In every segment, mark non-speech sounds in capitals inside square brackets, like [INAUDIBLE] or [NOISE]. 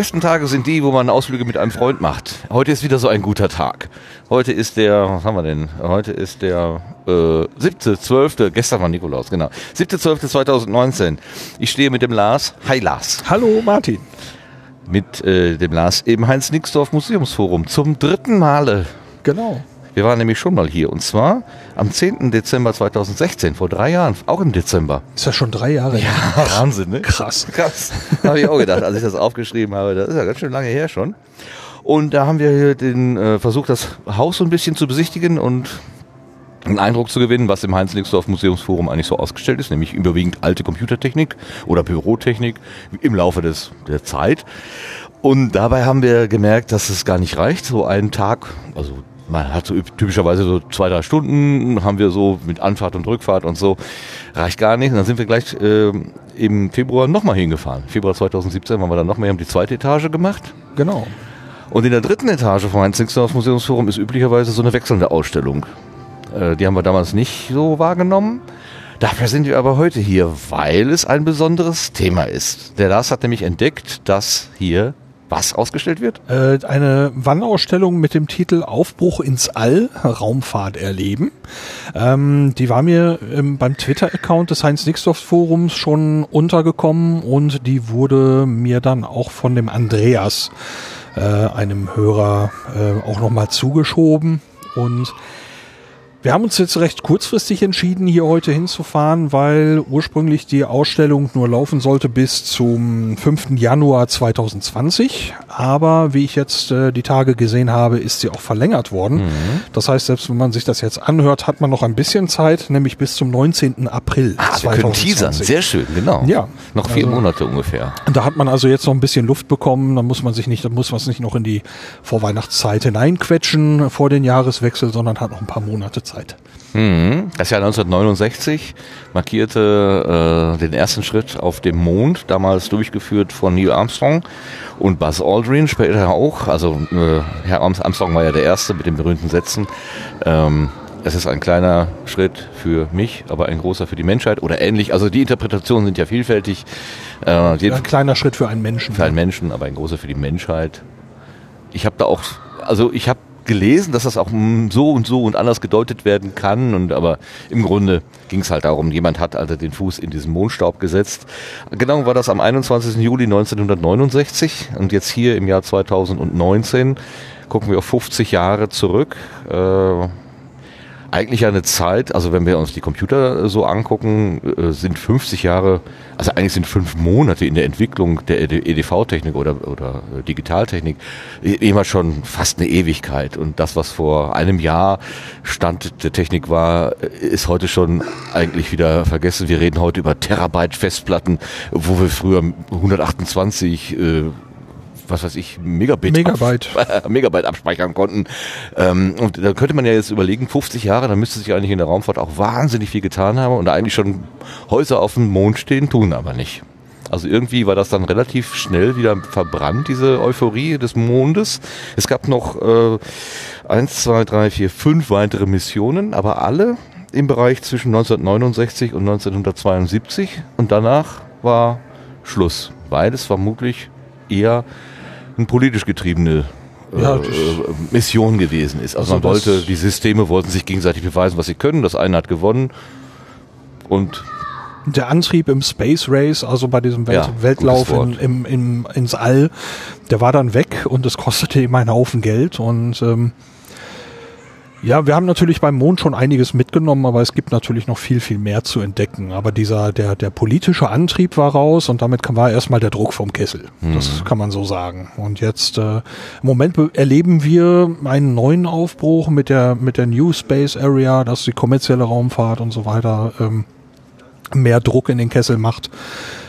besten Tage sind die, wo man Ausflüge mit einem Freund macht. Heute ist wieder so ein guter Tag. Heute ist der, was haben wir denn? Heute ist der äh, 7.12., gestern war Nikolaus, genau. 7.12.2019. Ich stehe mit dem Lars. Hi Lars. Hallo Martin. Mit äh, dem Lars im Heinz-Nixdorf Museumsforum zum dritten Male. Genau. Wir waren nämlich schon mal hier und zwar am 10. Dezember 2016, vor drei Jahren, auch im Dezember. Ist ja schon drei Jahre her. Ja, [LAUGHS] Wahnsinn, ne? Krass. Krass. Habe ich auch gedacht, als ich das aufgeschrieben habe. Das ist ja ganz schön lange her schon. Und da haben wir hier den äh, versucht, das Haus so ein bisschen zu besichtigen und einen Eindruck zu gewinnen, was im Heinz-Nixdorf Museumsforum eigentlich so ausgestellt ist, nämlich überwiegend alte Computertechnik oder Bürotechnik im Laufe des, der Zeit. Und dabei haben wir gemerkt, dass es gar nicht reicht, so einen Tag, also man hat so typischerweise so zwei, drei Stunden, haben wir so mit Anfahrt und Rückfahrt und so, reicht gar nicht. Und dann sind wir gleich äh, im Februar nochmal hingefahren. Februar 2017 waren wir dann nochmal, haben die zweite Etage gemacht. Genau. Und in der dritten Etage vom Heinz-Nixdorf Museumsforum ist üblicherweise so eine wechselnde Ausstellung. Äh, die haben wir damals nicht so wahrgenommen. Dafür sind wir aber heute hier, weil es ein besonderes Thema ist. Der Lars hat nämlich entdeckt, dass hier was ausgestellt wird? Äh, eine Wannausstellung mit dem Titel Aufbruch ins All, Raumfahrt erleben. Ähm, die war mir ähm, beim Twitter-Account des Heinz-Nixdorf-Forums schon untergekommen und die wurde mir dann auch von dem Andreas, äh, einem Hörer, äh, auch nochmal zugeschoben. Und wir haben uns jetzt recht kurzfristig entschieden, hier heute hinzufahren, weil ursprünglich die Ausstellung nur laufen sollte bis zum 5. Januar 2020. Aber wie ich jetzt äh, die Tage gesehen habe, ist sie auch verlängert worden. Mhm. Das heißt, selbst wenn man sich das jetzt anhört, hat man noch ein bisschen Zeit, nämlich bis zum 19. April. Ah, 2020. wir können teasern. Sehr schön, genau. Ja. Noch vier also, Monate ungefähr. Da hat man also jetzt noch ein bisschen Luft bekommen. Da muss man sich nicht, da muss man es nicht noch in die Vorweihnachtszeit hineinquetschen vor den Jahreswechsel, sondern hat noch ein paar Monate Zeit. Mhm. Das Jahr 1969 markierte äh, den ersten Schritt auf dem Mond, damals durchgeführt von Neil Armstrong und Buzz Aldrin, später auch. Also äh, Herr Armstrong war ja der Erste mit den berühmten Sätzen. Ähm, es ist ein kleiner Schritt für mich, aber ein großer für die Menschheit oder ähnlich. Also die Interpretationen sind ja vielfältig. Äh, ein kleiner Schritt für einen Menschen. Für einen Menschen, aber ein großer für die Menschheit. Ich habe da auch, also ich habe gelesen, dass das auch so und so und anders gedeutet werden kann. Und aber im Grunde ging es halt darum, jemand hat also den Fuß in diesen Mondstaub gesetzt. Genau war das am 21. Juli 1969 und jetzt hier im Jahr 2019 gucken wir auf 50 Jahre zurück. Äh, eigentlich eine Zeit, also wenn wir uns die Computer so angucken, äh, sind 50 Jahre, also eigentlich sind fünf Monate in der Entwicklung der EDV-Technik oder, oder Digitaltechnik immer schon fast eine Ewigkeit. Und das, was vor einem Jahr Stand der Technik war, ist heute schon eigentlich wieder vergessen. Wir reden heute über Terabyte Festplatten, wo wir früher 128 äh, was weiß ich, Megabit, Megabyte. Ab, [LAUGHS] Megabyte abspeichern konnten. Ähm, und da könnte man ja jetzt überlegen, 50 Jahre, da müsste sich eigentlich in der Raumfahrt auch wahnsinnig viel getan haben und eigentlich schon Häuser auf dem Mond stehen, tun aber nicht. Also irgendwie war das dann relativ schnell wieder verbrannt, diese Euphorie des Mondes. Es gab noch äh, eins, zwei, drei, vier, fünf weitere Missionen, aber alle im Bereich zwischen 1969 und 1972 und danach war Schluss, weil es vermutlich eher eine politisch getriebene äh, ja, Mission gewesen ist. Also, also man wollte, die Systeme wollten sich gegenseitig beweisen, was sie können. Das eine hat gewonnen und der Antrieb im Space Race, also bei diesem Welt ja, Weltlauf in, im, im, ins All, der war dann weg und es kostete ihm einen Haufen Geld und ähm, ja, wir haben natürlich beim Mond schon einiges mitgenommen, aber es gibt natürlich noch viel, viel mehr zu entdecken. Aber dieser, der, der politische Antrieb war raus und damit war erstmal der Druck vom Kessel. Mhm. Das kann man so sagen. Und jetzt, äh, im Moment erleben wir einen neuen Aufbruch mit der, mit der New Space Area, dass die kommerzielle Raumfahrt und so weiter, ähm, mehr Druck in den Kessel macht.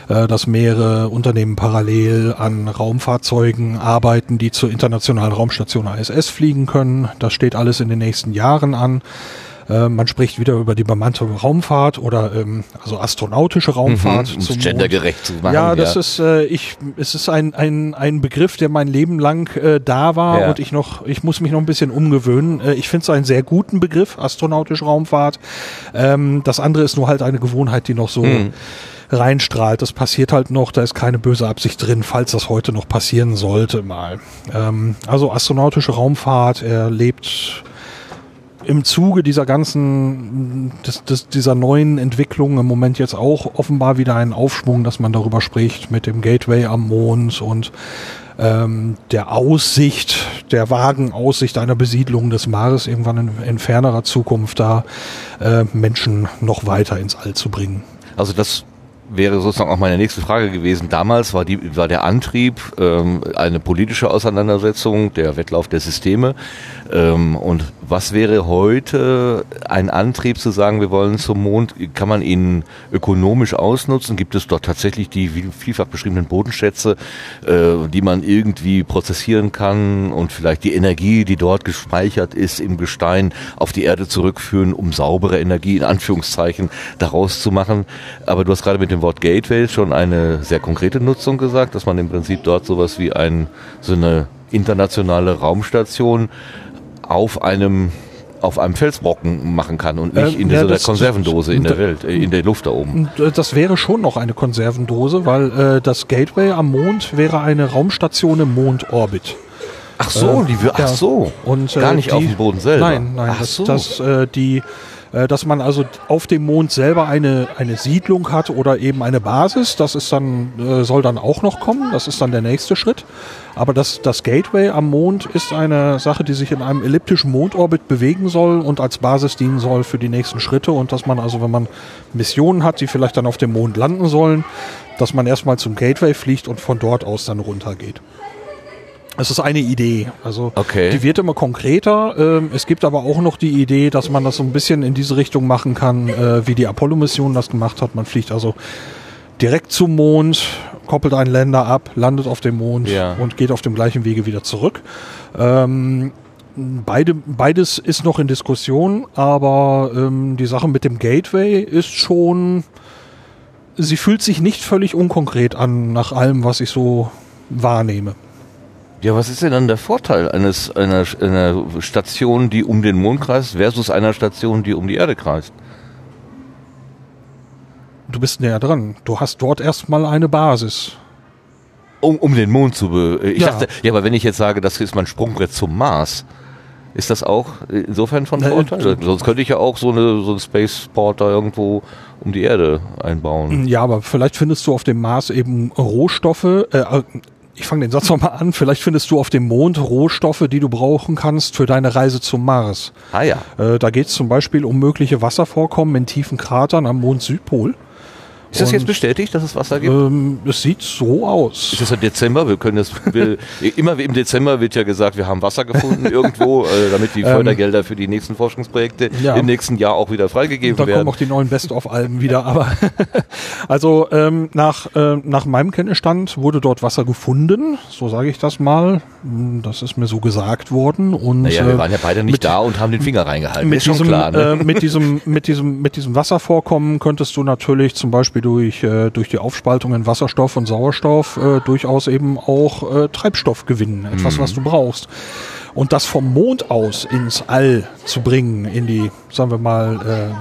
Äh, dass mehrere Unternehmen parallel an Raumfahrzeugen arbeiten, die zur internationalen Raumstation ISS fliegen können. Das steht alles in den nächsten Jahren an. Äh, man spricht wieder über die bemannte Raumfahrt oder ähm, also astronautische Raumfahrt. Mhm, um es gendergerecht zu machen. Ja, das ist äh, ich es ist ein, ein, ein Begriff, der mein Leben lang äh, da war Ja. und ich noch ich muss mich noch ein bisschen umgewöhnen. Äh, ich finde es einen sehr guten Begriff, astronautische Raumfahrt. Ähm, das andere ist nur halt eine Gewohnheit, die noch so Mhm. reinstrahlt. Das passiert halt noch, da ist keine böse Absicht drin, falls das heute noch passieren sollte mal. Ähm, also astronautische Raumfahrt, er lebt im Zuge dieser ganzen, des, des, dieser neuen Entwicklung im Moment jetzt auch offenbar wieder einen Aufschwung, dass man darüber spricht mit dem Gateway am Mond und ähm, der Aussicht, der vagen Aussicht einer Besiedlung des Mars irgendwann in, in fernerer Zukunft da äh, Menschen noch weiter ins All zu bringen. Also das wäre sozusagen auch meine nächste Frage gewesen. Damals war, die, war der Antrieb ähm, eine politische Auseinandersetzung, der Wettlauf der Systeme. Ähm, und was wäre heute ein Antrieb zu sagen, wir wollen zum Mond? Kann man ihn ökonomisch ausnutzen? Gibt es dort tatsächlich die vielfach beschriebenen Bodenschätze, äh, die man irgendwie prozessieren kann und vielleicht die Energie, die dort gespeichert ist im Gestein, auf die Erde zurückführen, um saubere Energie in Anführungszeichen daraus zu machen? Aber du hast gerade mit dem Wort Gateway schon eine sehr konkrete Nutzung gesagt, dass man im Prinzip dort sowas wie ein, so eine internationale Raumstation auf einem auf einem Felsbrocken machen kann und nicht Ähm, in ja, dieser das- Konservendose in der Welt, äh, in der Luft da oben. Das wäre schon noch eine Konservendose, weil äh, das Gateway am Mond wäre eine Raumstation im Mondorbit. Ach so, Äh, die, ach ja. so. Und, äh, Gar nicht die, auf dem Boden selber. Nein, nein, Ach das, so. das, äh, die, dass man also auf dem Mond selber eine, eine Siedlung hat oder eben eine Basis, das ist dann, äh, soll dann auch noch kommen, das ist dann der nächste Schritt. Aber das, das Gateway am Mond ist eine Sache, die sich in einem elliptischen Mondorbit bewegen soll und als Basis dienen soll für die nächsten Schritte und dass man also, wenn man Missionen hat, die vielleicht dann auf dem Mond landen sollen, dass man erstmal zum Gateway fliegt und von dort aus dann runtergeht. Es ist eine Idee. Also Okay. die wird immer konkreter. Ähm, es gibt aber auch noch die Idee, dass man das so ein bisschen in diese Richtung machen kann, äh, wie die Apollo-Mission das gemacht hat. Man fliegt also direkt zum Mond, koppelt einen Länder ab, landet auf dem Mond Ja. und geht auf dem gleichen Wege wieder zurück. Ähm, beide, beides ist noch in Diskussion, aber ähm, die Sache mit dem Gateway ist schon, sie fühlt sich nicht völlig unkonkret an, nach allem, was ich so wahrnehme. Ja, was ist denn dann der Vorteil eines einer, einer Station, die um den Mond kreist, versus einer Station, die um die Erde kreist? Du bist näher dran. Du hast dort erstmal eine Basis. Um, um den Mond zu be Ich Ja. dachte, ja, aber wenn ich jetzt sage, das ist mein Sprungbrett zum Mars, ist das auch insofern von Na, Vorteil? äh, Sonst könnte ich ja auch so eine so einen Spaceport da irgendwo um die Erde einbauen. Ja, aber vielleicht findest du auf dem Mars eben Rohstoffe. Äh, ich fange den Satz nochmal an. Vielleicht findest du auf dem Mond Rohstoffe, die du brauchen kannst für deine Reise zum Mars. Ah ja. Äh, da geht es zum Beispiel um mögliche Wasservorkommen in tiefen Kratern am Mond-Südpol. Ist das jetzt bestätigt, dass es Wasser gibt? Ähm, es sieht so aus. Ist das im Dezember? Wir können das. Wir, [LAUGHS] immer im Dezember wird ja gesagt, wir haben Wasser gefunden irgendwo, äh, damit die Fördergelder für die nächsten Forschungsprojekte Ähm, ja. im nächsten Jahr auch wieder freigegeben Da kommen werden. auch die neuen Best-of-Alben wieder. Aber [LAUGHS] also ähm, nach, äh, nach meinem Kenntnisstand wurde dort Wasser gefunden, so sage ich das mal. Hm, Das ist mir so gesagt worden. Und Naja, wir äh, waren ja beide nicht mit- da und haben den Finger reingehalten. mit ist schon diesem, klar. Ne? äh, mit diesem, mit diesem, mit diesem Wasservorkommen könntest du natürlich zum Beispiel durch, äh, durch die Aufspaltung in Wasserstoff und Sauerstoff äh, durchaus eben auch äh, Treibstoff gewinnen. Etwas, was du brauchst. Und das vom Mond aus ins All zu bringen, in die, sagen wir mal,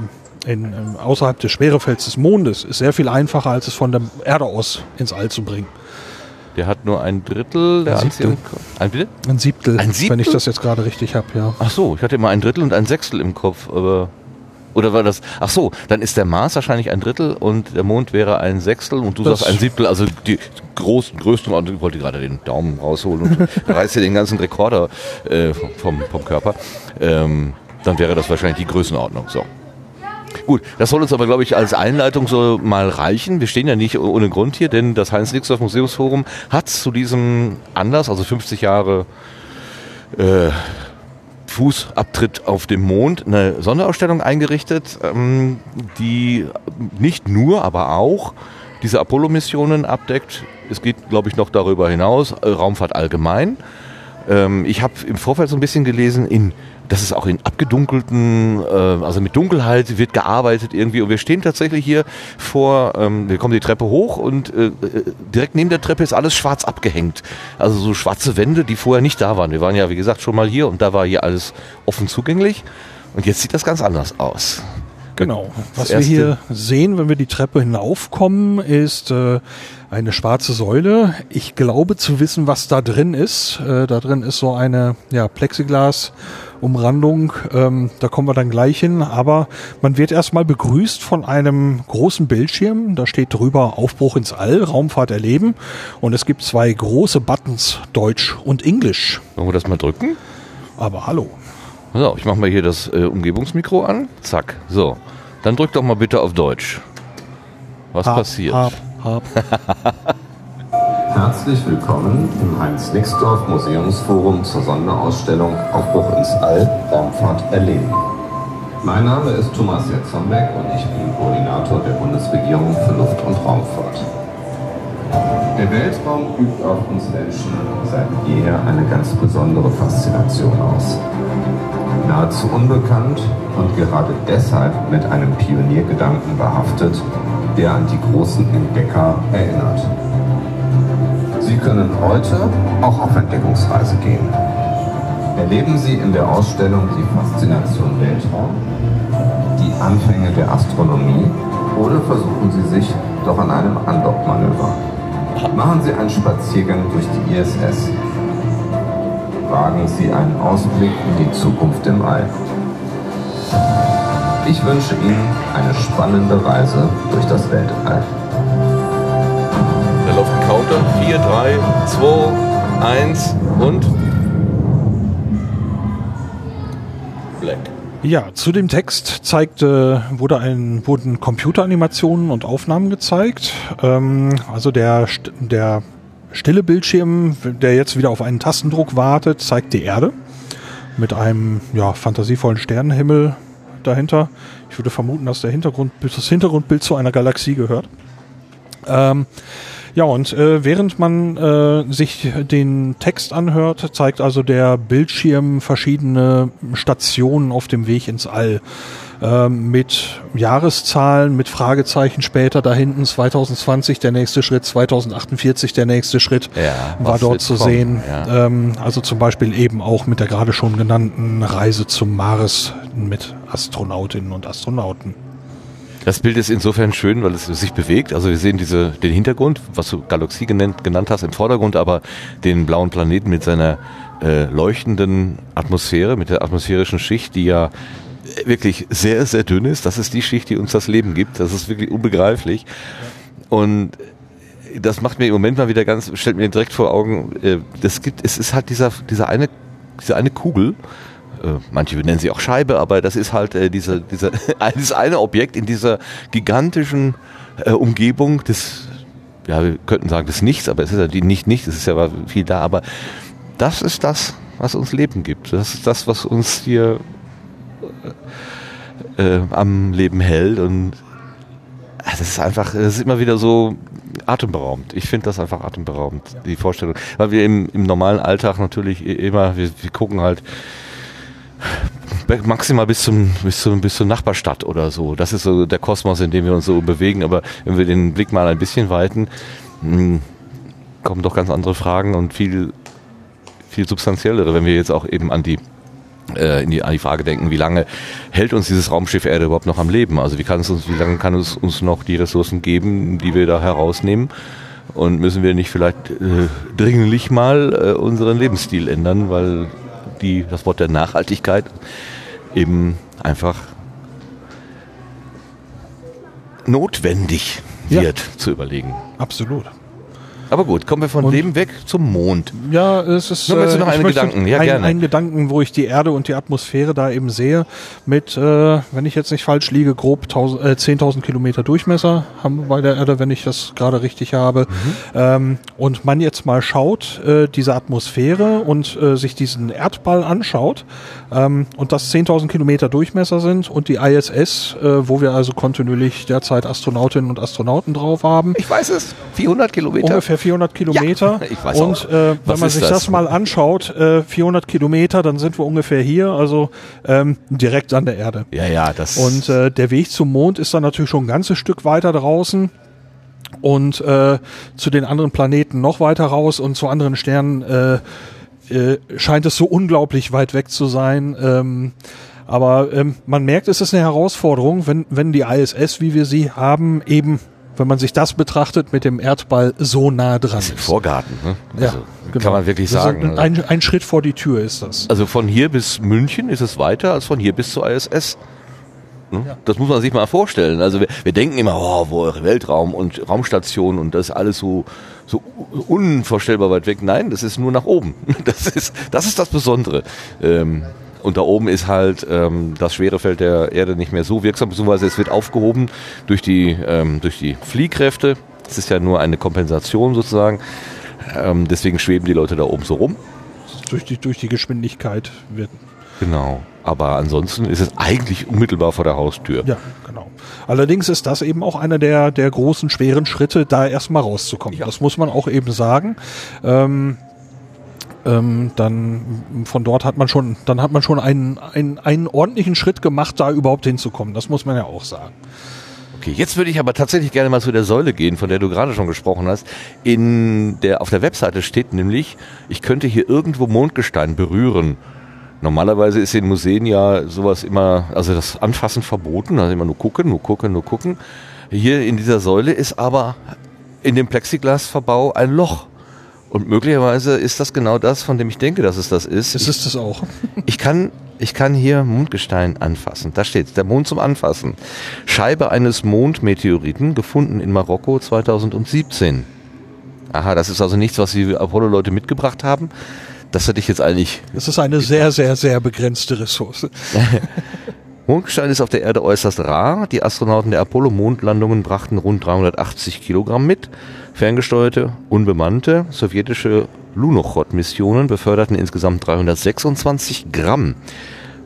äh, in, ähm, außerhalb des Schwerefelds des Mondes, ist sehr viel einfacher, als es von der Erde aus ins All zu bringen. Der hat nur ein Drittel der Ein Siebtel. Ein bitte? Ein Siebtel, Ein Siebtel? wenn ich das jetzt gerade richtig habe, ja. Ach so, ich hatte immer ein Drittel und ein Sechstel im Kopf, aber. Oder war das. Ach so, dann ist der Mars wahrscheinlich ein Drittel und der Mond wäre ein Sechstel und du Das- sagst ein Siebtel, also die großen, größten, und ich wollte gerade den Daumen rausholen und [LAUGHS] reißt dir den ganzen Rekorder äh, vom, vom Körper. Ähm, dann wäre das wahrscheinlich die Größenordnung. So. Gut, das soll uns aber, glaube ich, als Einleitung so mal reichen. Wir stehen ja nicht ohne Grund hier, denn das Heinz-Nixdorf Museumsforum hat zu diesem Anlass, also 50 Jahre äh, Fußabtritt auf dem Mond, eine Sonderausstellung eingerichtet, ähm, die nicht nur, aber auch diese Apollo-Missionen abdeckt. Es geht, glaube ich, noch darüber hinaus, Raumfahrt allgemein. Ähm, ich habe im Vorfeld so ein bisschen gelesen, in, dass es auch in abgedunkelten, äh, also mit Dunkelheit wird gearbeitet irgendwie. Und wir stehen tatsächlich hier vor, ähm, wir kommen die Treppe hoch und äh, äh, direkt neben der Treppe ist alles schwarz abgehängt. Also so schwarze Wände, die vorher nicht da waren. Wir waren ja, wie gesagt, schon mal hier und da war hier alles offen zugänglich. Und jetzt sieht das ganz anders aus. Genau. Was wir hier sehen, wenn wir die Treppe hinaufkommen, ist äh, eine schwarze Säule. Ich glaube zu wissen, was da drin ist. Äh, da drin ist so eine ja, Plexiglas-Umrandung. Ähm, da kommen wir dann gleich hin. Aber man wird erstmal begrüßt von einem großen Bildschirm. Da steht drüber Aufbruch ins All, Raumfahrt erleben. Und es gibt zwei große Buttons, Deutsch und Englisch. Wollen wir das mal drücken? Aber hallo. So, ich mache mal hier das äh, Umgebungsmikro an. Zack. So. Dann drück doch mal bitte auf Deutsch. Was Hab, passiert? Hab, hab. [LAUGHS] Herzlich willkommen im Heinz-Nixdorf Museumsforum zur Sonderausstellung Aufbruch ins All, Raumfahrt erleben. Mein Name ist Thomas Jetzombeck und ich bin Koordinator der Bundesregierung für Luft- und Raumfahrt. Der Weltraum übt auf uns Menschen seit jeher eine ganz besondere Faszination aus. Nahezu unbekannt und gerade deshalb mit einem Pioniergedanken behaftet, der an die großen Entdecker erinnert. Sie können heute auch auf Entdeckungsreise gehen. Erleben Sie in der Ausstellung die Faszination Weltraum, die Anfänge der Astronomie oder versuchen Sie sich doch an einem Andockmanöver. Machen Sie einen Spaziergang durch die ISS. Wagen Sie einen Ausblick in die Zukunft im All. Ich wünsche Ihnen eine spannende Reise durch das Weltall. Läuft ein Counter. 4, 3, 2, 1 und. Ja, zu dem Text zeigte, wurde ein, wurden Computeranimationen und Aufnahmen gezeigt. Ähm, also der, der stille Bildschirm, der jetzt wieder auf einen Tastendruck wartet, zeigt die Erde mit einem ja, fantasievollen Sternenhimmel dahinter. Ich würde vermuten, dass der Hintergrund, das Hintergrundbild zu einer Galaxie gehört. Ähm, ja, und äh, während man äh, sich den Text anhört, zeigt also der Bildschirm verschiedene Stationen auf dem Weg ins All. Ähm, mit Jahreszahlen, mit Fragezeichen später da hinten 2020 der nächste Schritt, 2048 der nächste Schritt Ja, war dort zu kommen, sehen. ja. Ähm, also zum Beispiel eben auch mit der gerade schon genannten Reise zum Mars mit Astronautinnen und Astronauten. Das Bild ist insofern schön, weil es sich bewegt. Also wir sehen diese, den Hintergrund, was du Galaxie genannt, genannt hast, im Vordergrund, aber den blauen Planeten mit seiner äh, leuchtenden Atmosphäre, mit der atmosphärischen Schicht, die ja wirklich sehr, sehr dünn ist. Das ist die Schicht, die uns das Leben gibt. Das ist wirklich unbegreiflich. Und das macht mir im Moment mal wieder ganz, stellt mir direkt vor Augen, äh, das gibt, es ist halt dieser, dieser eine, diese eine Kugel, äh, manche nennen sie auch Scheibe, aber das ist halt äh, dieser, dieser, [LAUGHS] dieses eine Objekt in dieser gigantischen äh, Umgebung des, ja, wir könnten sagen des Nichts, aber es ist ja die nicht nicht, es ist ja viel da, aber das ist das, was uns Leben gibt. Das ist das, was uns hier äh, am Leben hält und ah, das ist einfach, das ist immer wieder so atemberaubend. Ich finde das einfach atemberaubend, die Vorstellung. Weil wir im, im normalen Alltag natürlich immer, wir, wir gucken halt maximal bis zum, bis zum bis zur Nachbarstadt oder so. Das ist so der Kosmos, in dem wir uns so bewegen. Aber wenn wir den Blick mal ein bisschen weiten, mh, kommen doch ganz andere Fragen und viel viel substanziellere, wenn wir jetzt auch eben an die äh, die, an die Frage denken, wie lange hält uns dieses Raumschiff Erde überhaupt noch am Leben? Also wie kann es uns, wie lange kann es uns noch die Ressourcen geben, die wir da herausnehmen? Und müssen wir nicht vielleicht äh, dringlich mal äh, unseren Lebensstil ändern, weil die, das Wort der Nachhaltigkeit eben einfach notwendig Ja. wird zu überlegen. Absolut. Aber gut, kommen wir von Und- dem weg zum Mond. Ja, es ist. Noch mal zu noch ich einen Gedanken. Ja, ein, gerne. Einen Gedanken, wo ich die Erde und die Atmosphäre da eben sehe, mit, äh, wenn ich jetzt nicht falsch liege, grob 1000, äh, 10.000 Kilometer Durchmesser haben wir bei der Erde, wenn ich das gerade richtig habe. Mhm. Ähm, und man jetzt mal schaut, äh, diese Atmosphäre und äh, sich diesen Erdball anschaut ähm, und das 10.000 Kilometer Durchmesser sind und die ISS, äh, wo wir also kontinuierlich derzeit Astronautinnen und Astronauten drauf haben. Ich weiß es, 400 Kilometer. Ungefähr 400 Kilometer. Ja, [LAUGHS] ich weiß und auch. äh, wenn man sich das? das? mal anschaut, äh, 400 Kilometer, dann sind wir ungefähr hier, also ähm, direkt an der Erde. Ja, ja, das. Und äh, der Weg zum Mond ist dann natürlich schon ein ganzes Stück weiter draußen und äh, zu den anderen Planeten noch weiter raus und zu anderen Sternen äh, äh, scheint es so unglaublich weit weg zu sein. Ähm, aber ähm, man merkt, es ist eine Herausforderung, wenn, wenn die ISS, wie wir sie haben, eben, wenn man sich das betrachtet, mit dem Erdball so nah dran das ist ein ist. Vorgarten, ne? Ja, Also, genau. Kann man wirklich sagen. Also, Ein, ein Schritt vor die Tür ist das. Also von hier bis München ist es weiter als von hier bis zur ISS. Ne? Das muss man sich mal vorstellen. Also wir, wir denken immer, oh, wo Weltraum und Raumstation und das ist alles so, so unvorstellbar weit weg. Nein, das ist nur nach oben. [LAUGHS] Das ist das, ist das Besondere. Ähm, und da oben ist halt ähm, das Schwerefeld der Erde nicht mehr so wirksam, beziehungsweise es wird aufgehoben durch die, ähm, durch die Fliehkräfte. Es ist ja nur eine Kompensation sozusagen. Ähm, deswegen schweben die Leute da oben so rum. Durch die, durch die Geschwindigkeit wird. Genau. Aber ansonsten ist es eigentlich unmittelbar vor der Haustür. Ja, genau. Allerdings ist das eben auch einer der, der großen, schweren Schritte, da erstmal rauszukommen. Ja. Das muss man auch eben sagen. Ähm, ähm, dann von dort hat man schon, dann hat man schon einen, einen, einen ordentlichen Schritt gemacht, da überhaupt hinzukommen. Das muss man ja auch sagen. Okay, jetzt würde ich aber tatsächlich gerne mal zu der Säule gehen, von der du gerade schon gesprochen hast. In der, auf der Webseite steht nämlich, ich könnte hier irgendwo Mondgestein berühren. Normalerweise ist in Museen ja sowas immer, also das Anfassen verboten, also immer nur gucken, nur gucken, nur gucken. Hier in dieser Säule ist aber in dem Plexiglasverbau ein Loch. Und möglicherweise ist das genau das, von dem ich denke, dass es das ist. Es ist es auch. [LAUGHS] Ich kann, ich kann hier Mondgestein anfassen. Da steht der Mond zum Anfassen. Scheibe eines Mondmeteoriten gefunden in Marokko 2017. Aha, das ist also nichts, was die Apollo-Leute mitgebracht haben. Das hätte ich jetzt eigentlich. Es ist eine sehr, sehr, sehr begrenzte Ressource. [LAUGHS] Mondgestein ist auf der Erde äußerst rar. Die Astronauten der Apollo-Mondlandungen brachten rund 380 Kilogramm mit. Ferngesteuerte, unbemannte sowjetische Lunochod-Missionen beförderten insgesamt 326 Gramm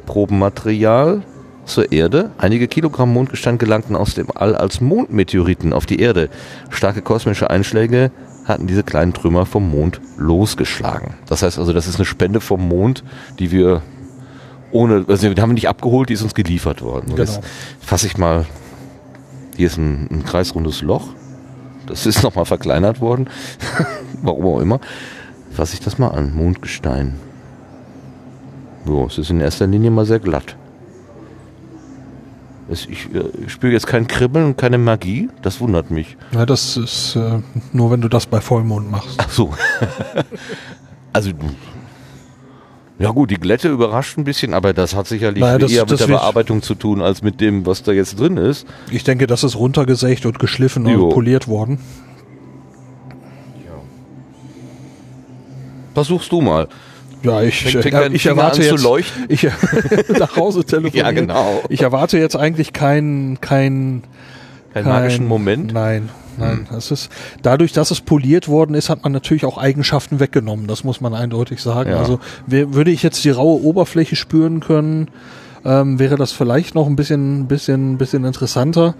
Probenmaterial zur Erde. Einige Kilogramm Mondgestein gelangten aus dem All als Mondmeteoriten auf die Erde. Starke kosmische Einschläge hatten diese kleinen Trümmer vom Mond losgeschlagen. Das heißt also, das ist eine Spende vom Mond, die wir ohne, also die haben wir nicht abgeholt, die ist uns geliefert worden. Genau. Jetzt fasse ich mal, hier ist ein, ein kreisrundes Loch. Das ist nochmal verkleinert worden. [LAUGHS] Warum auch immer. Fasse ich das mal an. Mondgestein. Jo, es ist in erster Linie mal sehr glatt. Es, ich, äh, ich spüre jetzt kein Kribbeln und keine Magie. Das wundert mich. Ja, das ist äh, nur, wenn du das bei Vollmond machst. Ach so. [LAUGHS] also, ja gut, die Glätte überrascht ein bisschen, aber das hat sicherlich Naja, das- eher mit der Bearbeitung zu tun, als mit dem, was da jetzt drin ist. Ich denke, das ist runtergesägt und geschliffen Jo. und poliert worden. Versuchst du mal. Ja, ich, Fängt- fängt äh, ich erwarte an zu jetzt leuchten? [LAUGHS] Ich, nach Hause [LAUGHS] telefonieren. Ja, genau. Ich erwarte jetzt eigentlich keinen kein, Kein magischen Moment? Nein, nein. Das ist dadurch, dass es poliert worden ist, hat man natürlich auch Eigenschaften weggenommen. Das muss man eindeutig sagen. Ja. Also würde ich jetzt die raue Oberfläche spüren können, ähm, wäre das vielleicht noch ein bisschen, bisschen, bisschen interessanter.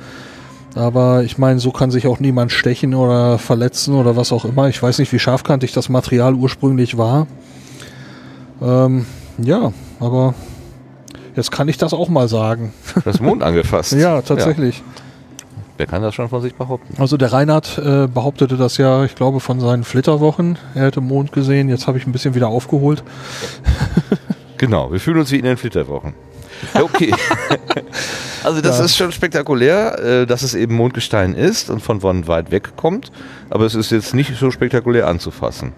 Aber ich meine, so kann sich auch niemand stechen oder verletzen oder was auch immer. Ich weiß nicht, wie scharfkantig das Material ursprünglich war. Ähm, ja, aber jetzt kann ich das auch mal sagen. Das Mond angefasst. [LAUGHS] Ja, tatsächlich. Wer kann das schon von sich behaupten? Also der Reinhard äh, behauptete das ja, ich glaube, von seinen Flitterwochen. Er hätte Mond gesehen. Jetzt habe ich ein bisschen wieder aufgeholt. [LAUGHS] Genau, wir fühlen uns wie in den Flitterwochen. Ja, Okay. [LAUGHS] also das Ja. ist schon spektakulär, äh, dass es eben Mondgestein ist und von wann weit weg kommt. Aber es ist jetzt nicht so spektakulär anzufassen.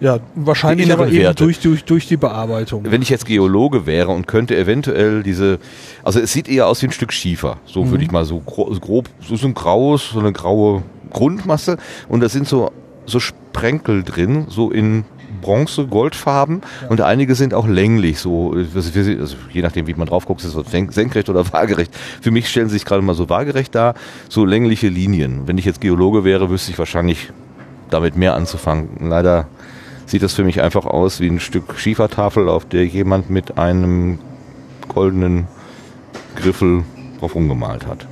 Ja, wahrscheinlich aber eben Werte. durch, durch, durch die Bearbeitung. Wenn ich jetzt Geologe wäre und könnte eventuell diese, also es sieht eher aus wie ein Stück Schiefer. So Mhm. würde ich mal so gro grob, so ist ein graues, so eine graue Grundmasse und da sind so, so Sprenkel drin, so in Bronze, Goldfarben und einige sind auch länglich, so, also je nachdem, wie man drauf guckt, ist es senkrecht oder [LAUGHS] waagerecht. Für mich stellen sie sich gerade mal so waagerecht dar, so längliche Linien. Wenn ich jetzt Geologe wäre, wüsste ich wahrscheinlich damit mehr anzufangen. Leider sieht das für mich einfach aus wie ein Stück Schiefertafel, auf der jemand mit einem goldenen Griffel drauf umgemalt hat.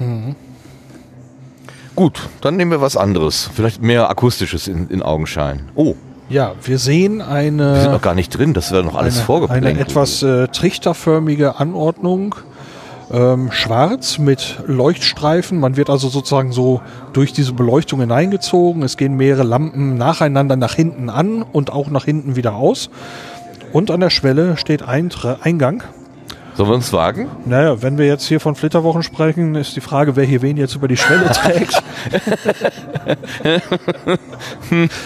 Gut, dann nehmen wir was anderes. Vielleicht mehr akustisches in, in Augenschein. Oh, Ja, wir sehen eine. wir sind noch gar nicht drin, das wäre noch alles vorgeplant. eine etwas äh, trichterförmige Anordnung. Ähm, schwarz mit Leuchtstreifen. Man wird also sozusagen so durch diese Beleuchtung hineingezogen. Es gehen mehrere Lampen nacheinander nach hinten an und auch nach hinten wieder aus. Und an der Schwelle steht Eingang. Sollen wir uns wagen? Naja, wenn wir jetzt hier von Flitterwochen sprechen, ist die Frage, wer hier wen jetzt über die Schwelle [LAUGHS] trägt.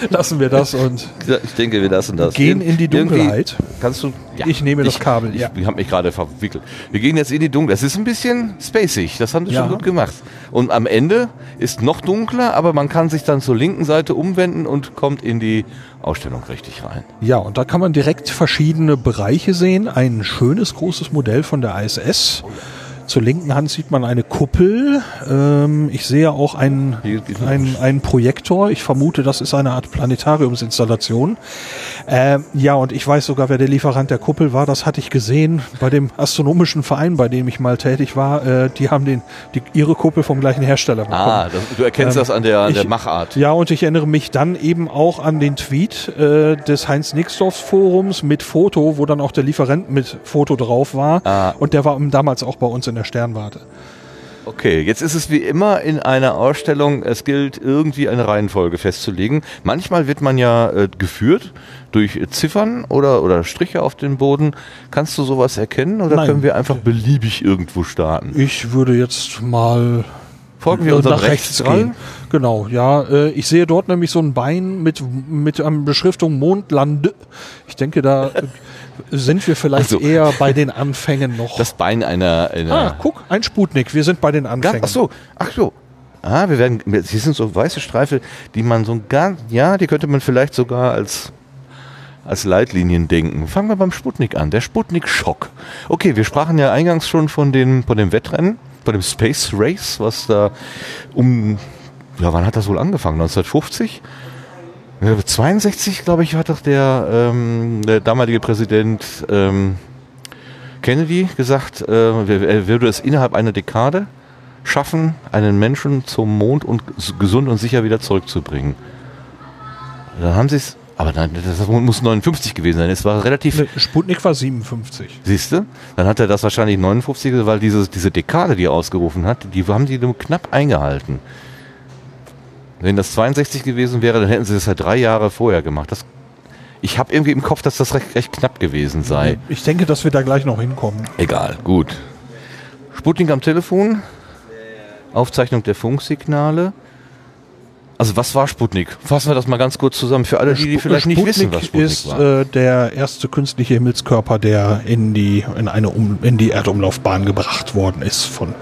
Lassen wir das und Ich denke, wir lassen das. gehen in die Irgendwie- Dunkelheit. Kannst du? Ja. Ich nehme das Kabel, Ich, ja. ich habe mich gerade verwickelt. Wir gehen jetzt in die Dunkelheit. Es ist ein bisschen spacig. Das haben sie Ja. schon gut gemacht. Und am Ende ist noch dunkler, aber man kann sich dann zur linken Seite umwenden und kommt in die Ausstellung richtig rein. Ja, und da kann man direkt verschiedene Bereiche sehen. Ein schönes großes Modell von der ISS. Zur linken Hand sieht man eine Kuppel. Ähm, ich sehe auch einen, einen, einen Projektor. Ich vermute, das ist eine Art Planetariumsinstallation. Ähm, ja, und ich weiß sogar, wer der Lieferant der Kuppel war. Das hatte ich gesehen bei dem astronomischen Verein, bei dem ich mal tätig war. Äh, die haben den, die, ihre Kuppel vom gleichen Hersteller bekommen. Ah, das, du erkennst Ähm, das an der, an der ich- Machart. Ja, und ich erinnere mich dann eben auch an den Tweet äh, des Heinz-Nixdorf-Forums mit Foto, wo dann auch der Lieferant mit Foto drauf war. Ah. Und der war damals auch bei uns in der Sternwarte. Okay, jetzt ist es wie immer in einer Ausstellung, es gilt irgendwie eine Reihenfolge festzulegen. Manchmal wird man ja äh, geführt durch Ziffern oder, oder Striche auf dem Boden. Kannst du sowas erkennen oder Nein. können wir einfach beliebig irgendwo starten? Ich würde jetzt mal Folgen wir unserem nach rechts gehen. Genau, ja. Äh, ich sehe dort nämlich so ein Bein mit, mit einer Beschriftung Mondlande. Ich denke, da [LAUGHS] sind wir vielleicht Also- eher bei den Anfängen noch. Das Bein einer... einer ah, guck, ein Sputnik. Wir sind bei den Anfängen. ach so, ach so. Ah, wir werden, hier sind so weiße Streifen, die man so ganz, ja, die könnte man vielleicht sogar als, als Leitlinien denken. Fangen wir beim Sputnik an, der Sputnik-Schock. Okay, wir sprachen ja eingangs schon von dem, von dem Wettrennen, von dem Space Race, was da um, ja, wann hat das wohl angefangen? 1950? Ja, 62, glaube ich, hat doch der, ähm, der damalige Präsident ähm, Kennedy gesagt, äh, er würde es innerhalb einer Dekade schaffen, einen Menschen zum Mond und gesund und sicher wieder zurückzubringen. Dann haben sie es, aber nein, das muss 59 gewesen sein. Es war relativ, Ne, Sputnik war 57. siehst du? Dann hat er das wahrscheinlich 59, weil diese, diese Dekade, die er ausgerufen hat, die haben die nur knapp eingehalten. Wenn das 62 gewesen wäre, dann hätten sie das ja drei Jahre vorher gemacht. Das, ich habe irgendwie im Kopf, dass das recht, recht knapp gewesen sei. Ich denke, dass wir da gleich noch hinkommen. Egal, gut. Sputnik am Telefon. Aufzeichnung der Funksignale. Also was war Sputnik? Fassen wir das mal ganz kurz zusammen für alle, die, die vielleicht nicht wissen, was Sputnik ist war. äh, der erste künstliche Himmelskörper, der in die in eine um, in die Erdumlaufbahn gebracht worden ist von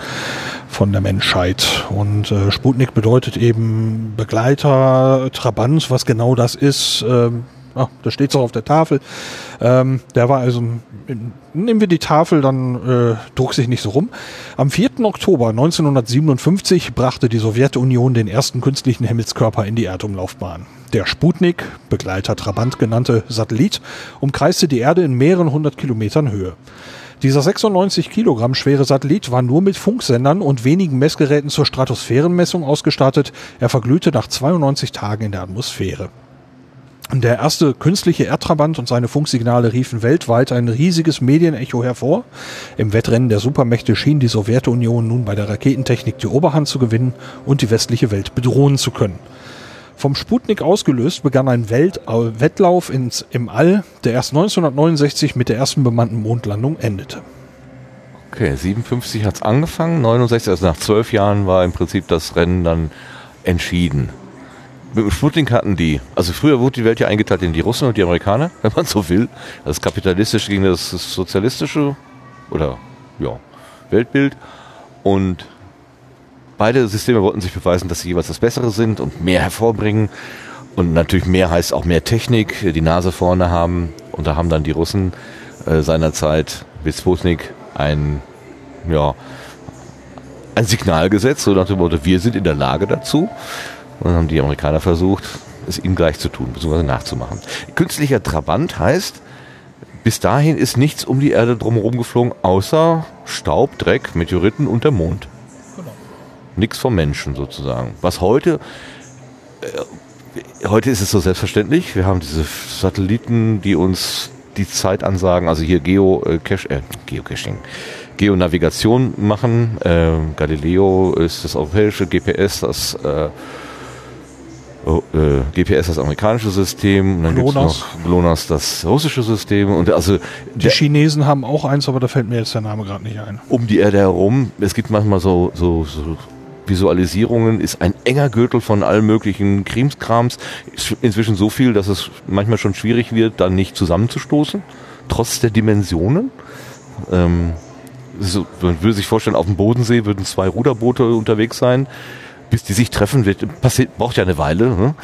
von der Menschheit. Und äh, Sputnik bedeutet eben Begleiter, Trabant, was genau das ist. Ähm, ah, da steht es auch auf der Tafel. Ähm, der war also, nehmen wir die Tafel, dann äh, druck sich nicht so rum. Am 4. Oktober 1957 brachte die Sowjetunion den ersten künstlichen Himmelskörper in die Erdumlaufbahn. Der Sputnik, Begleiter Trabant genannte Satellit, umkreiste die Erde in mehreren hundert Kilometern Höhe. Dieser 96 Kilogramm schwere Satellit war nur mit Funksendern und wenigen Messgeräten zur Stratosphärenmessung ausgestattet. Er verglühte nach 92 Tagen in der Atmosphäre. Der erste künstliche Erdtrabant und seine Funksignale riefen weltweit ein riesiges Medienecho hervor. Im Wettrennen der Supermächte schien die Sowjetunion nun bei der Raketentechnik die Oberhand zu gewinnen und die westliche Welt bedrohen zu können. Vom Sputnik ausgelöst begann ein Welt äh, Wettlauf ins, im All, der erst 1969 mit der ersten bemannten Mondlandung endete. Okay, 57 hat's angefangen, 69, also nach zwölf Jahren war im Prinzip das Rennen dann entschieden. Mit dem Sputnik hatten die, also früher wurde die Welt ja eingeteilt in die Russen und die Amerikaner, [LAUGHS] wenn man so will. Das kapitalistische gegen das sozialistische oder ja, Weltbild. Und beide Systeme wollten sich beweisen, dass sie jeweils das Bessere sind und mehr hervorbringen. Und natürlich mehr heißt auch mehr Technik, die Nase vorne haben. Und da haben dann die Russen äh, seinerzeit mit Sputnik ein, ja, ein Signal gesetzt, so nach dem Motto, wir sind in der Lage dazu. Und dann haben die Amerikaner versucht, es ihnen gleich zu tun, beziehungsweise nachzumachen. Künstlicher Trabant heißt, bis dahin ist nichts um die Erde drumherum geflogen, außer Staub, Dreck, Meteoriten und der Mond. nichts vom Menschen sozusagen. Was heute, äh, heute ist es so selbstverständlich. Wir haben diese Satelliten, die uns die Zeit ansagen, also hier Geo, äh, Cache, äh, Geocaching, Geonavigation machen. Äh, Galileo ist das europäische GPS, das äh, oh, äh, GPS das amerikanische System, und dann gibt's GLONASS. noch GLONASS das russische System und also Die der, Chinesen haben auch eins, aber da fällt mir jetzt der Name gerade nicht ein. um die Erde herum, es gibt manchmal so, so, so Visualisierungen, ist ein enger Gürtel von allen möglichen Krimskrams, ist inzwischen so viel, dass es manchmal schon schwierig wird, dann nicht zusammenzustoßen, trotz der Dimensionen. Ähm, so, man würde sich vorstellen, auf dem Bodensee würden zwei Ruderboote unterwegs sein, bis die sich treffen, wird, passiert, braucht ja eine Weile. Ne?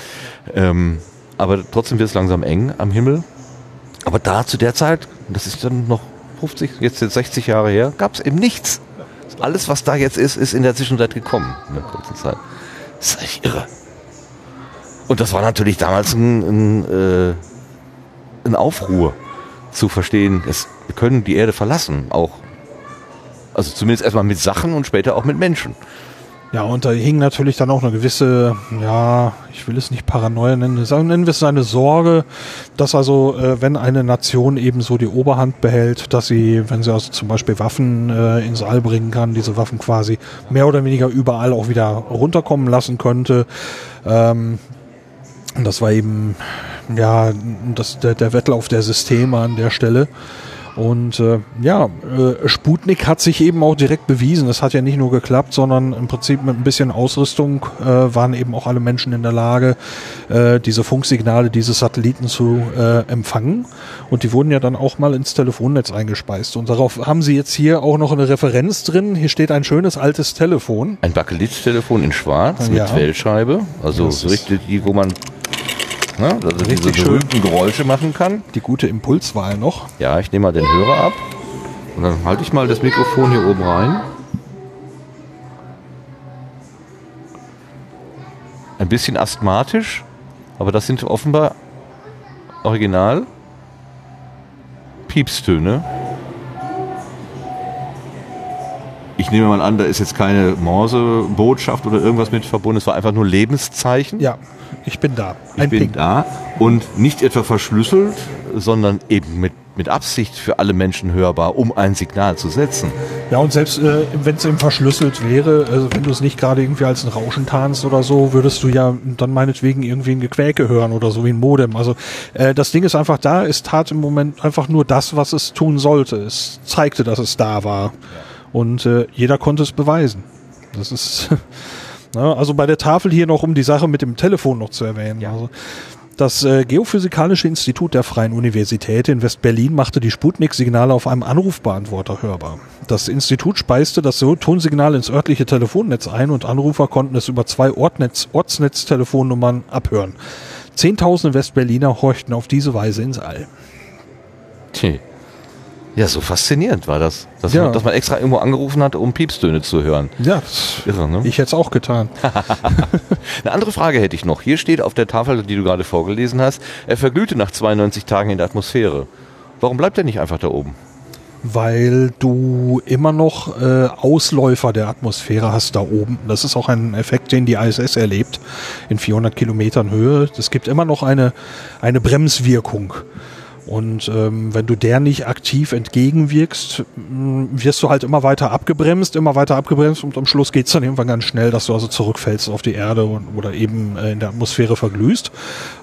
Ähm, aber trotzdem wird es langsam eng am Himmel. Aber da zu der Zeit, das ist dann noch 50, jetzt, jetzt 60 Jahre her, gab es eben nichts. Alles, was da jetzt ist, ist in der Zwischenzeit gekommen, in der kurzen Zeit. Das ist echt irre. Und das war natürlich damals ein, ein, äh, ein Aufruhr zu verstehen, es, wir können die Erde verlassen, auch. Also zumindest erstmal mit Sachen und später auch mit Menschen. Ja, und da hing natürlich dann auch eine gewisse, ja, ich will es nicht Paranoia nennen, sagen, nennen wir es eine Sorge, dass also, äh, wenn eine Nation eben so die Oberhand behält, dass sie, wenn sie also zum Beispiel Waffen äh, ins All bringen kann, diese Waffen quasi mehr oder weniger überall auch wieder runterkommen lassen könnte. Ähm, das war eben, ja, das, der, der Wettlauf der Systeme an der Stelle. Und äh, ja, äh, Sputnik hat sich eben auch direkt bewiesen. Es hat ja nicht nur geklappt, sondern im Prinzip mit ein bisschen Ausrüstung äh, waren eben auch alle Menschen in der Lage, äh, diese Funksignale dieses Satelliten zu äh, empfangen. Und die wurden ja dann auch mal ins Telefonnetz eingespeist. Und darauf haben sie jetzt hier auch noch eine Referenz drin. Hier steht ein schönes altes Telefon. Ein Bakelit-Telefon in schwarz Ja. mit Wählscheibe, also Das richtig die, wo man ne, also diese Richtig schön. berühmten Geräusche machen kann. Die gute Impulswahl noch. Ja, ich nehme mal den Hörer ab und dann halte ich mal das Mikrofon hier oben rein. Ein bisschen asthmatisch, aber das sind offenbar original Piepstöne. Ich nehme mal an, da ist jetzt keine Morse-Botschaft oder irgendwas mit verbunden. Es war einfach nur Lebenszeichen. Ja, ich bin da. Ich Ein bin Ping. da und nicht etwa verschlüsselt, sondern eben mit, mit Absicht für alle Menschen hörbar, um ein Signal zu setzen. Ja, und selbst äh, wenn es eben verschlüsselt wäre, also wenn du es nicht gerade irgendwie als ein Rauschen tarnst oder so, würdest du ja dann meinetwegen irgendwie ein Gequäke hören oder so wie ein Modem. Also äh, das Ding ist einfach da, es tat im Moment einfach nur das, was es tun sollte. Es zeigte, dass es da war. Und äh, jeder konnte es beweisen. Das ist, [LAUGHS] na, also bei der Tafel hier noch, um die Sache mit dem Telefon noch zu erwähnen. Also, das äh, Geophysikalische Institut der Freien Universität in West-Berlin machte die Sputnik-Signale auf einem Anrufbeantworter hörbar. Das Institut speiste das Tonsignal ins örtliche Telefonnetz ein und Anrufer konnten es über zwei Ortnetz Ortsnetztelefonnummern abhören. Zehntausende Westberliner horchten auf diese Weise ins All. Tja. Ja, so faszinierend war das. Dass, Ja. man, dass man extra irgendwo angerufen hat, um Piepstöne zu hören. Ja, Irre, ne? ich hätte es auch getan. [LAUGHS] Eine andere Frage hätte ich noch. Hier steht auf der Tafel, die du gerade vorgelesen hast, er verglühte nach 92 Tagen in der Atmosphäre. Warum bleibt er nicht einfach da oben? weil du immer noch äh, Ausläufer der Atmosphäre hast da oben. Das ist auch ein Effekt, den die ISS erlebt in 400 Kilometern Höhe. Es gibt immer noch eine, eine Bremswirkung. Und ähm, wenn du der nicht aktiv entgegenwirkst, mh, wirst du halt immer weiter abgebremst, immer weiter abgebremst und am Schluss geht's dann irgendwann ganz schnell, dass du also zurückfällst auf die Erde und, oder eben äh, in der Atmosphäre verglühst.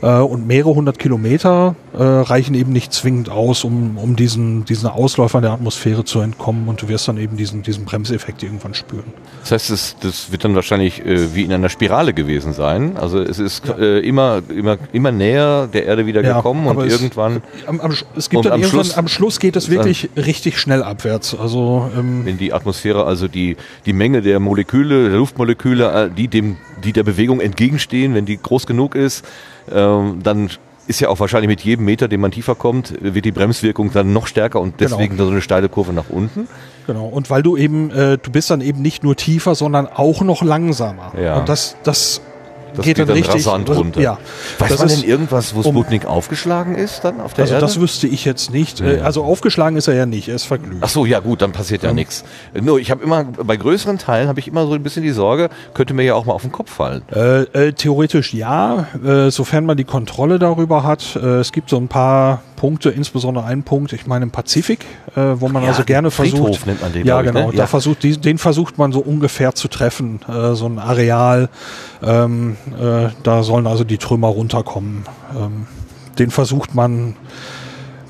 Äh, und mehrere hundert Kilometer äh, reichen eben nicht zwingend aus, um, um diesen, diesen Ausläufern der Atmosphäre zu entkommen und du wirst dann eben diesen, diesen Bremseffekt irgendwann spüren. Das heißt, das, das wird dann wahrscheinlich äh, wie in einer Spirale gewesen sein. Also es ist äh, immer, immer, immer näher der Erde wieder Ja, gekommen und es- irgendwann, Am, am, es gibt Und dann am irgendwann, Schluss- am Schluss geht es wirklich richtig schnell abwärts. Also ähm, wenn die Atmosphäre, also die, die Menge der Moleküle, der Luftmoleküle, äh, die dem, die der Bewegung entgegenstehen, wenn die groß genug ist, ähm, dann ist ja auch wahrscheinlich mit jedem Meter, den man tiefer kommt, wird die Bremswirkung dann noch stärker und Genau. deswegen so eine steile Kurve nach unten. Genau, und weil du eben, äh, du bist dann eben nicht nur tiefer, sondern auch noch langsamer. Ja. Und das, das Das geht, dann richtig rasant runter. Ja, Weiß das man ist- denn irgendwas, wo um- Sputnik aufgeschlagen ist dann auf der Also Erde? das wüsste ich jetzt nicht. Äh, Also aufgeschlagen ist er ja nicht, er ist verglüht. Ach so, ja gut, dann passiert ja nichts. Nur ich habe immer, bei größeren Teilen habe ich immer so ein bisschen die Sorge, könnte mir ja auch mal auf den Kopf fallen. Äh, äh, theoretisch ja, äh, sofern man die Kontrolle darüber hat. Äh, es gibt so ein paar Punkte, insbesondere einen Punkt, ich meine im Pazifik, äh, wo man Ja, also gerne Friedhof versucht. nennt man den, ja, glaub ich, genau. ne? Da Ja. versucht, die, den versucht man so ungefähr zu treffen. Äh, so ein Areal, ähm, äh, da sollen also die Trümmer runterkommen. Ähm, den versucht man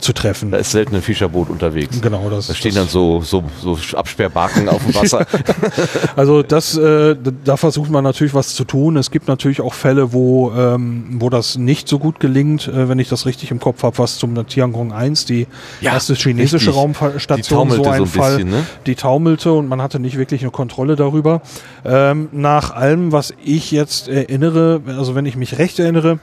zu treffen. Da ist selten ein Fischerboot unterwegs. Genau, das Da stehen das- dann so, so, so Absperrbarken auf dem [LAUGHS] Wasser. [LAUGHS] Also das, äh, da versucht man natürlich was zu tun. Es gibt natürlich auch Fälle, wo, ähm, wo das nicht so gut gelingt, äh, wenn ich das richtig im Kopf habe, was zum Tiangong 1, die Ja, erste chinesische richtig. Raumstation, so ein so ein Fall, bisschen, ne? die taumelte und man hatte nicht wirklich eine Kontrolle darüber. Ähm, nach allem, was ich jetzt erinnere, also wenn ich mich recht erinnere,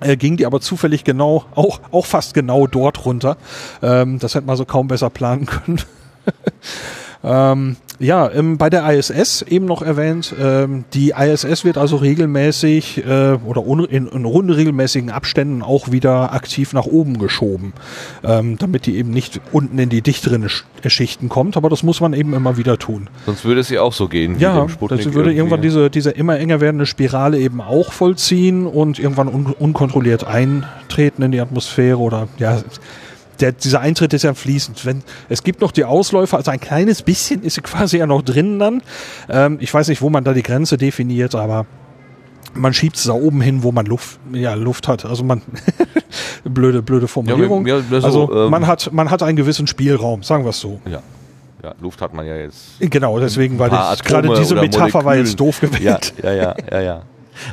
äh, ging die aber zufällig genau, auch, auch fast genau dort runter. Ähm, das hätte man so kaum besser planen können. [LAUGHS] ähm, ja, ähm, bei der ISS eben noch erwähnt, ähm, die ISS wird also regelmäßig äh, oder in, in unregelmäßigen Abständen auch wieder aktiv nach oben geschoben, ähm, damit die eben nicht unten in die dichteren Sch äh, Schichten kommt, aber das muss man eben immer wieder tun. Sonst würde es ja auch so gehen. wie Ja, das würde irgendwie. irgendwann diese, diese immer enger werdende Spirale eben auch vollziehen und irgendwann un unkontrolliert eintreten in die Atmosphäre oder ja, der, dieser Eintritt ist ja fließend. Wenn, es gibt noch die Ausläufer, also ein kleines bisschen ist sie quasi ja noch drin dann. Ähm, ich weiß nicht, wo man da die Grenze definiert, aber man schiebt es da oben hin, wo man Luft, ja, Luft hat. Also man, [LAUGHS] blöde, blöde Formulierung. Ja, ja, so, also ähm, man hat, man hat einen gewissen Spielraum, sagen wir es so. Ja. ja, Luft hat man ja jetzt. Genau, deswegen war gerade diese Metapher war jetzt Molekülen. doof gewählt. Ja, ja, ja, ja, ja.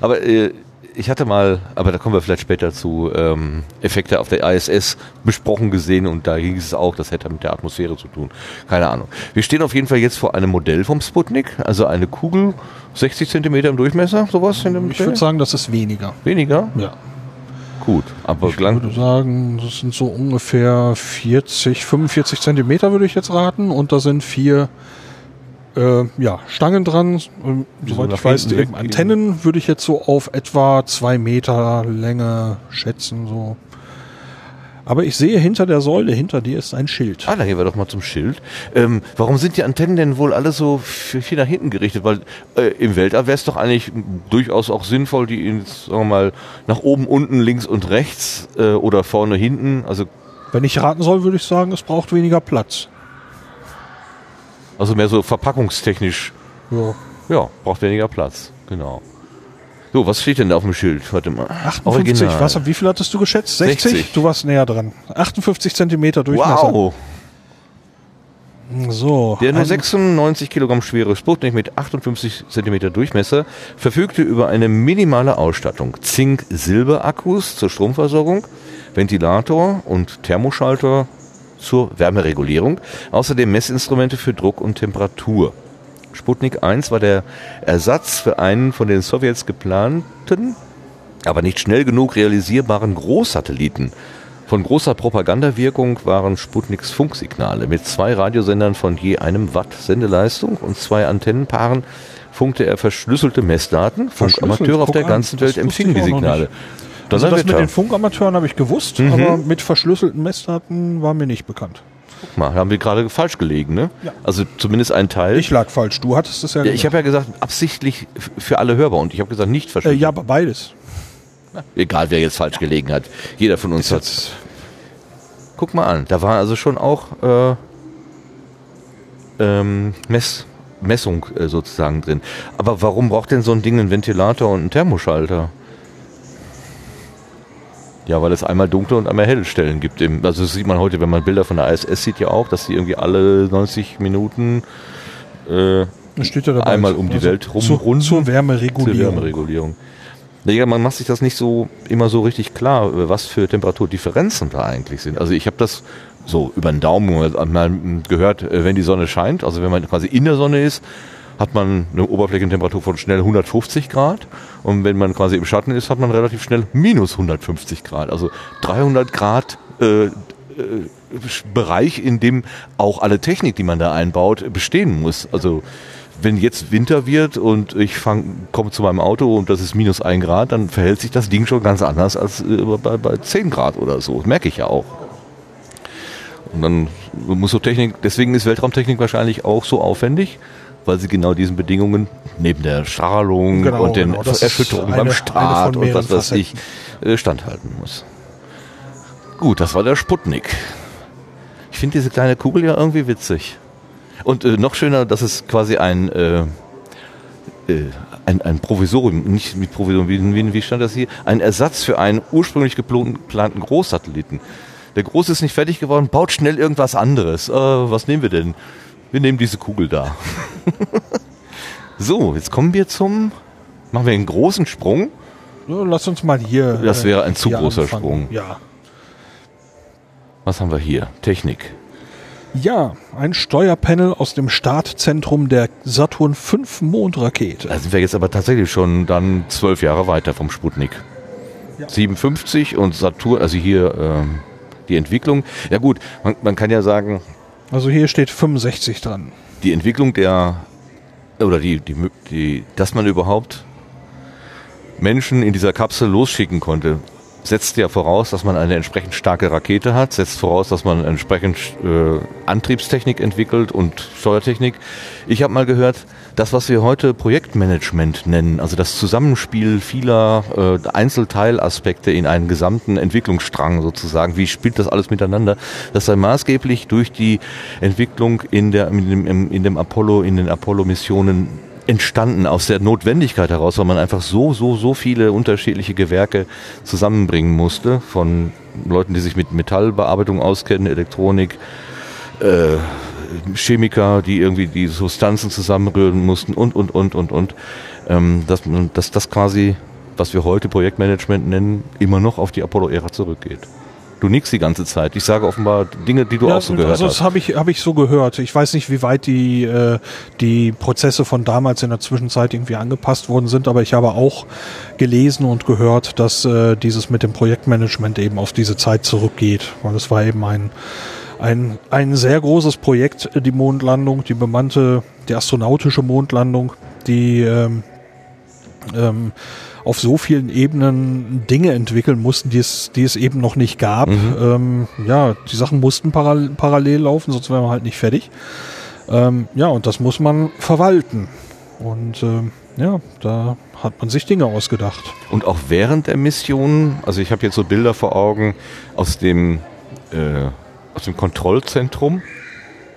Aber äh, ich hatte mal, aber da kommen wir vielleicht später zu, ähm, Effekte auf der ISS besprochen gesehen und da hieß es auch, das hätte mit der Atmosphäre zu tun. Keine Ahnung. Wir stehen auf jeden Fall jetzt vor einem Modell vom Sputnik, also eine Kugel, 60 Zentimeter im Durchmesser, sowas in dem Ich würde sagen, das ist weniger. Weniger? Ja. Gut, aber Ich lang, würde sagen, das sind so ungefähr 40, 45 Zentimeter würde ich jetzt raten und da sind vier äh, ja, Stangen dran. Ähm, so Soweit ich weiß, eben. Antennen würde ich jetzt so auf etwa zwei Meter Länge schätzen. So. Aber ich sehe hinter der Säule, hinter dir ist ein Schild. Ah, dann gehen wir doch mal zum Schild. Ähm, warum sind die Antennen denn wohl alle so viel viel nach hinten gerichtet? Weil äh, im Weltall wäre es doch eigentlich durchaus auch sinnvoll, die ins, sagen wir mal, nach oben, unten, links und rechts äh, oder vorne, hinten. Also, Wenn ich raten soll, würde ich sagen, es braucht weniger Platz. Also mehr so verpackungstechnisch. Ja. Ja, braucht weniger Platz. Genau. So, was steht denn da auf dem Schild? Warte mal. 58, Original. was, wie viel hattest du geschätzt? 60? 60. Du warst näher dran. 58 Zentimeter Durchmesser. Wow! So. Der nur ein- 96 Kilogramm schwere Sputnik mit 58 Zentimeter Durchmesser verfügte über eine minimale Ausstattung. Zink-Silber-Akkus zur Stromversorgung, Ventilator und Thermoschalter zur Wärmeregulierung, außerdem Messinstrumente für Druck und Temperatur. Sputnik 1 war der Ersatz für einen von den Sowjets geplanten, aber nicht schnell genug realisierbaren Großsatelliten. Von großer Propagandawirkung waren Sputniks Funksignale. Mit zwei Radiosendern von je einem Watt Sendeleistung und zwei Antennenpaaren funkte er verschlüsselte Messdaten. Funkamateure auf der ganzen Welt empfingen die Signale. Also das mit den Funkamateuren habe ich gewusst, Mhm. aber mit verschlüsselten Messdaten war mir nicht bekannt. Guck mal, haben wir gerade falsch gelegen, ne? Ja. Also zumindest ein Teil. Ich lag falsch, du hattest es ja ja, ich habe ja gesagt, absichtlich für alle hörbar und ich habe gesagt, nicht äh, verschlüsselt. Ja, aber beides. Egal, wer jetzt falsch gelegen hat. Jeder von uns hat Guck mal an, da war also schon auch äh, ähm, Mess, Messung äh, sozusagen drin. Aber warum braucht denn so ein Ding einen Ventilator und einen Thermoschalter? Ja, weil es einmal dunkle und einmal helle Stellen gibt. Also das sieht man heute, wenn man Bilder von der ISS sieht ja auch, dass die irgendwie alle 90 Minuten äh. Einmal um die Welt Zur, rumrunden. zur zur Wärmeregulierung. Wärmeregulierung. Ja, man macht sich das nicht so immer so richtig klar, was für Temperaturdifferenzen da eigentlich sind. Also ich habe das so über den Daumen gehört, äh, wenn die Sonne scheint, also wenn man quasi in der Sonne ist, hat man eine Oberflächentemperatur von schnell 150 Grad und wenn man quasi im Schatten ist, hat man relativ schnell minus 150 Grad. Also 300 Grad äh, äh, Bereich, in dem auch alle Technik, die man da einbaut, bestehen muss. Also wenn jetzt Winter wird und ich komme zu meinem Auto und das ist minus ein Grad, dann verhält sich das Ding schon ganz anders als äh, bei, bei 10 Grad oder so. Das merke ich ja auch. Und dann muss so Technik, deswegen ist Weltraumtechnik wahrscheinlich auch so aufwendig, weil sie genau diesen Bedingungen neben der Strahlung Genau, und den genau. Erschütterungen eine- beim Start und was weiß ich äh, standhalten muss. Gut, das war der Sputnik. Ich finde diese kleine Kugel ja irgendwie witzig. Und äh, noch schöner, dass es quasi ein, äh, äh, ein, ein Provisorium, nicht mit Provisorium, wie, wie, wie stand das hier? Ein Ersatz für einen ursprünglich geplanten geplanten Großsatelliten. Der Große ist nicht fertig geworden, baut schnell irgendwas anderes. Äh, was nehmen wir denn? Wir nehmen diese Kugel da. so, jetzt kommen wir zum, machen wir einen großen Sprung. Lass uns mal hier. Das äh, wäre ein zu hier großer anfangen. Sprung. Ja. Was haben wir hier? Technik. Ja, ein Steuerpanel aus dem Startzentrum der Saturn V Mondrakete. Da sind wir jetzt aber tatsächlich schon dann zwölf Jahre weiter vom Sputnik. Ja. 57 und Saturn, also hier ähm, die Entwicklung. Ja gut, man, man kann ja sagen, Also hier steht 65 dran. die Entwicklung der, oder die, die, die, dass man überhaupt Menschen in dieser Kapsel losschicken konnte, setzt ja voraus, dass man eine entsprechend starke Rakete hat, setzt voraus, dass man entsprechend äh, Antriebstechnik entwickelt und Steuertechnik. Ich habe mal gehört, das, was wir heute Projektmanagement nennen, also das Zusammenspiel vieler äh, Einzelteilaspekte in einen gesamten Entwicklungsstrang sozusagen, wie spielt das alles miteinander, das sei maßgeblich durch die Entwicklung in, der, in, dem, in dem Apollo, in den Apollo-Missionen entstanden aus der Notwendigkeit heraus, weil man einfach so, so, so viele unterschiedliche Gewerke zusammenbringen musste von Leuten, die sich mit Metallbearbeitung auskennen, Elektronik, äh, Chemiker, die irgendwie die Substanzen zusammenrühren mussten und, und, und, und, und. Ähm, dass, dass das quasi, was wir heute Projektmanagement nennen, immer noch auf die Apollo-Ära zurückgeht. Du nickst die ganze Zeit. Ich sage offenbar Dinge, die du auch so gehört also das hast. habe ich, hab ich so gehört. Ich weiß nicht, wie weit die, äh, die Prozesse von damals in der Zwischenzeit irgendwie angepasst worden sind, aber ich habe auch gelesen und gehört, dass äh, dieses mit dem Projektmanagement eben auf diese Zeit zurückgeht, weil es war eben ein, ein, ein sehr großes Projekt, die Mondlandung, die bemannte, die astronautische Mondlandung, die ähm, ähm, auf so vielen Ebenen Dinge entwickeln mussten, die es, die es eben noch nicht gab. Ähm, ja, die Sachen mussten paral parallel laufen, sonst wären wir halt nicht fertig. Ähm, ja, und das muss man verwalten. Und ähm, ja, da hat man sich Dinge ausgedacht. Und auch während der Mission, also ich habe jetzt so Bilder vor Augen aus dem, äh, aus dem Kontrollzentrum.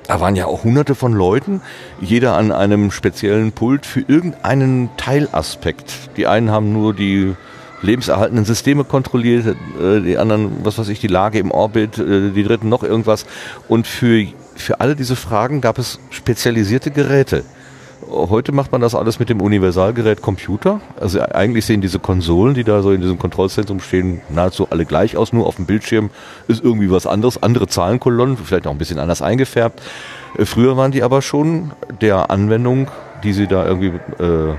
Da waren ja auch hunderte von Leuten, jeder an einem speziellen Pult für irgendeinen Teilaspekt. Die einen haben nur die lebenserhaltenden Systeme kontrolliert, äh, die anderen, was weiß ich, die Lage im Orbit, äh, die dritten noch irgendwas. Und für, für alle diese Fragen gab es spezialisierte Geräte. Heute macht man das alles mit dem Universalgerät Computer. Also eigentlich sehen diese Konsolen, die da so in diesem Kontrollzentrum stehen, nahezu alle gleich aus. Nur auf dem Bildschirm ist irgendwie was anderes, andere Zahlenkolonnen, vielleicht auch ein bisschen anders eingefärbt. Äh, Früher waren die aber schon der Anwendung, die sie da irgendwie äh,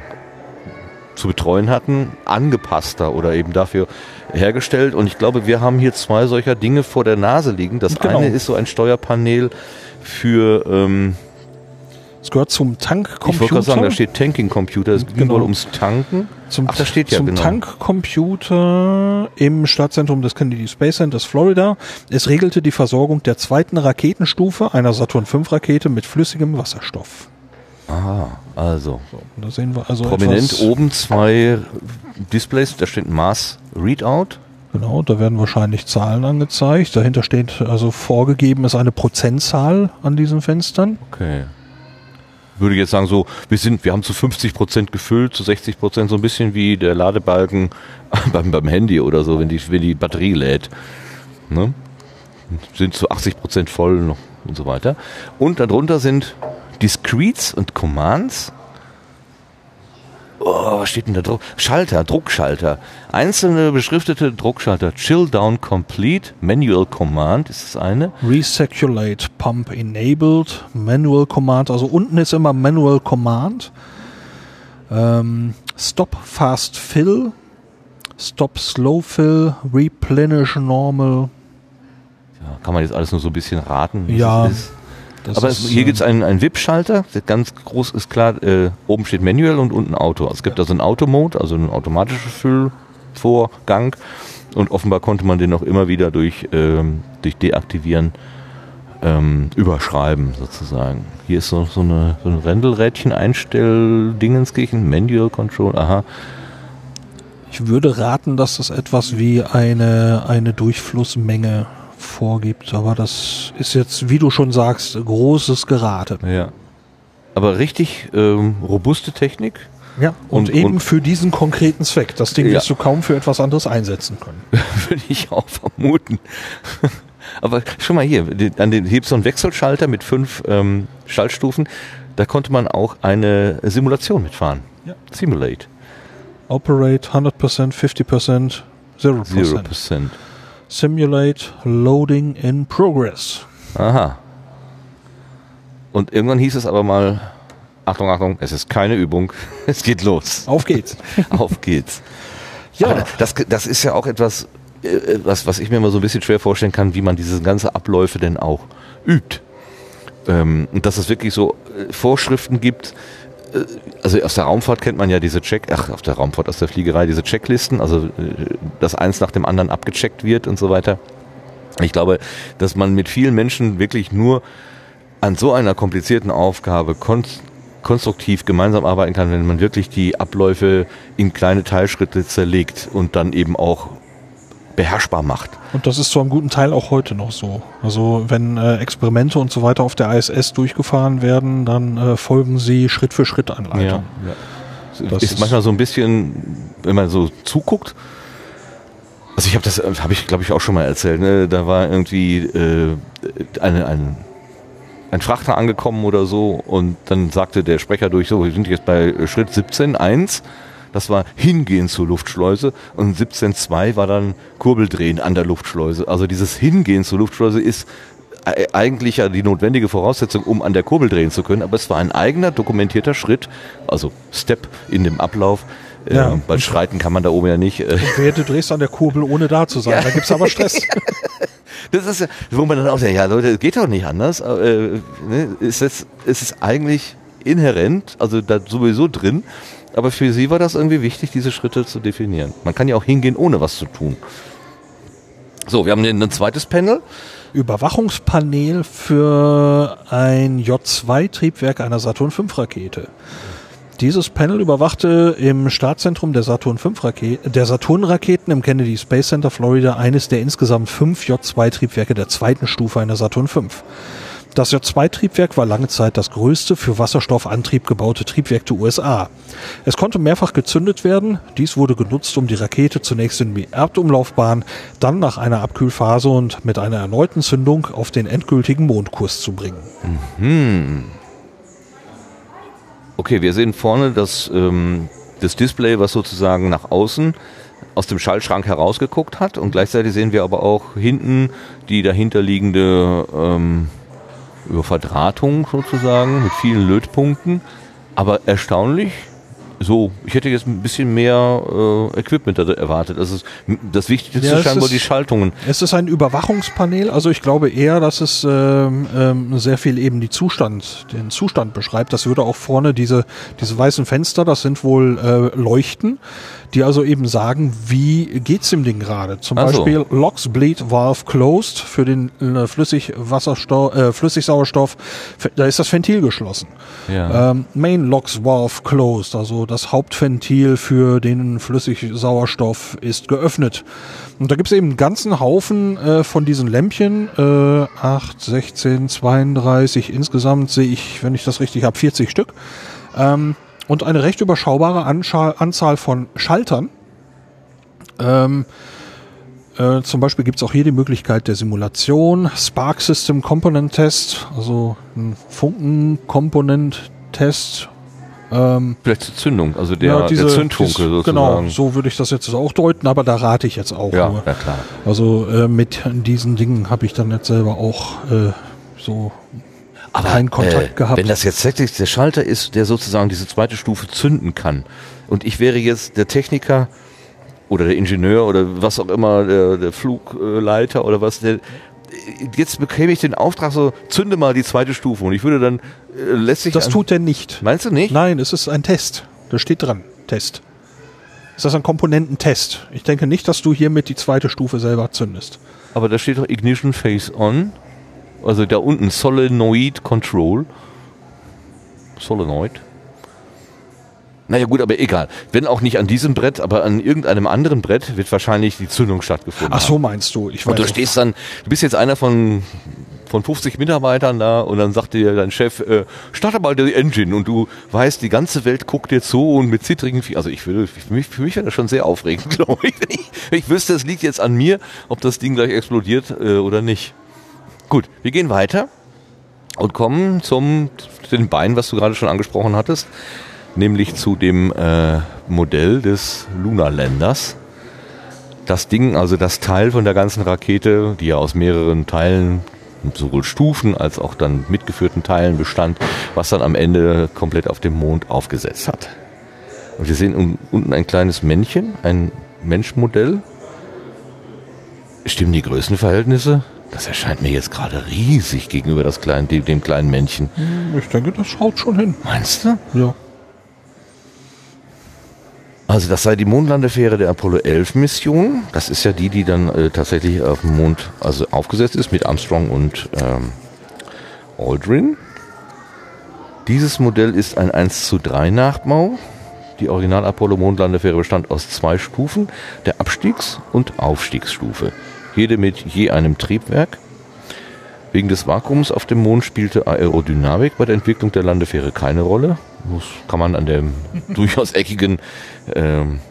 zu betreuen hatten, angepasster oder eben dafür hergestellt. Und ich glaube, wir haben hier zwei solcher Dinge vor der Nase liegen. Das Genau. eine ist so ein Steuerpanel für ähm, Es gehört zum ich wollte Tankcomputer. gerade sagen, da steht Tanking Computer. Es ging Genau. wohl ums Tanken. zum, Ach, da steht ja zum genau. Tankcomputer im Startzentrum des Kennedy Space Centers Florida. Es regelte die Versorgung der zweiten Raketenstufe einer Saturn V Rakete mit flüssigem Wasserstoff. Aha, also So, da sehen wir also prominent oben zwei Displays. Da steht Mass Readout. Genau, da werden wahrscheinlich Zahlen angezeigt. Dahinter steht also vorgegeben ist eine Prozentzahl an diesen Fenstern. Okay. Würde jetzt sagen so, wir sind, wir haben zu 50 Prozent gefüllt, zu 60 Prozent so ein bisschen wie der Ladebalken [LAUGHS] beim, beim Handy oder so, wenn die, wenn die Batterie lädt. Ne? Sind zu 80 Prozent voll und so weiter. Und darunter sind Discretes und Commands. Oh, was steht denn da drauf? Schalter, Druckschalter. Einzelne beschriftete Druckschalter. Chill Down Complete, Manual Command ist das eine. Recirculate Pump Enabled, Manual Command, also unten ist immer Manual Command. Ähm, Stop Fast Fill, Stop Slow Fill, Replenish Normal. Ja, kann man jetzt alles nur so ein bisschen raten? Ja. es ist? Das Aber ist, hier äh, gibt es einen, einen VIP-Schalter, der ganz groß ist klar, äh, oben steht Manual und unten Auto. Also es gibt also einen Automode, also einen automatischen Füllvorgang und offenbar konnte man den auch immer wieder durch, ähm, durch Deaktivieren ähm, überschreiben sozusagen. Hier ist so, so, eine, so ein Rändelrädchen, Einstell-Dingenskirchen, Manual Control, aha. Ich würde raten, dass das etwas wie eine, eine Durchflussmenge vorgibt, aber das ist jetzt, wie du schon sagst, großes Gerate. Ja. Aber richtig ähm, robuste Technik. Ja, und, Und- eben und- für diesen konkreten Zweck. Das Ding Ja. wirst du kaum für etwas anderes einsetzen können. [LAUGHS] Würde ich auch vermuten. [LAUGHS] Aber schon mal hier, an den so einen Wechselschalter mit fünf ähm, Schaltstufen. Da konnte man auch eine Simulation mitfahren. Ja. Simulate. Operate 100%, 50%, 0%. 0%. Simulate Loading in Progress. Aha. Und irgendwann hieß es aber mal, Achtung, Achtung, es ist keine Übung, [LAUGHS] es geht los. Auf geht's. [LAUGHS] Auf geht's. Ja. Aber das, das ist ja auch etwas, äh, was, was ich mir mal so ein bisschen schwer vorstellen kann, wie man diese ganze Abläufe denn auch übt. Ähm, und dass es wirklich so äh, Vorschriften gibt. Äh, Also aus der Raumfahrt kennt man ja diese Check, ach, auf der Raumfahrt, aus der Fliegerei, diese Checklisten, also äh, dass eins nach dem anderen abgecheckt wird und so weiter. Ich glaube, dass man mit vielen Menschen wirklich nur an so einer komplizierten Aufgabe kon konstruktiv gemeinsam arbeiten kann, wenn man wirklich die Abläufe in kleine Teilschritte zerlegt und dann eben auch beherrschbar macht. Und das ist zu einem guten Teil auch heute noch so. Also wenn äh, Experimente und so weiter auf der ISS durchgefahren werden, dann äh, folgen sie Schritt für Schritt Anleitung. Das Das ist, ist- manchmal so ein bisschen, wenn man so zuguckt. Also ich habe das, habe ich glaube ich auch schon mal erzählt. Ne? Da war irgendwie äh, eine, ein, ein Frachter angekommen oder so und dann sagte der Sprecher durch, so, wir sind jetzt bei Schritt 17.1. Das war Hingehen zur Luftschleuse und 17.2 war dann Kurbeldrehen an der Luftschleuse. Also dieses Hingehen zur Luftschleuse ist e- eigentlich ja die notwendige Voraussetzung, um an der Kurbel drehen zu können, aber es war ein eigener dokumentierter Schritt, also Step in dem Ablauf. Ja. Äh, weil schreiten kann man da oben ja nicht. Äh, Wer du drehst an der Kurbel, ohne da zu sein. Da gibt's aber Stress. [LAUGHS] Das ist ja, wo man dann auch sagt, ja Leute, geht doch nicht anders. Äh, ne, ist das, ist es eigentlich inhärent, also da sowieso drin, aber für sie war das irgendwie wichtig, diese Schritte zu definieren. Man kann ja auch hingehen, ohne was zu tun. So, wir haben ein zweites Panel. Überwachungspanel für ein J2-Triebwerk einer Saturn V Rakete. Dieses Panel überwachte im Startzentrum der Saturn der Saturn Raketen im Kennedy Space Center Florida eines der insgesamt fünf J2-Triebwerke der zweiten Stufe einer Saturn V. Das J2-Triebwerk war lange Zeit das größte für Wasserstoffantrieb gebaute Triebwerk der USA. Es konnte mehrfach gezündet werden. Dies wurde genutzt, um die Rakete zunächst in die Erdumlaufbahn, dann nach einer Abkühlphase und mit einer erneuten Zündung auf den endgültigen Mondkurs zu bringen. Okay, wir sehen vorne das, ähm, das Display, was sozusagen nach außen aus dem Schaltschrank herausgeguckt hat und gleichzeitig sehen wir aber auch hinten die dahinterliegende ähm, über Verdrahtung sozusagen mit vielen Lötpunkten. Aber erstaunlich, so, ich hätte jetzt ein bisschen mehr äh, Equipment erwartet. Also das Wichtigste Ja, scheinbar ist- die Schaltungen. Es ist ein Überwachungspanel, also ich glaube eher, dass es ähm, ähm, sehr viel eben die Zustand, den Zustand beschreibt. Das würde auch vorne diese, diese weißen Fenster, das sind wohl äh, Leuchten, die also eben sagen, wie geht's dem Ding gerade. Zum Ach so. Beispiel Locks Bleed Valve Closed für den äh, Flüssigwasserstoff, äh, Flüssigsauerstoff, da ist das Ventil geschlossen. Ja. Ähm, Main Locks Valve Closed, also das Hauptventil für den Flüssigsauerstoff ist geöffnet. Und da gibt es eben einen ganzen Haufen äh, von diesen Lämpchen, äh, 8, 16, 32, insgesamt sehe ich, wenn ich das richtig habe, 40 Stück. Ähm, und eine recht überschaubare Anzahl von Schaltern. Ähm, äh, zum Beispiel gibt es auch hier die Möglichkeit der Simulation, Spark System Component Test, also ein Funken-Komponent-Test. Ähm, Vielleicht zur Zündung, also der, ja, diese- der Zündfunke dies- sozusagen. Genau, so würde ich das jetzt auch deuten, aber da rate ich jetzt auch Ja, nur. ja klar. Also äh, mit diesen Dingen habe ich dann jetzt selber auch äh, so keinen Kontakt äh, gehabt. Wenn das jetzt tatsächlich der Schalter ist, der sozusagen diese zweite Stufe zünden kann und ich wäre jetzt der Techniker oder der Ingenieur oder was auch immer, der, der Flugleiter oder was, der, jetzt bekäme ich den Auftrag so, zünde mal die zweite Stufe und ich würde dann äh, letztlich. Das tut er nicht. Meinst du nicht? Nein, es ist ein Test. Da steht dran. Test. Ist das ein Komponententest? Ich denke nicht, dass du hiermit die zweite Stufe selber zündest. Aber da steht doch Ignition Phase On. Also da unten Solenoid Control. Solenoid. Naja gut, aber egal. Wenn auch nicht an diesem Brett, aber an irgendeinem anderen Brett wird wahrscheinlich die Zündung stattgefunden. Ach so meinst du? Ich Und du weiß- stehst dann, du bist jetzt einer von, von 50 Mitarbeitern da und dann sagt dir dein Chef, äh, starte mal die Engine und du weißt, die ganze Welt guckt dir zu und mit zittrigen Fie Also ich würde, für mich, für mich wäre das schon sehr aufregend, [LAUGHS] glaube ich. Wenn ich. Ich wüsste, es liegt jetzt an mir, ob das Ding gleich explodiert äh, oder nicht. Gut, wir gehen weiter und kommen zum, zu den Beinen, was du gerade schon angesprochen hattest, nämlich zu dem äh, Modell des Lunarlanders. Das Ding, also das Teil von der ganzen Rakete, die ja aus mehreren Teilen, sowohl Stufen als auch dann mitgeführten Teilen bestand, was dann am Ende komplett auf dem Mond aufgesetzt hat. Und wir sehen un unten ein kleines Männchen, ein Menschmodell. Stimmen die Größenverhältnisse? Das erscheint mir jetzt gerade riesig gegenüber das kleinen, dem, dem kleinen Männchen. Ich denke, das schaut schon hin. Meinst du? Ja. Also das sei die Mondlandefähre der Apollo 11 Mission. Das ist ja die, die dann äh, tatsächlich auf dem Mond also aufgesetzt ist mit Armstrong und ähm, Aldrin. Dieses Modell ist ein 1 zu 3 Nachbau. Die Original Apollo Mondlandefähre bestand aus zwei Stufen, der Abstiegs- und Aufstiegsstufe. Jede mit je einem Triebwerk. Wegen des Vakuums auf dem Mond spielte Aerodynamik bei der Entwicklung der Landefähre keine Rolle. Das kann man an dem [LAUGHS] durchaus eckigen ähm,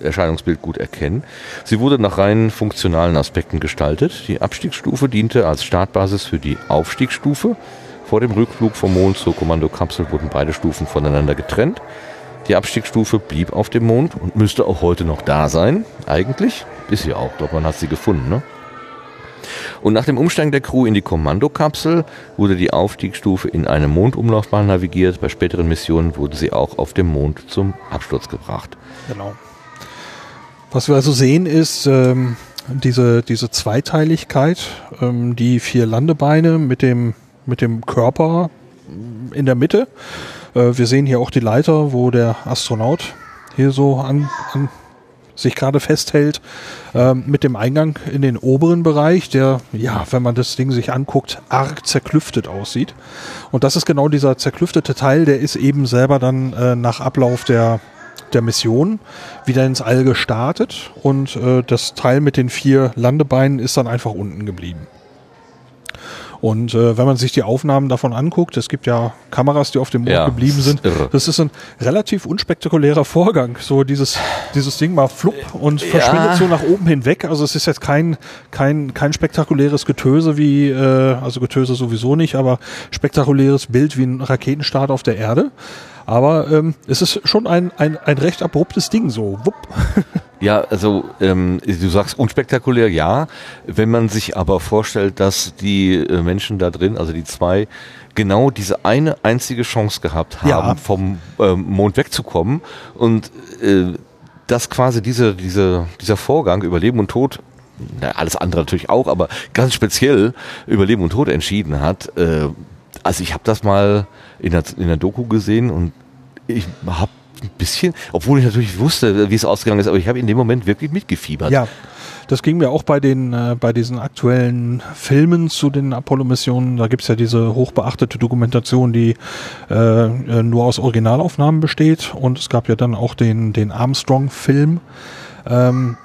Erscheinungsbild gut erkennen. Sie wurde nach rein funktionalen Aspekten gestaltet. Die Abstiegsstufe diente als Startbasis für die Aufstiegsstufe. Vor dem Rückflug vom Mond zur Kommandokapsel wurden beide Stufen voneinander getrennt. Die Abstiegsstufe blieb auf dem Mond und müsste auch heute noch da sein. Eigentlich ist sie auch. Glaube, man hat sie gefunden. Ne? Und nach dem Umsteigen der Crew in die Kommandokapsel wurde die Aufstiegsstufe in eine Mondumlaufbahn navigiert. Bei späteren Missionen wurde sie auch auf dem Mond zum Absturz gebracht. Genau. Was wir also sehen ist ähm, diese, diese Zweiteiligkeit, ähm, die vier Landebeine mit dem, mit dem Körper in der Mitte. Äh, wir sehen hier auch die Leiter, wo der Astronaut hier so an, an sich gerade festhält, ähm, mit dem Eingang in den oberen Bereich, der, ja, wenn man das Ding sich anguckt, arg zerklüftet aussieht. Und das ist genau dieser zerklüftete Teil, der ist eben selber dann äh, nach Ablauf der, der Mission wieder ins All gestartet und äh, das Teil mit den vier Landebeinen ist dann einfach unten geblieben. Und äh, wenn man sich die Aufnahmen davon anguckt, es gibt ja Kameras, die auf dem Mond Ja, geblieben sind. irre. Das ist ein relativ unspektakulärer Vorgang. So dieses, dieses Ding mal flupp und Ja. verschwindet so nach oben hinweg. Also es ist jetzt kein, kein, kein spektakuläres Getöse wie, äh, also Getöse sowieso nicht, aber spektakuläres Bild wie ein Raketenstart auf der Erde. Aber ähm, es ist schon ein, ein, ein recht abruptes Ding so. Wupp. [LAUGHS] Ja, also ähm, du sagst unspektakulär, ja. Wenn man sich aber vorstellt, dass die äh, Menschen da drin, also die zwei, genau diese eine einzige Chance gehabt haben, Ja. vom ähm, Mond wegzukommen und äh, dass quasi diese, diese, dieser Vorgang über Leben und Tod, na, alles andere natürlich auch, aber ganz speziell über Leben und Tod entschieden hat. Äh, also ich habe das mal in der, in der Doku gesehen und ich habe ein bisschen, obwohl ich natürlich wusste, wie es ausgegangen ist, aber ich habe in dem Moment wirklich mitgefiebert. Ja, das ging mir auch bei den äh, bei diesen aktuellen Filmen zu den Apollo-Missionen. Da gibt's ja diese hochbeachtete Dokumentation, die äh, äh, nur aus Originalaufnahmen besteht. Und es gab ja dann auch den, den Armstrong-Film. Ähm,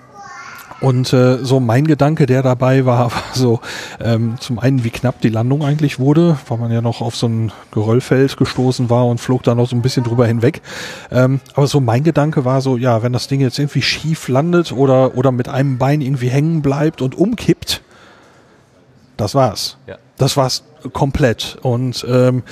und äh, so mein Gedanke, der dabei war, [LAUGHS] war so ähm, zum einen, wie knapp die Landung eigentlich wurde, weil man ja noch auf so ein Geröllfeld gestoßen war und flog da noch so ein bisschen drüber hinweg. Ähm, aber so mein Gedanke war so, ja, wenn das Ding jetzt irgendwie schief landet oder, oder mit einem Bein irgendwie hängen bleibt und umkippt, das war's. Ja. Das war's komplett. Und ähm,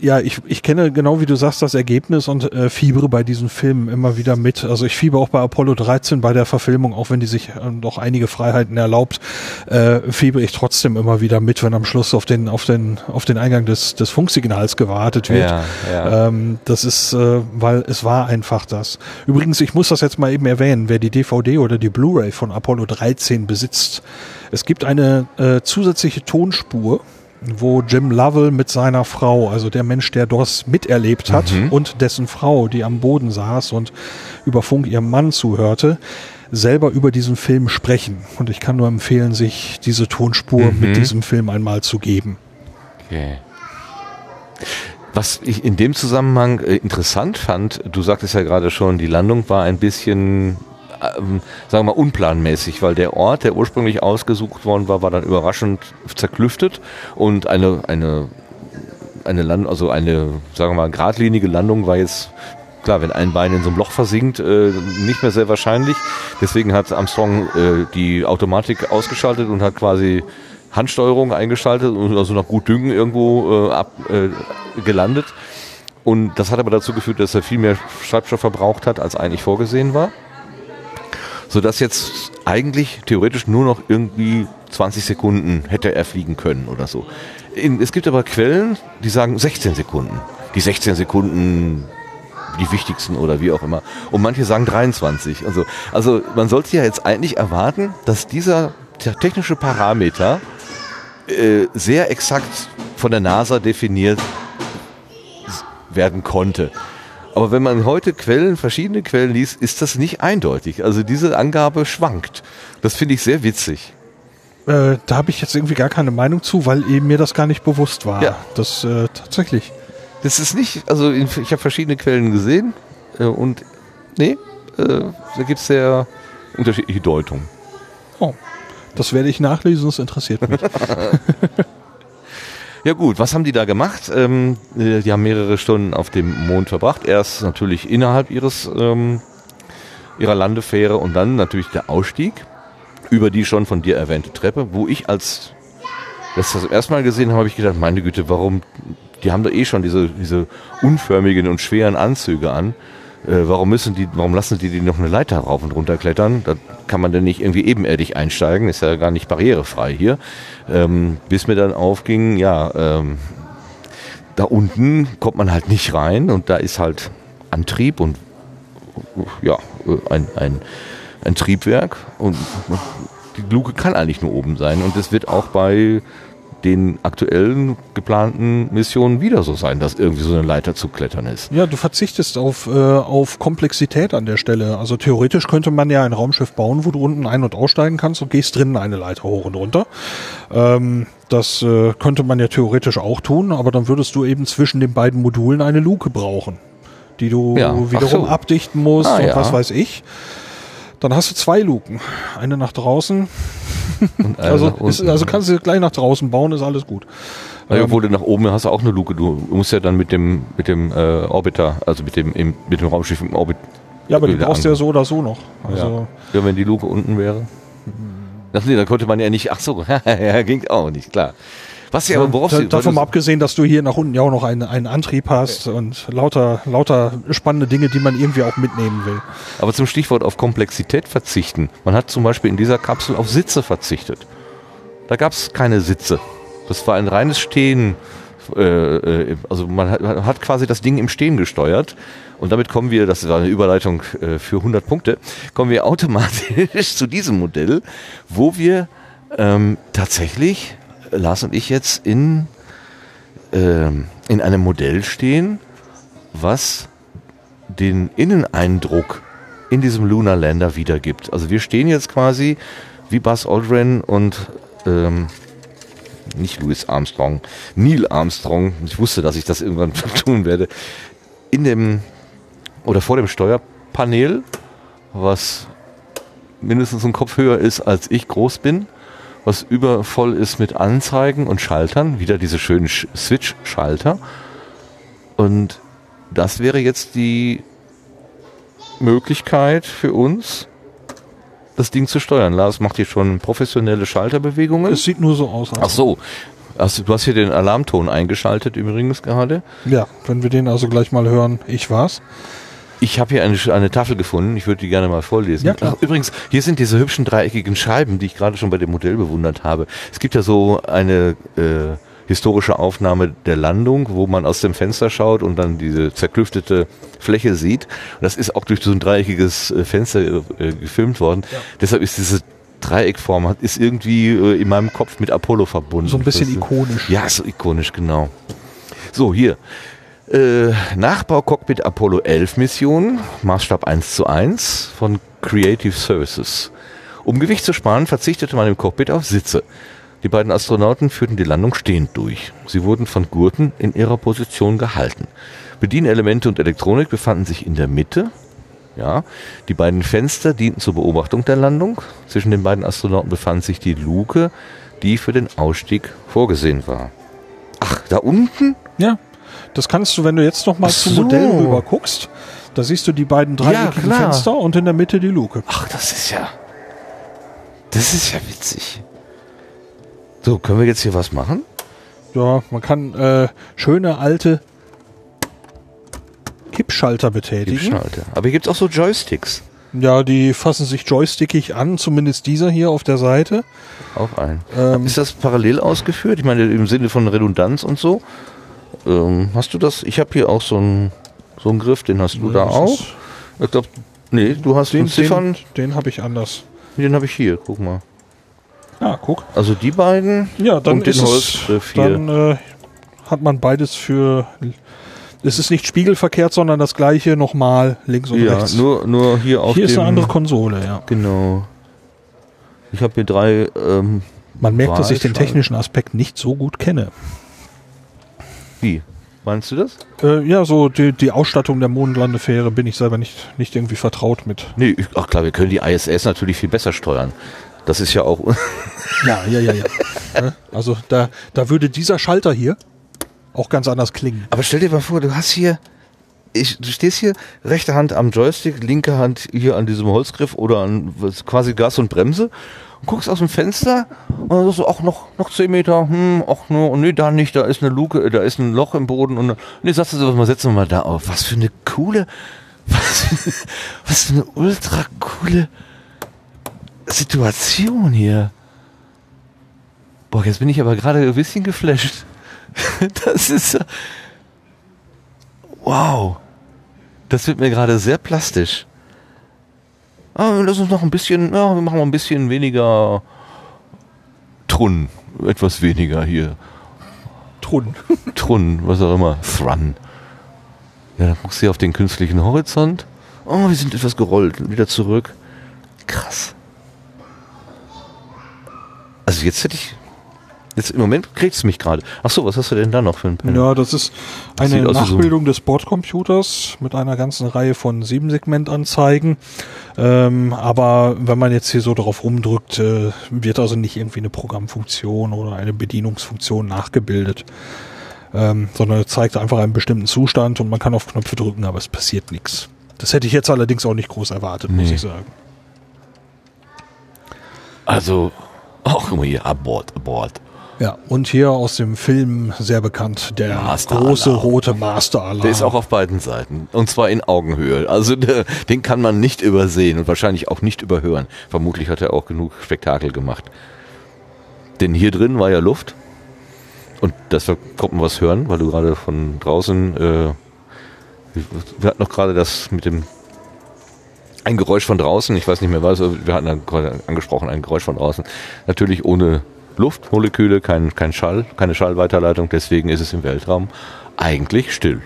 ja, ich, ich kenne genau wie du sagst das Ergebnis und äh, fiebere bei diesen Filmen immer wieder mit. Also ich fiebere auch bei Apollo 13 bei der Verfilmung, auch wenn die sich äh, doch einige Freiheiten erlaubt, äh, fiebere ich trotzdem immer wieder mit, wenn am Schluss auf den auf den auf den Eingang des des Funksignals gewartet wird. Ja, ja. Ähm, das ist, äh, weil es war einfach das. Übrigens, ich muss das jetzt mal eben erwähnen, wer die DVD oder die Blu-ray von Apollo 13 besitzt. Es gibt eine äh, zusätzliche Tonspur wo Jim Lovell mit seiner Frau, also der Mensch, der das miterlebt hat Mhm. und dessen Frau, die am Boden saß und über Funk ihrem Mann zuhörte, selber über diesen Film sprechen. Und ich kann nur empfehlen, sich diese Tonspur Mhm. mit diesem Film einmal zu geben. Okay. Was ich in dem Zusammenhang äh, interessant fand, du sagtest ja gerade schon, die Landung war ein bisschen, ähm, sagen wir mal, unplanmäßig, weil der Ort, der ursprünglich ausgesucht worden war, war dann überraschend zerklüftet und eine, eine, eine Land, also eine, sagen wir mal, geradlinige Landung war jetzt Klar, wenn ein Bein in so einem Loch versinkt, äh, nicht mehr sehr wahrscheinlich. Deswegen hat Armstrong äh, die Automatik ausgeschaltet und hat quasi Handsteuerung eingeschaltet und also nach gut Düngen irgendwo äh, ab, äh, gelandet. Und das hat aber dazu geführt, dass er viel mehr Treibstoff verbraucht hat, als eigentlich vorgesehen war. Sodass jetzt eigentlich theoretisch nur noch irgendwie 20 Sekunden hätte er fliegen können oder so. In, es gibt aber Quellen, die sagen 16 Sekunden. Die 16 Sekunden die wichtigsten oder wie auch immer. Und manche sagen 23. Also, also man sollte ja jetzt eigentlich erwarten, dass dieser te- technische Parameter äh, sehr exakt von der NASA definiert werden konnte. Aber wenn man heute Quellen, verschiedene Quellen liest, ist das nicht eindeutig. Also diese Angabe schwankt. Das finde ich sehr witzig. Äh, da habe ich jetzt irgendwie gar keine Meinung zu, weil eben mir das gar nicht bewusst war. Ja. Das äh, tatsächlich. Das ist nicht, also ich habe verschiedene Quellen gesehen äh, und nee, äh, da gibt es sehr unterschiedliche Deutungen. Oh, das werde ich nachlesen, das interessiert mich. [LAUGHS] Ja gut, was haben die da gemacht? Ähm, äh, die haben mehrere Stunden auf dem Mond verbracht. Erst natürlich innerhalb ihres ähm, ihrer Landefähre und dann natürlich der Ausstieg über die schon von dir erwähnte Treppe, wo ich als das das erste Mal gesehen habe, habe ich gedacht, meine Güte, warum? Die haben da eh schon diese diese unförmigen und schweren Anzüge an. Äh, warum müssen die, warum lassen die die noch eine Leiter rauf und runter klettern? Da kann man denn nicht irgendwie ebenerdig einsteigen, ist ja gar nicht barrierefrei hier. Ähm, bis mir dann aufging, ja, ähm, da unten kommt man halt nicht rein und da ist halt Antrieb und ja, äh, ein, ein, ein Triebwerk und die Luke kann eigentlich nur oben sein und es wird auch bei den aktuellen geplanten Missionen wieder so sein, dass irgendwie so eine Leiter zu klettern ist. Ja, du verzichtest auf, äh, auf Komplexität an der Stelle. Also theoretisch könnte man ja ein Raumschiff bauen, wo du unten ein- und aussteigen kannst und gehst drinnen eine Leiter hoch und runter. Ähm, das äh, könnte man ja theoretisch auch tun, aber dann würdest du eben zwischen den beiden Modulen eine Luke brauchen, die du Ja, wiederum so. abdichten musst Ah, und ja. was weiß ich. Dann hast du zwei Luken. Eine nach draußen. [LAUGHS] Also, ist, also kannst du gleich nach draußen bauen, ist alles gut. Ja, obwohl du nach oben hast du auch eine Luke. Du musst ja dann mit dem mit dem äh, Orbiter, also mit dem im, mit dem Raumschiff im Orbit. Ja, aber die brauchst du ja so oder so noch. Also, Ja. ja, wenn die Luke unten wäre. Ach nee, dann konnte man ja nicht. Ach so, [LAUGHS] ja, ging auch nicht klar. Was ja, aber worauf Da, sie, davon mal abgesehen, dass du hier nach unten ja auch noch einen, einen Antrieb hast und lauter, lauter spannende Dinge, die man irgendwie auch mitnehmen will. aber zum Stichwort auf Komplexität verzichten. Man hat zum Beispiel in dieser Kapsel auf Sitze verzichtet. Da gab es keine Sitze. Das war ein reines Stehen. Äh, äh, also man hat, hat quasi das Ding im Stehen gesteuert. Und damit kommen wir, das war eine Überleitung äh, für 100 Punkte, kommen wir automatisch [LAUGHS] zu diesem Modell, wo wir ähm, tatsächlich, Lars und ich jetzt in, ähm, in einem Modell stehen, was den Inneneindruck in diesem Lunar Lander wiedergibt. Also wir stehen jetzt quasi wie Buzz Aldrin und ähm, nicht Louis Armstrong, Neil Armstrong. Ich wusste, dass ich das irgendwann [LAUGHS] tun werde. In dem oder vor dem Steuerpanel, was mindestens einen Kopf höher ist, als ich groß bin, was übervoll ist mit Anzeigen und Schaltern, wieder diese schönen Sch- Switch-Schalter. Und das wäre jetzt die Möglichkeit für uns, das Ding zu steuern. Lars macht hier schon professionelle Schalterbewegungen. Es sieht nur so aus. Ach so. Also, du hast hier den Alarmton eingeschaltet übrigens gerade. Ja, wenn wir den also gleich mal hören, ich war's. Ich habe hier eine, eine Tafel gefunden, ich würde die gerne mal vorlesen. Ja, klar. Ach, übrigens, hier sind diese hübschen dreieckigen Scheiben, die ich gerade schon bei dem Modell bewundert habe. Es gibt ja so eine äh, historische Aufnahme der Landung, wo man aus dem Fenster schaut und dann diese zerklüftete Fläche sieht. Und das ist auch durch so ein dreieckiges äh, Fenster äh, gefilmt worden. Deshalb ist diese Dreieckform ist irgendwie äh, in meinem Kopf mit Apollo verbunden. So ein bisschen Das- ikonisch. Ja, so ikonisch, genau. So, hier. Äh, Nachbau Cockpit Apollo 11 Mission, Maßstab 1 zu 1 von Creative Services. Um Gewicht zu sparen, verzichtete man im Cockpit auf Sitze. Die beiden Astronauten führten die Landung stehend durch. Sie wurden von Gurten in ihrer Position gehalten. Bedienelemente und Elektronik befanden sich in der Mitte. Ja, die beiden Fenster dienten zur Beobachtung der Landung. Zwischen den beiden Astronauten befand sich die Luke, die für den Ausstieg vorgesehen war. Ach, da unten? Ja, das kannst du, wenn du jetzt noch mal Ach zum so. Modell rüber guckst, da siehst du die beiden dreieckigen klar. Fenster und in der Mitte die Luke. Ach, das ist ja. Das ist ja witzig. So, können wir jetzt hier was machen? Ja, man kann äh, schöne alte Kippschalter betätigen. Schalter. Aber hier gibt es auch so Joysticks. Ja, die fassen sich joystickig an, zumindest dieser hier auf der Seite. Auch ein. Ähm, ist das parallel ausgeführt? Ich meine, im Sinne von Redundanz und so. Ähm, hast du das? Ich habe hier auch so einen so einen Griff, den hast du da das auch. Ich glaube, nee, du hast Den, Ziffern. den, den habe ich anders. Den habe ich hier, guck mal. Ah, guck. Also die beiden Ja, dann ist es, dann äh, hat man beides für. Es ist nicht spiegelverkehrt, sondern das gleiche nochmal links und ja, rechts. nur, nur hier auf hier dem... ist eine andere Konsole, ja. Genau. Ich habe hier drei... Ähm, Man merkt, dass ich den technischen Aspekt nicht so gut kenne. Wie? Meinst du das? Äh, ja, so die, die Ausstattung der Mondlandefähre bin ich selber nicht, nicht irgendwie vertraut mit. Nee, ich, ach klar, wir können die ISS natürlich viel besser steuern. Das ist ja auch... [LAUGHS] Ja, ja, ja, ja. Also da, da würde dieser Schalter hier auch ganz anders klingen. Aber stell dir mal vor, du hast hier... Ich, du stehst hier, rechte Hand am Joystick, linke Hand hier an diesem Holzgriff oder an was, quasi Gas und Bremse und guckst aus dem Fenster und dann sagst du, ach, noch, noch 10 Meter, hm, ach, no, nee, da nicht, da ist eine Luke, äh, da ist ein Loch im Boden und nee, sagst du so, mal setzen wir mal da auf. Was für eine coole, [LAUGHS] was für, was für eine ultra coole Situation hier. Boah, jetzt bin ich aber gerade ein bisschen geflasht. [LAUGHS] Das ist wow. Das wird mir gerade sehr plastisch. Ah, lass uns noch ein bisschen, ja, wir machen mal ein bisschen weniger Trun, etwas weniger hier. Trun. [LAUGHS] Trun, was auch immer, Thrun. Ja, dann guckst du hier auf den künstlichen Horizont. Oh, wir sind etwas gerollt, wieder zurück. Krass. Also jetzt hätte ich, jetzt im Moment kriegst du mich gerade. Ach so, was hast du denn da noch für ein Pen? Ja, das ist eine aus wie so- Nachbildung des Bordcomputers mit einer ganzen Reihe von Siebensegmentanzeigen. Ähm, aber wenn man jetzt hier so drauf rumdrückt, äh, wird also nicht irgendwie eine Programmfunktion oder eine Bedienungsfunktion nachgebildet. Ähm, sondern es zeigt einfach einen bestimmten Zustand und man kann auf Knöpfe drücken, aber es passiert nichts. Das hätte ich jetzt allerdings auch nicht groß erwartet, muss Nee. ich sagen. Also, ach, guck mal hier, Abort, Abort. Ja, und hier aus dem Film sehr bekannt, der Master große Alarm. rote Master Alarm. Der ist auch auf beiden Seiten. Und zwar in Augenhöhe. Also der, den kann man nicht übersehen und wahrscheinlich auch nicht überhören. Vermutlich hat er auch genug Spektakel gemacht. Denn hier drin war ja Luft. Und deshalb kommt man was hören, weil du gerade von draußen, äh, wir hatten noch gerade das mit dem, ein Geräusch von draußen, ich weiß nicht mehr was, wir hatten dann gerade angesprochen, ein Geräusch von draußen. Natürlich ohne Luftmoleküle, kein, kein Schall, keine Schallweiterleitung, deswegen ist es im Weltraum eigentlich still.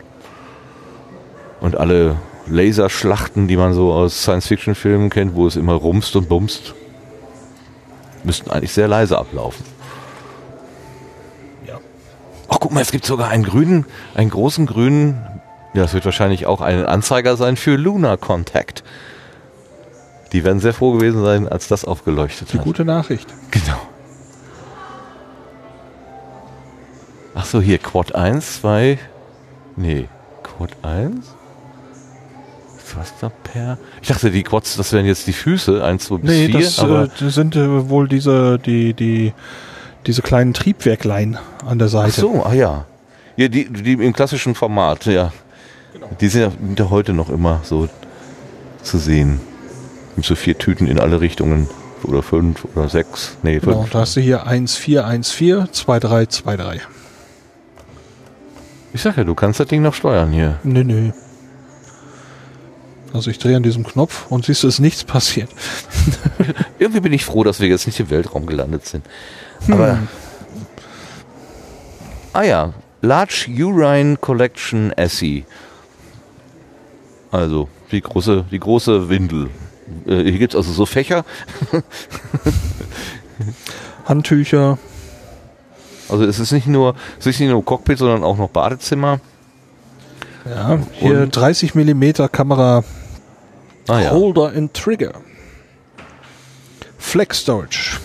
Und alle Laserschlachten, die man so aus Science-Fiction-Filmen kennt, wo es immer rumst und bumst, müssten eigentlich sehr leise ablaufen. Ja. Ach, guck mal, es gibt sogar einen grünen, einen großen grünen, ja, es wird wahrscheinlich auch ein Anzeiger sein für Lunar Contact. Die werden sehr froh gewesen sein, als das aufgeleuchtet Die hat. gute Nachricht. Genau. Ach so, hier Quad 1, 2. Nee, Quad 1? Was da per? Ich dachte, die Quads, das wären jetzt die Füße, 1, 2 bis Nee, 4, das, aber äh, sind äh, wohl diese, die, die, Diese kleinen Triebwerklein an der Ach Seite. so, ah ja. Ja, die, die im klassischen Format, ja. Die sind ja- sind ja heute noch immer so zu sehen. Mit so vier Tüten in alle Richtungen. Oder fünf oder sechs. Nee, fünf. Genau, da hast du hier 1414 2323. Ich sag ja, du kannst das Ding noch steuern hier. Nö, nö. Also ich drehe an diesem Knopf und siehst du, ist nichts passiert. [LAUGHS] Irgendwie bin ich froh, dass wir jetzt nicht im Weltraum gelandet sind. Aber. Ah ja, Large Urine Collection Essie. Also die große, die große Windel. Äh, hier gibt es also so Fächer. Handtücher. Also es ist nicht nur, es ist nicht nur Cockpit, sondern auch noch Badezimmer. Ja, hier Und- 30 Millimeter Kamera Ah ja. Holder and Trigger. Flex Storage.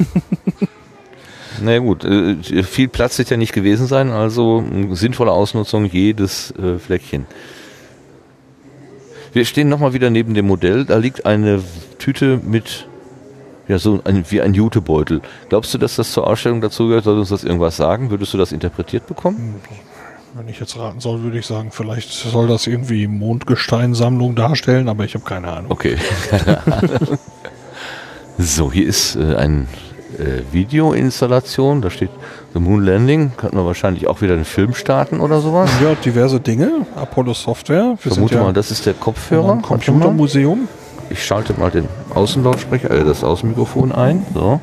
[LAUGHS] Na ja, gut, äh, viel Platz wird ja nicht gewesen sein, also sinnvolle Ausnutzung jedes äh, Fleckchen. Wir stehen nochmal wieder neben dem Modell. Da liegt eine Tüte mit, ja, so ein, wie ein Jutebeutel. Glaubst du, dass das zur Ausstellung dazu gehört? Soll uns das irgendwas sagen? Würdest du das interpretiert bekommen? Wenn ich jetzt raten soll, würde ich sagen, vielleicht soll das irgendwie Mondgesteinsammlung darstellen, aber ich habe keine Ahnung. Okay. [LAUGHS] so, hier ist äh, ein äh, Videoinstallation. Da steht The Moon Landing. Könnten wir wahrscheinlich auch wieder einen Film starten oder sowas. Ja, diverse Dinge. Apollo Software. Wir Vermute ja mal, das ist der Kopfhörer. Computermuseum. Ich schalte mal den Außenlautsprecher, äh, das Außenmikrofon ein. So.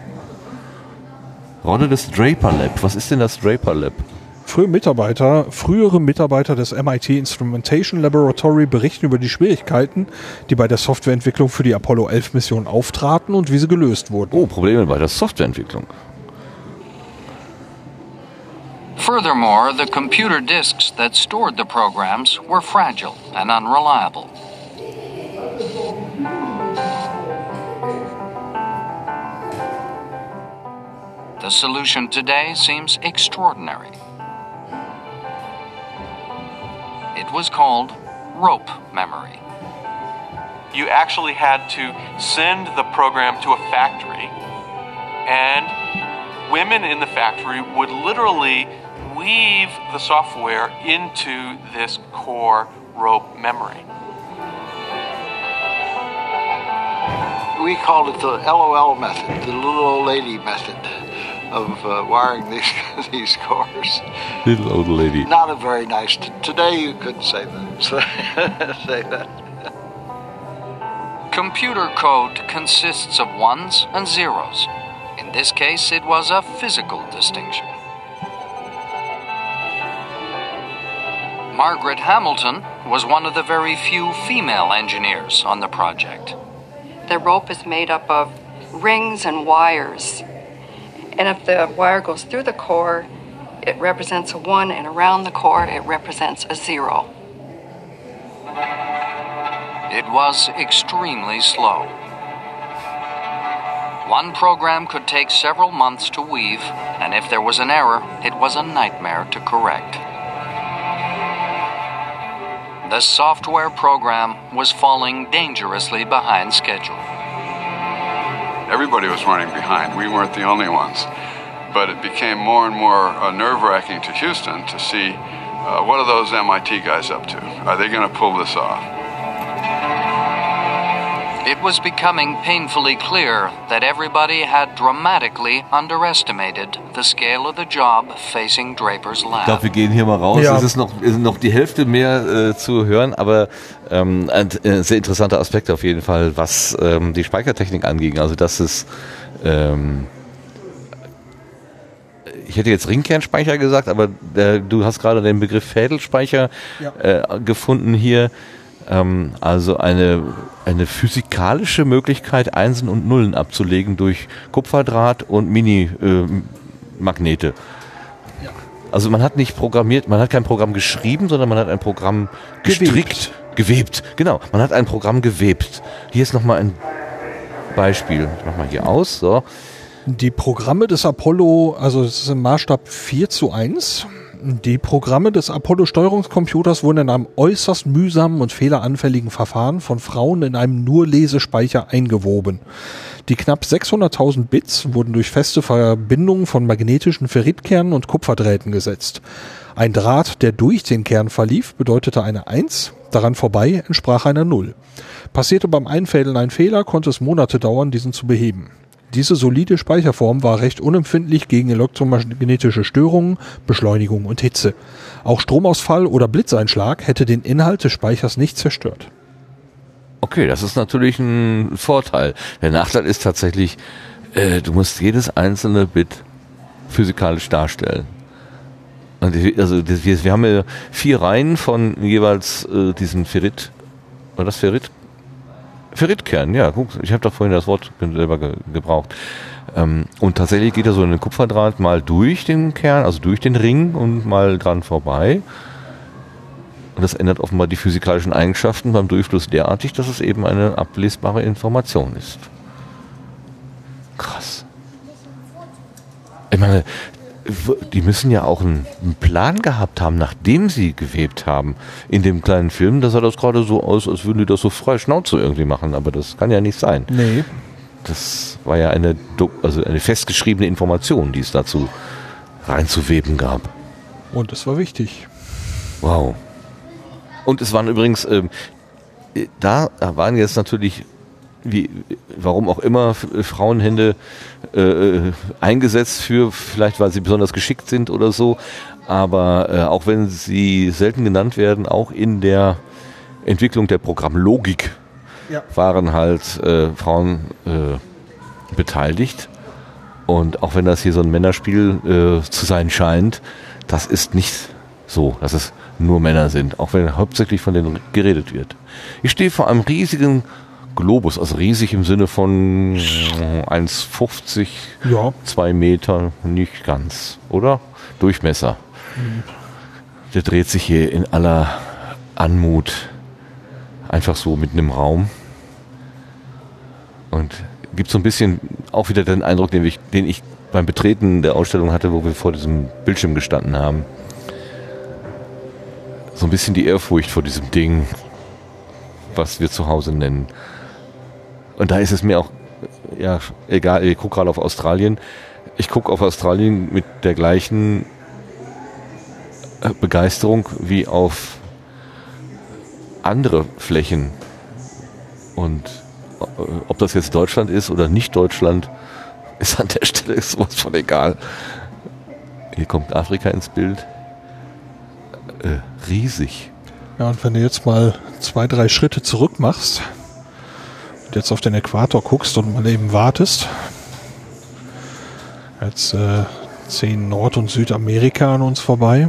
Rolle des Draper Lab. Was ist denn das Draper Lab? Frühe Mitarbeiter, frühere Mitarbeiter des MIT Instrumentation Laboratory berichten über die Schwierigkeiten, die bei der Softwareentwicklung für die Apollo 11 Mission auftraten und wie sie gelöst wurden. Oh, Probleme bei der Softwareentwicklung. Furthermore, the computer disks that stored the programs were fragile and unreliable. The solution today seems extraordinary. It was called rope memory. you actually had to send the program to a factory, and women in the factory would literally weave the software into this core rope memory. we called it the LOL method, the little old lady method of uh, wiring these [LAUGHS] these cores. Little old lady. Not a very nice. T- today you couldn't say that. [LAUGHS] say that. Computer code consists of ones and zeros. In this case, it was a physical distinction. Margaret Hamilton was one of the very few female engineers on the project. The rope is made up of rings and wires. And if the wire goes through the core, it represents a one, and around the core, it represents a zero. It was extremely slow. One program could take several months to weave, and if there was an error, it was a nightmare to correct. The software program was falling dangerously behind schedule. Everybody was running behind. We weren't the only ones. But it became more and more uh, nerve wracking to Houston to see uh, what are those MIT guys up to? Are they going to pull this off? It was becoming painfully clear that everybody had dramatically underestimated the scale of the job facing Draper's Ich lab. glaube, wir gehen hier mal raus. Ja. Es ist noch, ist noch die Hälfte mehr äh, zu hören, aber ähm, ein äh, sehr interessanter Aspekt auf jeden Fall, was ähm, die Speichertechnik anging. Also das ist, ähm, ich hätte jetzt Ringkernspeicher gesagt, aber äh, du hast gerade den Begriff Fädelspeicher äh, gefunden hier. Ähm, also eine, eine physikalische Möglichkeit, Einsen und Nullen abzulegen durch Kupferdraht und Mini-Magnete. Also man hat nicht programmiert, man hat kein Programm geschrieben, sondern man hat ein Programm gestrickt, gewebt. Genau, man hat ein Programm gewebt. Hier ist nochmal ein Beispiel. Ich mach mal hier aus. So. Die Programme des Apollo, also es ist im Maßstab 4 zu 1. Die Programme des Apollo-Steuerungscomputers wurden in einem äußerst mühsamen und fehleranfälligen Verfahren von Frauen in einem nur Lesespeicher eingewoben. Die knapp 600.000 Bits wurden durch feste Verbindungen von magnetischen Ferritkernen und Kupferdrähten gesetzt. Ein Draht, der durch den Kern verlief, bedeutete eine 1, daran vorbei entsprach einer 0. Passierte beim Einfädeln ein Fehler, konnte es Monate dauern, diesen zu beheben. Diese solide Speicherform war recht unempfindlich gegen elektromagnetische Störungen, Beschleunigung und Hitze. Auch Stromausfall oder Blitzeinschlag hätte den Inhalt des Speichers nicht zerstört. Okay, das ist natürlich ein Vorteil. Der Nachteil ist tatsächlich, äh, du musst jedes einzelne Bit physikalisch darstellen. Und also wir, wir haben ja vier Reihen von jeweils äh, diesen Ferrit, war das Ferrit? Ferritkern, ja, guck, ich habe doch vorhin das Wort selber ge gebraucht. Ähm, und tatsächlich geht er so ein Kupferdraht mal durch den Kern, also durch den Ring und mal dran vorbei. Und das ändert offenbar die physikalischen Eigenschaften beim Durchfluss derartig, dass es eben eine ablesbare Information ist. Krass. Ich meine, die müssen ja auch einen, einen Plan gehabt haben, nachdem sie gewebt haben. In dem kleinen Film, da sah das gerade so aus, als würden die das so frei Schnauze irgendwie machen, aber das kann ja nicht sein. Nee. Das war ja eine, also eine festgeschriebene Information, die es dazu reinzuweben gab. Und es war wichtig. Wow. Und es waren übrigens, ähm, äh, da waren jetzt natürlich, wie, warum auch immer, äh, Frauenhände äh, äh, eingesetzt für, vielleicht weil sie besonders geschickt sind oder so. Aber äh, auch wenn sie selten genannt werden, auch in der Entwicklung der Programmlogik Ja. waren halt äh, Frauen äh, beteiligt. Und auch wenn das hier so ein Männerspiel äh, zu sein scheint, das ist nicht so, dass es nur Männer sind, auch wenn hauptsächlich von denen geredet wird. Ich stehe vor einem riesigen Globus, also riesig im Sinne von 1,50, Ja. zwei Meter, nicht ganz, oder? Durchmesser. Der dreht sich hier in aller Anmut einfach so mitten im Raum und gibt so ein bisschen auch wieder den Eindruck, den ich, den ich beim Betreten der Ausstellung hatte, wo wir vor diesem Bildschirm gestanden haben. So ein bisschen die Ehrfurcht vor diesem Ding, was wir zu Hause nennen. Und da ist es mir auch, ja, egal, ich gucke gerade auf Australien. Ich gucke auf Australien mit der gleichen äh, Begeisterung wie auf andere Flächen. Und äh, ob das jetzt Deutschland ist oder nicht Deutschland, [LAUGHS] ist an der Stelle sowas von egal. Hier kommt Afrika ins Bild. Äh, riesig. Ja, und wenn du jetzt mal zwei, drei Schritte zurück machst jetzt auf den Äquator guckst und mal eben wartest, jetzt äh, ziehen Nord- und Südamerika an uns vorbei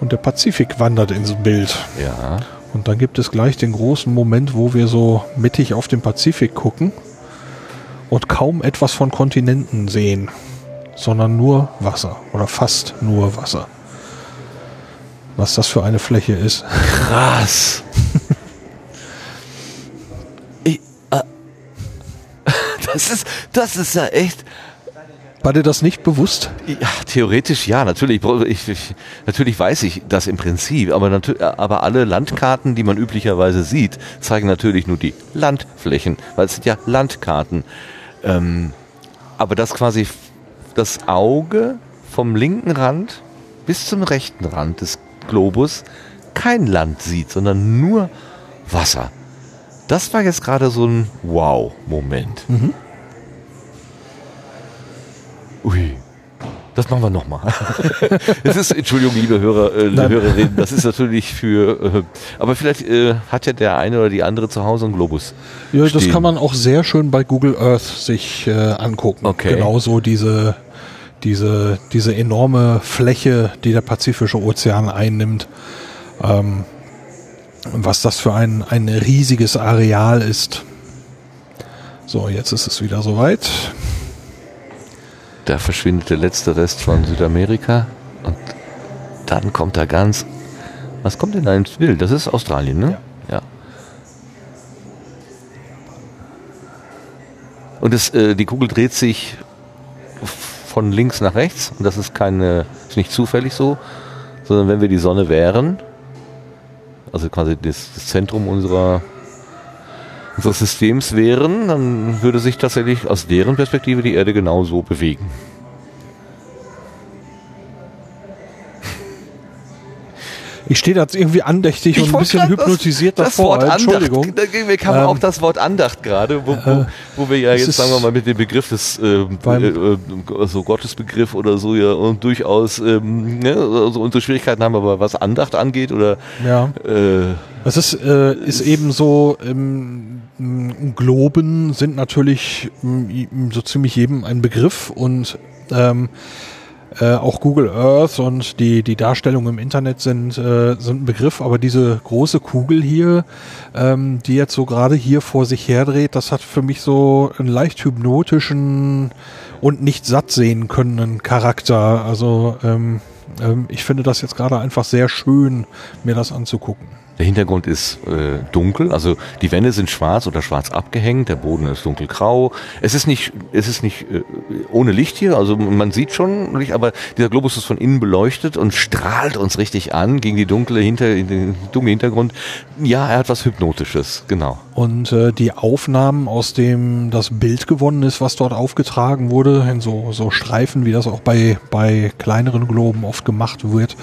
und der Pazifik wandert ins Bild. Ja. Und dann gibt es gleich den großen Moment, wo wir so mittig auf den Pazifik gucken und kaum etwas von Kontinenten sehen, sondern nur Wasser oder fast nur Wasser. Was das für eine Fläche ist. Krass. Das, ist, das ist ja echt. War dir das nicht bewusst? Ja, theoretisch ja, natürlich. Ich, ich, natürlich weiß ich das im Prinzip, aber, aber alle Landkarten, die man üblicherweise sieht, zeigen natürlich nur die Landflächen, weil es sind ja Landkarten. Ähm, aber dass quasi das Auge vom linken Rand bis zum rechten Rand des Globus kein Land sieht, sondern nur Wasser. Das war jetzt gerade so ein Wow-Moment. Ui. Das machen wir nochmal. Das [LAUGHS] ist, Entschuldigung, liebe Hörer, äh, Nein. Hörerinnen, das ist natürlich für, äh, aber vielleicht äh, hat ja der eine oder die andere zu Hause einen Globus. Ja, das stehen. kann man auch sehr schön bei Google Earth sich äh, angucken. Okay. Genauso diese, diese, diese enorme Fläche, die der Pazifische Ozean einnimmt. Ähm, was das für ein, ein riesiges Areal ist. So, jetzt ist es wieder soweit. Da verschwindet der letzte Rest von Südamerika und dann kommt da ganz. Was kommt denn da ins Bild? Das ist Australien, ne? Ja. Und es, äh, die Kugel dreht sich von links nach rechts und das ist keine, ist nicht zufällig so, sondern wenn wir die Sonne wären, also quasi das, das Zentrum unserer unseres Systems wären, dann würde sich tatsächlich aus deren Perspektive die Erde genauso bewegen. Ich stehe da jetzt irgendwie andächtig und ein bisschen hypnotisiert das, das davor. Wort Entschuldigung. Andacht. Da mir kam Ähm, auch das Wort Andacht gerade, wo, wo, äh, wo wir ja jetzt, sagen wir mal, mit dem Begriff des ähm, äh, äh, so Gottesbegriff oder so ja und durchaus ähm, ne, also unsere Schwierigkeiten haben, aber was Andacht angeht oder Ja. äh, Es ist, äh, ist eben so, ähm, Globen sind natürlich so ziemlich jedem ein Begriff und ähm, äh, auch Google Earth und die, die Darstellungen im Internet sind, äh, sind ein Begriff, aber diese große Kugel hier, ähm, die jetzt so gerade hier vor sich herdreht, das hat für mich so einen leicht hypnotischen und nicht satt sehen können Charakter. Also ähm, ähm, ich finde das jetzt gerade einfach sehr schön, mir das anzugucken. Der Hintergrund ist äh, dunkel, also die Wände sind schwarz oder schwarz abgehängt, der Boden ist dunkelgrau. Es ist nicht, es ist nicht äh, ohne Licht hier, also man sieht schon Licht, aber dieser Globus ist von innen beleuchtet und strahlt uns richtig an gegen die dunkle Hinter, in den dunklen Hintergrund. Ja, er hat was Hypnotisches, genau. Und äh, die Aufnahmen, aus dem das Bild gewonnen ist, was dort aufgetragen wurde, in so, so Streifen, wie das auch bei, bei kleineren Globen oft gemacht wird,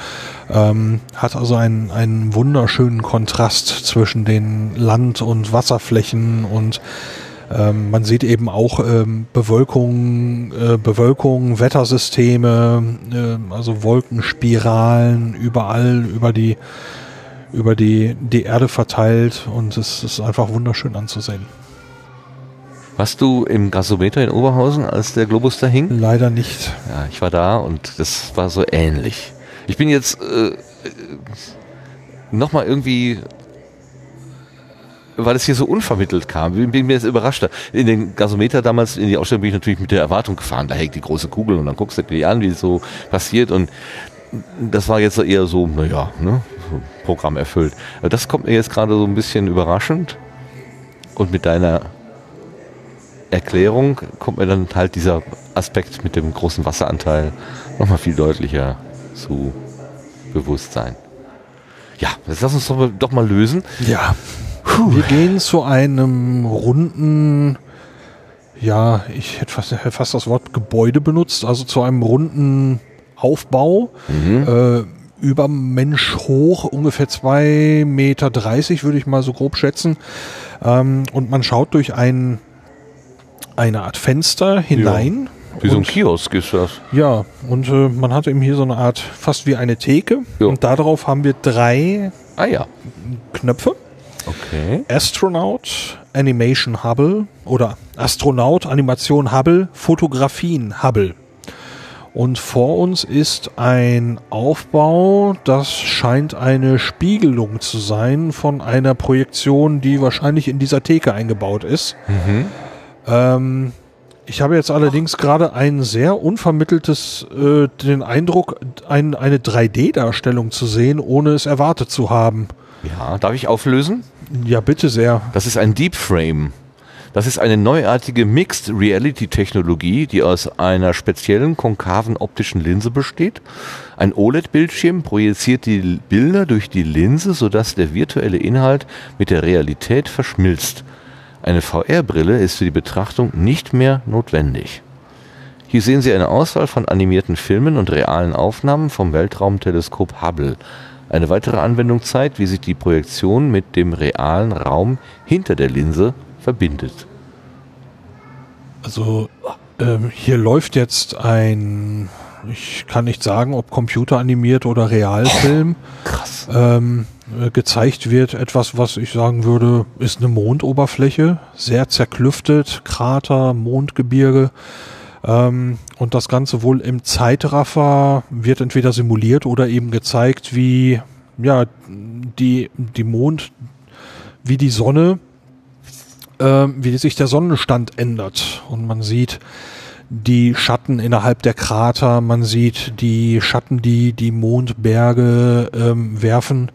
ähm, hat also einen, einen wunderschönen Kontrast zwischen den Land- und Wasserflächen und ähm, man sieht eben auch ähm, Bewölkung, äh, Bewölkung, Wettersysteme, äh, also Wolkenspiralen überall über die über die, die Erde verteilt und es ist einfach wunderschön anzusehen. Warst du im Gasometer in Oberhausen, als der Globus da hing? Leider nicht. Ja, ich war da und das war so ähnlich. Ich bin jetzt äh, nochmal irgendwie, weil es hier so unvermittelt kam, bin, bin mir jetzt überrascht. In den Gasometer damals, in die Ausstellung bin ich natürlich mit der Erwartung gefahren, da hängt die große Kugel und dann guckst du dir an, wie es so passiert und das war jetzt eher so, naja, ne, Programm erfüllt. Aber das kommt mir jetzt gerade so ein bisschen überraschend und mit deiner Erklärung kommt mir dann halt dieser Aspekt mit dem großen Wasseranteil nochmal viel deutlicher zu Bewusstsein. Ja, jetzt lass uns doch mal, doch mal lösen. Ja. Wir gehen zu einem runden, ja, ich hätte fast, hätte fast das Wort Gebäude benutzt, also zu einem runden Aufbau. Äh, über Mensch hoch, ungefähr zwei Meter, dreißig, würde ich mal so grob schätzen. Ähm, und man schaut durch ein, eine Art Fenster hinein. Wie so ein Kiosk ist das. Ja, und äh, man hat eben hier so eine Art, fast wie eine Theke. Ja. Und darauf haben wir drei Ah ja. Knöpfe. Okay. Astronaut, Animation Hubble oder Astronaut, Animation Hubble, Fotografien Hubble. Und vor uns ist ein Aufbau, das scheint eine Spiegelung zu sein von einer Projektion, die wahrscheinlich in dieser Theke eingebaut ist. Ähm, ich habe jetzt allerdings gerade ein sehr unvermitteltes, äh, den Eindruck, ein, eine 3D-Darstellung zu sehen, ohne es erwartet zu haben. Ja, darf ich auflösen? Ja, bitte sehr. Das ist ein Deep Frame. Das ist eine neuartige Mixed Reality Technologie, die aus einer speziellen konkaven optischen Linse besteht. Ein OLED-Bildschirm projiziert die Bilder durch die Linse, sodass der virtuelle Inhalt mit der Realität verschmilzt. Eine VR-Brille ist für die Betrachtung nicht mehr notwendig. Hier sehen Sie eine Auswahl von animierten Filmen und realen Aufnahmen vom Weltraumteleskop Hubble. Eine weitere Anwendung zeigt, wie sich die Projektion mit dem realen Raum hinter der Linse verbindet. Also ähm, hier läuft jetzt ein, ich kann nicht sagen, ob computeranimiert oder Realfilm. Krass. Ähm, äh, gezeigt wird etwas, was ich sagen würde, ist eine Mondoberfläche, sehr zerklüftet, Krater, Mondgebirge. Ähm, und das Ganze wohl im Zeitraffer wird entweder simuliert oder eben gezeigt, wie ja die die Mond, wie die Sonne ähm, wie sich der Sonnenstand ändert. Und man sieht die Schatten innerhalb der Krater, man sieht die Schatten, die die Mondberge ähm, werfen,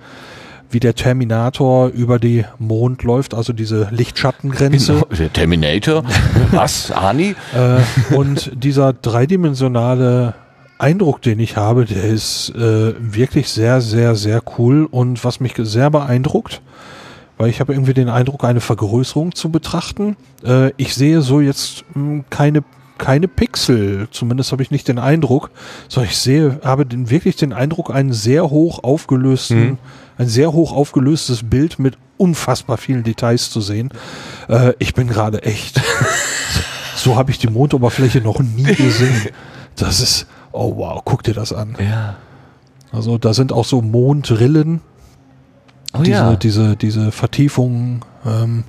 wie der Terminator über die Mond läuft, also diese Lichtschattengrenze. Genau, der Terminator. [LAUGHS] Was? Ani? Äh, und dieser dreidimensionale Eindruck, den ich habe, der ist äh, wirklich sehr, sehr, sehr cool. Und was mich sehr beeindruckt, weil ich habe irgendwie den Eindruck, eine Vergrößerung zu betrachten. Äh, ich sehe so jetzt mh, keine keine Pixel, zumindest habe ich nicht den Eindruck, sondern ich sehe, habe den, wirklich den Eindruck, einen sehr hoch aufgelösten, Mhm. ein sehr hoch aufgelöstes Bild mit unfassbar vielen Details zu sehen. Äh, ich bin gerade echt, [LAUGHS] so habe ich die Mondoberfläche noch nie gesehen. Das ist, oh wow, guck dir das an. Ja. Also da sind auch so Mondrillen, Oh diese, ja. diese, diese Vertiefungen. Ähm,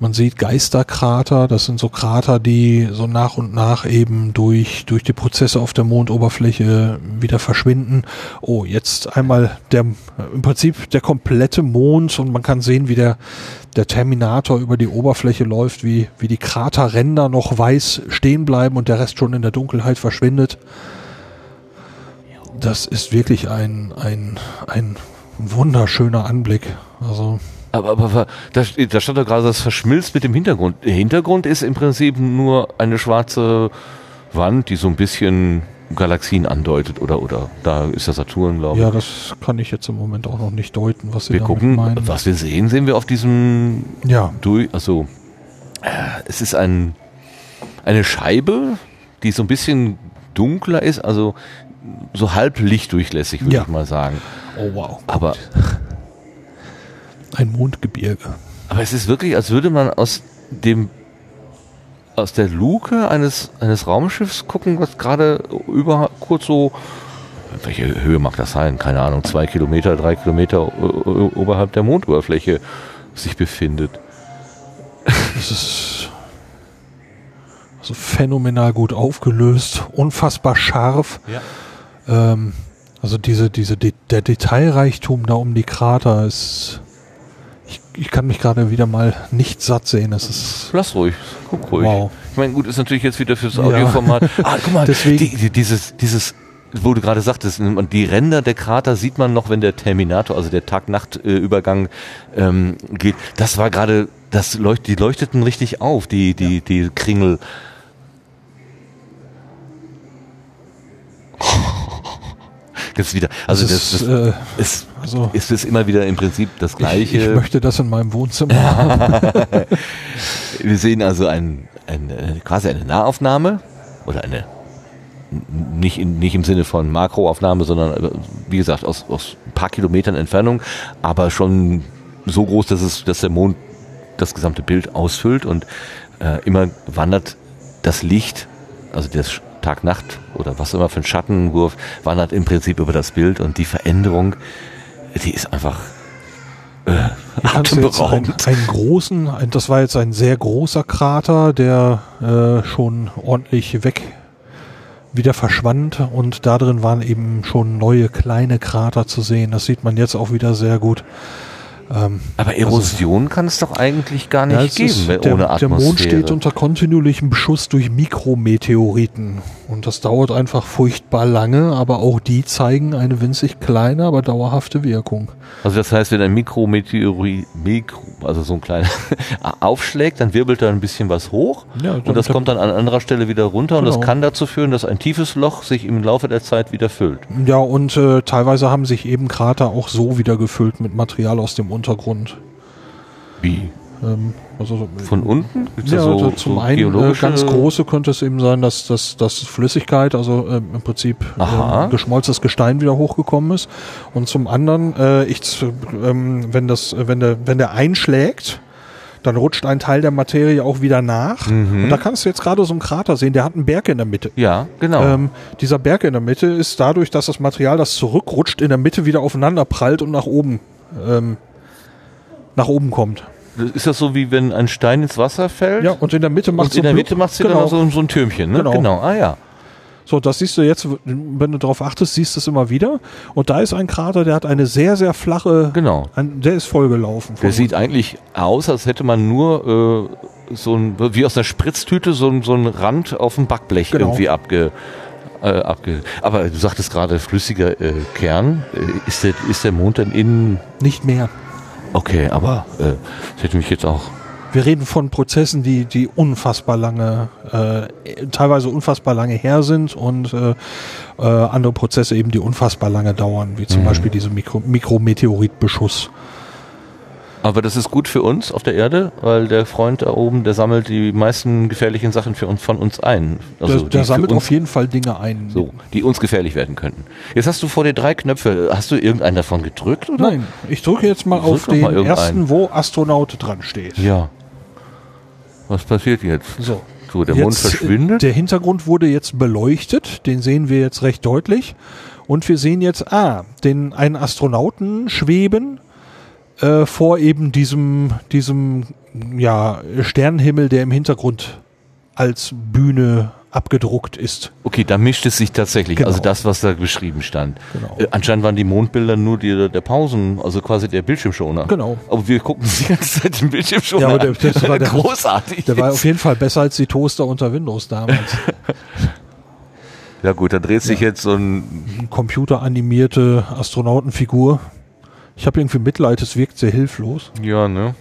man sieht Geisterkrater, das sind so Krater, die so nach und nach eben durch, durch die Prozesse auf der Mondoberfläche wieder verschwinden. Oh, jetzt einmal der, im Prinzip der komplette Mond und man kann sehen, wie der, der Terminator über die Oberfläche läuft, wie, wie die Kraterränder noch weiß stehen bleiben und der Rest schon in der Dunkelheit verschwindet. Das ist wirklich ein, ein, ein wunderschöner Anblick. Also, Aber, aber, da, da stand doch gerade, das verschmilzt mit dem Hintergrund. Der Hintergrund ist im Prinzip nur eine schwarze Wand, die so ein bisschen Galaxien andeutet, oder? Oder da ist der Saturn, glaube ich. ja, das kann ich jetzt im Moment auch noch nicht deuten, was Sie wir gucken, meinen. was wir sehen, sehen wir auf diesem Ja, durch, also äh, es ist ein, eine Scheibe, die so ein bisschen dunkler ist, also so halb lichtdurchlässig, würde Ja. ich mal sagen. oh wow. Aber, Ein Mondgebirge. aber es ist wirklich, als würde man aus dem aus der Luke eines, eines Raumschiffs gucken, was gerade über kurz so welche Höhe mag das sein? Keine Ahnung, zwei Kilometer, drei Kilometer äh, äh, oberhalb der Mondoberfläche sich befindet. Es ist also phänomenal gut aufgelöst, unfassbar scharf. Ja. Ähm, also diese, diese, De der Detailreichtum da um die Krater ist. Ich, kann mich gerade wieder mal nicht satt sehen. Es ist Lass ruhig, guck ruhig. Wow. Ich meine, gut, ist natürlich jetzt wieder fürs Ja. Audioformat. [LAUGHS] Ah, guck mal, Deswegen- die, die, dieses, dieses, wo du gerade sagtest, die Ränder der Krater sieht man noch, wenn der Terminator, also der Tag-Nacht-Übergang ähm, geht. Das war gerade, das leucht, die leuchteten richtig auf, die, die, die Kringel. Jetzt wieder, also das, ist, das äh, ist, also ist es immer wieder im Prinzip das ich, Gleiche. ich möchte das in meinem Wohnzimmer [LAUGHS] haben. Wir sehen also ein, ein, äh, quasi eine Nahaufnahme oder eine nicht, in, nicht im Sinne von Makroaufnahme, sondern äh, wie gesagt aus, aus ein paar Kilometern Entfernung, aber schon so groß, dass es, dass der Mond das gesamte Bild ausfüllt und äh, immer wandert das Licht, also das Tag-Nacht oder was immer für ein Schattenwurf, wandert im Prinzip über das Bild und die Veränderung, die ist einfach äh, einen, atemberaubend. einen großen, ein, das war jetzt ein sehr großer Krater, der äh, schon ordentlich weg wieder verschwand und da drin waren eben schon neue kleine Krater zu sehen. Das sieht man jetzt auch wieder sehr gut. Ähm, Aber Erosion kann es doch eigentlich gar nicht ja, geben, ist- der, ohne der Atmosphäre. Mond steht unter kontinuierlichem Beschuss durch Mikrometeoriten und das dauert einfach furchtbar lange, aber auch die zeigen eine winzig kleine, aber dauerhafte Wirkung. also das heißt, wenn ein Mikrometeorit, Mikro, also so ein kleiner [LAUGHS] aufschlägt, dann wirbelt da ein bisschen was hoch Ja, und das kommt dann an anderer Stelle wieder runter und das Genau. kann dazu führen, dass ein tiefes Loch sich im Laufe der Zeit wieder füllt. Ja, und äh, teilweise haben sich eben Krater auch so wieder gefüllt mit Material aus dem Untergrund. Wie? Ähm, also so- Von unten? Gibt's ja, so, also zum so einen äh, ganz große könnte es eben sein, dass dass, dass Flüssigkeit, also ähm, im Prinzip ähm, geschmolzenes Gestein wieder hochgekommen ist. Und zum anderen, äh, ich, ähm, wenn das, äh, wenn der, wenn der einschlägt, dann rutscht ein Teil der Materie auch wieder nach. Mhm. Und da kannst du jetzt gerade so einen Krater sehen, der hat einen Berg in der Mitte. Ja, genau. Ähm, dieser Berg in der Mitte ist dadurch, dass das Material, das zurückrutscht, in der Mitte wieder aufeinander prallt und nach oben ähm, nach oben kommt. ist das so, wie wenn ein Stein ins Wasser fällt? Ja, und in der Mitte macht macht sie genau. dann so, so ein Türmchen, ne? Genau. Ah ja. So, das siehst du jetzt, wenn du darauf achtest, siehst du es immer wieder. Und da ist ein Krater, der hat eine sehr, sehr flache, Genau. ein, der ist vollgelaufen. Der sieht eigentlich aus, als hätte man nur äh, so ein, wie aus einer Spritztüte so ein, so ein Rand auf dem Backblech Genau. irgendwie abge, äh, abge. Aber du sagtest gerade flüssiger äh, Kern. Äh, ist, der, ist der Mond denn innen? nicht mehr. Okay, aber äh, das hätte mich jetzt auch. Wir reden von Prozessen, die, die unfassbar lange, äh, teilweise unfassbar lange her sind und äh, äh, andere Prozesse eben, die unfassbar lange dauern, wie zum Mhm. Beispiel diese Mikro Mikrometeoritbeschuss. Aber das ist gut für uns auf der Erde, weil der Freund da oben, der sammelt die meisten gefährlichen Sachen für uns, von uns ein. Also der, der sammelt uns, auf jeden Fall Dinge ein. so, die uns gefährlich werden könnten. Jetzt hast du vor dir drei Knöpfe. Hast du irgendeinen davon gedrückt? Oder? Nein, ich drücke jetzt mal Drück auf den mal ersten, wo Astronaut dran steht. Ja. Was passiert jetzt? So. So, der Mond Jetzt, äh, verschwindet. Der Hintergrund wurde jetzt beleuchtet, den sehen wir jetzt recht deutlich. Und wir sehen jetzt, ah, den einen Astronauten schweben äh, vor eben diesem, diesem ja, Sternenhimmel, der im Hintergrund als Bühne abgedruckt ist. Okay, da mischt es sich tatsächlich. Genau. Also das, was da beschrieben stand. Genau. Äh, anscheinend waren die Mondbilder nur die, der Pausen, also quasi der Bildschirmschoner. Genau. Aber wir gucken sie die ganze Zeit im Bildschirmschoner Ja, aber der- das war der- [LAUGHS] Großartig. Der war auf jeden Fall besser als die Toaster unter Windows damals. [LAUGHS] ja gut, da dreht sich jetzt so ein... Computeranimierte Astronautenfigur. Ich habe irgendwie Mitleid, es wirkt sehr hilflos. Ja, ne?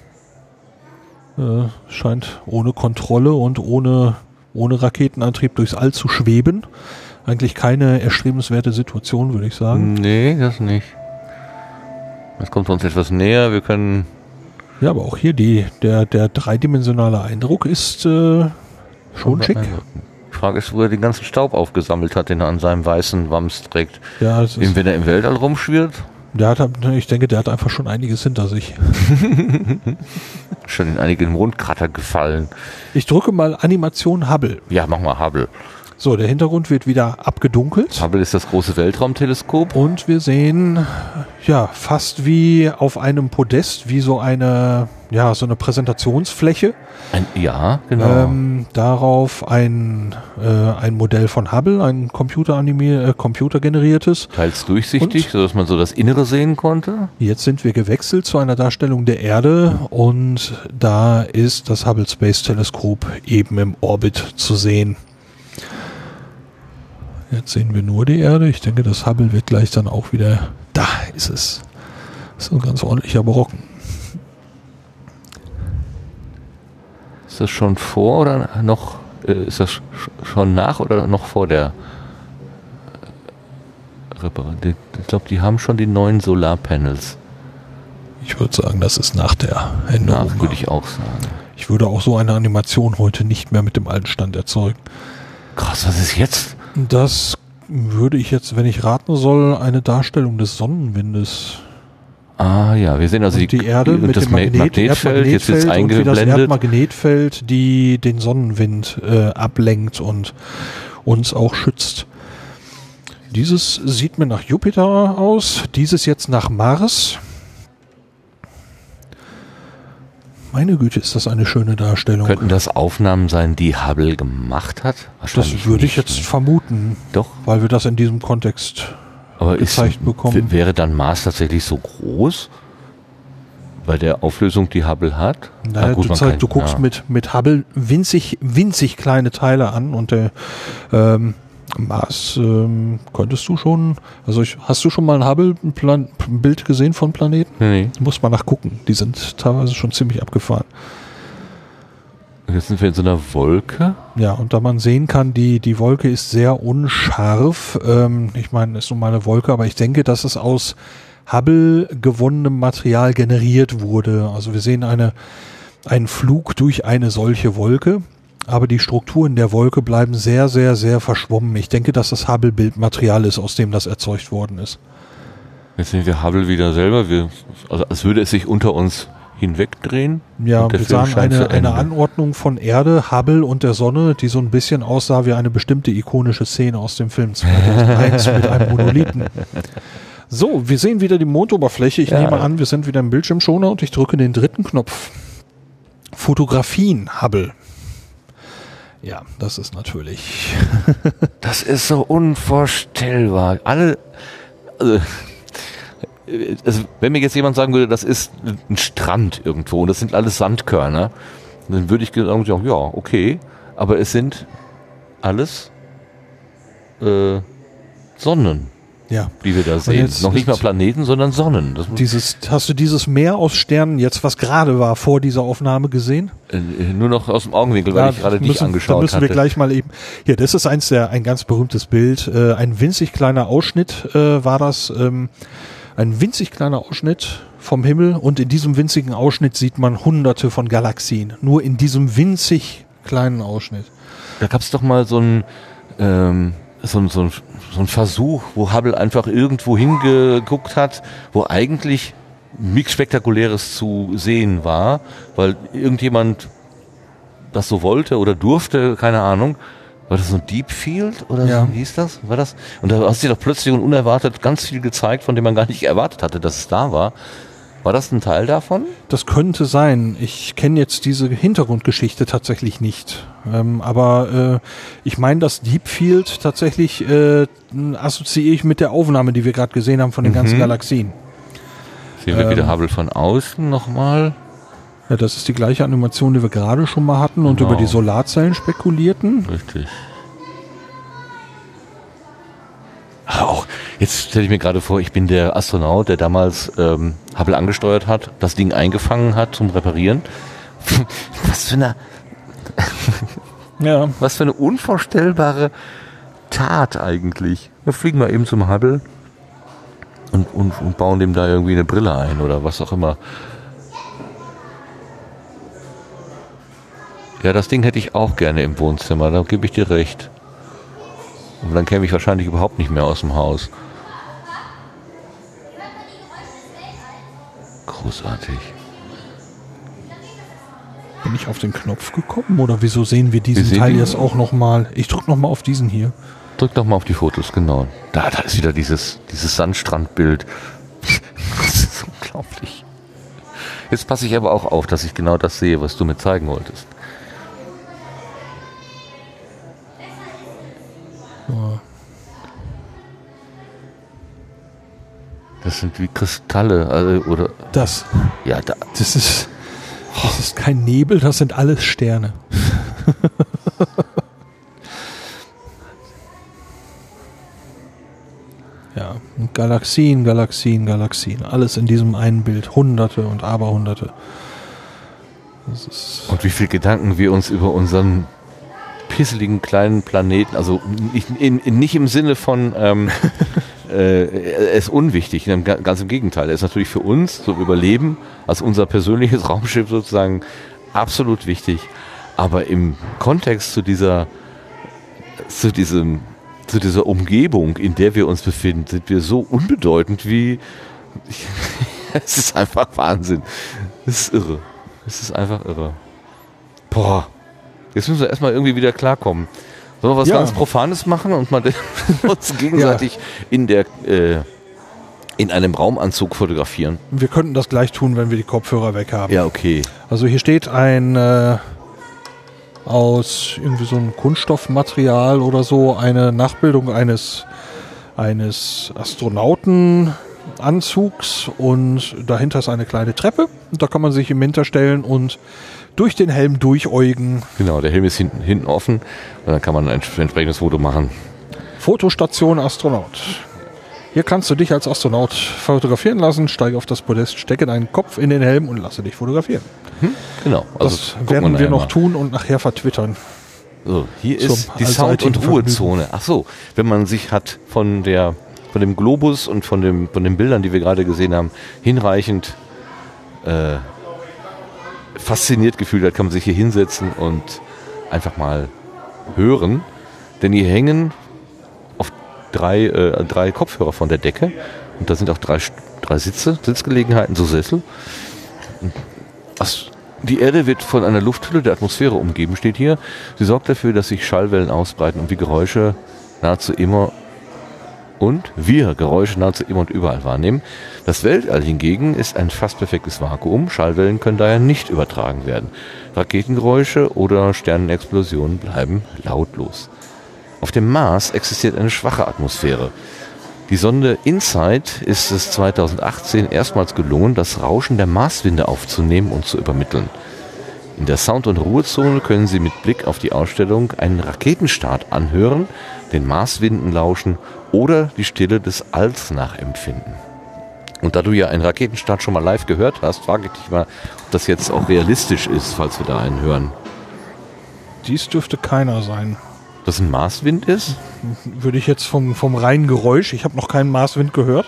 Äh, scheint ohne Kontrolle und ohne, ohne Raketenantrieb durchs All zu schweben. Eigentlich keine erstrebenswerte Situation, würde ich sagen. Nee, das nicht. Das kommt uns etwas näher. Wir können... Ja, aber auch hier die, der, der dreidimensionale Eindruck ist äh, schon schick. Die Frage ist, wo er den ganzen Staub aufgesammelt hat, den er an seinem weißen Wams trägt. Ja, es Eben, wenn er im Weltall rumschwirrt, der hat, ich denke, der hat einfach schon einiges hinter sich. [LAUGHS] schon in einige Mondkrater gefallen. Ich drücke mal Animation Hubble. Ja, mach mal Hubble. So, der Hintergrund wird wieder abgedunkelt. Hubble ist das große Weltraumteleskop. Und wir sehen, ja, fast wie auf einem Podest, wie so eine, ja, so eine Präsentationsfläche. Ein, ja, genau. Ähm, darauf ein, äh, ein Modell von Hubble, ein computeranimier, äh, computergeneriertes. Teils durchsichtig, sodass man so das Innere sehen konnte. Jetzt sind wir gewechselt zu einer Darstellung der Erde und da ist das Hubble Space Teleskop eben im Orbit zu sehen. Jetzt sehen wir nur die Erde. Ich denke, das Hubble wird gleich dann auch wieder. Da ist es. Das ist ein ganz ordentlicher Brocken. Ist das schon vor oder noch, äh, ist das sch- schon nach oder noch vor der äh, Reparatur? Ich glaube, die haben schon die neuen Solarpanels. Ich würde sagen, das ist nach der Nach, Änderung. würde ich auch sagen. ich würde auch so eine Animation heute nicht mehr mit dem alten Stand erzeugen. Krass, was ist jetzt? Das würde ich jetzt, wenn ich raten soll, eine Darstellung des Sonnenwindes. Ah ja, wir sehen also und die Erde und mit das dem Ma- Magnet, Magnetfeld, jetzt ist Erdmagnetfeld und wie das eingeblendet. Erdmagnetfeld, die den Sonnenwind äh, ablenkt und uns auch schützt. Dieses sieht mir nach Jupiter aus, dieses jetzt nach Mars. Meine Güte, ist das eine schöne Darstellung. Könnten das Aufnahmen sein, die Hubble gemacht hat? das würde ich jetzt ne? vermuten, Doch, weil wir das in diesem Kontext aber ist, gezeigt bekommen. w- wäre dann Mars tatsächlich so groß? Bei der Auflösung, die Hubble hat? Naja, Ah, gut, du, zeig, du guckst ja. mit, mit Hubble winzig, winzig kleine Teile an und der ähm, Mars ähm, könntest du schon, also ich, hast du schon mal ein Hubble-Bild gesehen von Planeten? Nee. Muss man nachgucken. Die sind teilweise schon ziemlich abgefahren. Jetzt sind wir in so einer Wolke. Ja, und da man sehen kann, die, die Wolke ist sehr unscharf. Ähm, ich meine, es ist nun mal eine Wolke, aber ich denke, dass es aus Hubble gewonnenem Material generiert wurde. Also wir sehen eine, einen Flug durch eine solche Wolke, aber die Strukturen der Wolke bleiben sehr, sehr, sehr verschwommen. Ich denke, dass das Hubble-Bildmaterial ist, aus dem das erzeugt worden ist. Jetzt sehen wir Hubble wieder selber. Wir, also als würde es sich unter uns hinwegdrehen. Ja, wir Film sahen scheint eine, eine. Anordnung von Erde, Hubble und der Sonne, die so ein bisschen aussah wie eine bestimmte ikonische Szene aus dem Film 2001 [LAUGHS] mit einem Monolithen. So, wir sehen wieder die Mondoberfläche. Ich Ja. nehme an, wir sind wieder im Bildschirmschoner und ich drücke den dritten Knopf. Fotografien, Hubble. Ja, das ist natürlich. [LAUGHS] Das ist so unvorstellbar. Alle, also, also, wenn mir jetzt jemand sagen würde, das ist ein Strand irgendwo und das sind alles Sandkörner, dann würde ich sagen, ja, okay, aber es sind alles äh, Sonnen, Ja. die wir da sehen. Noch nicht mal Planeten, sondern Sonnen. Dieses, hast du dieses Meer aus Sternen jetzt, was gerade war, vor dieser Aufnahme gesehen? äh, nur noch aus dem Augenwinkel, weil Ja, ich gerade müssen, dich Da angeschaut müssen hatte. wir gleich mal eben. Hier, das ist eins der ein ganz berühmtes Bild. Äh, ein winzig kleiner Ausschnitt äh, war das. Ähm, ein winzig kleiner Ausschnitt vom Himmel und in diesem winzigen Ausschnitt sieht man hunderte von Galaxien. Nur in diesem winzig kleinen Ausschnitt. Da gab es doch mal so ein, ähm, so, ein, so, ein, so ein Versuch, wo Hubble einfach irgendwo hingeguckt hat, wo eigentlich nichts Spektakuläres zu sehen war, weil irgendjemand das so wollte oder durfte, keine Ahnung. War das so ein Deep Field oder Ja. so hieß das? War das? Und da hast du doch plötzlich und unerwartet ganz viel gezeigt, von dem man gar nicht erwartet hatte, dass es da war. War das ein Teil davon? Das könnte sein. Ich kenne jetzt diese Hintergrundgeschichte tatsächlich nicht. Ähm, aber äh, ich meine, das Deep Field tatsächlich äh, assoziiere ich mit der Aufnahme, die wir gerade gesehen haben von den ganzen Galaxien. Sehen wir Ähm. wieder Hubble von außen nochmal. Ja, das ist die gleiche Animation, die wir gerade schon mal hatten und Genau. über die Solarzellen spekulierten. Richtig. Auch jetzt stelle ich mir gerade vor, ich bin der Astronaut, der damals ähm, Hubble angesteuert hat, das Ding eingefangen hat zum Reparieren. [LAUGHS] Was für eine, [LAUGHS] Ja, was für eine unvorstellbare Tat eigentlich. Wir fliegen mal eben zum Hubble und, und, und bauen dem da irgendwie eine Brille ein oder was auch immer. Ja, das Ding hätte ich auch gerne im Wohnzimmer, da gebe ich dir recht. Und dann käme ich wahrscheinlich überhaupt nicht mehr aus dem Haus. Großartig. bin ich auf den Knopf gekommen oder wieso sehen wir diesen Wir Teil ihn. jetzt auch nochmal? Ich drücke nochmal auf diesen hier. Drück doch mal auf die Fotos, genau. Da, da ist wieder dieses, dieses Sandstrandbild. [LAUGHS] Das ist unglaublich. Jetzt passe ich aber auch auf, dass ich genau das sehe, was du mir zeigen wolltest. Das sind wie Kristalle, also, oder, Das, ja, da, das ist, das ist kein Nebel, das sind alles Sterne. [LAUGHS] ja, Galaxien, Galaxien, Galaxien. Alles in diesem einen Bild. Hunderte und Aberhunderte. Und wie viel Gedanken wir uns über unseren pisseligen kleinen Planeten, also nicht, in, nicht im Sinne von, ähm, [LAUGHS] äh, er ist unwichtig, ganz im Gegenteil. Er ist natürlich für uns zum Überleben als unser persönliches [LAUGHS] Raumschiff sozusagen absolut wichtig. Aber im Kontext zu dieser, zu diesem, zu dieser Umgebung, in der wir uns befinden, sind wir so unbedeutend wie, [LAUGHS] es ist einfach Wahnsinn. Es ist irre. Es ist einfach irre. Boah. Jetzt müssen wir erstmal irgendwie wieder klarkommen. Sollen wir was Ja. ganz Profanes machen und mal [LAUGHS] uns gegenseitig in der äh, in einem Raumanzug fotografieren? wir könnten das gleich tun, wenn wir die Kopfhörer weg haben. Ja, okay. Also hier steht ein äh, aus irgendwie so einem Kunststoffmaterial oder so eine Nachbildung eines eines Astronautenanzugs und dahinter ist eine kleine Treppe und da kann man sich im Winter stellen und durch den Helm durchäugen. Genau, der Helm ist hinten, hinten offen und dann kann man ein entsprechendes Foto machen. Fotostation Astronaut. Hier kannst du dich als Astronaut fotografieren lassen, steige auf das Podest, stecke deinen Kopf in den Helm und lasse dich fotografieren. Genau. Das gucken werden wir noch mal. tun und nachher vertwittern. So, hier Zum ist die Sound- und Ruhezone. Ach so, wenn man sich hat von der von dem Globus und von dem von den Bildern, die wir gerade gesehen haben, hinreichend äh, fasziniert gefühlt hat, kann man sich hier hinsetzen und einfach mal hören, denn hier hängen auf drei äh, drei Kopfhörer von der Decke und da sind auch drei drei Sitze, Sitzgelegenheiten, so Sessel. Was, die Erde wird von einer Lufthülle der Atmosphäre umgeben, steht hier. Sie sorgt dafür, dass sich Schallwellen ausbreiten und wir Geräusche nahezu immer und wir Geräusche nahezu immer und überall wahrnehmen. Das Weltall hingegen ist ein fast perfektes Vakuum. Schallwellen können daher nicht übertragen werden. Raketengeräusche oder Sternenexplosionen bleiben lautlos. Auf dem Mars existiert eine schwache Atmosphäre. Die Sonde InSight ist es 2018 erstmals gelungen, das Rauschen der Marswinde aufzunehmen und zu übermitteln. In der Sound- und Ruhezone können Sie mit Blick auf die Ausstellung einen Raketenstart anhören, den Marswinden lauschen oder die Stille des Alls nachempfinden. Und da du ja einen Raketenstart schon mal live gehört hast, frage ich dich mal, ob das jetzt auch realistisch ist, falls wir da einen hören. Dies dürfte keiner sein. Dass ein Marswind ist? Würde ich jetzt vom, vom reinen Geräusch, ich habe noch keinen Marswind gehört,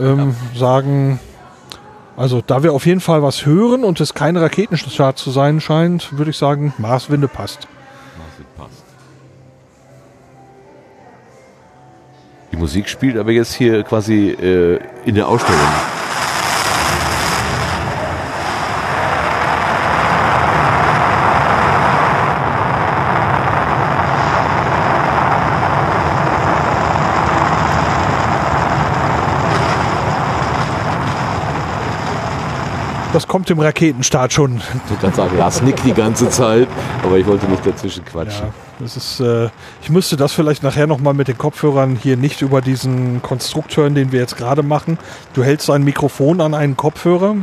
ähm, sagen, Also da wir auf jeden Fall was hören und es kein Raketenstart zu sein scheint, würde ich sagen, Marswinde passt. Die Musik spielt aber jetzt hier quasi äh, in der Ausstellung. Das kommt im Raketenstart schon. Ich kann sagen, Lars nickt die ganze Zeit, aber ich wollte nicht dazwischen quatschen. Ja, das ist, äh, ich müsste das vielleicht nachher nochmal mit den Kopfhörern hier nicht über diesen Konstrukt hören, den wir jetzt gerade machen. Du hältst ein Mikrofon an einen Kopfhörer.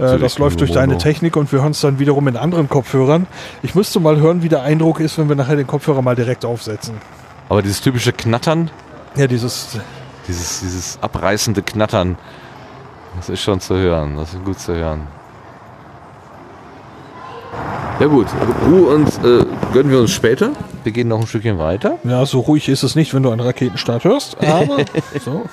Äh, das läuft durch deine Technik und wir hören es dann wiederum in anderen Kopfhörern. Ich müsste mal hören, wie der Eindruck ist, wenn wir nachher den Kopfhörer mal direkt aufsetzen. Aber dieses typische Knattern, Ja, dieses, dieses, dieses abreißende Knattern, das ist schon zu hören. Das ist gut zu hören. Ja gut, Ruhe und äh, gönnen wir uns später. Wir gehen noch ein Stückchen weiter. ja, so ruhig ist es nicht, wenn du einen Raketenstart hörst, aber [LAUGHS] so.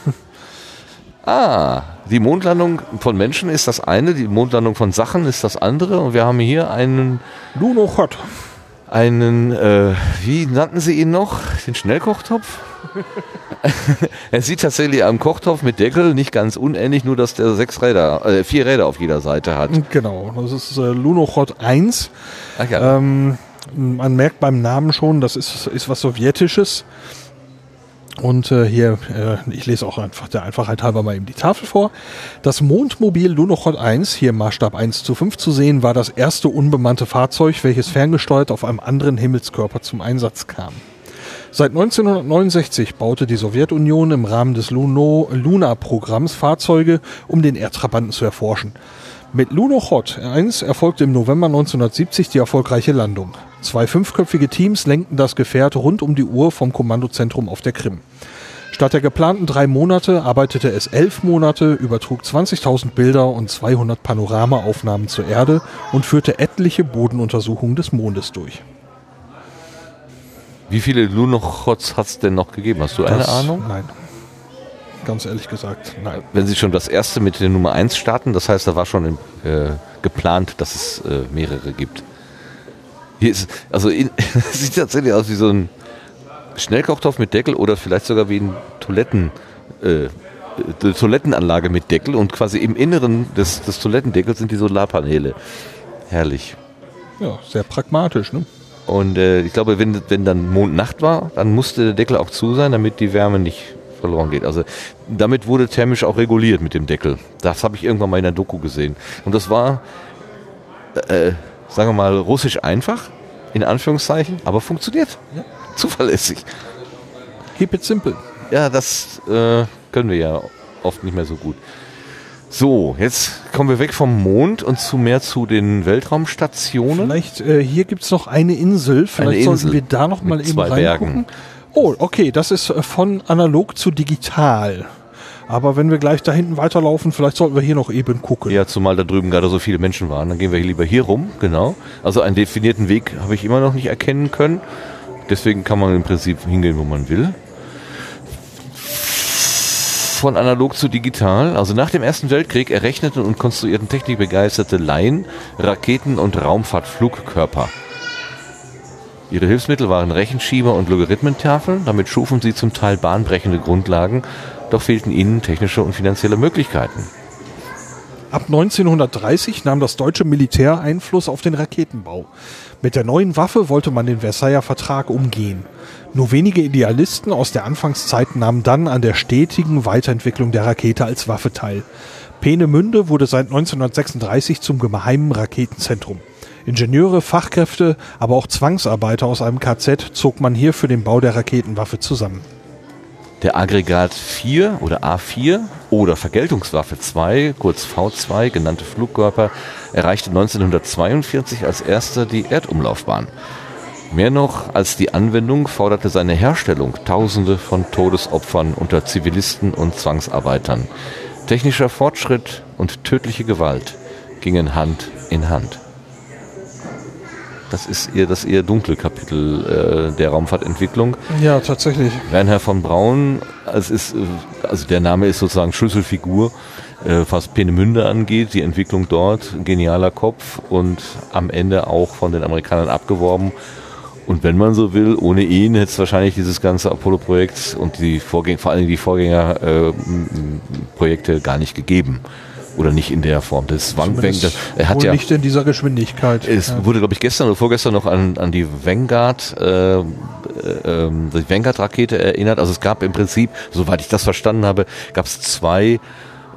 Ah, die Mondlandung von Menschen ist das eine, die Mondlandung von Sachen ist das andere. Und wir haben hier einen, Luno Hot. einen äh, wie nannten sie ihn noch? Den Schnellkochtopf? [LAUGHS] er sieht tatsächlich am Kochtopf mit Deckel nicht ganz unähnlich, nur dass der sechs Räder, äh, vier Räder auf jeder Seite hat. Genau, das ist äh, Lunochod 1. Ach ja. Ähm, man merkt beim Namen schon, das ist, ist was Sowjetisches. Und äh, hier, äh, ich lese auch einfach der Einfachheit halber mal eben die Tafel vor. Das Mondmobil Lunochod 1, hier Maßstab 1 zu 5 zu sehen, war das erste unbemannte Fahrzeug, welches ferngesteuert auf einem anderen Himmelskörper zum Einsatz kam. Seit 1969 baute die Sowjetunion im Rahmen des Luna-Programms Fahrzeuge, um den Erdtrabanten zu erforschen. Mit Lunochod 1 erfolgte im November 1970 die erfolgreiche Landung. Zwei fünfköpfige Teams lenkten das Gefährt rund um die Uhr vom Kommandozentrum auf der Krim. Statt der geplanten drei Monate arbeitete es elf Monate, übertrug 20.000 Bilder und 200 Panoramaaufnahmen zur Erde und führte etliche Bodenuntersuchungen des Mondes durch. Wie viele Lunochots hat es denn noch gegeben? Hast du eine Das- Ahnung? Nein. Ganz ehrlich gesagt, nein. Wenn Sie schon das erste mit der Nummer 1 starten, das heißt, da war schon äh, geplant, dass es äh, mehrere gibt. Hier ist, also in, es [LAUGHS] sieht tatsächlich aus wie so ein Schnellkochtopf mit Deckel oder vielleicht sogar wie ein Toiletten, äh, eine Toilettenanlage mit Deckel und quasi im Inneren des, des Toilettendeckels sind die Solarpaneele. Herrlich. Ja, sehr pragmatisch, ne? Und äh, ich glaube, wenn, wenn dann Mondnacht war, dann musste der Deckel auch zu sein, damit die Wärme nicht verloren geht. Also damit wurde thermisch auch reguliert mit dem Deckel. Das habe ich irgendwann mal in der Doku gesehen. Und das war, äh, sagen wir mal, russisch einfach, in Anführungszeichen, aber funktioniert. Zuverlässig. Keep it simple. Ja, das äh, können wir ja oft nicht mehr so gut. So, jetzt kommen wir weg vom Mond und zu mehr zu den Weltraumstationen. Vielleicht, äh, hier gibt's noch eine Insel. Vielleicht Insel sollten wir da noch mal eben reingucken. Bergen. Oh, okay, das ist äh, von analog zu digital. Aber wenn wir gleich da hinten weiterlaufen, vielleicht sollten wir hier noch eben gucken. Ja, zumal da drüben gerade so viele Menschen waren. Dann gehen wir lieber hier rum, genau. Also einen definierten Weg habe ich immer noch nicht erkennen können. Deswegen kann man im Prinzip hingehen, wo man will. Von analog zu digital. Also nach dem Ersten Weltkrieg errechneten und konstruierten technikbegeisterte Laien Raketen- und Raumfahrtflugkörper. Ihre Hilfsmittel waren Rechenschieber und Logarithmentafeln. Damit schufen sie zum Teil bahnbrechende Grundlagen, doch fehlten ihnen technische und finanzielle Möglichkeiten. Ab 1930 nahm das deutsche Militär Einfluss auf den Raketenbau. Mit der neuen Waffe wollte man den Versailler Vertrag umgehen. Nur wenige Idealisten aus der Anfangszeit nahmen dann an der stetigen Weiterentwicklung der Rakete als Waffe teil. Peenemünde wurde seit 1936 zum geheimen Raketenzentrum. Ingenieure, Fachkräfte, aber auch Zwangsarbeiter aus einem KZ zog man hier für den Bau der Raketenwaffe zusammen. Der Aggregat 4 oder A4 oder Vergeltungswaffe 2, kurz V2 genannte Flugkörper, erreichte 1942 als erster die Erdumlaufbahn. Mehr noch als die Anwendung forderte seine Herstellung Tausende von Todesopfern unter Zivilisten und Zwangsarbeitern. Technischer Fortschritt und tödliche Gewalt gingen Hand in Hand. Das ist eher das eher dunkle Kapitel äh, der Raumfahrtentwicklung. Ja, tatsächlich. Werner von Braun, als ist, äh, also der Name ist sozusagen Schlüsselfigur, äh, was Peenemünde angeht, die Entwicklung dort, genialer Kopf und am Ende auch von den Amerikanern abgeworben. Und wenn man so will, ohne ihn hätte es wahrscheinlich dieses ganze Apollo-Projekt und die Vorgänger, vor allem die Vorgängerprojekte äh, gar nicht gegeben. Oder nicht in der Form. Das Vanguard, er hat ja nicht in dieser Geschwindigkeit. Es ja. wurde, glaube ich, gestern oder vorgestern noch an, an die Vanguard, äh, äh, die Vanguard-Rakete erinnert. Also es gab im Prinzip, soweit ich das verstanden habe, gab es zwei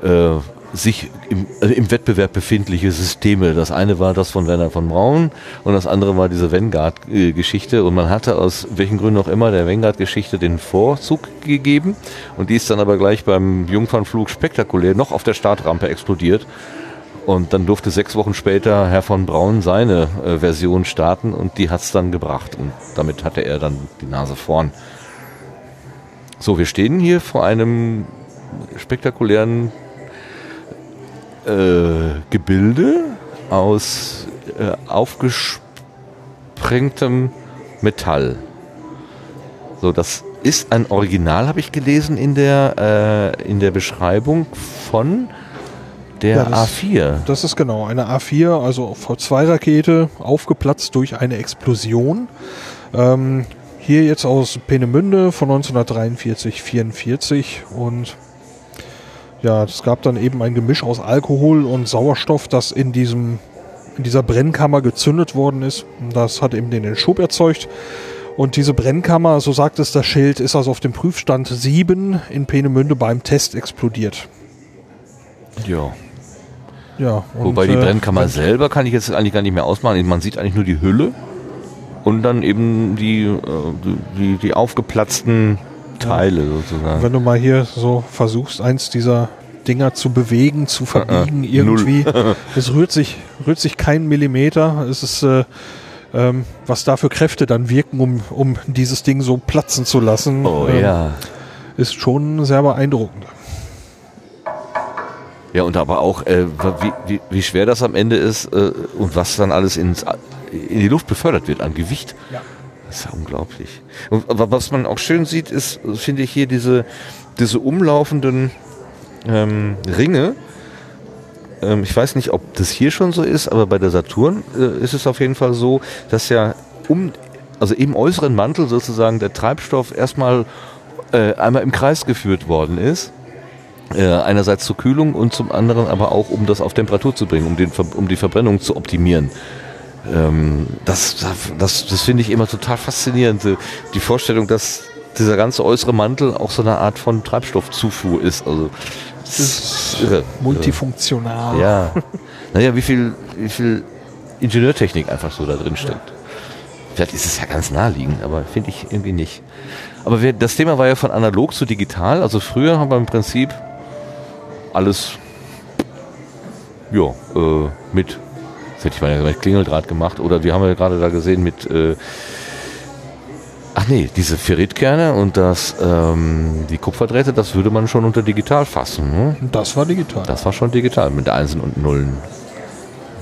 äh, sich im, also im Wettbewerb befindliche Systeme. Das eine war das von Werner von Braun und das andere war diese Vanguard-Geschichte. Und man hatte aus welchen Gründen auch immer der Vanguard-Geschichte den Vorzug gegeben. Und die ist dann aber gleich beim Jungfernflug spektakulär noch auf der Startrampe explodiert. Und dann durfte sechs Wochen später Herr von Braun seine äh, Version starten und die hat es dann gebracht. Und damit hatte er dann die Nase vorn. So, wir stehen hier vor einem spektakulären äh, Gebilde aus äh, aufgesprengtem Metall. So, das ist ein Original, habe ich gelesen in der, äh, in der Beschreibung von der ja, das, A4. Das ist genau eine A4, also V2-Rakete, aufgeplatzt durch eine Explosion. Ähm, hier jetzt aus Peenemünde von 1943, 44 und ja, es gab dann eben ein Gemisch aus Alkohol und Sauerstoff, das in diesem in dieser Brennkammer gezündet worden ist. Das hat eben den Schub erzeugt. Und diese Brennkammer, so sagt es das Schild, ist also auf dem Prüfstand 7 in Peenemünde beim Test explodiert. Ja. Ja, Wobei die äh, Brennkammer äh, selber kann ich jetzt eigentlich gar nicht mehr ausmachen. Man sieht eigentlich nur die Hülle und dann eben die, äh, die, die aufgeplatzten Teile ja. sozusagen. Wenn du mal hier so versuchst, eins dieser Dinger zu bewegen, zu verbiegen, uh, uh, irgendwie, [LAUGHS] es rührt sich, rührt sich kein Millimeter. Es ist, äh, ähm, was da für Kräfte dann wirken, um, um dieses Ding so platzen zu lassen, oh, ähm, ja. ist schon sehr beeindruckend. Ja, und aber auch, äh, wie, wie, wie, schwer das am Ende ist äh, und was dann alles ins, in die Luft befördert wird an Gewicht. Ja. Das ist ja unglaublich. Und was man auch schön sieht, ist, finde ich hier diese, diese umlaufenden ähm, Ringe. Ähm, ich weiß nicht, ob das hier schon so ist, aber bei der Saturn äh, ist es auf jeden Fall so, dass ja um, also im äußeren Mantel sozusagen der Treibstoff erstmal äh, einmal im Kreis geführt worden ist. Äh, einerseits zur Kühlung und zum anderen aber auch, um das auf Temperatur zu bringen, um, den, um die Verbrennung zu optimieren ähm, das, das, das finde ich immer total faszinierend. Die Vorstellung, dass dieser ganze äußere Mantel auch so eine Art von Treibstoffzufuhr ist. Also das ist irre. Multifunktional. Ja. Naja, wie viel, wie viel Ingenieurtechnik einfach so da drin steckt. Ja. Vielleicht ist es ja ganz naheliegend, aber finde ich irgendwie nicht. Aber wir, das Thema war ja von analog zu digital. Also früher haben wir im Prinzip alles ja, äh, mit hätte ich mal mit Klingeldraht gemacht. Oder wir haben ja gerade da gesehen mit, äh, ach nee, diese Ferritkerne und das, ähm, die Kupferdrähte, das würde man schon unter digital fassen. Ne? Das war digital. Das war schon digital mit Einsen und Nullen.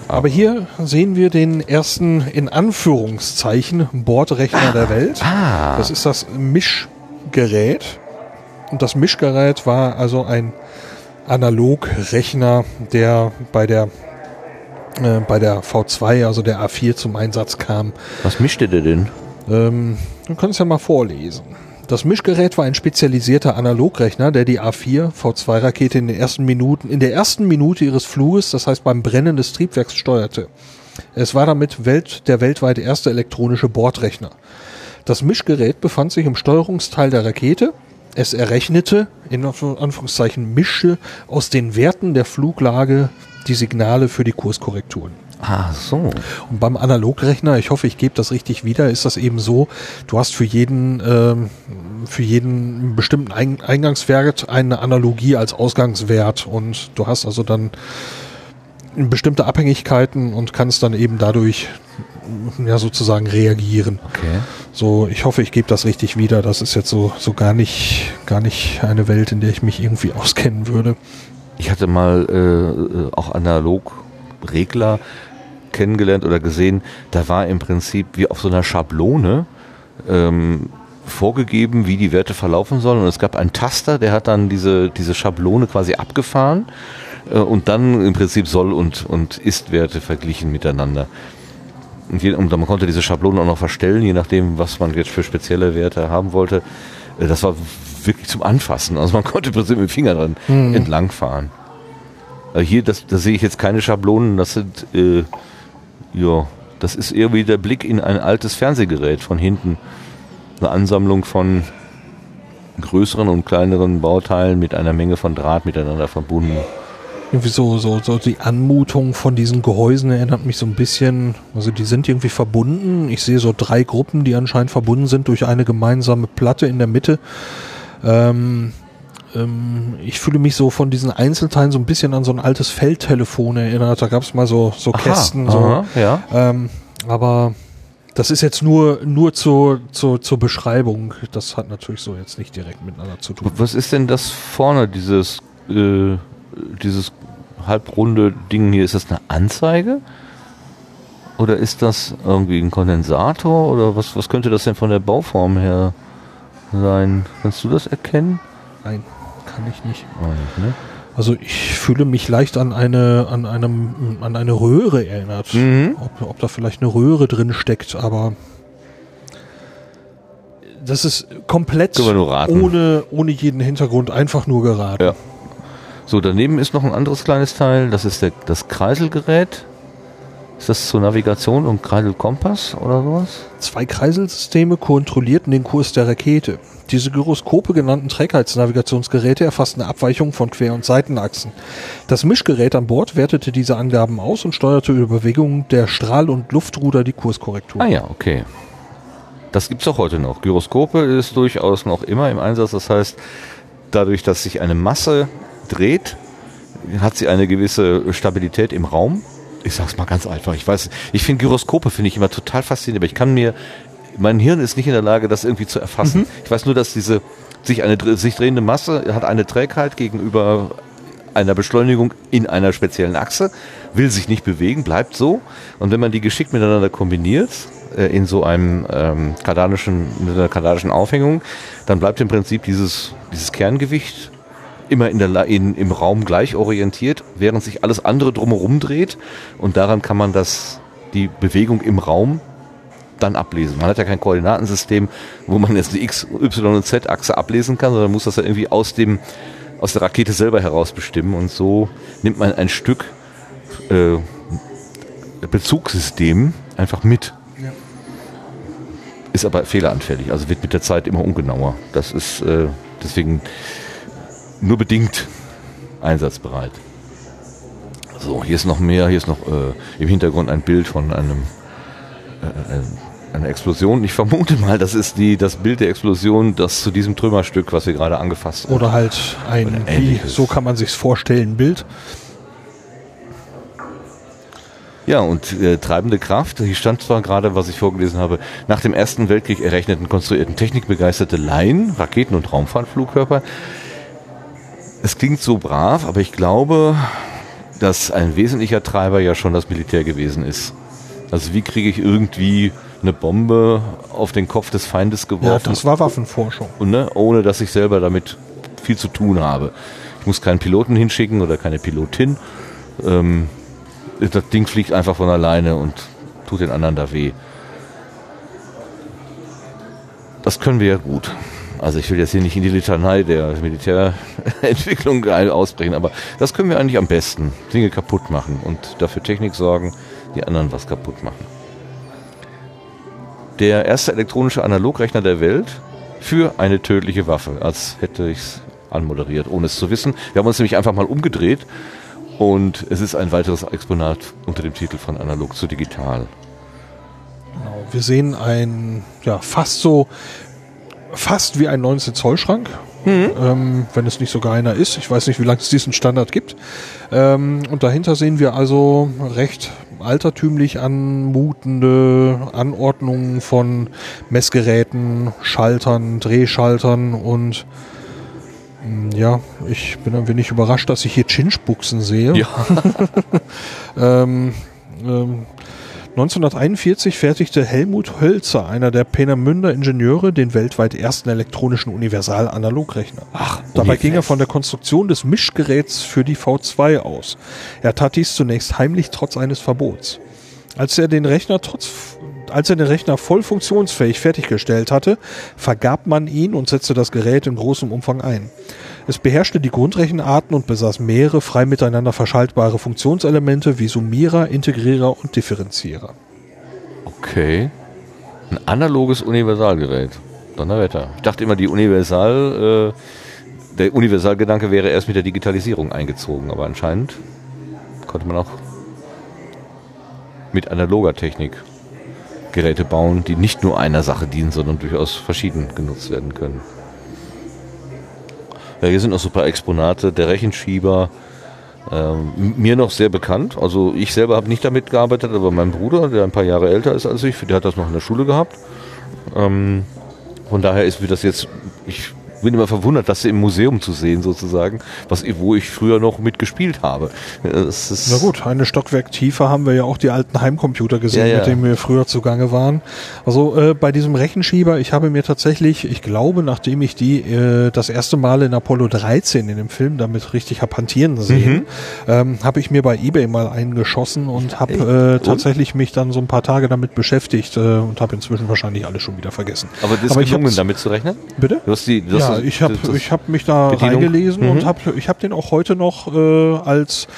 Aber hier sehen wir den ersten in Anführungszeichen Bordrechner ah, der Welt. Ah. Das ist das Mischgerät. Und das Mischgerät war also ein Analogrechner, der bei der äh, bei der V2, also der A4, zum Einsatz kam. Was mischte der denn? Ähm, du kannst ja mal vorlesen. Das Mischgerät war ein spezialisierter Analogrechner, der die A4 V2-Rakete in den ersten Minuten, in der ersten Minute ihres Fluges, das heißt beim Brennen des Triebwerks, steuerte. Es war damit Welt, der weltweit erste elektronische Bordrechner. Das Mischgerät befand sich im Steuerungsteil der Rakete. Es errechnete, in Anführungszeichen mische, aus den Werten der Fluglage die Signale für die Kurskorrekturen. Ah, so. Und beim Analogrechner, ich hoffe, ich gebe das richtig wieder, ist das eben so, du hast für jeden, ähm, für jeden bestimmten Eingangswert eine Analogie als Ausgangswert und du hast also dann bestimmte Abhängigkeiten und kannst dann eben dadurch ja sozusagen reagieren. Okay. So, ich hoffe, ich gebe das richtig wieder. Das ist jetzt so, so gar nicht, gar nicht eine Welt, in der ich mich irgendwie [LAUGHS] auskennen würde. Ich hatte mal äh, auch Analogregler kennengelernt oder gesehen, da war im Prinzip wie auf so einer Schablone ähm, vorgegeben, wie die Werte verlaufen sollen. Und es gab einen Taster, der hat dann diese, diese Schablone quasi abgefahren äh, und dann im Prinzip Soll- und, und Ist-Werte verglichen miteinander. Und, je, und man konnte diese Schablonen auch noch verstellen, je nachdem, was man jetzt für spezielle Werte haben wollte. Äh, Das war wirklich zum Anfassen. Also man [LAUGHS] konnte im Prinzip mit dem Finger dran entlangfahren. Äh, Hier, das, da sehe ich jetzt keine Schablonen, das sind, äh, ja, das ist irgendwie der Blick in ein altes Fernsehgerät von hinten. Eine Ansammlung von größeren und kleineren Bauteilen mit einer Menge von Draht miteinander verbunden. Irgendwie so, so, so die Anmutung von diesen Gehäusen erinnert mich so ein bisschen, also die sind irgendwie verbunden. Ich sehe so drei Gruppen, die anscheinend verbunden sind durch eine gemeinsame Platte in der Mitte. Ähm, ähm, ich fühle mich so von diesen Einzelteilen so ein bisschen an so ein altes Feldtelefon erinnert. Da gab es mal so, so Kästen. so. aha, ja. Ähm, aber das ist jetzt nur, nur zur, zur, zur Beschreibung. Das hat natürlich so jetzt nicht direkt miteinander zu tun. Was ist denn das vorne, dieses, äh, dieses halbrunde Ding hier? Ist das eine Anzeige? Oder ist das irgendwie ein Kondensator? Oder was, was könnte das denn von der Bauform her sein? Kannst du das erkennen? Nein, kann ich nicht. Nein, ne? Also ich fühle mich leicht an eine, an einem, an eine Röhre erinnert. Mhm. Ob, ob da vielleicht eine Röhre drin steckt, aber das ist komplett ohne, ohne jeden Hintergrund einfach nur geraten. Ja. So, daneben ist noch ein anderes kleines Teil. Das ist der, das Kreiselgerät. Ist das zur Navigation und Kreiselkompass oder sowas? Zwei Kreiselsysteme kontrollierten den Kurs der Rakete. Diese Gyroskope genannten Trägheitsnavigationsgeräte erfassten Abweichungen von Quer- und Seitenachsen. Das Mischgerät an Bord wertete diese Angaben aus und steuerte über Bewegungen der Strahl- und Luftruder die Kurskorrektur. Ah ja, okay. Das gibt's auch heute noch. Gyroskope ist durchaus noch immer im Einsatz. Das heißt, dadurch, dass sich eine Masse dreht, hat sie eine gewisse Stabilität im Raum. Ich sag's mal ganz einfach. Ich weiß, ich finde Gyroskope finde ich immer total faszinierend, aber ich kann mir, mein Hirn ist nicht in der Lage, das irgendwie zu erfassen. Ich weiß nur, dass diese sich eine sich drehende Masse hat eine Trägheit gegenüber einer Beschleunigung in einer speziellen Achse, will sich nicht bewegen, bleibt so. Und wenn man die geschickt miteinander kombiniert, äh, in so einem ähm, kardanischen, mit einer kardanischen Aufhängung, dann bleibt im Prinzip dieses, dieses Kerngewicht immer in der, in, im Raum gleich orientiert, während sich alles andere drumherum dreht. Und daran kann man das, die Bewegung im Raum dann ablesen. Man hat ja kein Koordinatensystem, wo man jetzt die X, Y und Z-Achse ablesen kann, sondern muss das ja irgendwie aus dem, aus der Rakete selber heraus bestimmen. Und so nimmt man ein Stück äh, Bezugssystem einfach mit. Ist aber fehleranfällig, also wird mit der Zeit immer ungenauer. Das ist äh, deswegen nur bedingt einsatzbereit. So, hier ist noch mehr, hier ist noch äh, im Hintergrund ein Bild von einem äh, einer Explosion. Ich vermute mal, das ist die, das Bild der Explosion, das zu diesem Trümmerstück, was wir gerade angefasst haben. Oder halt ein, Oder wie, so kann man sich's vorstellen, Bild. Ja, und äh, treibende Kraft, hier stand zwar gerade, was ich vorgelesen habe, nach dem Ersten Weltkrieg errechneten, konstruierten technikbegeisterte Laien, Raketen- und Raumfahrtflugkörper. Es klingt so brav, aber ich glaube, dass ein wesentlicher Treiber ja schon das Militär gewesen ist. Also wie kriege ich irgendwie eine Bombe auf den Kopf des Feindes Ja, geworfen, das war Waffenforschung. ne, ohne dass ich selber damit viel zu tun habe. Ich muss keinen Piloten hinschicken oder keine Pilotin. Ähm, das Ding fliegt einfach von alleine und tut den anderen da weh. Das können wir ja gut. Also ich will jetzt hier nicht in die Litanei der Militärentwicklung ausbrechen, aber das können wir eigentlich am besten. Dinge kaputt machen und dafür Technik sorgen, die anderen was kaputt machen. Der erste elektronische Analogrechner der Welt für eine tödliche Waffe, als hätte ich es anmoderiert, ohne es zu wissen. Wir haben uns nämlich einfach mal umgedreht und es ist ein weiteres Exponat unter dem Titel von Analog zu Digital. Genau. Wir sehen ein, ja, fast so, fast wie ein 19 Zoll Schrank. Ähm, wenn es nicht sogar einer ist. Ich weiß nicht, wie lange es diesen Standard gibt. Ähm, und dahinter sehen wir also recht altertümlich anmutende Anordnungen von Messgeräten, Schaltern, Drehschaltern und mh, ja, ich bin ein wenig überrascht, dass ich hier Chinchbuchsen sehe. Ja. [LAUGHS] [LAUGHS] ähm, ähm, 1941 fertigte Helmut Hölzer, einer der Peenemünder Ingenieure, den weltweit ersten elektronischen Universal-Analogrechner. Ach, dabei ging er von der Konstruktion des Mischgeräts für die V2 aus. Er tat dies zunächst heimlich trotz eines Verbots. Als er den Rechner trotz als er den Rechner voll funktionsfähig fertiggestellt hatte, vergab man ihn und setzte das Gerät in großem Umfang ein. Es beherrschte die Grundrechenarten und besaß mehrere frei miteinander verschaltbare Funktionselemente wie Summierer, Integrierer und Differenzierer. Okay. Ein analoges Universalgerät. Donnerwetter. Ich dachte immer, die Universal, äh, der Universalgedanke wäre erst mit der Digitalisierung eingezogen, aber anscheinend konnte man auch mit analoger Technik Geräte bauen, die nicht nur einer Sache dienen, sondern durchaus verschieden genutzt werden können. Ja, hier sind noch so ein paar Exponate. Der Rechenschieber, ähm, mir noch sehr bekannt. Also ich selber habe nicht damit gearbeitet, aber mein Bruder, der ein paar Jahre älter ist als ich, der hat das noch in der Schule gehabt. Ähm, von daher ist mir das jetzt, ich bin immer verwundert, das im Museum zu sehen sozusagen, was, wo ich früher noch mitgespielt habe. Na gut, eine Stockwerk tiefer haben wir ja auch die alten Heimcomputer gesehen, ja, ja. mit denen wir früher zugange waren. Also äh, bei diesem Rechenschieber, ich habe mir tatsächlich, ich glaube, nachdem ich die äh, das erste Mal in Apollo 13 in dem Film damit richtig hab hantieren sehen, mhm. ähm, habe ich mir bei eBay mal eingeschossen und habe äh, tatsächlich mich dann so ein paar Tage damit beschäftigt äh, und habe inzwischen wahrscheinlich alles schon wieder vergessen. Aber das ist Aber gelungen, damit zu rechnen? Bitte? Du hast die, du ja, ich habe ich hab mich da Bedienung. reingelesen mhm. und habe ich hab den auch heute noch äh, als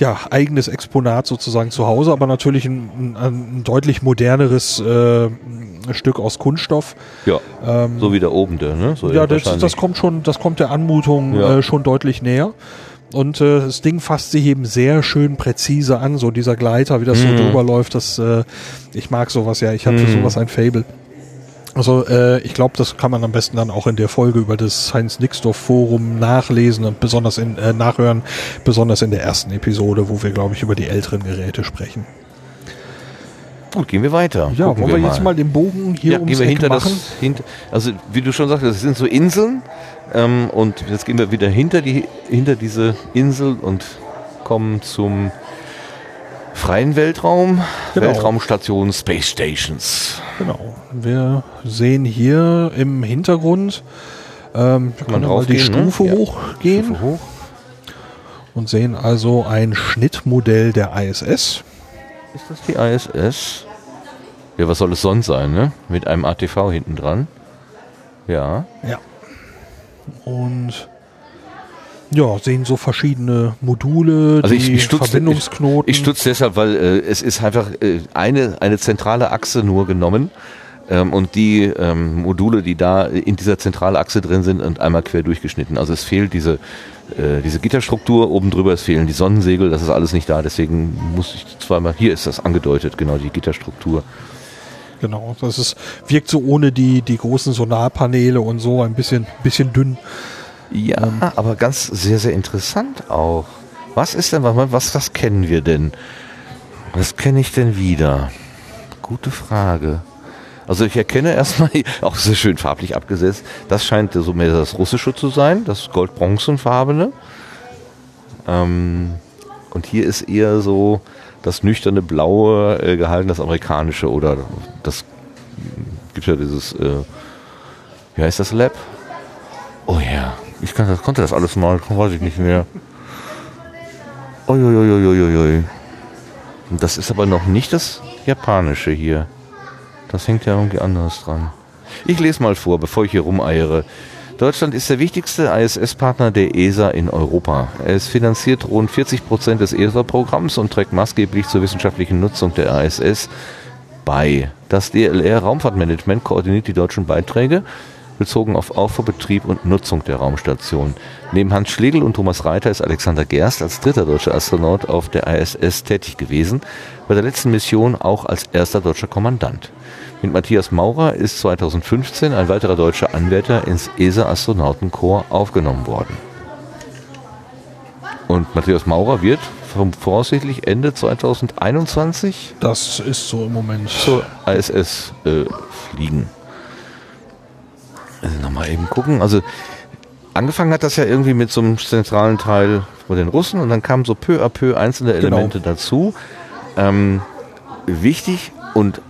ja, eigenes Exponat sozusagen zu Hause, aber natürlich ein, ein, ein deutlich moderneres äh, Stück aus Kunststoff. Ja, ähm, so wie der oben der, ne? So ja, das, das kommt schon, das kommt der Anmutung ja. äh, schon deutlich näher. Und äh, das Ding fasst sich eben sehr schön präzise an, so dieser Gleiter, wie das mhm. so drüber läuft. Das, äh, ich mag sowas ja, ich habe mhm. für sowas ein Fable. Also äh, ich glaube, das kann man am besten dann auch in der Folge über das Heinz-Nixdorf-Forum nachlesen und besonders in, äh, nachhören, besonders in der ersten Episode, wo wir, glaube ich, über die älteren Geräte sprechen. Gut, gehen wir weiter. Ja, Gucken wollen wir, wir jetzt mal den Bogen hier ja, ums gehen wir hinter machen? Das, hinter, also wie du schon sagtest, es sind so Inseln ähm, und jetzt gehen wir wieder hinter, die, hinter diese Insel und kommen zum freien Weltraum, genau. Weltraumstation, Space Stations. Genau. Wir sehen hier im Hintergrund, ähm, wir können mal die gehen, ne? Stufe ne? hochgehen Stufe hoch. und sehen also ein Schnittmodell der ISS. Ist das die ISS? Ja, was soll es sonst sein, ne? Mit einem ATV hinten dran. Ja. Ja. Und ja, sehen so verschiedene Module, also ich, ich stutz, Verbindungsknoten. Ich, ich stutze deshalb, weil äh, es ist einfach äh, eine, eine zentrale Achse nur genommen ähm, und die ähm, Module, die da in dieser Zentralachse drin sind und einmal quer durchgeschnitten. Also es fehlt diese, äh, diese Gitterstruktur oben drüber, es fehlen die Sonnensegel, das ist alles nicht da, deswegen muss ich zweimal, hier ist das angedeutet, genau die Gitterstruktur. Genau, das ist, wirkt so ohne die, die großen Sonarpaneele und so ein bisschen, bisschen dünn. Ja, ähm, aber ganz sehr, sehr interessant auch. Was ist denn, was, was kennen wir denn? Was kenne ich denn wieder? Gute Frage. Also ich erkenne erstmal, [LAUGHS] auch sehr schön farblich abgesetzt, das scheint so mehr das russische zu sein, das gold-bronzenfarbene. Ähm, und hier ist eher so das nüchterne Blaue äh, gehalten, das amerikanische oder das gibt ja dieses, äh, wie heißt das Lab? Oh ja, ich kann, konnte das alles mal, weiß ich nicht mehr. Uiuiuiuiui. Das ist aber noch nicht das japanische hier. Das hängt ja irgendwie anders dran. Ich lese mal vor, bevor ich hier rumeiere. Deutschland ist der wichtigste ISS-Partner der ESA in Europa. Es finanziert rund 40 Prozent des ESA-Programms und trägt maßgeblich zur wissenschaftlichen Nutzung der ISS bei. Das DLR Raumfahrtmanagement koordiniert die deutschen Beiträge bezogen auf Aufbau, Betrieb und Nutzung der Raumstation. Neben Hans Schlegel und Thomas Reiter ist Alexander Gerst als dritter deutscher Astronaut auf der ISS tätig gewesen, bei der letzten Mission auch als erster deutscher Kommandant. Mit Matthias Maurer ist 2015 ein weiterer deutscher Anwärter ins ESA-Astronautenkorps aufgenommen worden. Und Matthias Maurer wird voraussichtlich Ende 2021 das ist so im Moment zur ISS äh, fliegen. Also nochmal eben gucken. Also angefangen hat das ja irgendwie mit so einem zentralen Teil von den Russen und dann kamen so peu à peu einzelne genau. Elemente genau. dazu. Ähm, wichtig und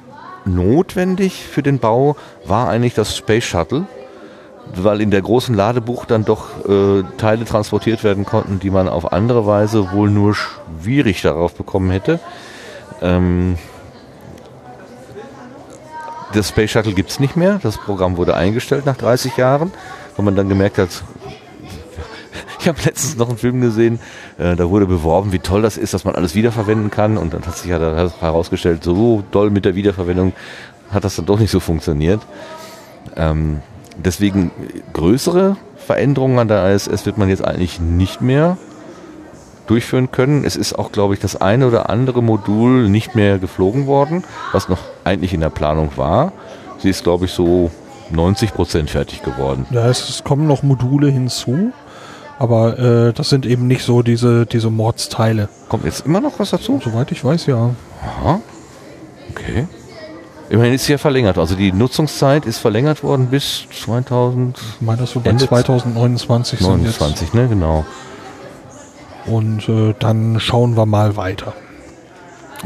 notwendig für den Bau war eigentlich das Space Shuttle, weil in der großen Ladebucht dann doch äh, Teile transportiert werden konnten, die man auf andere Weise wohl nur schwierig darauf bekommen hätte. Ähm, das Space Shuttle gibt es nicht mehr. Das Programm wurde eingestellt nach 30 Jahren, wo man dann gemerkt hat, [LAUGHS] ich habe letztens noch einen Film gesehen, äh, da wurde beworben, wie toll das ist, dass man alles wiederverwenden kann. Und dann hat sich ja herausgestellt, so doll mit der Wiederverwendung hat das dann doch nicht so funktioniert. Ähm, deswegen größere Veränderungen an der ISS wird man jetzt eigentlich nicht mehr durchführen können. Es ist auch, glaube ich, das eine oder andere Modul nicht mehr geflogen worden, was noch eigentlich in der Planung war. Sie ist, glaube ich, so 90 Prozent fertig geworden. Ja, es, kommen noch Module hinzu, aber äh, das sind eben nicht so diese, diese Mordsteile. Kommt jetzt immer noch was dazu? Soweit ich weiß, ja. Aha. Okay. Immerhin ist sie ja verlängert. Also die Nutzungszeit ist verlängert worden bis 2000. Ich meine, das so bei Ende 2029 sind 29, ne, genau. Und äh, dann schauen wir mal weiter.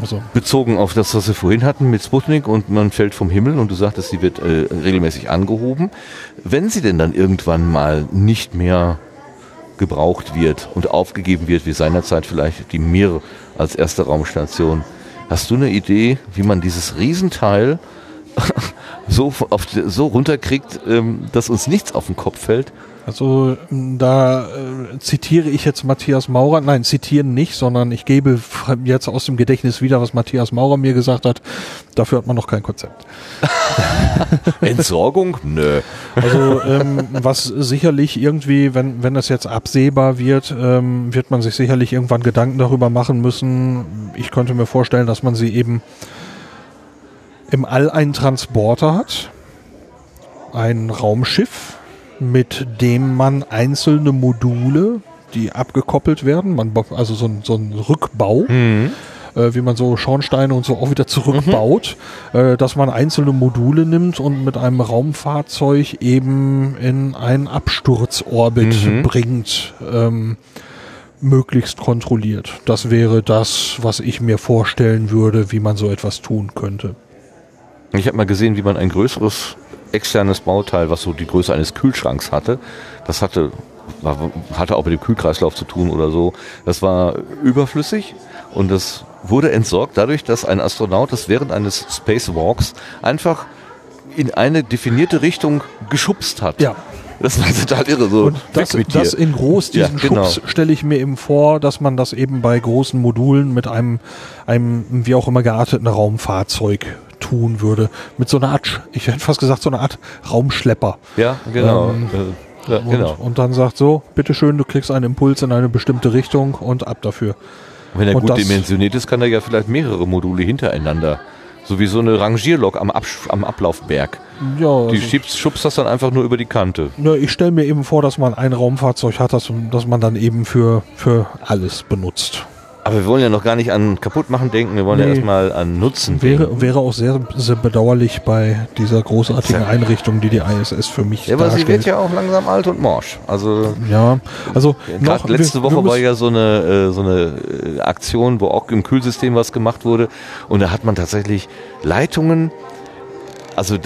Also, Bezogen auf das, was wir vorhin hatten mit Sputnik und man fällt vom Himmel und du sagtest, sie wird äh, regelmäßig angehoben. Wenn sie denn dann irgendwann mal nicht mehr gebraucht wird und aufgegeben wird, wie seinerzeit vielleicht die Mir als erste Raumstation, hast du eine Idee, wie man dieses Riesenteil [LAUGHS] so, auf, so runterkriegt, ähm, dass uns nichts auf den Kopf fällt? Also m, da äh, zitiere ich jetzt Matthias Maurer. Nein, zitieren nicht, sondern ich gebe jetzt aus dem Gedächtnis wieder, was Matthias Maurer mir gesagt hat. Dafür hat man noch kein Konzept. [LAUGHS] Entsorgung? Nö. Also ähm, was sicherlich irgendwie, wenn, wenn das jetzt absehbar wird, ähm, wird man sich sicherlich irgendwann Gedanken darüber machen müssen. Ich könnte mir vorstellen, dass man sie eben im All einen Transporter hat, ein Raumschiff, mit dem man einzelne Module, die abgekoppelt werden, man, also so ein, so ein Rückbau, äh, wie man so Schornsteine und so auch wieder zurückbaut, äh, dass man einzelne Module nimmt und mit einem Raumfahrzeug eben in einen Absturzorbit bringt, ähm, möglichst kontrolliert. Das wäre das, was ich mir vorstellen würde, wie man so etwas tun könnte. Ich habe mal gesehen, wie man ein größeres externes Bauteil, was so die Größe eines Kühlschranks hatte, das hatte, hatte auch mit dem Kühlkreislauf zu tun oder so. Das war überflüssig und das wurde entsorgt dadurch, dass ein Astronaut das während eines Spacewalks einfach in eine definierte Richtung geschubst hat. Ja. Das war total irre. So, Und das, das in groß, Ja, diesen genau. Schubs stelle ich mir eben vor, dass man das eben bei großen Modulen mit einem, einem wie auch immer gearteten Raumfahrzeug tun würde. Mit so einer Art, ich hätte fast gesagt, so eine Art Raumschlepper. Ja, genau. Ähm, äh, ja, Und, genau. und dann sagt so, bitteschön, du kriegst einen Impuls in eine bestimmte Richtung und ab dafür. Wenn er und gut das- dimensioniert ist, kann er ja vielleicht mehrere Module hintereinander. So wie so eine Rangierlok am, Absch am Ablaufberg. Ja, Die also, schubst, das dann einfach nur über die Kante. ne, ich stelle mir eben vor, dass man ein Raumfahrzeug hat, das, das man dann eben für, für alles benutzt. Aber wir wollen ja noch gar nicht an Kaputtmachen denken, wir wollen ja Nee. erstmal an Nutzen denken. Wäre, wäre auch sehr, sehr bedauerlich bei dieser großartigen Einrichtung, die die ISS für mich Ja, aber sie wird ja auch langsam alt und morsch. Also Ja, also noch, letzte wir- Woche wir war ja so eine, äh, so eine äh, Aktion, wo auch im Kühlsystem was gemacht wurde. Und da hat man tatsächlich Leitungen. Also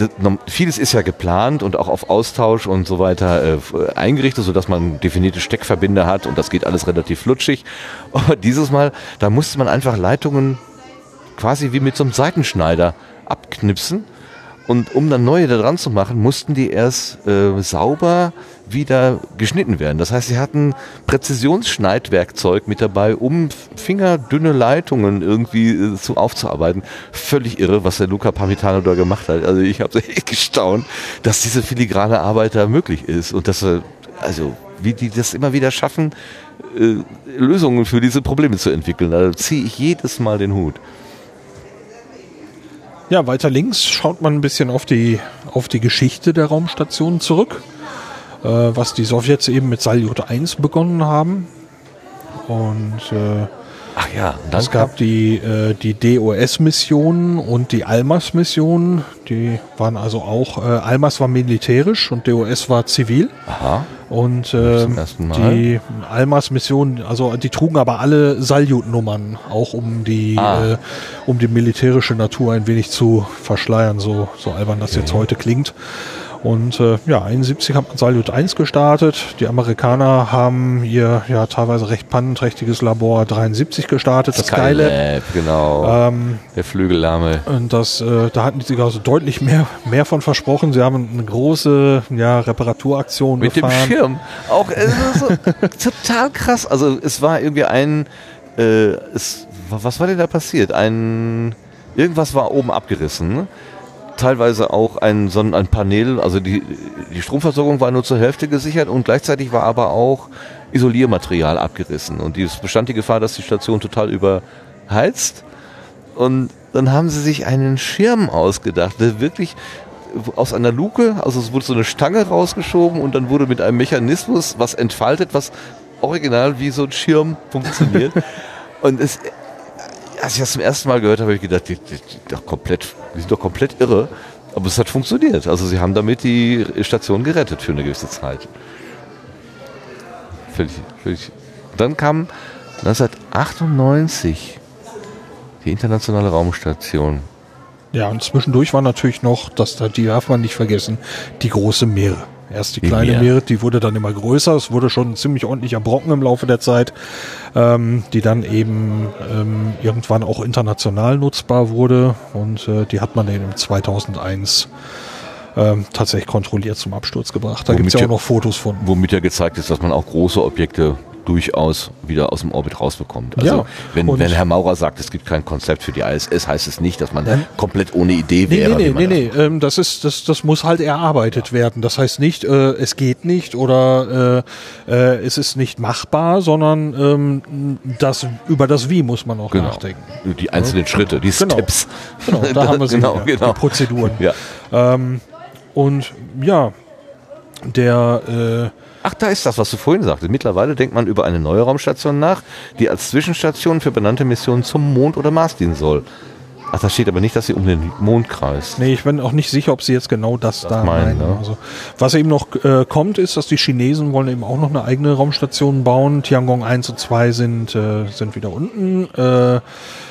vieles ist ja geplant und auch auf Austausch und so weiter äh, äh, eingerichtet, sodass man definierte Steckverbinder hat und das geht alles relativ flutschig. [LAUGHS] Aber dieses Mal, da musste man einfach Leitungen quasi wie mit so einem Seitenschneider abknipsen. Und um dann neue da dran zu machen, mussten die erst äh, sauber wieder geschnitten werden. Das heißt, sie hatten Präzisionsschneidwerkzeug mit dabei, um fingerdünne Leitungen irgendwie äh, zu aufzuarbeiten. Völlig irre, was der Luca Parmitano da gemacht hat. Also ich habe [LAUGHS] echt gestaunt, dass diese filigrane Arbeit da möglich ist und dass er, also wie die das immer wieder schaffen, äh, Lösungen für diese Probleme zu entwickeln. Da ziehe ich jedes Mal den Hut. Ja, weiter links schaut man ein bisschen auf die, auf die Geschichte der Raumstation zurück, äh, was die Sowjets eben mit Salyut 1 begonnen haben. Und äh, Ach ja, dann es gab die, äh, die DOS-Missionen und die Almas-Missionen. Die waren also auch, äh, Almas war militärisch und DOS war zivil. Aha. Und äh, die Almas-Mission, also die trugen aber alle Saljut-Nummern, auch um die, Ah. äh, um die militärische Natur ein wenig zu verschleiern, so, so albern das jetzt heute klingt. Und äh, ja, 71 hat man Salyut 1 gestartet. Die Amerikaner haben ihr ja teilweise recht pannenträchtiges Labor 73 gestartet. Das Geile, Skylab, genau. ähm, der Flügellahme. und das, äh, da hatten die sich also deutlich mehr, mehr von versprochen. Sie haben eine große ja, Reparaturaktion Mit gefahren. dem Schirm. Auch äh, so, [LAUGHS] total krass. Also es war irgendwie ein, äh, es, was war denn da passiert? Ein, irgendwas war oben abgerissen. Teilweise auch ein, so ein Panel, also die, die Stromversorgung war nur zur Hälfte gesichert und gleichzeitig war aber auch Isoliermaterial abgerissen. Und es bestand die Gefahr, dass die Station total überheizt. Und dann haben sie sich einen Schirm ausgedacht, der wirklich aus einer Luke, also es wurde so eine Stange rausgeschoben und dann wurde mit einem Mechanismus was entfaltet, was original wie so ein Schirm funktioniert. [LAUGHS] und es, als ich das zum ersten Mal gehört habe, habe ich gedacht, die, die, die, doch komplett, die sind doch komplett irre. Aber es hat funktioniert. Also sie haben damit die Station gerettet für eine gewisse Zeit. Völlig, völlig. Dann kam 1998 die internationale Raumstation. Ja, und zwischendurch war natürlich noch, das die darf man nicht vergessen, die große Meere. Erst die kleine Meere. Meere, die wurde dann immer größer. Es wurde schon ziemlich ordentlicher Brocken im Laufe der Zeit, ähm, die dann eben ähm, irgendwann auch international nutzbar wurde. Und äh, die hat man dann im 2001 ähm, tatsächlich kontrolliert zum Absturz gebracht. Da gibt es ja ja- auch noch Fotos von. Womit ja gezeigt ist, dass man auch große Objekte durchaus wieder aus dem Orbit rausbekommt. Also Ja, wenn, wenn Herr Maurer sagt, es gibt kein Konzept für die ISS, heißt es nicht, dass man komplett ohne Idee Nee, wäre. nee, nee, nee, das- nee. Ähm, das ist, das, das muss halt erarbeitet werden. Das heißt nicht, äh, es geht nicht oder äh, äh, es ist nicht machbar, sondern ähm, das über das Wie muss man auch Genau. nachdenken. Die einzelnen Schritte, die Genau. Steps. Genau, da [LAUGHS] haben wir sie genau, genau. die Prozeduren. Ja. Ähm, und ja, der äh, Ach, da ist das, was du vorhin sagtest. Mittlerweile denkt man über eine neue Raumstation nach, die als Zwischenstation für benannte Missionen zum Mond oder Mars dienen soll. Ach, da steht aber nicht, dass sie um den Mond kreist. Nee, ich bin auch nicht sicher, ob sie jetzt genau das, da meinen, meinen. ne? Also, was eben noch äh, kommt, ist, dass die Chinesen wollen eben auch noch eine eigene Raumstation bauen. Tiangong 1 und 2 sind, äh, sind wieder unten. Äh,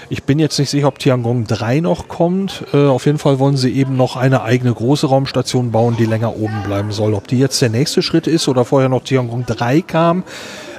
ich bin jetzt nicht sicher, ob Tiangong 3 noch kommt. Äh, auf jeden Fall wollen sie eben noch eine eigene große Raumstation bauen, die länger oben bleiben soll. Ob die jetzt der nächste Schritt ist oder vorher noch Tiangong 3 kam.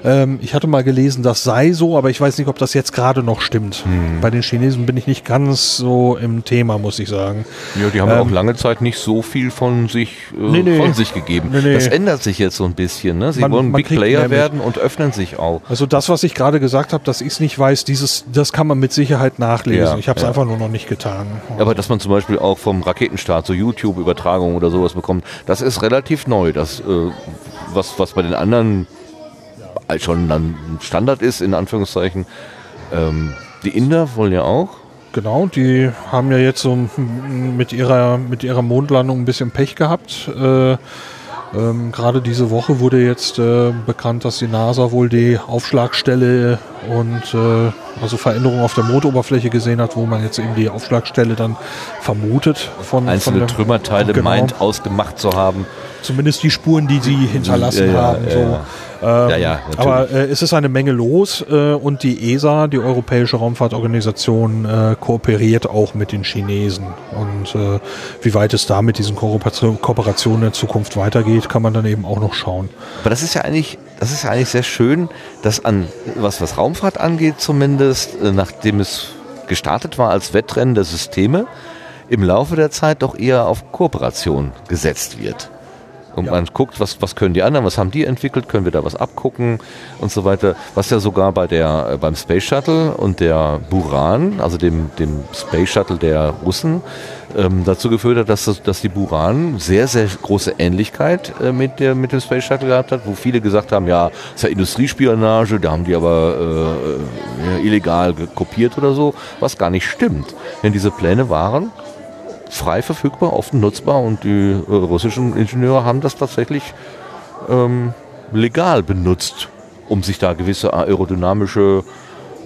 Ähm, ich hatte mal gelesen, das sei so, aber ich weiß nicht, ob das jetzt gerade noch stimmt. Hm. Bei den Chinesen bin ich nicht ganz so im Thema, muss ich sagen. Ja, die haben Ähm, auch lange Zeit nicht so viel von sich, äh, Nee, nee. von sich gegeben. Nee. Das ändert sich jetzt so ein bisschen. Ne? Sie Man- wollen man Big Player werden und öffnen sich auch. Also das, was ich gerade gesagt habe, dass ich es nicht weiß, dieses, das kann man mit Sicherheit nachlesen. Ja, ich habe es ja. einfach nur noch nicht getan. Aber dass man zum Beispiel auch vom Raketenstart so YouTube-Übertragungen oder sowas bekommt, das ist relativ neu. Das, äh, was, was bei den anderen schon dann Standard ist, in Anführungszeichen. Ähm, die Inder wollen ja auch. Genau, die haben ja jetzt so mit ihrer, mit ihrer Mondlandung ein bisschen Pech gehabt. Äh, ähm, Gerade diese Woche wurde jetzt äh, bekannt, dass die NASA wohl die Aufschlagstelle und äh, also Veränderungen auf der Mondoberfläche gesehen hat, wo man jetzt eben die Aufschlagstelle dann vermutet von, Einzelne von der, Trümmerteile Genau. meint, ausgemacht zu haben. Zumindest die Spuren, die sie hinterlassen Ja, ja, haben. so. ja. Ähm, Ja, ja, aber äh, es ist eine Menge los äh, und die ESA, die Europäische Raumfahrtorganisation, äh, kooperiert auch mit den Chinesen. Und äh, wie weit es da mit diesen Kooperation- Kooperationen in Zukunft weitergeht, kann man dann eben auch noch schauen. Aber das ist ja eigentlich, das ist ja eigentlich sehr schön, dass an was was Raumfahrt angeht, zumindest, äh, nachdem es gestartet war als Wettrennen der Systeme, im Laufe der Zeit doch eher auf Kooperation gesetzt wird. Und Ja. man guckt, was, was können die anderen, was haben die entwickelt, können wir da was abgucken und so weiter. Was ja sogar bei der, äh, beim Space Shuttle und der Buran, also dem, dem Space Shuttle der Russen, ähm, dazu geführt hat, dass, das- dass die Buran sehr, sehr große Ähnlichkeit äh, mit, der, mit dem Space Shuttle gehabt hat, wo viele gesagt haben, ja, das ist ja Industriespionage, da haben die aber äh, ja, illegal kopiert oder so, was gar nicht stimmt. Denn diese Pläne waren frei verfügbar, offen nutzbar und die äh, russischen Ingenieure haben das tatsächlich ähm, legal benutzt, um sich da gewisse aerodynamische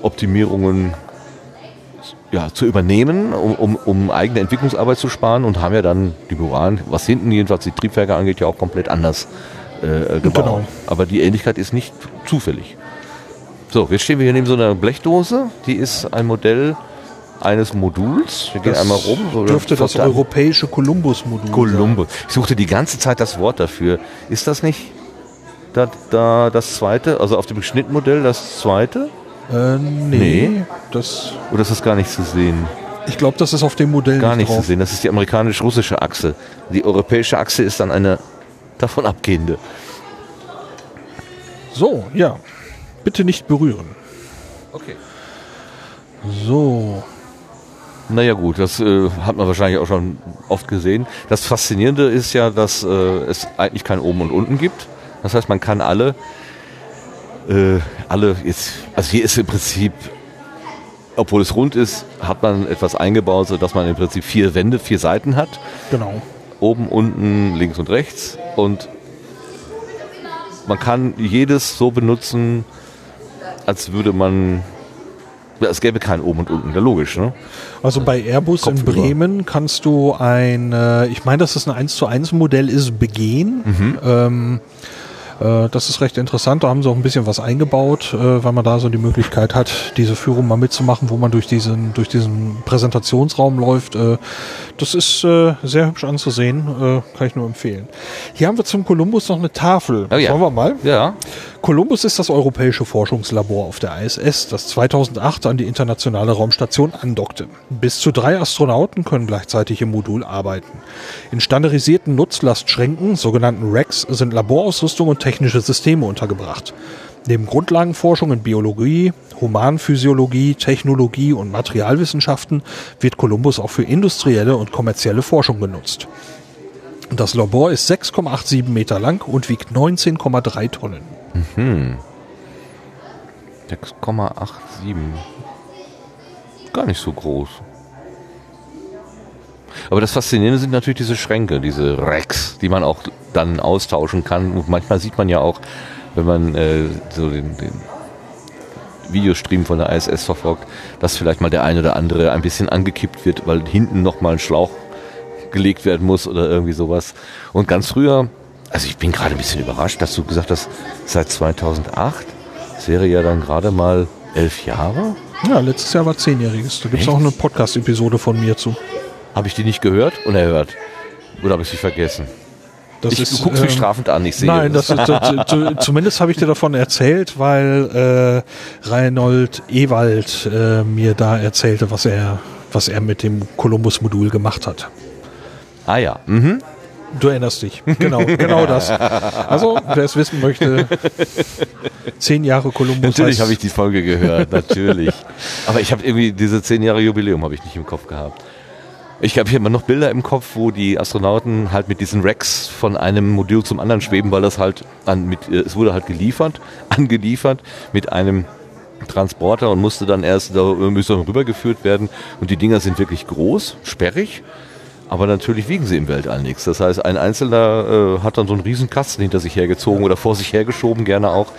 Optimierungen ja, zu übernehmen, um, um, um eigene Entwicklungsarbeit zu sparen und haben ja dann die Buran, was hinten jedenfalls die Triebwerke angeht, ja auch komplett anders äh, gebaut. Genau. Aber die Ähnlichkeit ist nicht zufällig. So, jetzt stehen wir hier neben so einer Blechdose. Die ist ein Modell eines Moduls. Wir gehen Das einmal rum. So, Dürfte das europäische Columbus-Modul sein. Columbus. Ich suchte die ganze Zeit das Wort dafür. Ist das nicht da, da das zweite, also auf dem Schnittmodell das zweite? Äh, nee, Nee. Das, Oder ist das gar nicht zu sehen? ich glaube, das ist auf dem Modell Gar nicht nicht zu sehen. Das ist die amerikanisch-russische Achse. Die europäische Achse ist dann eine davon abgehende. So, ja. Bitte nicht berühren. Okay. So. Naja gut, das äh, hat man wahrscheinlich auch schon oft gesehen. Das Faszinierende ist ja, dass äh, es eigentlich kein Oben und Unten gibt. Das heißt, man kann alle, äh, alle jetzt, also hier ist im Prinzip, obwohl es rund ist, hat man etwas eingebaut, sodass man im Prinzip vier Wände, vier Seiten hat. Genau. Oben, unten, links und rechts. Und man kann jedes so benutzen, als würde man, es gäbe kein Oben und Unten, ja logisch, ne? Also bei Airbus in Kopfüber. Bremen kannst du ein, äh, ich meine, dass das ein 1 zu 1 Modell ist, begehen. Mhm. Ähm, äh, das ist recht interessant. Da haben sie auch ein bisschen was eingebaut, äh, weil man da so die Möglichkeit hat, diese Führung mal mitzumachen, wo man durch diesen, durch diesen Präsentationsraum läuft. Äh, das ist äh, sehr hübsch anzusehen, äh, kann ich nur empfehlen. Hier haben wir zum Columbus noch eine Tafel. Oh ja. Schauen wir mal. Ja. Columbus ist das europäische Forschungslabor auf der ISS, das 2008 an die internationale Raumstation andockte. Bis zu drei Astronauten können gleichzeitig im Modul arbeiten. In standardisierten Nutzlastschränken, sogenannten Racks, sind Laborausrüstung und technische Systeme untergebracht. Neben Grundlagenforschung in Biologie, Humanphysiologie, Technologie und Materialwissenschaften wird Columbus auch für industrielle und kommerzielle Forschung genutzt. Das Labor ist 6,87 Meter lang und wiegt 19,3 Tonnen. 6,87. Gar nicht so groß. Aber das Faszinierende sind natürlich diese Schränke, diese Racks, die man auch dann austauschen kann. Und manchmal sieht man ja auch, wenn man äh, so den, den Videostream von der ISS verfolgt, dass vielleicht mal der eine oder andere ein bisschen angekippt wird, weil hinten nochmal ein Schlauch gelegt werden muss oder irgendwie sowas. Und ganz früher, also ich bin gerade ein bisschen überrascht, dass du gesagt hast, seit 2008, das wäre ja dann gerade mal elf Jahre. Ja, letztes Jahr war zehnjähriges. Da gibt es auch eine Podcast-Episode von mir zu. Habe ich die nicht gehört und erhört? Oder habe ich sie vergessen? Das ich, du guckst mich ähm, strafend an, ich sehe Nein, das ist, das, zu- zumindest habe ich dir davon erzählt, weil äh, Reinhold Ewald äh, mir da erzählte, was er, was er mit dem Columbus-Modul gemacht hat. Ah ja, mhm. Du erinnerst dich. Genau, genau das. Also, wer es wissen möchte, zehn Jahre Columbus. Natürlich habe ich die Folge gehört, natürlich. [LAUGHS] Aber ich habe irgendwie diese zehn Jahre Jubiläum habe ich nicht im Kopf gehabt. Ich habe hier immer noch Bilder im Kopf, wo die Astronauten halt mit diesen Racks von einem Modul zum anderen schweben, weil das halt an, mit, äh, es wurde halt geliefert, [LAUGHS] angeliefert mit einem Transporter und musste dann erst da müsste dann rübergeführt werden. Und die Dinger sind wirklich groß, sperrig, aber natürlich wiegen sie im Weltall nichts. Das heißt, ein Einzelner äh, hat dann so einen riesen Kasten hinter sich hergezogen oder vor sich hergeschoben, gerne auch.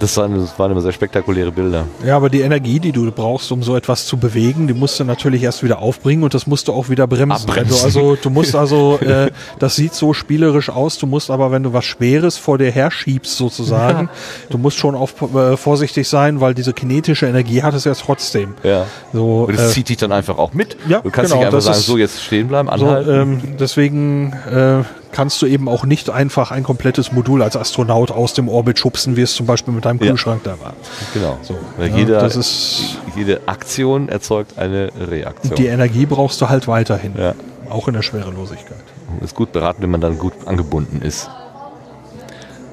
Das waren, das waren immer sehr spektakuläre Bilder. Ja, aber die Energie, die du brauchst, um so etwas zu bewegen, die musst du natürlich erst wieder aufbringen und das musst du auch wieder bremsen. Wenn du Abbremsen. also, du musst also, [LAUGHS] äh, das sieht so spielerisch aus, du musst aber, wenn du was Schweres vor dir herschiebst sozusagen, du musst schon auf, äh, vorsichtig sein, weil diese kinetische Energie hat es ja trotzdem. Ja. So, Und das äh, zieht dich dann einfach auch mit. Ja, du kannst genau, nicht einfach sagen, so jetzt stehen bleiben, so, anhalten. ähm, deswegen äh, kannst du eben auch nicht einfach ein komplettes Modul als Astronaut aus dem Orbit schubsen, wie es zum Beispiel mit deinem Ja. Kühlschrank da war. genau. so, Weil ja, jeder, das ist- jede Aktion erzeugt eine Reaktion. Die Energie brauchst du halt weiterhin. Ja. Auch in der Schwerelosigkeit. ist gut beraten, wenn man dann gut angebunden ist.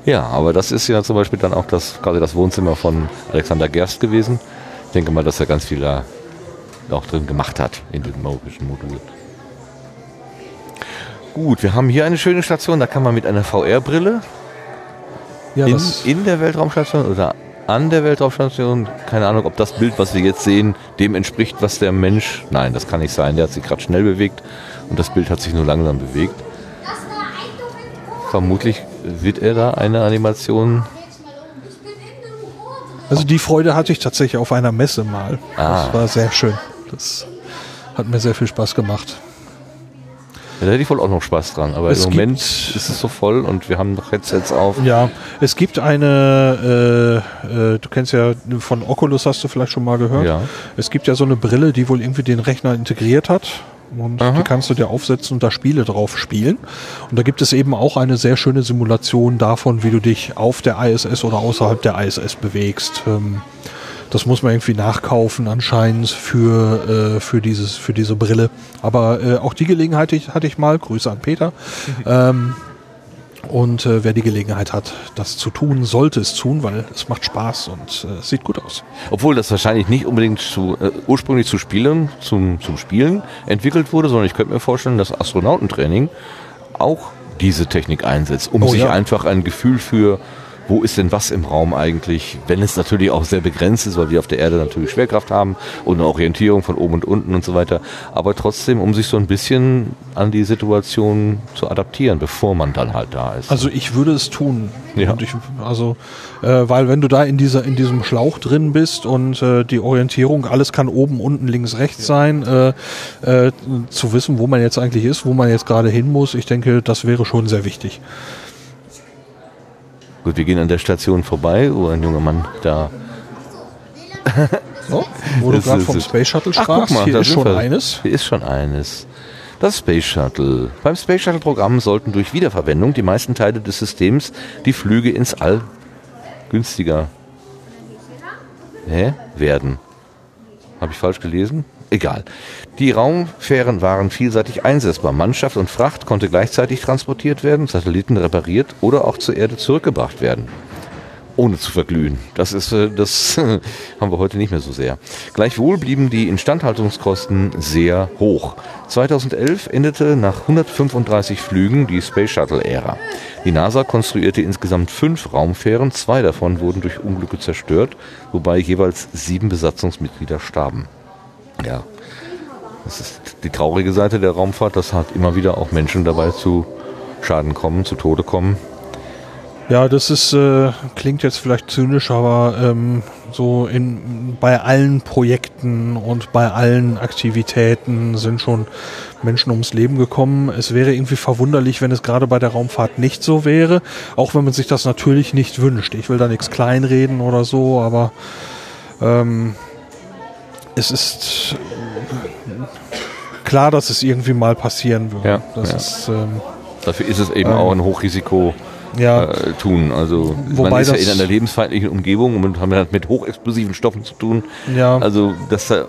Ja, aber das ist ja zum Beispiel dann auch das, quasi das Wohnzimmer von Alexander Gerst gewesen. Ich denke mal, dass er ganz viel da auch drin gemacht hat in dem magischen Modul. Gut, wir haben hier eine schöne Station, da kann man mit einer VR-Brille Ja, in, in der Weltraumstation oder an der Weltraumstation, keine Ahnung, ob das Bild, was wir jetzt sehen, dem entspricht, was der Mensch, nein, das kann nicht sein, der hat sich gerade schnell bewegt und das Bild hat sich nur langsam bewegt. Vermutlich wird er da eine Animation, also die Freude hatte ich tatsächlich auf einer Messe mal. Ah. Das war sehr schön. Das hat mir sehr viel Spaß gemacht. Ja, da hätte ich wohl auch noch Spaß dran. Aber Es im Moment ist es so voll und wir haben noch Headsets auf. Ja, es gibt eine, äh, äh, du kennst ja von Oculus, hast du vielleicht schon mal gehört. Ja. Es gibt ja so eine Brille, die wohl irgendwie den Rechner integriert hat. Und die kannst du dir aufsetzen und da Spiele drauf spielen. Und da gibt es eben auch eine sehr schöne Simulation davon, wie du dich auf der ISS oder außerhalb der ISS bewegst. Ähm, das muss man irgendwie nachkaufen anscheinend für, äh, für, dieses, für diese Brille. Aber äh, auch die Gelegenheit hatte ich mal. Grüße an Peter. [LAUGHS] ähm, und äh, wer die Gelegenheit hat, das zu tun, sollte es tun, weil es macht Spaß und äh, es sieht gut aus. Obwohl das wahrscheinlich nicht unbedingt zu, äh, ursprünglich zu Spielen, zum, zum Spielen entwickelt wurde, sondern ich könnte mir vorstellen, dass Astronautentraining auch diese Technik einsetzt, um Oh, sich ja. einfach ein Gefühl für, wo ist denn was im Raum eigentlich, wenn es natürlich auch sehr begrenzt ist, weil wir auf der Erde natürlich Schwerkraft haben und eine Orientierung von oben und unten und so weiter, aber trotzdem, um sich so ein bisschen an die Situation zu adaptieren, bevor man dann halt da ist. Also ich würde es tun. Ja. Ich, also, äh, weil wenn du da in dieser in diesem Schlauch drin bist und äh, die Orientierung, alles kann oben, unten, links, rechts sein, äh, äh, zu wissen, wo man jetzt eigentlich ist, wo man jetzt gerade hin muss, ich denke, das wäre schon sehr wichtig. Gut, wir gehen an der Station vorbei, wo ein junger Mann da So, [LAUGHS] wo du gerade vom. Space Shuttle Ach, sprachst, hier da ist schon wir. eines. Hier ist schon eines. Das Space Shuttle. Beim Space Shuttle Programm sollten durch Wiederverwendung die meisten Teile des Systems die Flüge ins All günstiger Hä? werden. Habe ich falsch gelesen? Egal. Die Raumfähren waren vielseitig einsetzbar. Mannschaft und Fracht konnte gleichzeitig transportiert werden, Satelliten repariert oder auch zur Erde zurückgebracht werden ohne zu verglühen. Das ist, äh, das [LAUGHS] haben wir heute nicht mehr so sehr. Gleichwohl blieben die Instandhaltungskosten sehr hoch. 2011 endete nach 135 Flügen die Space Shuttle Ära. Die NASA konstruierte insgesamt fünf Raumfähren, zwei davon wurden durch Unglücke zerstört, wobei jeweils sieben Besatzungsmitglieder starben. Ja, das ist die traurige Seite der Raumfahrt, dass halt immer wieder auch Menschen dabei zu Schaden kommen, zu Tode kommen. Ja, das ist, äh, klingt jetzt vielleicht zynisch, aber ähm, so in, bei allen Projekten und bei allen Aktivitäten sind schon Menschen ums Leben gekommen. Es wäre irgendwie verwunderlich, wenn es gerade bei der Raumfahrt nicht so wäre, auch wenn man sich das natürlich nicht wünscht. Ich will da nichts kleinreden oder so, aber ähm, es ist klar, dass es irgendwie mal passieren wird. Ja, das ja. ist ähm, Dafür ist es eben auch ein Hochrisiko. ja. äh, tun. Also Wobei man ist ja in einer lebensfeindlichen Umgebung und haben ja mit hochexplosiven Stoffen zu tun. Ja. Also das äh,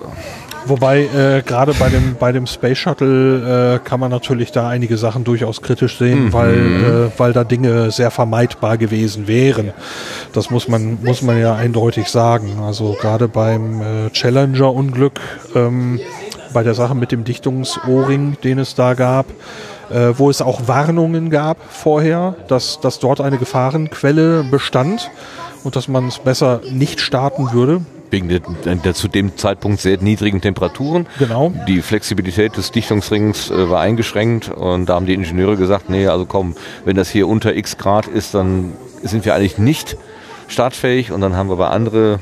Wobei äh, gerade bei dem bei dem Space Shuttle äh, kann man natürlich da einige Sachen durchaus kritisch sehen, weil äh, weil da Dinge sehr vermeidbar gewesen wären. Das muss man muss man ja eindeutig sagen. Also gerade beim äh, Challenger Unglück, ähm, bei der Sache mit dem Dichtungsohrring, den es da gab, äh, wo es auch Warnungen gab vorher, dass dass dort eine Gefahrenquelle bestand und dass man es besser nicht starten würde. Wegen der, zu dem Zeitpunkt sehr niedrigen Temperaturen. Genau. Die Flexibilität des Dichtungsrings äh, war eingeschränkt und da haben die Ingenieure gesagt, nee, also komm, wenn das hier unter x Grad ist, dann sind wir eigentlich nicht startfähig und dann haben wir bei andere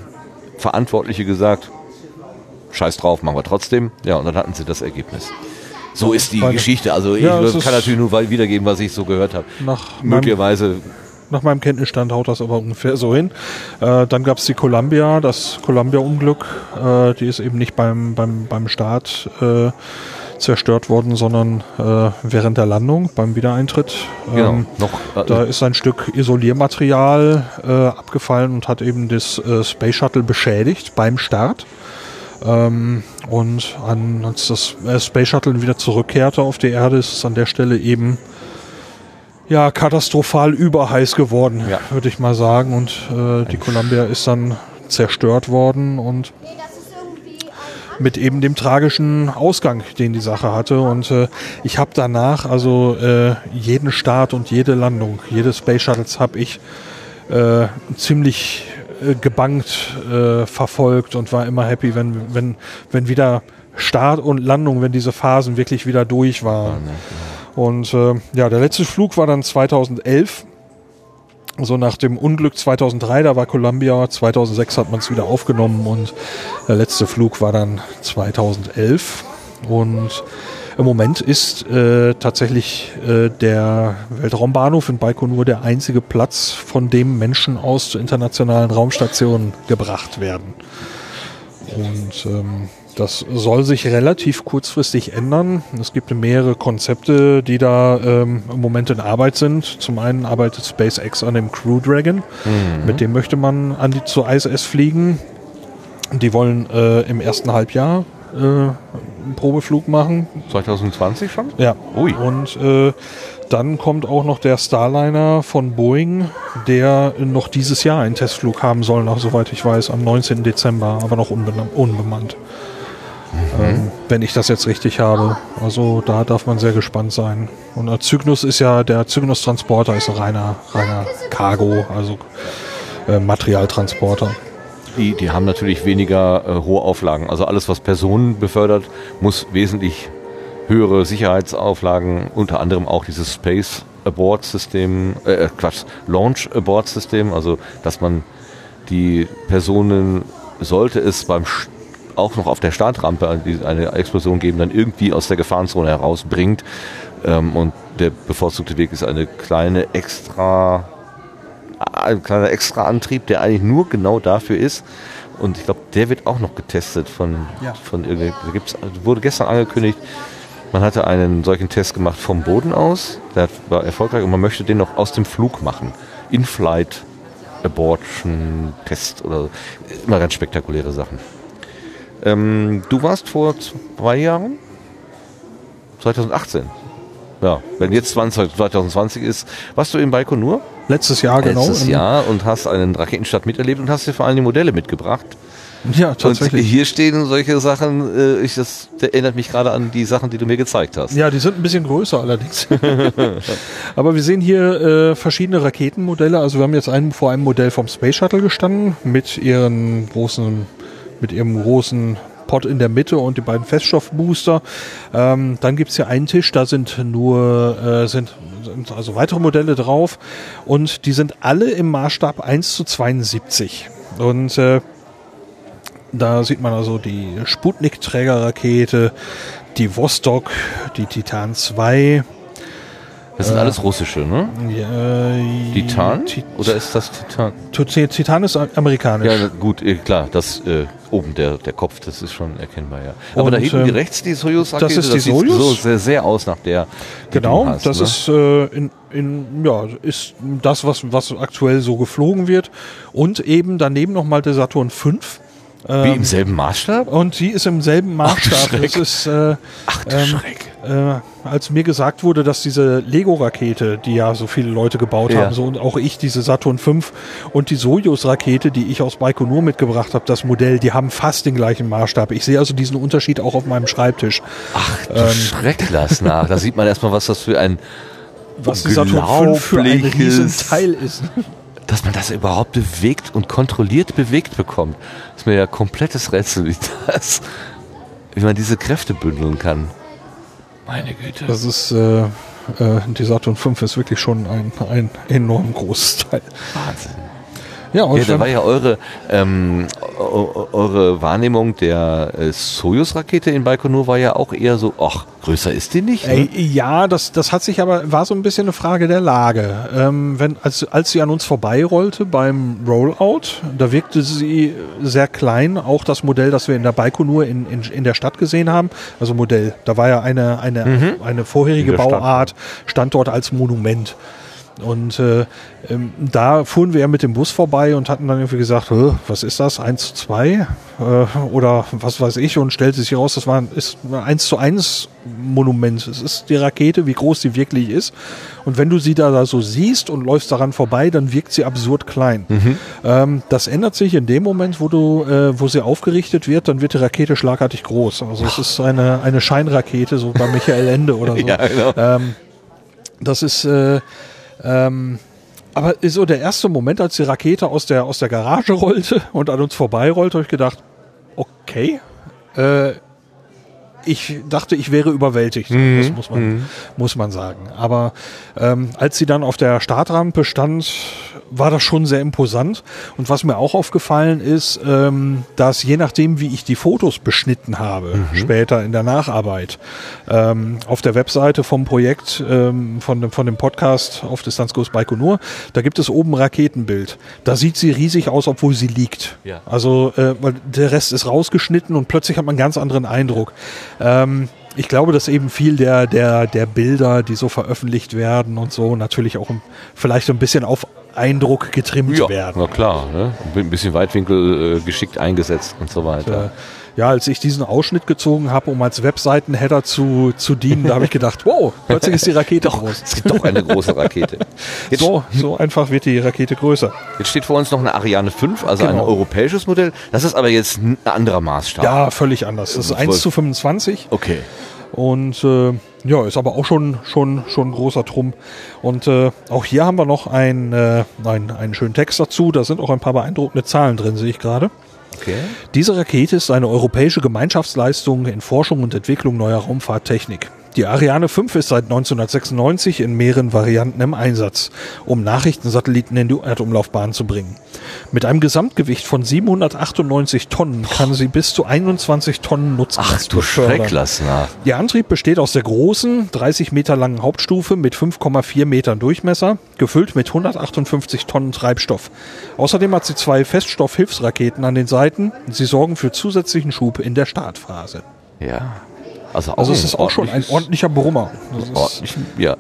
Verantwortliche gesagt, scheiß drauf, machen wir trotzdem. Ja, und dann hatten sie das Ergebnis. So ist die. Geschichte. Also ich Ja, kann natürlich nur wiedergeben, was ich so gehört habe. Möglicherweise Nach meinem Kenntnisstand haut das aber ungefähr so hin. Äh, dann gab es die Columbia, das Columbia-Unglück. Äh, die ist eben nicht beim, beim, beim Start äh, zerstört worden, sondern äh, während der Landung, beim Wiedereintritt. genau, Ähm, noch äh, da ist ein Stück Isoliermaterial äh, abgefallen und hat eben das Space Shuttle beschädigt beim Start. Ähm, und an, als das Space Shuttle wieder zurückkehrte auf die Erde, ist es an der Stelle eben ja katastrophal überheiß geworden, Ja. würde ich mal sagen. Und äh, die Columbia ist dann zerstört worden und mit eben dem tragischen Ausgang, den die Sache hatte. Und äh, ich habe danach also äh, jeden Start und jede Landung, jede Space Shuttles habe ich äh, ziemlich äh, gebankt äh, verfolgt und war immer happy, wenn, wenn, wenn wieder Start und Landung, wenn diese Phasen wirklich wieder durch waren. Und äh, ja, der letzte Flug war dann 2011. So nach dem Unglück 2003, da war Columbia, 2006 hat man es wieder aufgenommen und der letzte Flug war dann 2011. Und Im Moment ist äh, tatsächlich äh, der Weltraumbahnhof in Baikonur der einzige Platz, von dem Menschen aus zu internationalen Raumstationen gebracht werden. Und ähm, das soll sich relativ kurzfristig ändern. Es gibt mehrere Konzepte, die da ähm, im Moment in Arbeit sind. Zum einen arbeitet SpaceX an dem Crew Dragon. Mit dem möchte man an die zur ISS fliegen. Die wollen äh, im ersten Halbjahr äh, einen Probeflug machen. 2020 schon? Ja. Ui. Und äh, dann kommt auch noch der Starliner von Boeing, der noch dieses Jahr einen Testflug haben soll, noch soweit ich weiß, am 19. Dezember, aber noch unbemannt. Ähm, wenn ich das jetzt richtig habe. Also da darf man sehr gespannt sein. Und der Cygnus ist ja, der Cygnus-Transporter ist ein reiner, reiner Cargo, also äh, Materialtransporter. Die, die haben natürlich weniger äh, hohe Auflagen. Also alles, was Personen befördert, muss wesentlich höhere Sicherheitsauflagen, unter anderem auch dieses Space Abort System, äh, Quatsch, Launch Abort System, also dass man die Personen, sollte es beim St- auch noch auf der Startrampe eine- Explosion geben, dann irgendwie aus der Gefahrenzone herausbringt. Ähm, und der bevorzugte Weg ist eine kleine extra ein kleiner extra Antrieb, der eigentlich nur genau dafür ist. Und ich glaube, der wird auch noch getestet von, Ja. von gibt's, wurde gestern angekündigt, man hatte einen solchen Test gemacht vom Boden aus. Der war erfolgreich und man möchte den noch aus dem Flug machen. In-Flight Abortion Test oder immer ganz spektakuläre Sachen. Ähm, du warst vor zwei Jahren? 2018. Ja, wenn jetzt 20, 2020 ist, warst du in Baikonur? Letztes Jahr genau. letztes Jahr und hast einen Raketenstart miterlebt und hast dir vor allem die Modelle mitgebracht. Ja, Und tatsächlich. hier stehen solche Sachen, äh, ich, das erinnert mich gerade an die Sachen, die du mir gezeigt hast. Ja, die sind ein bisschen größer allerdings. [LAUGHS] Aber wir sehen hier äh, verschiedene Raketenmodelle. Also wir haben jetzt einen, vor einem Modell vom Space Shuttle gestanden mit ihren großen, mit ihrem großen Pod in der Mitte und die beiden Feststoffbooster. Ähm, dann gibt's hier einen Tisch, da sind nur äh, sind, sind also weitere Modelle drauf und die sind alle im Maßstab 1 zu 72. Und äh, da sieht man also die Sputnik-Trägerrakete, die Vostok, die Titan 2. Das sind alles russische, ne? Äh, Titan? Ti- Oder ist das Titan? Ti- Titan ist amerikanisch. Ja, gut, äh, klar, das äh, oben der, der Kopf, das ist schon erkennbar, ja. Aber Und, da hinten ähm, rechts, die Soyuz-Rakete, das ist die sieht Soyuz? so sehr, sehr aus nach der, Genau, du hast, das ne? ist äh, in, in, ja, ist das, was, was aktuell so geflogen wird. Und eben daneben nochmal der Saturn V. Wie im selben Maßstab? Und die ist im selben Maßstab. Schreck. Das ist, äh, Ach du ähm, Schreck. Äh, als mir gesagt wurde, dass diese Lego-Rakete, die ja so viele Leute gebaut Ja. haben, so und auch ich diese Saturn V und die Sojus-Rakete, die ich aus Baikonur mitgebracht habe, das Modell, die haben fast den gleichen Maßstab. Ich sehe also diesen Unterschied auch auf meinem Schreibtisch. Ach du Schreck, lass nach. Da sieht man erstmal, was das für ein Was die Saturn V für ein Riesenteil ist. [LAUGHS] dass man das überhaupt bewegt und kontrolliert bewegt bekommt, ist mir ja komplettes Rätsel, wie das, wie man diese Kräfte bündeln kann. Meine Güte. Das ist, äh, äh, die Saturn V ist wirklich schon ein, ein enorm großes Teil. Wahnsinn. Ja, Ja, da war ja eure, ähm, eu- eu- eure Wahrnehmung der äh, Soyuz-Rakete in Baikonur war ja auch eher so, ach, größer ist die nicht. Ne? Ey, ja, das, das hat sich aber, war so ein bisschen eine Frage der Lage. Ähm, wenn, als, als sie an uns vorbeirollte beim Rollout, da wirkte sie sehr klein, auch das Modell, das wir in der Baikonur in, in, in der Stadt gesehen haben. Also Modell, da war ja eine, eine, eine vorherige Bauart, stand dort als Monument. Und äh, ähm, da fuhren wir ja mit dem Bus vorbei und hatten dann irgendwie gesagt, "Hä, was ist das, 1 zu 2 äh, oder was weiß ich und stellte sich heraus, das war ein, ist ein 1 zu 1 Monument. Es ist die Rakete, wie groß sie wirklich ist. Und wenn du sie da, da so siehst und läufst daran vorbei, dann wirkt sie absurd klein. Ähm, das ändert sich in dem Moment, wo du, äh, wo sie aufgerichtet wird, dann wird die Rakete schlagartig groß. Also es ist eine, eine Scheinrakete, so bei Michael Ende oder so. [LAUGHS] Ja, genau. Ähm, das ist, äh, ähm, aber so der erste Moment, als die Rakete aus der, aus der Garage rollte und an uns vorbeirollte, habe ich gedacht, okay, äh, ich dachte, ich wäre überwältigt. Mhm. Das muss man, muss man sagen. Aber ähm, als sie dann auf der Startrampe stand, war das schon sehr imposant. Und was mir auch aufgefallen ist, ähm, dass je nachdem, wie ich die Fotos beschnitten habe, später in der Nacharbeit, ähm, auf der Webseite vom Projekt, ähm, von, dem, von dem Podcast auf Distanz Goes Baikonur, da gibt es oben ein Raketenbild. Da sieht sie riesig aus, obwohl sie liegt. Ja. Also äh, weil der Rest ist rausgeschnitten und plötzlich hat man einen ganz anderen Eindruck. Ähm, ich glaube, dass eben viel der, der, der Bilder, die so veröffentlicht werden und so, natürlich auch vielleicht so ein bisschen auf Eindruck getrimmt Ja, werden. na klar. Ne? Ein bisschen Weitwinkel äh, geschickt eingesetzt und so weiter. Ja, als ich diesen Ausschnitt gezogen habe, um als Webseitenheader zu, zu dienen, da habe ich gedacht, wow, plötzlich ist die Rakete [LAUGHS] groß. Es gibt doch eine große Rakete. [LAUGHS] Jetzt, So, so einfach wird die Rakete größer. jetzt steht vor uns noch eine Ariane 5, also ein Genau. europäisches Modell. Das ist aber jetzt ein anderer Maßstab. Ja, völlig anders. Das ist Voll. 1 zu 25. Okay. Und äh, ja, ist aber auch schon, schon, schon ein großer Trumm. Und äh, auch hier haben wir noch ein, äh, ein, einen schönen Text dazu. Da sind auch ein paar beeindruckende Zahlen drin, sehe ich gerade. Okay. Diese Rakete ist eine europäische Gemeinschaftsleistung in Forschung und Entwicklung neuer Raumfahrttechnik. Die Ariane 5 ist seit 1996 in mehreren Varianten im Einsatz, um Nachrichtensatelliten in die Erdumlaufbahn zu bringen. Mit einem Gesamtgewicht von 798 Tonnen kann sie bis zu 21 Tonnen Nutzlast Ach du. Schrecklassner. Ihr Antrieb besteht aus der großen, 30 Meter langen Hauptstufe mit 5,4 Metern Durchmesser, gefüllt mit 158 Tonnen Treibstoff. Außerdem hat sie zwei Feststoffhilfsraketen an den Seiten. Sie sorgen für zusätzlichen Schub in der Startphase. Ja. Also, Also es ist auch schon ein ordentlicher Brummer. Ordentlich, ja.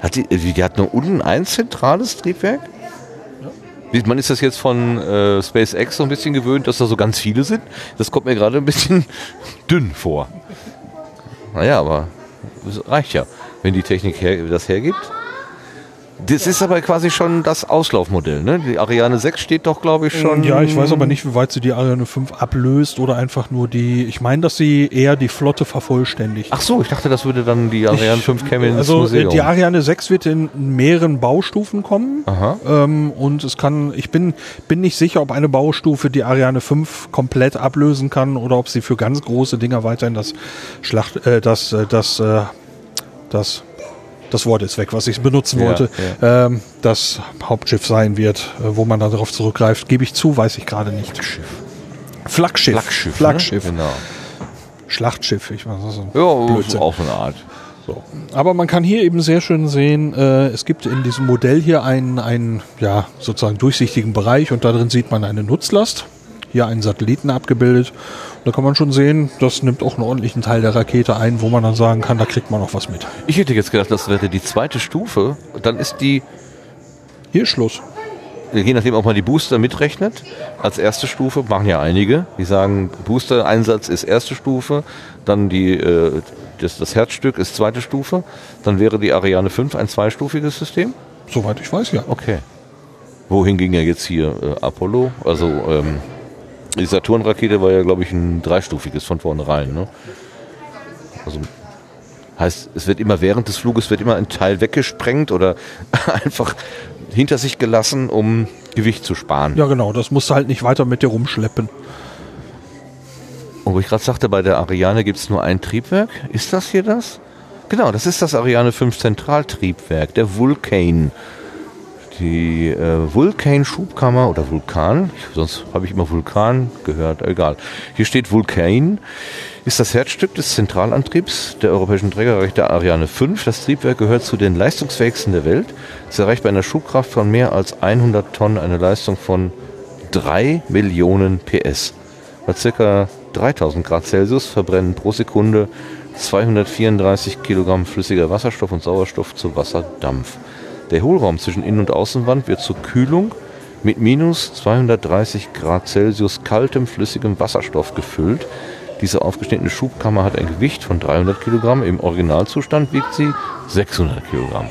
Hat die, die hat nur unten ein zentrales Triebwerk? Man ist das jetzt von äh, SpaceX so ein bisschen gewöhnt, dass da so ganz viele sind. Das kommt mir gerade ein bisschen [LAUGHS] dünn vor. Naja, aber reicht ja, wenn die Technik her, das hergibt. Das ist aber quasi schon das Auslaufmodell. Ne? Die Ariane 6 steht doch, glaube ich, schon. ja, ich weiß aber nicht, wie weit sie die Ariane 5 ablöst oder einfach nur die. Ich meine, dass sie eher die Flotte vervollständigt. Ach so, ich dachte, das würde dann die Ariane 5 käme ins also äh, Museum. die Ariane 6 wird in mehreren Baustufen kommen. Aha. Ähm, und es kann, ich bin, bin nicht sicher, ob eine Baustufe die Ariane 5 komplett ablösen kann oder ob sie für ganz große Dinger weiterhin das Schlacht, äh, das, äh, das, äh, das, das Wort ist weg, was ich benutzen Ja, wollte, Ähm, das Hauptschiff sein wird, äh, wo man dann darauf zurückgreift. Gebe ich zu, weiß ich gerade nicht. Flaggschiff. Flaggschiff. Flaggschiff. Ne? Genau. Schlachtschiff. Ich weiß, das ist ein Ja, Blödsinn. auch so eine Art. So. Aber man kann hier eben sehr schön sehen, äh, es gibt in diesem Modell hier einen, einen ja, sozusagen durchsichtigen Bereich und da drin sieht man eine Nutzlast. Hier einen Satelliten abgebildet. Da kann man schon sehen, das nimmt auch einen ordentlichen Teil der Rakete ein, wo man dann sagen kann, da kriegt man noch was mit. Ich hätte jetzt gedacht, das wäre die zweite Stufe. Dann ist die, Hier ist Schluss. je nachdem, ob man die Booster mitrechnet, als erste Stufe, machen ja einige. Die sagen, Booster-Einsatz ist erste Stufe, dann die, äh, das, das Herzstück ist zweite Stufe. Dann wäre die Ariane 5 ein zweistufiges System. Soweit ich weiß, ja. Okay. Wohin ging ja jetzt hier äh, Apollo? Also ähm, die Saturn-Rakete war ja, glaube ich, ein dreistufiges von vornherein. Ne? Also heißt, es wird immer während des Fluges wird immer ein Teil weggesprengt oder [LAUGHS] einfach hinter sich gelassen, um Gewicht zu sparen. Ja, genau, das musst du halt nicht weiter mit dir rumschleppen. Und wo ich gerade sagte, bei der Ariane gibt es nur ein Triebwerk. Ist das hier das? Genau, das ist das Ariane 5 Zentraltriebwerk, der Vulcan. Die äh, Vulcan-Schubkammer oder Vulkan, sonst habe ich immer Vulkan gehört, egal. Hier steht Vulcan, ist das Herzstück des Zentralantriebs der europäischen Trägerrakete Ariane 5. Das Triebwerk gehört zu den leistungsfähigsten der Welt. Es erreicht bei einer Schubkraft von mehr als 100 Tonnen eine Leistung von 3 Millionen PS. Bei ca. 3000 Grad Celsius verbrennen pro Sekunde 234 Kilogramm flüssiger Wasserstoff und Sauerstoff zu Wasserdampf. Der Hohlraum zwischen Innen- und Außenwand wird zur Kühlung mit minus 230 Grad Celsius kaltem flüssigem Wasserstoff gefüllt. Diese aufgeschnittene Schubkammer hat ein Gewicht von 300 Kilogramm. Im Originalzustand wiegt sie 600 Kilogramm.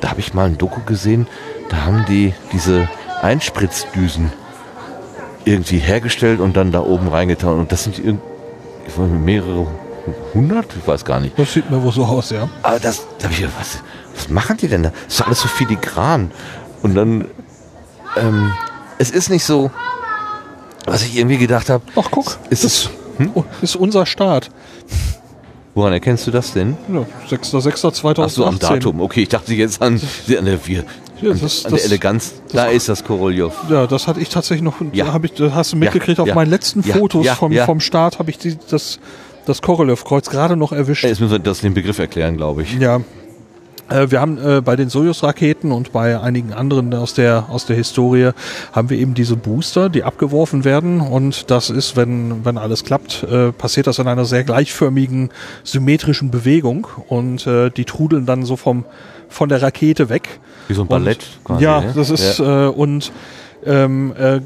Da habe ich mal ein Doku gesehen, da haben die diese Einspritzdüsen irgendwie hergestellt und dann da oben reingetan. Und das sind mehrere hundert, ich weiß gar nicht. Das sieht mir wohl so aus, ja. Aber das, da hab ich, gedacht, was, was machen die denn da? Das ist alles so filigran. Und dann, ähm, es ist nicht so, was ich irgendwie gedacht habe. Ach, guck. Es ist, Oh, ist unser Start. Woran erkennst du das denn? Ja, 6.6.2018. Ach so, am Datum. Okay, ich dachte jetzt an, [LAUGHS] an der, wir, Ja, an, das- an das- der Eleganz. Da ist das Korolev. Ja, das hatte ich tatsächlich noch, Ja. hab ich, das hast du mitgekriegt, auf ja, meinen letzten Fotos vom, vom Start habe ich die, das, das Korolev-Kreuz gerade noch erwischt. Jetzt müssen wir das den Begriff erklären, glaube ich. Ja. Äh, Wir haben äh, bei den Soyuz-Raketen und bei einigen anderen aus der, aus der Historie haben wir eben diese Booster, die abgeworfen werden. Und das ist, wenn, wenn alles klappt, äh, passiert das in einer sehr gleichförmigen, symmetrischen Bewegung. Und äh, die trudeln dann so vom, von der Rakete weg. Wie so ein Und- Ballett quasi. Ja, ne? das ist Äh, und ähm, äh,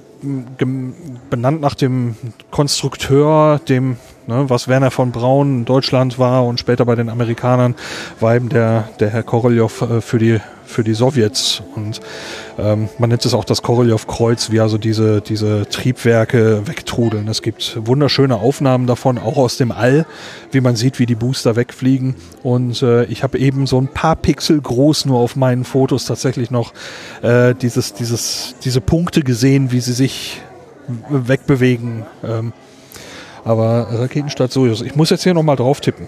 benannt nach dem Konstrukteur, dem, ne, was Werner von Braun in Deutschland war und später bei den Amerikanern, war eben der, der Herr Korolev äh, für die für die Sowjets und ähm, man nennt es auch das Korolev-Kreuz, wie also diese, diese Triebwerke wegtrudeln. Es gibt wunderschöne Aufnahmen davon, auch aus dem All, wie man sieht, wie die Booster wegfliegen. Und äh, ich habe eben so ein paar Pixel groß nur auf meinen Fotos tatsächlich noch äh, dieses, dieses, diese Punkte gesehen, wie sie sich wegbewegen. Ähm, aber Raketenstadt Soyuz. Ich muss jetzt hier nochmal drauf tippen.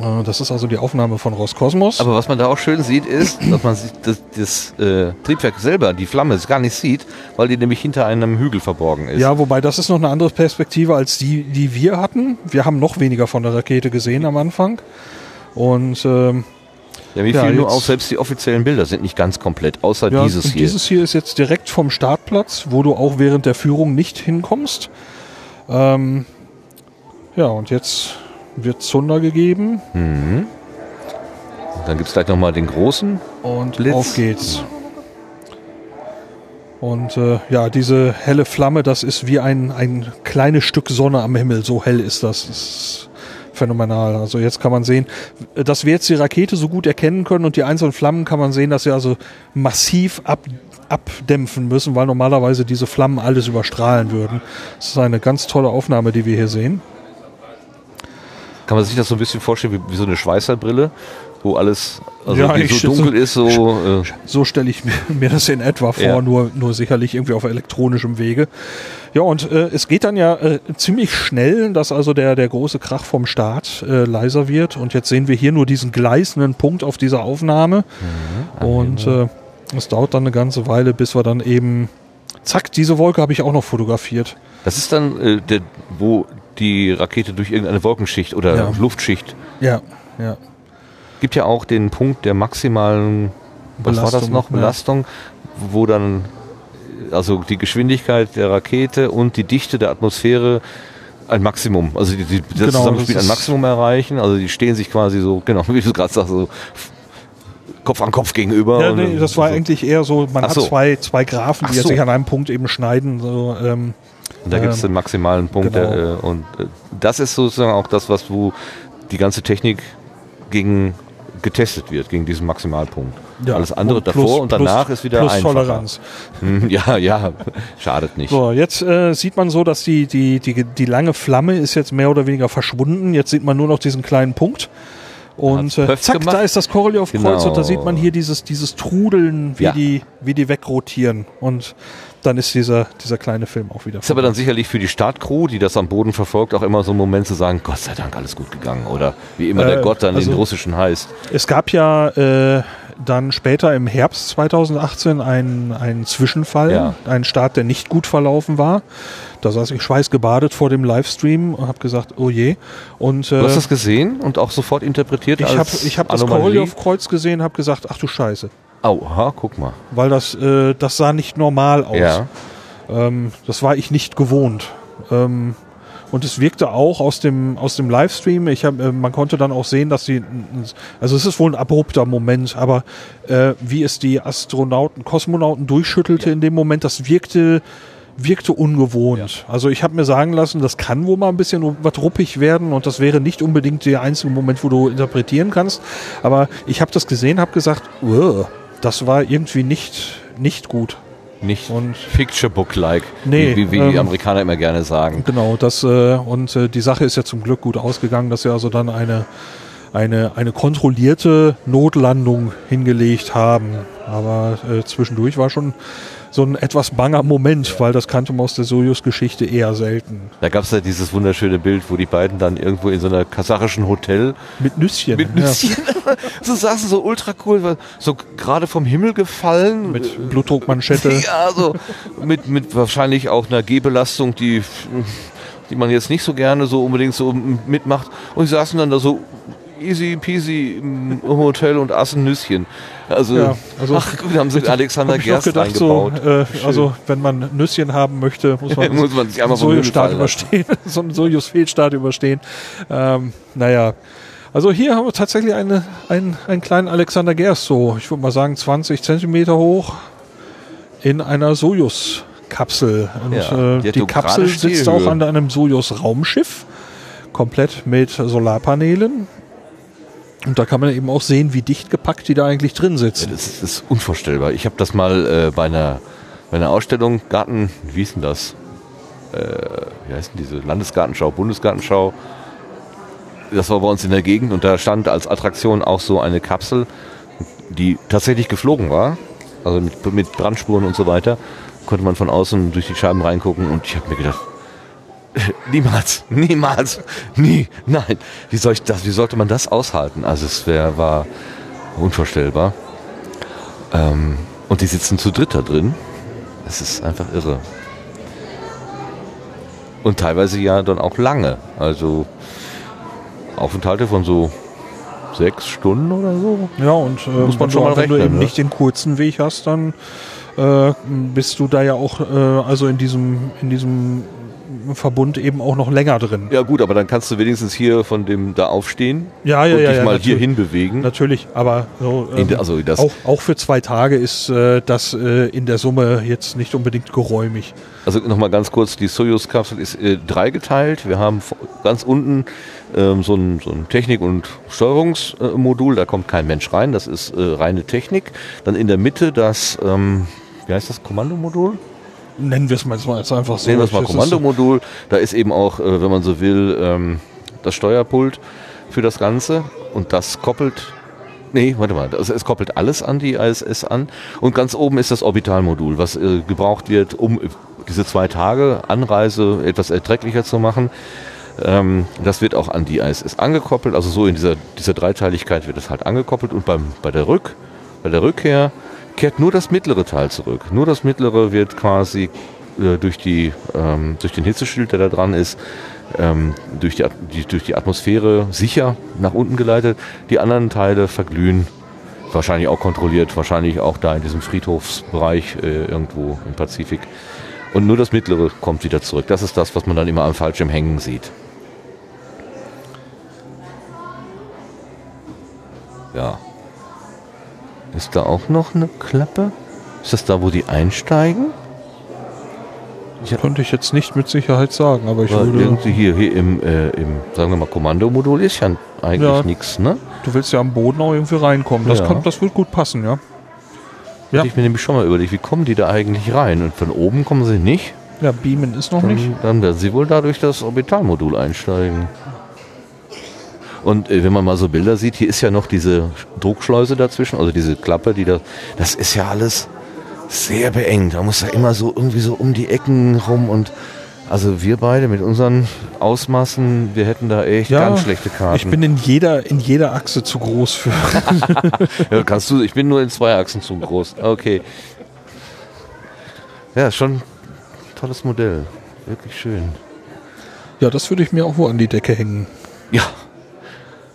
Äh, Das ist also die Aufnahme von Roskosmos. Aber was man da auch schön sieht, ist, dass man das, das äh, Triebwerk selber, die Flamme, gar nicht sieht, weil die nämlich hinter einem Hügel verborgen ist. Ja, wobei das ist noch eine andere Perspektive als die, die wir hatten. Wir haben noch weniger von der Rakete gesehen am Anfang. Und ähm, Ja, mir Ja, fiel nur auf, selbst die offiziellen Bilder sind nicht ganz komplett, außer ja, dieses hier. dieses hier ist jetzt direkt vom Startplatz, wo du auch während der Führung nicht hinkommst. Ähm, ja, und jetzt wird Zunder gegeben Dann gibt es gleich nochmal den großen. und Blitz. auf geht's. Und äh, ja, diese helle Flamme, das ist wie ein, ein kleines Stück Sonne am Himmel. So hell ist das. das ist phänomenal. Also jetzt kann man sehen, dass wir jetzt die Rakete so gut erkennen können und die einzelnen Flammen kann man sehen, dass sie also massiv ab, abdämpfen müssen, weil normalerweise diese Flammen alles überstrahlen würden. Das ist eine ganz tolle Aufnahme, die wir hier sehen. Kann man sich das so ein bisschen vorstellen wie, wie so eine Schweißerbrille, wo alles also Ja, so dunkel ist, so äh, So stelle ich mir, mir das in etwa vor, Ja. nur, nur sicherlich irgendwie auf elektronischem Wege. Ja, und äh, es geht dann ja äh, ziemlich schnell, dass also der, der große Krach vom Start äh, leiser wird. Und jetzt sehen wir hier nur diesen gleißenden Punkt auf dieser Aufnahme. und äh, es dauert dann eine ganze Weile, bis wir dann eben. Zack, diese Wolke habe ich auch noch fotografiert. das ist dann äh, der, wo die Rakete durch irgendeine Wolkenschicht oder Ja. Luftschicht Ja, ja. gibt ja auch den Punkt der maximalen was war das Belastung, noch ja. Belastung, wo dann also die Geschwindigkeit der Rakete und die Dichte der Atmosphäre ein Maximum, also die, die, das Genau, Zusammenspiel das ein Maximum erreichen, also die stehen sich quasi so, genau, [LAUGHS] wie du gerade sagst, so Kopf an Kopf gegenüber. Ja, nee, das war so. eigentlich eher so, man Ach hat so. zwei, zwei Graphen, Ach die so. sich an einem Punkt eben schneiden. So, ähm, Und da gibt es Ähm, den maximalen Punkt. genau. Der, äh, und äh, das ist sozusagen auch das, was wo die ganze Technik gegen getestet wird, gegen diesen Maximalpunkt. ja, Alles andere und davor plus- und danach plus, ist wieder plus einfacher. Toleranz. Hm, Ja, ja, [LAUGHS] schadet nicht. So, jetzt äh, sieht man so, dass die, die, die, die lange Flamme ist jetzt mehr oder weniger verschwunden. Jetzt sieht man nur noch diesen kleinen Punkt. Und äh, zack, gemacht? da ist das Korolev-Kreuz Genau. und da sieht man hier dieses, dieses Trudeln, wie, Ja. die, wie die wegrotieren. Und dann ist dieser, dieser kleine Film auch wieder Ist aber dann sicherlich für die Startcrew, die das am Boden verfolgt, auch immer so ein Moment zu sagen, Gott sei Dank, alles gut gegangen. Oder wie immer der Äh, Gott dann also- in Russischen heißt. Es gab ja äh, dann später im Herbst 2018 einen, einen Zwischenfall, Ja. einen Start, der nicht gut verlaufen war. Da saß ich schweißgebadet vor dem Livestream und habe gesagt, oh je. Und, Du äh, hast das gesehen und auch sofort interpretiert ich habe als ich hab das? Korolev-Kreuz gesehen, habe gesagt, ach du Scheiße. Au, aha, guck mal. Weil das, äh, das sah nicht normal aus. Ja. Ähm, das war ich nicht gewohnt. Ähm, und es wirkte auch aus dem, aus dem Livestream, ich hab, äh, man konnte dann auch sehen, dass sie, also es ist wohl ein abrupter Moment, aber äh, wie es die Astronauten, Kosmonauten durchschüttelte in dem Moment, das wirkte, wirkte ungewohnt. Also ich habe mir sagen lassen, das kann wohl mal ein bisschen was ruppig werden und das wäre nicht unbedingt der einzige Moment, wo du interpretieren kannst. Aber ich habe das gesehen, habe gesagt, "Uah, das war irgendwie nicht, nicht gut. Nicht Und- Picture Book-like, Nee, wie, wie, die ähm, Amerikaner immer gerne sagen. Genau, das äh, und äh, die Sache ist ja zum Glück gut ausgegangen, dass wir also dann eine eine eine kontrollierte Notlandung hingelegt haben. Aber äh, zwischendurch war schon so ein etwas banger Moment, weil das kannte man aus der Sojus-Geschichte eher selten. Da gab es ja dieses wunderschöne Bild, wo die beiden dann irgendwo in so einer kasachischen Hotel Mit Nüsschen. mit Nüsschen [LAUGHS] so saßen, so ultra cool, so gerade vom Himmel gefallen. Ja, mit Blutdruckmanschette. [LAUGHS] Ja, so mit, mit wahrscheinlich auch einer Gehbelastung, die, die man jetzt nicht so gerne so unbedingt so mitmacht. Und die saßen dann da so easy peasy im Hotel und aßen Nüsschen. Also, Ja, also ach gut, haben sie Alexander Hab Gerst gedacht, so, eingebaut. äh, also wenn man Nüsschen haben möchte, muss man, [LAUGHS] Muss man sich einmal so vom Sojus-Start überstehen, [LAUGHS] so einen Sojus-Fehlstart überstehen. Ähm, naja, also hier haben wir tatsächlich eine, einen, einen kleinen Alexander Gerst, so ich würde mal sagen 20 Zentimeter hoch, in einer Sojus-Kapsel. Und Ja, äh, die hat die so Kapsel sitzt auch an einem Sojus-Raumschiff, komplett mit Solarpanelen. Und da kann man eben auch sehen, wie dicht gepackt die da eigentlich drin sitzen. Das ist, ist unvorstellbar. Ich habe das mal äh, bei, einer, bei einer Ausstellung, Garten, wie hieß denn das? Äh, wie heißt denn diese? Landesgartenschau, Bundesgartenschau. Das war bei uns in der Gegend und da stand als Attraktion auch so eine Kapsel, die tatsächlich geflogen war. Also mit, mit Brandspuren und so weiter. Konnte man von außen durch die Scheiben reingucken und ich habe mir gedacht, [LAUGHS] Niemals, niemals, nie, nein. Wie, soll ich das, wie sollte man das aushalten? Also es wär, war unvorstellbar. Ähm, und die sitzen zu dritt da drin. Es ist einfach irre. Und teilweise ja dann auch lange. Also Aufenthalte von so sechs Stunden oder so. Ja, und äh, Muss man wenn, schon du, mal wenn du rechnen, eben ne? nicht den kurzen Weg hast, dann äh, bist du da ja auch, äh, also in diesem, in diesem Verbund eben auch noch länger drin. Ja gut, aber dann kannst du wenigstens hier von dem da aufstehen Ja, ja, und ja. dich ja, mal hier hinbewegen. Natürlich, aber so, ähm, der- also auch, auch für zwei Tage ist äh, das äh, in der Summe jetzt nicht unbedingt geräumig. Also nochmal ganz kurz, die Soyuz-Kapsel ist äh, dreigeteilt. Wir haben ganz unten ähm, so ein, so ein Technik- und Steuerungsmodul, da kommt kein Mensch rein, das ist äh, reine Technik. Dann in der Mitte das, ähm, wie heißt das, Kommandomodul? Nennen wir es mal jetzt einfach so. Nehmen wir es mal Kommandomodul. Da ist eben auch, äh, wenn man so will, ähm, das Steuerpult für das Ganze und das koppelt Nee, warte mal, also es koppelt alles an die ISS an und ganz oben ist das Orbitalmodul, was äh, gebraucht wird, um äh, diese zwei Tage Anreise etwas erträglicher zu machen. Ähm, das wird auch an die ISS angekoppelt, also so in dieser, dieser Dreiteiligkeit wird es halt angekoppelt und beim, bei, der Rück, bei der Rückkehr kehrt nur das mittlere Teil zurück. Nur das mittlere wird quasi äh, durch, die, ähm, durch den Hitzeschild, der da dran ist, ähm, durch, die, die, durch die Atmosphäre sicher nach unten geleitet. Die anderen Teile verglühen, wahrscheinlich auch kontrolliert, wahrscheinlich auch da in diesem Friedhofsbereich äh, irgendwo im Pazifik. Und nur das mittlere kommt wieder zurück. Das ist das, was man dann immer am Fallschirm hängen sieht. Ja. Ist da auch noch eine Klappe? Ist das da, wo die einsteigen? Das könnte ich jetzt nicht mit Sicherheit sagen, aber ich Weil würde. irgendwie hier, hier im, äh, im, sagen wir mal, Kommandomodul ist ja eigentlich Ja. nichts, ne? Du willst ja am Boden auch irgendwie reinkommen. Das, Ja. kann, das wird gut passen, ja. Ja. Ich mir nämlich schon mal überlegt, wie kommen die da eigentlich rein? Und von oben kommen sie nicht. Ja, Beamen ist noch nicht. Dann, dann werden sie wohl dadurch das Orbitalmodul einsteigen. Und äh, wenn man mal so Bilder sieht, hier ist ja noch diese Druckschleuse dazwischen, also diese Klappe, die da, das ist ja alles sehr beengt. Da muss ja immer so irgendwie so um die Ecken rum und also wir beide mit unseren Ausmaßen, wir hätten da echt Ja, ganz schlechte Karten. Ich bin in jeder, in jeder Achse zu groß für. [LAUGHS] Ja, kannst du, ich bin nur in zwei Achsen zu groß. Okay. Ja, schon ein tolles Modell. Wirklich schön. ja, das würde ich mir auch wo an die Decke hängen. Ja.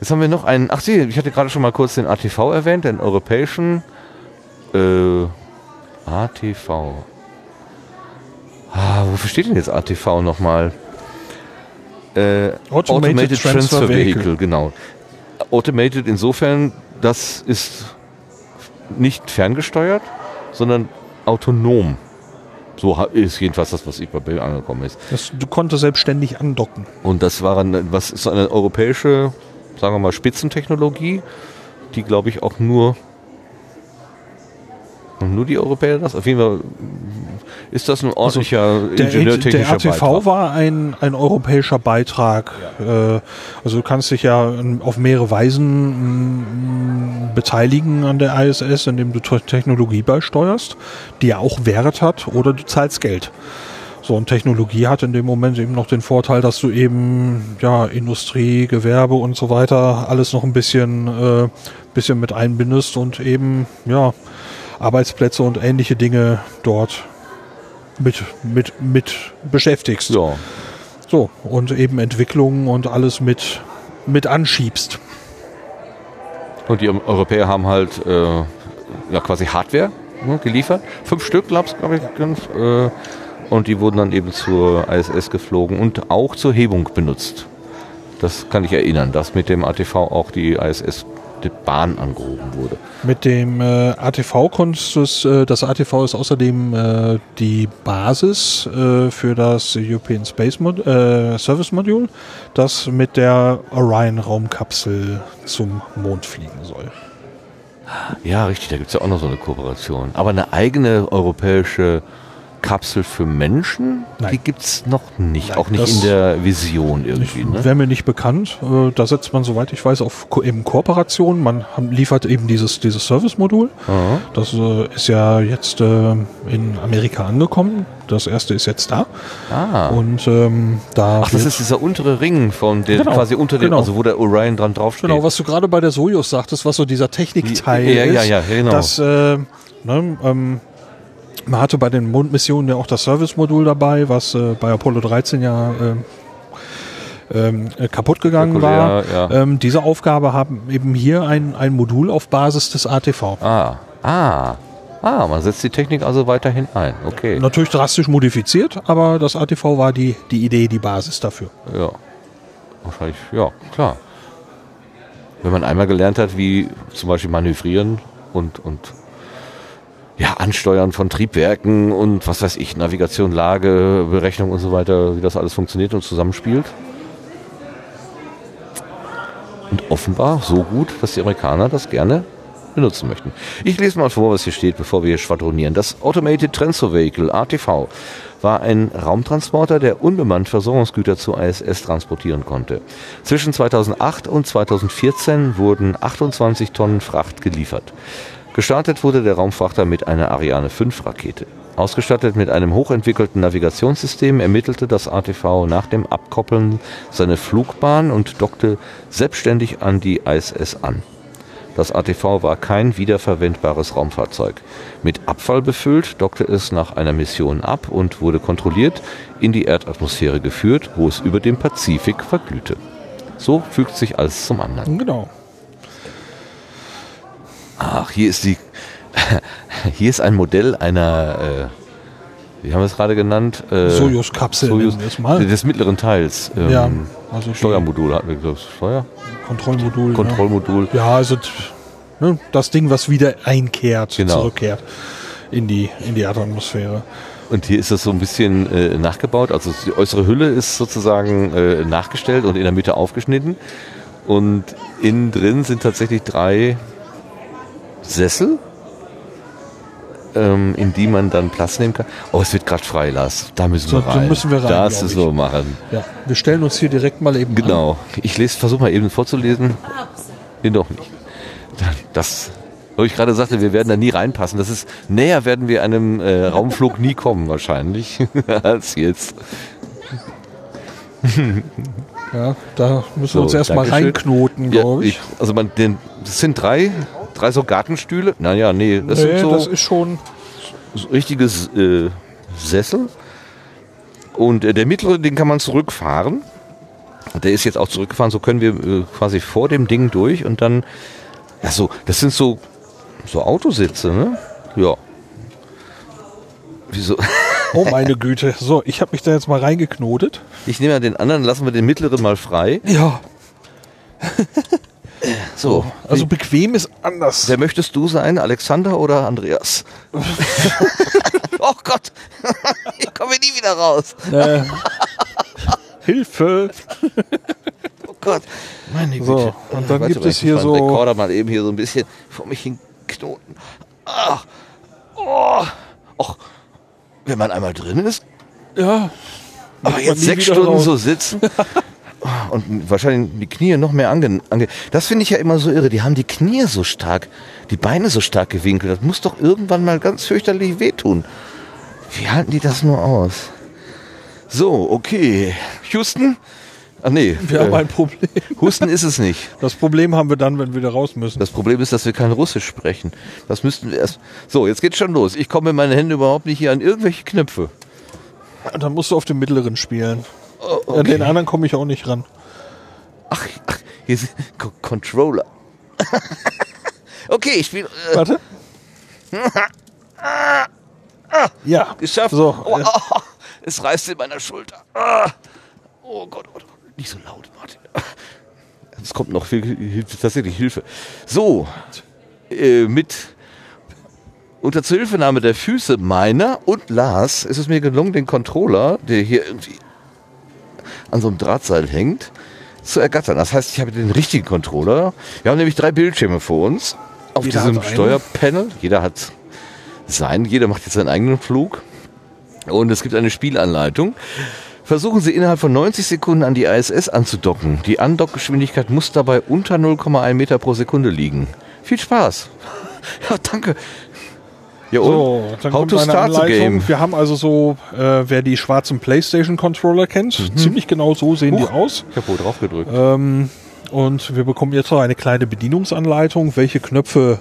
Jetzt haben wir noch einen. Ach sie, ich hatte gerade schon mal kurz den ATV erwähnt, den europäischen äh, ATV. Ah, wofür steht denn jetzt ATV nochmal? Äh, Automated Transfer Vehicle. genau. Automated insofern, das ist nicht ferngesteuert, sondern autonom. So ist jedenfalls das, was ich bei Bill angekommen ist. Das, du konntest selbstständig andocken. Und das waren, was ist eine europäische, sagen wir mal, Spitzentechnologie, die glaube ich auch nur, nur die Europäer das, auf jeden Fall ist das ein ordentlicher Also der, der ingenieurtechnischer ATV Beitrag? war ein, ein europäischer Beitrag. Äh, also du kannst dich ja auf mehrere Weisen mm, beteiligen an der ISS, indem du Te- Technologie beisteuerst, die ja auch Wert hat, oder du zahlst Geld. So, und Technologie hat in dem Moment eben noch den Vorteil, dass du eben ja Industrie, Gewerbe und so weiter alles noch ein bisschen, äh, bisschen mit einbindest und eben ja Arbeitsplätze und ähnliche Dinge dort mit, mit, mit beschäftigst. Ja. So, und eben Entwicklungen und alles mit, mit anschiebst. Und die Europäer haben halt äh, ja, quasi Hardware ne, geliefert. Fünf Stück, glaubst glaube ich. ganz, Äh, und die wurden dann eben zur ISS geflogen und auch zur Hebung benutzt. Das kann ich erinnern, dass mit dem ATV auch die ISS die Bahn angehoben wurde. Mit dem äh, ATV konntest du es, äh, das ATV ist außerdem äh, die Basis äh, für das European Space Mod äh, Service Module, das mit der Orion Raumkapsel zum Mond fliegen soll. Ja, richtig, da gibt es ja auch noch so eine Kooperation. Aber eine eigene europäische Kapsel für Menschen, Nein. die gibt es noch nicht. Nein, auch nicht in der Vision irgendwie. Ne? Wäre mir nicht bekannt. Äh, da setzt man, soweit ich weiß, auf eben Kooperation. Man liefert eben dieses, dieses Service-Modul. Das äh, ist ja jetzt äh, in Amerika angekommen. Das erste ist jetzt da. Ah. Und ähm, da. Ach, das ist dieser untere Ring von der Genau, quasi unter dem, genau. also wo der Orion dran draufsteht. Genau, was du gerade bei der Sojus sagtest, was so dieser Technikteil Ja, ja, ist. ja, genau. Das, äh, ne, ähm, man hatte bei den Mondmissionen ja auch das Service-Modul dabei, was äh, bei Apollo 13 ja ähm, ähm, äh, kaputt gegangen war. Zirkulär, ja. Ähm, diese Aufgabe haben eben hier ein, ein Modul auf Basis des ATV. Ah, ah, ah, man setzt die Technik also weiterhin ein. Okay. Natürlich drastisch modifiziert, aber das ATV war die, die Idee, die Basis dafür. Ja. Wahrscheinlich, ja, klar. Wenn man einmal gelernt hat, wie zum Beispiel manövrieren und, und ja, Ansteuern von Triebwerken und was weiß ich, Navigation, Lage, Berechnung und so weiter, wie das alles funktioniert und zusammenspielt. Und offenbar so gut, dass die Amerikaner das gerne benutzen möchten. Ich lese mal vor, was hier steht, bevor wir hier schwadronieren. Das Automated Transfer Vehicle, ATV, war ein Raumtransporter, der unbemannt Versorgungsgüter zur ISS transportieren konnte. Zwischen 2008 und 2014 wurden 28 Tonnen Fracht geliefert. Gestartet wurde der Raumfrachter mit einer Ariane 5 Rakete. Ausgestattet mit einem hochentwickelten Navigationssystem ermittelte das ATV nach dem Abkoppeln seine Flugbahn und dockte selbstständig an die ISS an. Das ATV war kein wiederverwendbares Raumfahrzeug. Mit Abfall befüllt, dockte es nach einer Mission ab und wurde kontrolliert in die Erdatmosphäre geführt, wo es über dem Pazifik verglühte. So fügt sich alles zum anderen. Genau. Ach, hier ist die. [LAUGHS] Hier ist ein Modell einer. Äh, wie haben wir es gerade genannt? Äh, Sojus-Kapsel Sojus, des mittleren Teils. Ähm, Ja, also Steuermodul hatten wir gesagt. Steuer? Kontrollmodul. Kontrollmodul. Ja, also t- ne, das Ding, was wieder einkehrt, Genau. zurückkehrt in die, in die Erdatmosphäre. Und hier ist das so ein bisschen äh, nachgebaut. Also die äußere Hülle ist sozusagen äh, nachgestellt und in der Mitte aufgeschnitten. Und innen drin sind tatsächlich drei Sessel, ähm, in die man dann Platz nehmen kann. Oh, es wird gerade frei, Lars. Da müssen So, wir da rein. müssen wir rein, Das ist ich. so machen. Ja, wir stellen uns hier direkt mal eben Genau. Ich lese, versuche mal eben vorzulesen. Nee, doch nicht. Das, wo ich gerade sagte, wir werden da nie reinpassen. Das ist, näher werden wir einem äh, Raumflug nie kommen, wahrscheinlich, [LAUGHS] als jetzt. an. Ja, da müssen So, wir uns erstmal reinknoten, Ja, glaube ich. Also man, den, das sind drei, drei so Gartenstühle. Naja, nee, das nee, sind so, das ist schon. so richtige äh, Sessel. Und äh, der mittlere, den kann man zurückfahren. Der ist jetzt auch zurückgefahren, so können wir äh, quasi vor dem Ding durch und dann, ja so, das sind so, so Autositze, ne? Ja. Wieso? Oh meine Güte. So, ich habe mich da jetzt mal reingeknotet. Ich nehme ja den anderen, lassen wir den mittleren mal frei. Ja, So, also bequem ist anders. wer möchtest du sein, Alexander oder Andreas? [LAUGHS] oh Gott, ich komme nie wieder raus. Äh, Hilfe. [LAUGHS] Oh Gott, meine Güte. So, und dann gibt mal, es hier so- Rekorder mal eben hier so ein bisschen vor mich hin knoten. Ach, oh, och, wenn man einmal drin ist, Ja. aber jetzt sechs Stunden raus. so sitzen [LAUGHS] und wahrscheinlich die Knie noch mehr ange, ange. Das finde ich ja immer so irre. Die haben die Knie so stark, die Beine so stark gewinkelt. Das muss doch irgendwann mal ganz fürchterlich wehtun. Wie halten die das nur aus? So, okay. Houston? Ach nee, Wir haben äh, ein Problem. Houston ist es nicht. Das Problem haben wir dann, wenn wir wieder raus müssen. Das Problem ist, dass wir kein Russisch sprechen. Das müssten wir erst. So, jetzt geht's schon los. Ich komme mit meinen Händen überhaupt nicht hier an irgendwelche Knöpfe. Dann musst du auf dem mittleren spielen. Oh, An den anderen komme ich auch nicht ran. Ach, ach hier ist Co Controller. [LAUGHS] okay, ich spiele. Äh, Warte. Ja. geschafft. So, oh, äh, oh, [LAUGHS] es reißt in meiner Schulter. Ah. Oh Gott, oh Gott. Nicht so laut, Martin. Es kommt noch viel, Hilfe, tatsächlich Hilfe. So, äh, mit unter Zuhilfenahme der Füße meiner und Lars ist es mir gelungen, den Controller, der hier irgendwie an so einem Drahtseil hängt, zu ergattern. Das heißt, ich habe den richtigen Controller. Wir haben nämlich drei Bildschirme vor uns auf Jeder diesem. Steuerpanel. Jeder hat seinen, jeder macht jetzt seinen eigenen Flug. Und es gibt eine Spielanleitung. Versuchen Sie innerhalb von 90 Sekunden an die ISS anzudocken. Die Andockgeschwindigkeit muss dabei unter 0,1 Meter pro Sekunde liegen. Viel Spaß. [LAUGHS] Ja, danke. Ja, und? So, dann How kommt to eine start Anleitung. Wir haben also so, äh, wer die schwarzen PlayStation-Controller kennt, Mhm. ziemlich genau so sehen die aus. Ich habe wohl drauf gedrückt. Ähm, und wir bekommen jetzt noch eine kleine Bedienungsanleitung, welche Knöpfe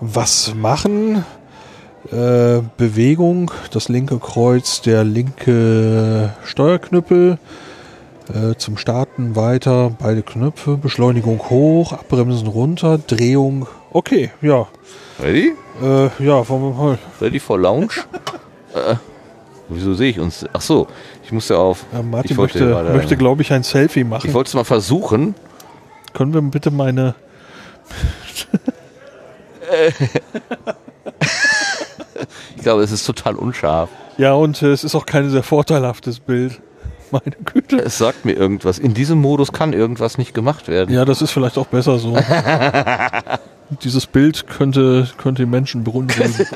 was machen. Äh, Bewegung, das linke Kreuz, der linke Steuerknüppel. Äh, zum Starten weiter, beide Knöpfe. Beschleunigung hoch, Abbremsen runter, Drehung. Okay, ja. Ready? Äh, ja, wollen wir mal. Ready for Lounge? [LAUGHS] äh, wieso sehe ich uns? Ach so, ich muss ja auf. Ja, Martin ich wollte möchte, möchte glaube ich, ein Selfie Ich machen. wollte es mal versuchen. Können wir bitte meine. [LAUGHS] Ich glaube, es ist total unscharf. Ja, und äh, es ist auch kein sehr vorteilhaftes Bild. Meine Güte. Es sagt mir irgendwas. In diesem Modus kann irgendwas nicht gemacht werden. Ja, das ist vielleicht auch besser so. [LAUGHS] Dieses Bild könnte, könnte Menschen beunruhigen. [LAUGHS]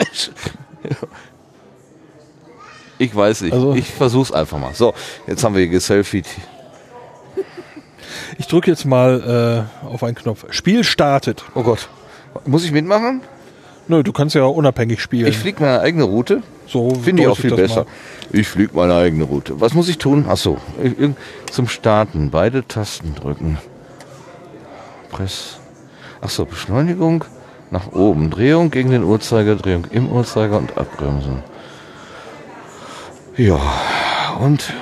Ich weiß nicht. Also- ich versuch's einfach mal. So, jetzt haben wir hier geselfied. Ich drücke jetzt mal äh, auf einen Knopf. Spiel startet. Oh Gott. Muss ich mitmachen? Nö, du kannst ja unabhängig spielen. Ich fliege meine eigene Route. so Finde ich auch viel besser. mal. Ich fliege meine eigene Route. Was muss ich tun? Achso, zum Starten beide Tasten drücken. Press. Achso, Beschleunigung nach oben. Drehung gegen den Uhrzeiger, Drehung im Uhrzeiger und abbremsen. Ja, und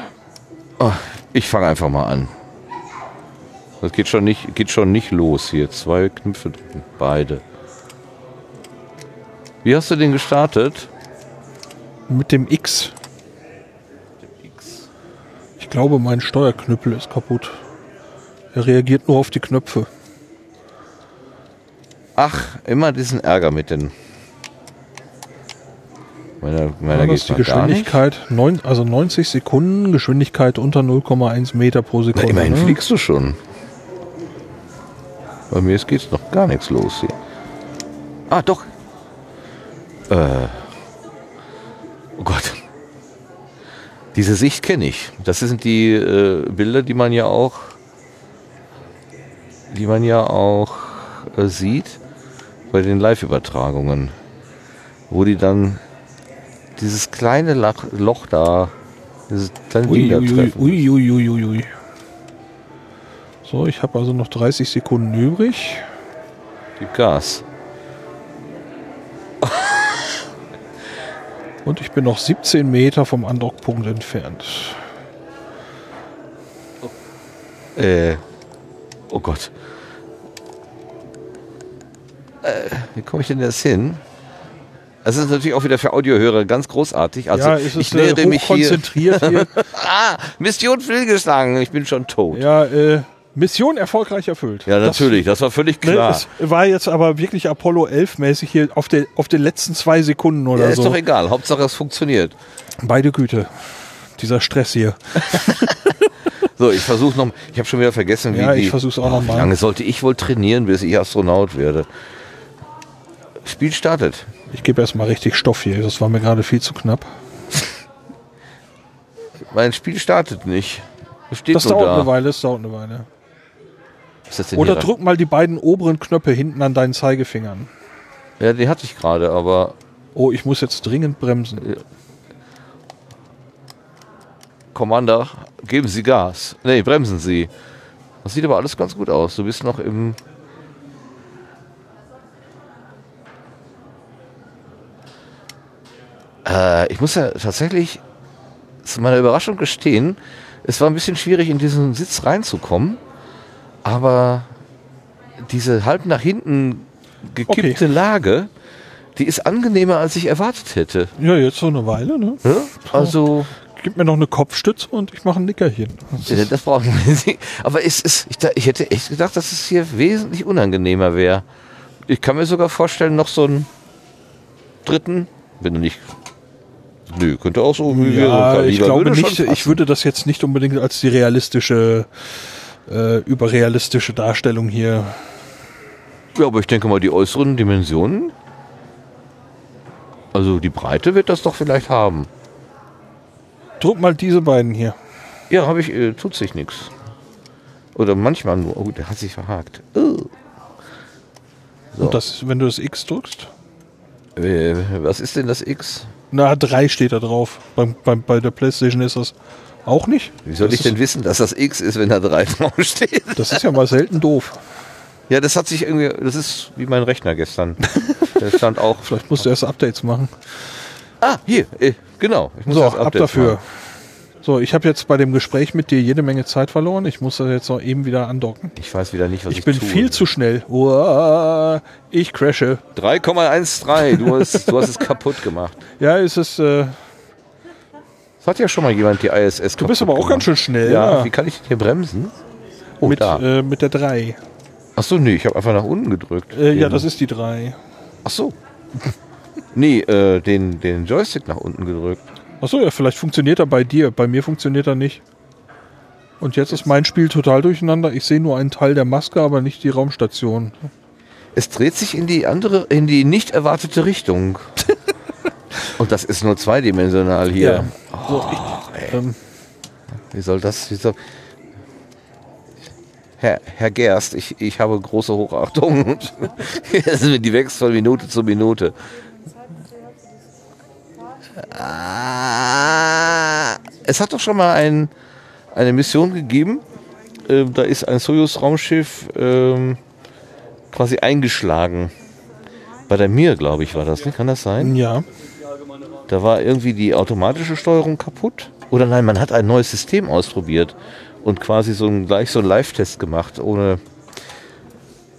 ah, ich fange einfach mal an. Das geht schon nicht, geht schon nicht los hier. Zwei Knöpfe drücken, beide. Wie hast du den gestartet? Mit dem X. Ich glaube, mein Steuerknüppel ist kaputt. Er reagiert nur auf die Knöpfe. Ach, immer diesen Ärger mit den. Meiner, meiner Ja, geht das ist die. Geschwindigkeit, neun, also 90 Sekunden, Geschwindigkeit unter 0,1 Meter pro Na, Sekunde. immerhin ne? fliegst du schon. Bei mir ist- geht's noch gar nichts los hier. Ah, doch. Äh. Oh Gott. Diese Sicht kenne ich. Das sind die äh, Bilder, die man ja auch, die man ja auch äh, sieht bei den Live-Übertragungen, wo die dann dieses kleine Lach, Loch da, dieses kleine Ding Ui, da ui, treffen. ui, ui, ui, ui, ui. So, ich habe also noch 30 Sekunden übrig. Gib Gas. Und ich bin noch 17 Meter vom Andockpunkt entfernt. Äh, oh Gott. Äh, wie komme ich denn jetzt hin? Das ist natürlich auch wieder für Audiohörer ganz großartig. Also ja, es ist ich nähere äh, mich hier. konzentriert hier. [LAUGHS] Ah, Mission fehlgeschlagen. Ich bin schon tot. Ja, äh, Mission erfolgreich erfüllt. natürlich. Das, war völlig Das, ne, klar. es war jetzt aber wirklich Apollo 11 mäßig hier auf, der, auf den letzten zwei Sekunden oder ja, ist so. doch egal. Hauptsache es funktioniert. Beide Güte. Dieser Stress hier. [LAUGHS] So, ich versuche noch. Ich habe schon wieder vergessen, wie Ja, ich versuch's auch noch Wie mal. lange sollte ich wohl trainieren, bis ich Astronaut werde? Spiel startet. Ich gebe erstmal richtig Stoff hier. Das war mir gerade viel zu knapp. Mein Spiel startet nicht. Es steht Das dauert da. eine Weile, das dauert eine Weile. Das denn Oder drück mal die beiden oberen Knöpfe hinten an deinen Zeigefingern. Ja, die hatte ich gerade, aber Oh, ich muss jetzt dringend bremsen. Commander, geben Sie Gas. Nee, bremsen Sie. Das sieht aber alles ganz gut aus. Du bist noch im. Äh, ich muss ja tatsächlich zu meiner Überraschung gestehen, es war ein bisschen schwierig, in diesen Sitz reinzukommen. Aber diese halb nach hinten gekippte Lage, die ist angenehmer, als ich erwartet hätte. Ja, jetzt so eine Weile, ne? Ja? Also. Gib mir noch eine Kopfstütze und ich mache ein Nickerchen. Das Ja, Das brauchen wir nicht. Aber es ist, ich, ich hätte echt gedacht, dass es hier wesentlich unangenehmer wäre. Ich kann mir sogar vorstellen, noch so einen dritten, wenn du nicht. Nö, könnte auch so Ja, ich glaube würde nicht. Ich würde das jetzt nicht unbedingt als die realistische, äh, überrealistische Darstellung hier. Ja, aber ich denke mal, die äußeren Dimensionen. Also die Breite wird das doch vielleicht haben. Druck mal diese beiden hier. Ja, habe ich, äh, tut sich nichts. Oder manchmal nur. Oh, der hat sich verhakt. Oh. So. Und das, wenn du das X drückst? Äh, was ist denn das X? Na, 3 steht da drauf. Beim, beim, bei der Playstation ist das auch nicht. Wie soll das ich denn wissen, dass das X ist, wenn da 3 [LAUGHS] draufsteht? Das ist ja mal selten doof. Ja, das hat sich irgendwie, das ist wie mein Rechner gestern. [LAUGHS] Der stand auch. Vielleicht musst du erst Updates machen. Ah, hier, äh, genau. Ich muss So, ab dafür. machen. So, ich habe jetzt bei dem Gespräch mit dir jede Menge Zeit verloren. Ich muss das jetzt noch eben wieder andocken. Ich weiß wieder nicht, was ich, Ich bin tue. viel zu schnell. Uah, ich crashe. 3,13. Du hast, du hast es [LAUGHS] kaputt gemacht. Ja, es ist. Äh, Das hat ja schon mal jemand die ISS du bist aber auch ganz schön schnell. Ja, Ja, wie kann ich denn hier bremsen? Oh, mit, da. äh, mit der 3. Ach so, nee, ich habe einfach nach unten gedrückt. Äh, ja, das ist die 3. Ach so. [LAUGHS] Nee, äh, den, den Joystick nach unten gedrückt. Achso, ja, vielleicht funktioniert er bei dir. Bei mir funktioniert er nicht. Und jetzt ist mein Spiel total durcheinander. Ich sehe nur einen Teil der Maske, aber nicht die Raumstation. Es dreht sich in die andere, in die nicht erwartete Richtung. [LAUGHS] Und das ist nur zweidimensional hier. So, ich, ähm, Wie soll das? Wie soll Herr, Herr Gerst, ich, ich habe große Hochachtung. [LAUGHS] Die wächst von Minute zu Minute. Ah, es hat doch schon mal ein, eine Mission gegeben. Ähm, da ist ein Soyuz-Raumschiff ähm, quasi eingeschlagen. Bei der Mir, glaube ich, war das. Ne? Kann das sein? ja. Da war irgendwie die automatische Steuerung kaputt. Oder nein, man hat ein neues System ausprobiert und quasi so ein, gleich so einen Live-Test gemacht, ohne. [LAUGHS]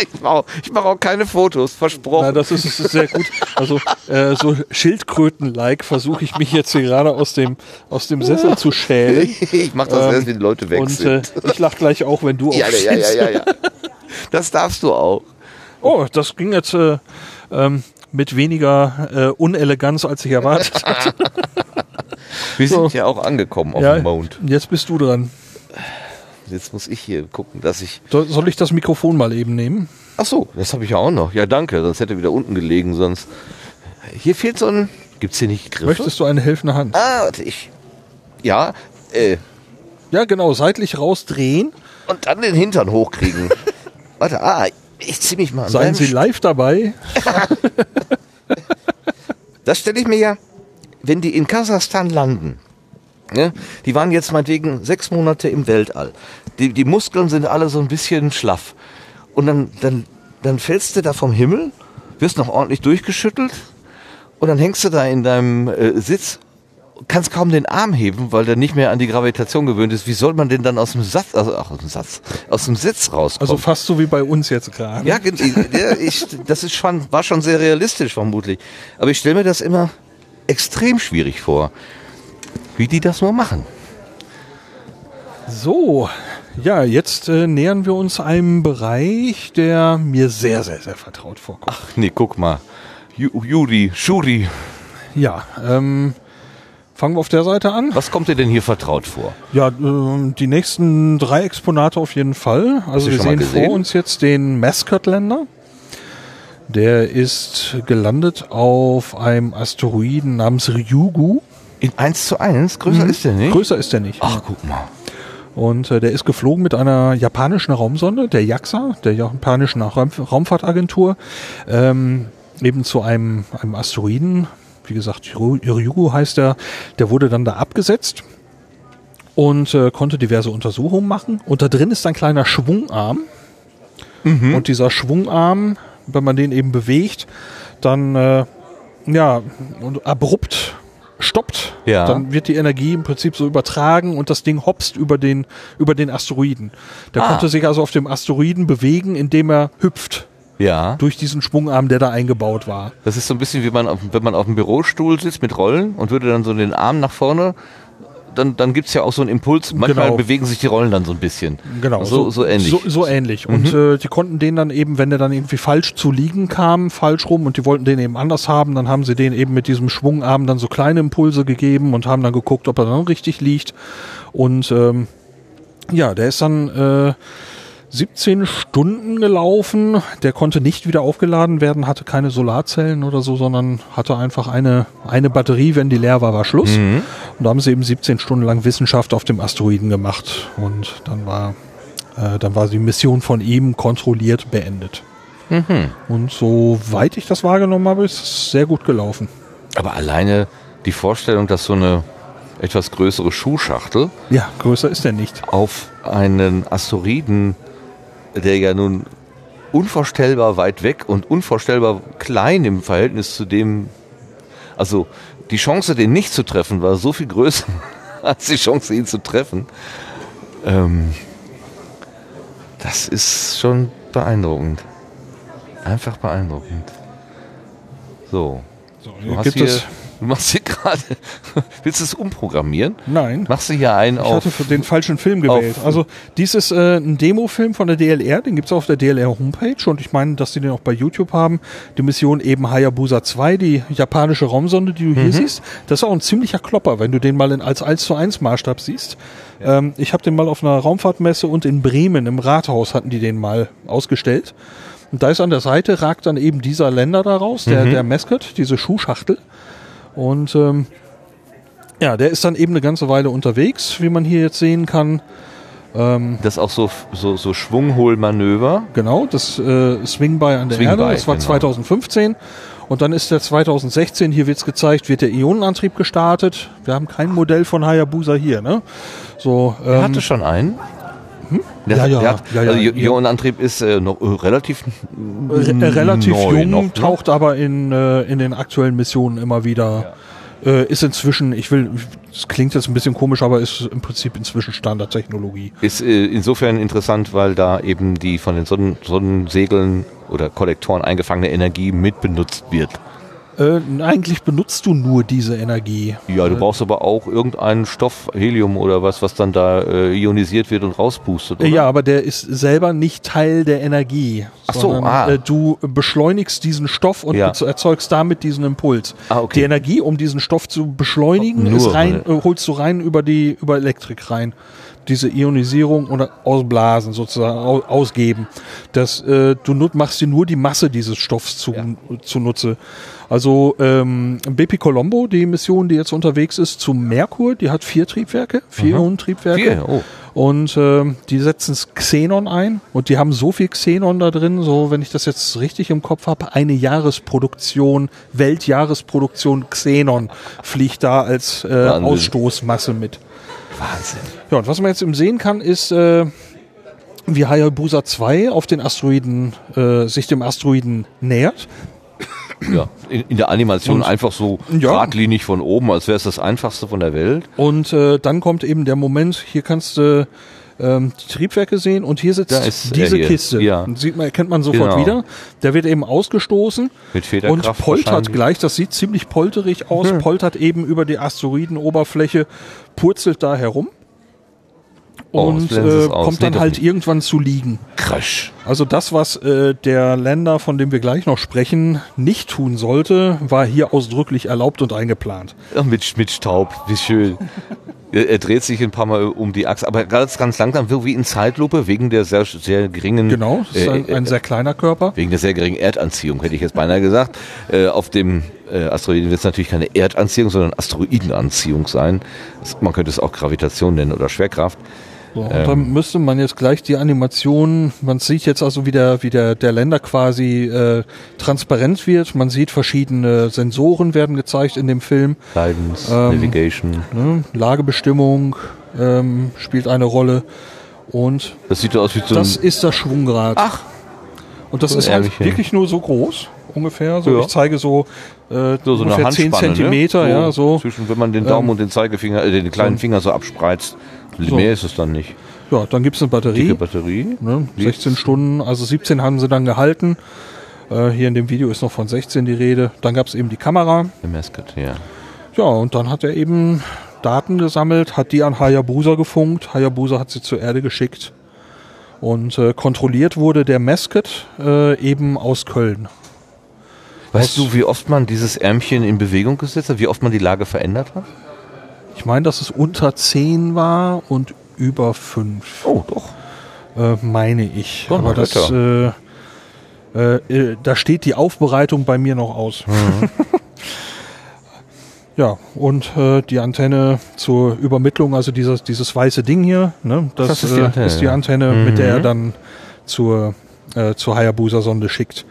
ich mache ich mach auch keine Fotos, versprochen. Na, das ist, das ist sehr gut. Also äh, so Schildkröten-like versuche ich mich jetzt hier gerade aus dem, aus dem Sessel zu schälen. [LAUGHS] ich mache das Ähm, erst, wenn die Leute weg Und äh, sind. ich lach gleich auch, wenn du ja, ja, ja, aufstehst. ja, ja, ja. Das darfst du auch. Oh, das ging jetzt äh, ähm, mit weniger äh, Uneleganz, als ich erwartet [LAUGHS] hatte. Wir sind So. ja auch angekommen auf ja, dem Mond. jetzt bist du dran. Jetzt muss ich hier gucken, dass ich. So, soll ich das Mikrofon mal eben nehmen? Ach so, das habe ich ja auch noch. Ja, danke. Sonst hätte er wieder unten gelegen. Sonst. Hier fehlt so ein. Gibt's hier nicht Griffe? Möchtest du eine helfende Hand? Ah, warte, ich. Ja, äh, Ja, genau, seitlich rausdrehen. und dann den Hintern hochkriegen. [LAUGHS] warte, ah, ich zieh mich mal an. Seien Sie live dabei. [LAUGHS] Das stelle ich mir ja, wenn die in Kasachstan landen. Ne? Die waren jetzt meinetwegen sechs Monate im Weltall. Die, die Muskeln sind alle so ein bisschen schlaff. Und dann, dann, dann fällst du da vom Himmel, wirst noch ordentlich durchgeschüttelt und dann hängst du da in deinem äh, Sitz, kannst kaum den Arm heben, weil der nicht mehr an die Gravitation gewöhnt ist. Wie soll man denn dann aus dem Satz, also aus dem Satz, aus dem Sitz rauskommen? Also fast so wie bei uns jetzt gerade. Ja, ja, ich, das ist schon, war schon sehr realistisch vermutlich. Aber ich stelle mir das immer extrem schwierig vor, wie die das nur machen. So, ja, jetzt äh, nähern wir uns einem Bereich, der mir sehr, sehr, sehr vertraut vorkommt. Ach nee, guck mal. Ju- Juri, Shuri, Ja, ähm, fangen wir auf der Seite an. was kommt dir denn hier vertraut vor? Ja, ähm, die nächsten drei Exponate auf jeden Fall. Also wir sehen vor uns jetzt den Mascot-Länder. Der ist gelandet auf einem Asteroiden namens Ryugu. In 1 zu 1? Größer ist der nicht? Größer ist der nicht. Ach, guck mal. Und äh, der ist geflogen mit einer japanischen Raumsonde, der JAXA, der japanischen Raum Raumfahrtagentur, ähm, eben zu einem, einem Asteroiden, wie gesagt, Ryugu heißt der, der wurde dann da abgesetzt und äh, konnte diverse Untersuchungen machen. Und da drin ist ein kleiner Schwungarm. Und dieser Schwungarm, wenn man den eben bewegt, dann äh, ja und abrupt stoppt, Ja. dann wird die Energie im Prinzip so übertragen und das Ding hopst über den über den Asteroiden. Der Ah. konnte sich also auf dem Asteroiden bewegen, indem er hüpft Ja. durch diesen Schwungarm, der da eingebaut war. Das ist so ein bisschen wie man, auf, wenn man auf dem Bürostuhl sitzt mit Rollen und würde dann so den Arm nach vorne, dann, dann gibt's ja auch so einen Impuls. Manchmal Genau. bewegen sich die Rollen dann so ein bisschen. Genau, So, so, ähnlich. Mhm. So, so ähnlich. Und äh, die konnten den dann eben, wenn der dann irgendwie falsch zu liegen kam, falsch rum und die wollten den eben anders haben, dann haben sie den eben mit diesem Schwungarm dann so kleine Impulse gegeben und haben dann geguckt, ob er dann richtig liegt. Und ähm, ja, der ist dann äh, 17 Stunden gelaufen. Der konnte nicht wieder aufgeladen werden, hatte keine Solarzellen oder so, sondern hatte einfach eine, eine Batterie. Wenn die leer war, war Schluss. Und da haben sie eben 17 Stunden lang Wissenschaft auf dem Asteroiden gemacht. Und dann war, äh, dann war die Mission von ihm kontrolliert beendet. Und soweit ich das wahrgenommen habe, ist es sehr gut gelaufen. Aber alleine die Vorstellung, dass so eine etwas größere Schuhschachtel Ja, größer ist er nicht. auf einen Asteroiden, der ja nun unvorstellbar weit weg und unvorstellbar klein im Verhältnis zu dem, also die Chance, den nicht zu treffen, war so viel größer [LAUGHS] als die Chance, ihn zu treffen. Ähm, das ist schon beeindruckend. Einfach beeindruckend. So. So, Du, hast hier, du machst hier [LAUGHS] gerade. Willst du es umprogrammieren? Nein. Machst du hier einen Ich auf. hatte für den falschen Film gewählt. Also dies ist äh, ein Demofilm von der DLR, den gibt's auf der DLR Homepage und ich meine, dass die den auch bei YouTube haben. Die Mission eben Hayabusa 2, die japanische Raumsonde, die du Mhm. hier siehst. Das ist auch ein ziemlicher Klopper, wenn du den mal in, als 1 zu 1 Maßstab siehst. Ähm, ich habe den mal auf einer Raumfahrtmesse und in Bremen im Rathaus hatten die den mal ausgestellt. Und da ist an der Seite, ragt dann eben dieser Länder daraus, der, Mhm. der Mascot, diese Schuhschachtel. Und ähm, ja, der ist dann eben eine ganze Weile unterwegs, wie man hier jetzt sehen kann. Das ist auch so, so, so Schwungholmanöver. Genau, das äh, Swing by an der Swing Erde, das war genau. 2015. Und dann ist der 2016, hier wird's gezeigt, wird der Ionenantrieb gestartet. Wir haben kein Modell von Hayabusa hier, ne? So, Er ähm, hatte schon einen. Der Ja, hat, ja, der hat, ja, ja, also ja. Ionenantrieb ist äh, noch äh, relativ re äh, relativ jung, noch, ne? taucht aber in, äh, in den aktuellen Missionen immer wieder. Äh, ist inzwischen, ich will, es klingt jetzt ein bisschen komisch, aber ist im Prinzip inzwischen Standardtechnologie. Ist äh, insofern interessant, weil da eben die von den Sonnen Sonnensegeln oder Kollektoren eingefangene Energie mit benutzt wird. Äh, eigentlich benutzt du nur diese Energie. Ja, du brauchst aber auch irgendeinen Stoff, Helium oder was, was dann da äh, ionisiert wird und rauspustet. Oder? Ja, aber der ist selber nicht Teil der Energie. Ach so, sondern, ah. äh, du beschleunigst diesen Stoff und Ja. erzeugst damit diesen Impuls. Ah, okay. Die Energie, um diesen Stoff zu beschleunigen, Nur ist rein, äh, holst du rein über die über Elektrik rein. Diese Ionisierung oder ausblasen sozusagen au, ausgeben. Das äh, du machst dir nur die Masse dieses Stoffs zu, zunutze. Also ähm, BP Colombo, die Mission, die jetzt unterwegs ist zum Merkur, die hat vier Triebwerke, vier Ionentriebwerke. Vier, oh. Und ähm, die setzen Xenon ein und die haben so viel Xenon da drin, so wenn ich das jetzt richtig im Kopf habe, eine Jahresproduktion, Weltjahresproduktion Xenon fliegt da als äh. Ausstoßmasse mit. Wahnsinn. Ja, und was man jetzt eben sehen kann, ist, äh, wie Hayabusa 2 auf den Asteroiden, äh, sich dem Asteroiden nähert. Ja, in, in der Animation Und- einfach so Ja. geradlinig von oben, als wäre es das einfachste von der Welt. Und äh, dann kommt eben der Moment, hier kannst du ähm, die Triebwerke sehen und hier sitzt diese hier. Kiste. Ja. Sieht man, erkennt man sofort Genau. wieder. Der wird eben ausgestoßen Mit Federkraft und poltert gleich. Das sieht ziemlich polterig aus, poltert eben über die Asteroidenoberfläche, purzelt da herum und äh, kommt dann halt nicht. irgendwann zu liegen. Crash. Also das, was äh, der Länder, von dem wir gleich noch sprechen, nicht tun sollte, war hier ausdrücklich erlaubt und eingeplant. Ja, mit, mit Staub, wie schön. [LAUGHS] er, er dreht sich ein paar Mal um die Achse, aber ganz, ganz langsam, so wie in Zeitlupe, wegen der sehr, sehr geringen, Genau, ist äh, ein, ein sehr kleiner Körper. wegen der sehr geringen Erdanziehung, hätte ich jetzt beinahe gesagt, äh, auf dem äh, Asteroiden wird es natürlich keine Erdanziehung, sondern Asteroidenanziehung sein. Das, man könnte es auch Gravitation nennen oder Schwerkraft. So, und dann müsste man jetzt gleich die Animation, man sieht jetzt also wie der, wie der, der Länder quasi äh, transparent wird. Man sieht verschiedene Sensoren werden gezeigt in dem Film. Guidance, Ähm, Navigation. Ne? Lagebestimmung ähm, spielt eine Rolle. Und Das sieht so aus wie so das ein... ist das Schwungrad. Ach, Und das so ist halt wirklich nur so groß, ungefähr. So, Ja. Ich zeige so, äh, so, so eine ungefähr 10 Handspanne, Zentimeter, ne? ja, so. Zwischen, wenn man den Daumen Ähm, und den Zeigefinger, äh, den kleinen so. Finger so abspreizt. So. Mehr ist es dann nicht. Ja, dann gibt's eine Batterie. Dicke Batterie. Ne? Die- 16 Stunden, also 17 haben sie dann gehalten. Äh, hier in dem Video ist noch von 16 die Rede. Dann gab's eben die Kamera. Der Mascot, ja. Ja, und dann hat er eben Daten gesammelt, hat die an Hayabusa gefunkt. Hayabusa hat sie zur Erde geschickt. Und äh, kontrolliert wurde der Mascot äh, eben aus Köln. Weißt du, wie oft man dieses Ärmchen in Bewegung gesetzt hat? Wie oft man die Lage verändert hat? Ich meine, dass es unter 10 war und über 5. Oh, doch. äh, meine ich. Donnerwetter. Aber das, äh, äh, äh, da steht die Aufbereitung bei mir noch aus. Mhm. [LAUGHS] ja, und äh, die Antenne zur Übermittlung, also dieses, dieses weiße Ding hier, ne, das, Das ist die äh, Antenne, ist die ja. Antenne, mit der er Mhm. dann zur, äh, zur Hayabusa-Sonde schickt.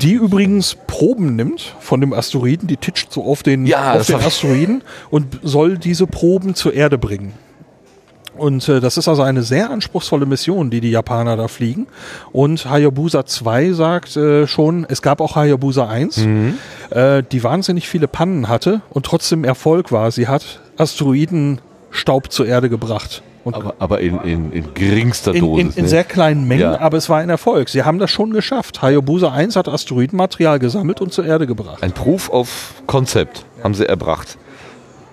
Die übrigens Proben nimmt von dem Asteroiden, die titscht so auf den, Ja, auf den Asteroiden und soll diese Proben zur Erde bringen. Und äh, das ist also eine sehr anspruchsvolle Mission, die die Japaner da fliegen. Und Hayabusa 2 sagt äh, schon, es gab auch Hayabusa 1, Mhm. äh, die wahnsinnig viele Pannen hatte und trotzdem Erfolg war. Sie hat Asteroidenstaub zur Erde gebracht. Und Aber, aber in, in, in geringster in, Dosis. in, in ne? sehr kleinen Mengen, Ja. aber es war ein Erfolg. Sie haben das schon geschafft. Hayabusa 1 hat Asteroidenmaterial gesammelt und zur Erde gebracht. Ein Proof of Concept haben sie erbracht.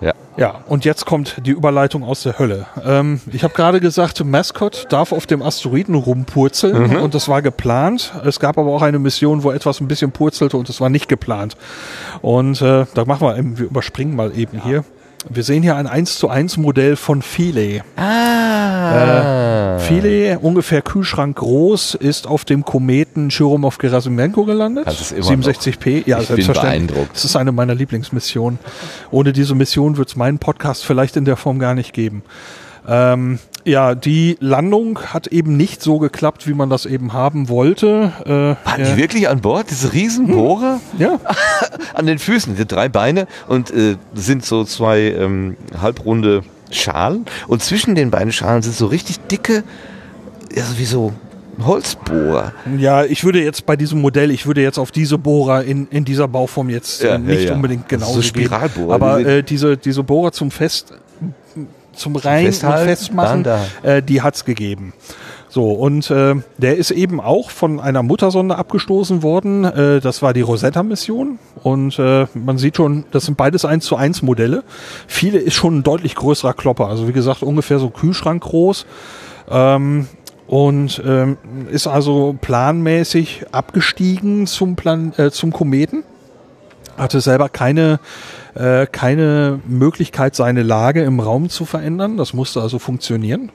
Ja. Ja, und jetzt kommt die Überleitung aus der Hölle. Ähm, ich habe gerade gesagt, Mascot darf auf dem Asteroiden rumpurzeln und das war geplant. Es gab aber auch eine Mission, wo etwas ein bisschen purzelte und es war nicht geplant. Und äh, da machen wir, eben- wir überspringen mal eben hier. Wir sehen hier ein 1 zu 1 Modell von Philae. Ah. Philae, ungefähr Kühlschrank groß, ist auf dem Kometen Churyumov-Gerasimenko gelandet. Das ist immer 67P, ja, Ich bin selbstverständlich. beeindruckt. Das ist eine meiner Lieblingsmissionen. Ohne diese Mission wird es meinen Podcast vielleicht in der Form gar nicht geben. Ähm, ja, die Landung hat eben nicht so geklappt, wie man das eben haben wollte. Äh, Waren ja, die wirklich an Bord? Diese Riesenbohrer? ja, [LAUGHS] An den Füßen, die drei Beine und äh, sind so zwei ähm, halbrunde Schalen. Und zwischen den beiden Schalen sind so richtig dicke, also wie so Holzbohrer. ja, ich würde jetzt bei diesem Modell, ich würde jetzt auf diese Bohrer in, in dieser Bauform jetzt Ja, äh, ja, nicht ja. unbedingt Das ist genau so Spiralbohrer, Aber die äh, diese, diese Bohrer zum Fest, zum Rein und Festhalten, Festmachen, dann äh, die hat's gegeben. So, und äh, der ist eben auch von einer Muttersonde abgestoßen worden. Äh, das war die Rosetta-Mission. Und äh, man sieht schon, das sind beides 1 zu 1 Modelle. Viele ist schon ein deutlich größerer Klopper. Also wie gesagt, ungefähr so Kühlschrank groß. Ähm, und ähm, ist also planmäßig abgestiegen zum, Plan äh, zum Kometen. Hatte selber keine, äh, keine Möglichkeit, seine Lage im Raum zu verändern. Das musste also funktionieren.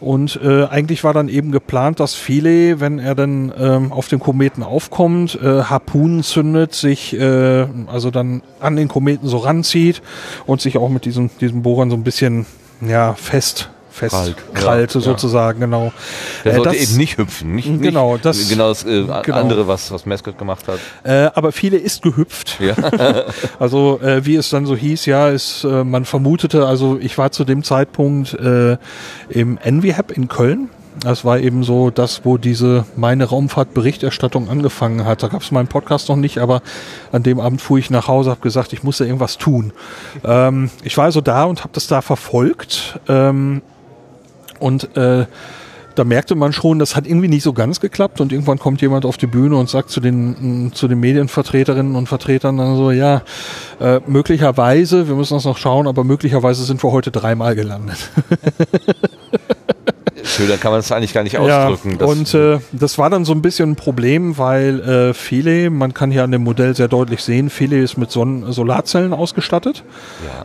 Und äh, eigentlich war dann eben geplant, dass Philae, wenn er dann ähm, auf dem Kometen aufkommt, äh, Harpunen zündet, sich äh, also dann an den Kometen so ranzieht und sich auch mit diesem, diesem Bohrern so ein bisschen ja, fest fest Krallt. krallte Ja, ja. sozusagen, genau. Der Äh, sollte das- eben nicht hüpfen. Nicht, nicht Genau, das- genau das äh, genau. andere, was, was Mascot gemacht hat. Äh, aber viele ist gehüpft. Ja. [LAUGHS] Also äh, wie es dann so hieß, ja, ist, äh, man vermutete, also ich war zu dem Zeitpunkt äh, im Envy Hub in Köln. Das war eben so das, wo diese meine Raumfahrtberichterstattung angefangen hat. Da gab es meinen Podcast noch nicht, aber an dem Abend fuhr ich nach Hause, habe gesagt, ich muss da irgendwas tun. Ähm, ich war also da und habe das da verfolgt. Ähm, und äh, da merkte man schon, das hat irgendwie nicht so ganz geklappt und irgendwann kommt jemand auf die Bühne und sagt zu den, zu den Medienvertreterinnen und Vertretern dann so, ja, äh, möglicherweise, wir müssen das noch schauen, aber möglicherweise sind wir heute dreimal gelandet. [LAUGHS] Schöner kann man es eigentlich gar nicht ausdrücken. Ja, und äh, das war dann so ein bisschen ein Problem, weil äh, Philae, man kann hier an dem Modell sehr deutlich sehen, Philae ist mit Sonnen Solarzellen ausgestattet.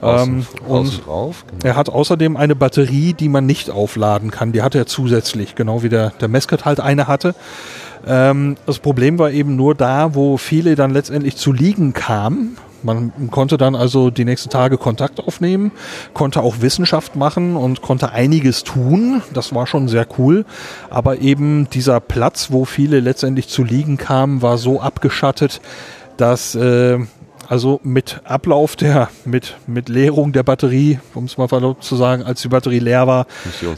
ja, außen, ähm, und- drauf. Genau. Er hat außerdem eine Batterie, die man nicht aufladen kann. Die hatte er zusätzlich, genau wie der, der Mascot halt eine hatte. Ähm, das Problem war eben nur da, wo viele dann letztendlich zu liegen kam, man konnte dann also die nächsten Tage Kontakt aufnehmen, konnte auch Wissenschaft machen und konnte einiges tun. Das war schon sehr cool. Aber eben dieser Platz, wo viele letztendlich zu liegen kamen, war so abgeschattet, dass äh, also mit Ablauf der, mit, mit Leerung der Batterie, um es mal zu sagen, als die Batterie leer war,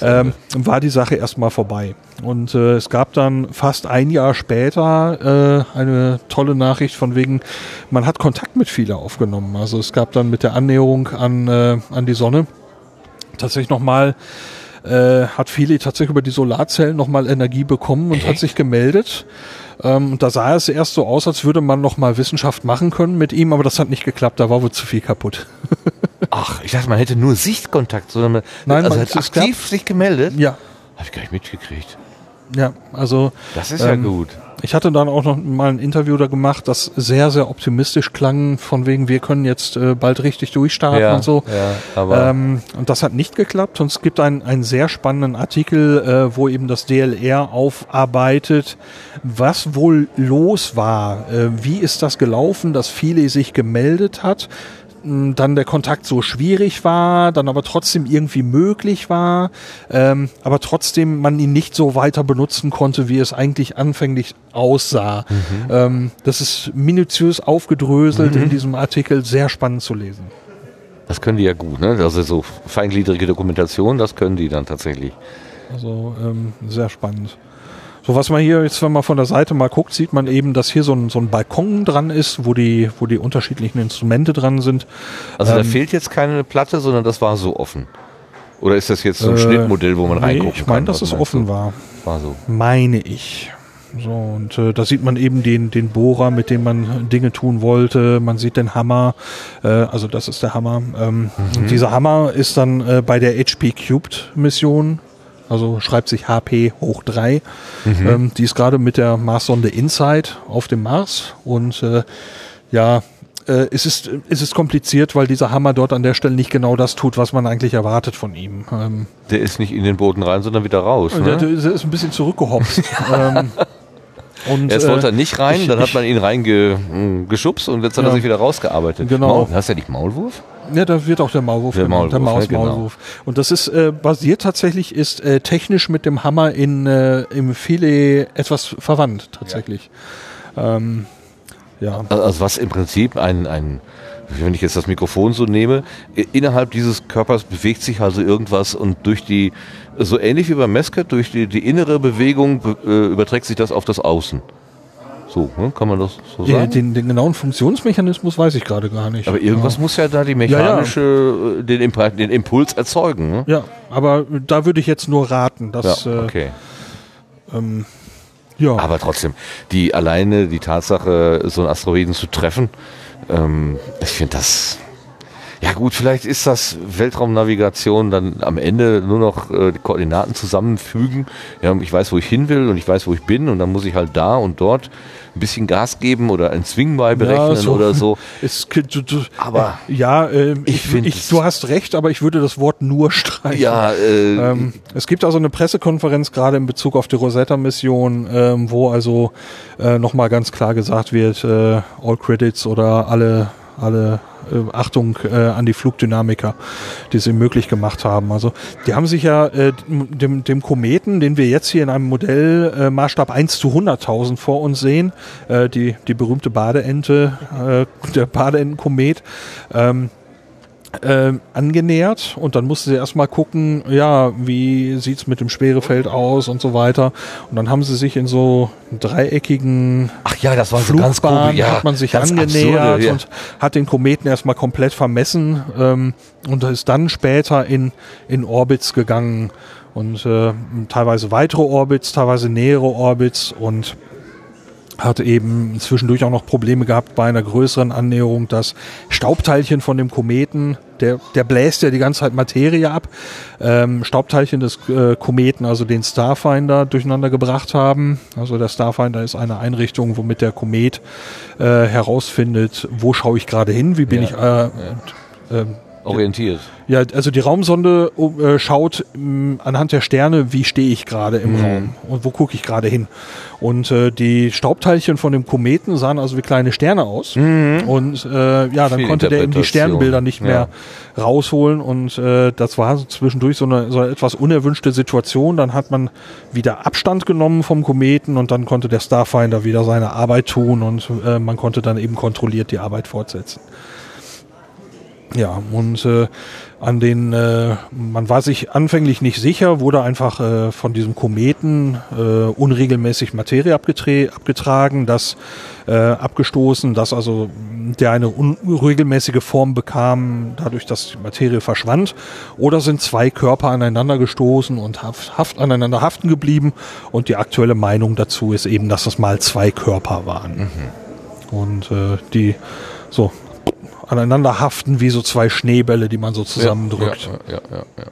ähm, war die Sache erstmal vorbei. Und äh, es gab dann fast ein Jahr später äh, eine tolle Nachricht von wegen, man hat Kontakt mit viele aufgenommen. Also es gab dann mit der Annäherung an, äh, an die Sonne tatsächlich nochmal äh, hat viele tatsächlich über die Solarzellen nochmal Energie bekommen und Echt? hat sich gemeldet. Ähm, und da sah es erst so aus, als würde man noch mal Wissenschaft machen können mit ihm, aber das hat nicht geklappt, da war wohl zu viel kaputt. [LAUGHS] Ach, ich dachte, man hätte nur Sichtkontakt, sondern man, Nein, also man, hat aktiv sich gemeldet? Ja. Habe ich gar nicht mitgekriegt. Ja, also. Das ist ähm, ja gut. Ich hatte dann auch noch mal ein Interview da gemacht, das sehr, sehr optimistisch klang, von wegen, wir können jetzt äh, bald richtig durchstarten ja, und so. Ja, aber ähm, und das hat nicht geklappt. Und es gibt einen, einen sehr spannenden Artikel, äh, wo eben das DLR aufarbeitet, was wohl los war. Äh, wie ist das gelaufen, dass viele sich gemeldet hat? Dann der Kontakt so schwierig war, dann aber trotzdem irgendwie möglich war, ähm, aber trotzdem man ihn nicht so weiter benutzen konnte, wie es eigentlich anfänglich aussah. Mhm. Ähm, das ist minutiös aufgedröselt mhm. in diesem Artikel, sehr spannend zu lesen. Das können die ja gut, ne? Also so feingliedrige Dokumentation, das können die dann tatsächlich. Also ähm, sehr spannend. So was man hier jetzt, wenn man von der Seite mal guckt, sieht man eben, dass hier so ein, so ein Balkon dran ist, wo die, wo die unterschiedlichen Instrumente dran sind. Also ähm, da fehlt jetzt keine Platte, sondern das war so offen. Oder ist das jetzt so ein äh, Schnittmodell, wo man nee, reingucken ich mein, kann? Ich meine, dass es offen du? war. War so. Meine ich. So, und äh, da sieht man eben den, den Bohrer, mit dem man Dinge tun wollte. Man sieht den Hammer, äh, also das ist der Hammer. Ähm, mhm. Dieser Hammer ist dann äh, bei der HP Cubed Mission also schreibt sich HP hoch 3. Mhm. Ähm, die ist gerade mit der Marssonde InSight auf dem Mars und äh, ja, äh, es, ist, es ist kompliziert, weil dieser Hammer dort an der Stelle nicht genau das tut, was man eigentlich erwartet von ihm. Ähm, der ist nicht in den Boden rein, sondern wieder raus. Ne? Der, der, ist ein bisschen zurückgehopst. [LAUGHS] ähm, und, Erst wollte er äh, nicht rein, ich, dann hat man ihn reingeschubst und jetzt hat ja, er sich wieder rausgearbeitet. Genau. Maul, hast du ja nicht Maulwurf? Ja, da wird auch der Maulwurf der genannt, der Maus genau. Maulwurf. Und das ist äh, basiert tatsächlich, ist äh, technisch mit dem Hammer in äh, im Filet etwas verwandt tatsächlich. Ja. Ähm, ja. Also was im Prinzip ein, ein wenn ich jetzt das Mikrofon so nehme, innerhalb dieses Körpers bewegt sich also irgendwas und durch die, so ähnlich wie beim Mesket, durch die, die innere Bewegung äh, überträgt sich das auf das Außen. So, ne? kann man das so sagen? Den, den, genauen Funktionsmechanismus weiß ich gerade gar nicht. Aber irgendwas ja. muss ja da die mechanische, ja, ja. Äh, den, Impuls, den, Impuls erzeugen. Ne? Ja, aber da würde ich jetzt nur raten, dass. Ja, okay. Äh, ähm, ja. Aber trotzdem, die alleine die Tatsache, so einen Asteroiden zu treffen, ähm, ich finde das ja gut, vielleicht ist das Weltraumnavigation dann am Ende nur noch äh, die Koordinaten zusammenfügen. Ja, ich weiß, wo ich hin will und ich weiß, wo ich bin und dann muss ich halt da und dort ein bisschen Gas geben oder ein Swing bei berechnen ja, so. oder so. [LAUGHS] Es, du, du, aber äh, ja, äh, ich, ich finde, du hast recht, aber ich würde das Wort nur [LAUGHS] streichen. Ja, äh, ähm, es gibt also eine Pressekonferenz gerade in Bezug auf die Rosetta-Mission, ähm, wo also äh, nochmal ganz klar gesagt wird, äh, all credits oder alle alle äh, Achtung äh, an die Flugdynamiker, die sie möglich gemacht haben. Also die haben sich ja äh, dem, dem Kometen, den wir jetzt hier in einem Modell äh, Maßstab 1 zu 100.000 vor uns sehen, äh, die, die berühmte Badeente, äh, der Badeentenkomet, ähm, äh, angenähert und dann musste sie erstmal gucken, ja, wie sieht's mit dem Schwerefeld aus und so weiter. Und dann haben sie sich in so dreieckigen Ach ja, das war so ganz ja, hat man sich angenähert absurde, ja. und hat den Kometen erstmal komplett vermessen ähm, und ist dann später in, in Orbits gegangen und äh, teilweise weitere Orbits, teilweise nähere Orbits und hat eben zwischendurch auch noch Probleme gehabt bei einer größeren Annäherung, dass Staubteilchen von dem Kometen, der, der bläst ja die ganze Zeit Materie ab, ähm, Staubteilchen des äh, Kometen, also den Starfinder, durcheinander gebracht haben. Also der Starfinder ist eine Einrichtung, womit der Komet äh, herausfindet, wo schaue ich gerade hin, wie bin ja. ich äh, äh, orientiert. Ja, also die Raumsonde äh, schaut mh, anhand der Sterne, wie stehe ich gerade im Mhm. Raum und wo gucke ich gerade hin. Und äh, die Staubteilchen von dem Kometen sahen also wie kleine Sterne aus. Und äh, ja, dann Mhm. Viel konnte der eben die. Sternbilder nicht mehr rausholen. Und äh, das war so zwischendurch so eine, so eine etwas unerwünschte Situation. Dann hat man wieder Abstand genommen vom Kometen und dann konnte der Starfinder wieder seine Arbeit tun und äh, man konnte dann eben kontrolliert die Arbeit fortsetzen. Ja, und äh, an den, äh, man war sich anfänglich nicht sicher, wurde einfach äh, von diesem Kometen äh, unregelmäßig Materie abgetragen, das äh, abgestoßen, das also der eine unregelmäßige Form bekam, dadurch, dass die Materie verschwand, oder sind zwei Körper aneinander gestoßen und haft, haft aneinander haften geblieben. Und die aktuelle Meinung dazu ist eben, dass das mal zwei Körper waren. Und äh, die so aneinander haften wie so zwei Schneebälle, die man so zusammendrückt. Ja, ja, ja, ja, ja.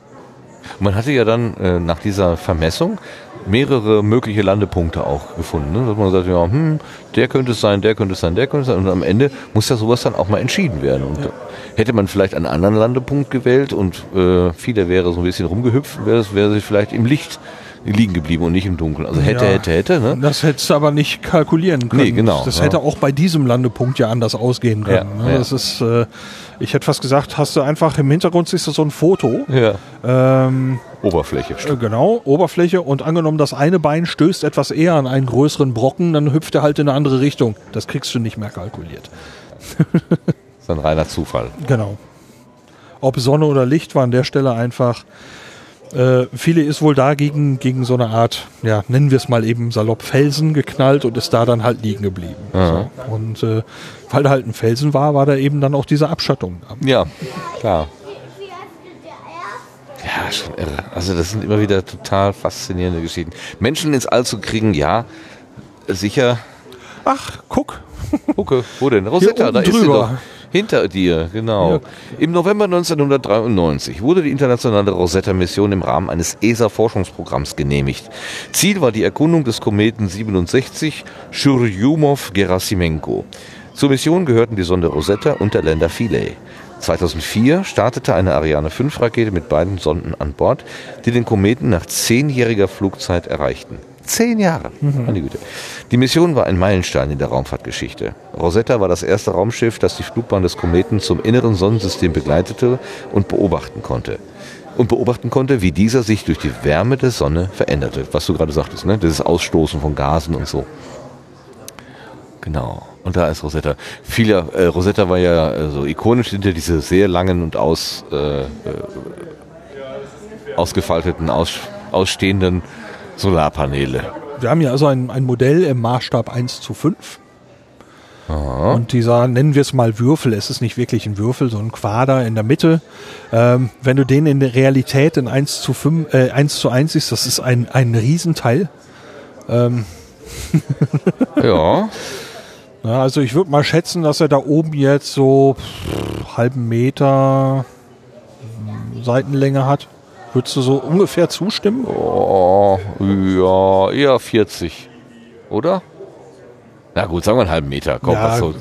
Man hatte ja dann äh, nach dieser Vermessung mehrere mögliche Landepunkte auch gefunden. Ne? Dass man sagt, ja, hm, der könnte es sein, der könnte es sein, der könnte es sein. Und am Ende muss ja sowas dann auch mal entschieden werden. Und hätte man vielleicht einen anderen Landepunkt gewählt und äh, viele wäre so ein bisschen rumgehüpft, wäre es wäre sie vielleicht im Licht liegen geblieben und nicht im Dunkeln. Also hätte, Ja. hätte, hätte. Ne? Das hättest du aber nicht kalkulieren können. Nee, genau, Das ja. hätte auch bei diesem Landepunkt ja anders ausgehen können. Ne? Das ist, äh, ich hätte fast gesagt, hast du einfach im Hintergrund siehst du so ein Foto. Ja. Ähm, Oberfläche. äh, genau, Oberfläche und angenommen, das eine Bein stößt etwas eher an einen größeren Brocken, dann hüpft er halt in eine andere Richtung. Das kriegst du nicht mehr kalkuliert. Das [LAUGHS] ist ein reiner Zufall. Genau. Ob Sonne oder Licht war an der Stelle einfach. Äh, viele ist wohl dagegen gegen so eine Art, ja, nennen wir es mal eben salopp Felsen geknallt und ist da dann halt liegen geblieben. So. Und äh, weil da halt ein Felsen war, war da eben dann auch diese Abschattung. Ja, klar. Ja, schon irre. Also das sind immer wieder total faszinierende Geschichten. Menschen ins All zu kriegen, ja, sicher. Ach, guck. Gucke, wo denn? Rosetta, da ist sie drüber. doch. Hinter dir, genau. Im November 1993 wurde die internationale Rosetta-Mission im Rahmen eines ESA-Forschungsprogramms genehmigt. Ziel war die Erkundung des Kometen 67 Churyumov-Gerasimenko. Zur Mission gehörten die Sonde Rosetta und der Länder Philae. 2004 startete eine Ariane 5 Rakete mit beiden Sonden an Bord, die den Kometen nach zehnjähriger Flugzeit erreichten. Zehn Jahre, meine Güte. Die Mission war ein Meilenstein in der Raumfahrtgeschichte. Rosetta war das erste Raumschiff, das die Flugbahn des Kometen zum inneren Sonnensystem begleitete und beobachten konnte. Und beobachten konnte, wie dieser sich durch die Wärme der Sonne veränderte. Was du gerade sagtest, ne? Dieses Ausstoßen von Gasen und so. Genau. Und da ist Rosetta. Viele, äh, Rosetta war ja äh, so ikonisch hinter diese sehr langen und aus, äh, äh, ausgefalteten, aus, ausstehenden Solarpaneele. Wir haben hier also ein, ein Modell im Maßstab 1 zu 5. Und dieser, nennen wir es mal Würfel, es ist nicht wirklich ein Würfel, so ein Quader in der Mitte. Ähm, wenn du den in der Realität in 1 zu, 5, äh, 1 zu 1 siehst, das ist ein, ein Riesenteil. [LAUGHS] Ja. Ja, also ich würde mal schätzen, dass er da oben jetzt so pff, halben Meter hm, Seitenlänge hat. Würdest du so ungefähr zustimmen? Oh, ja, eher 40. Oder? Na gut, sagen wir einen halben Meter. Komm, was so.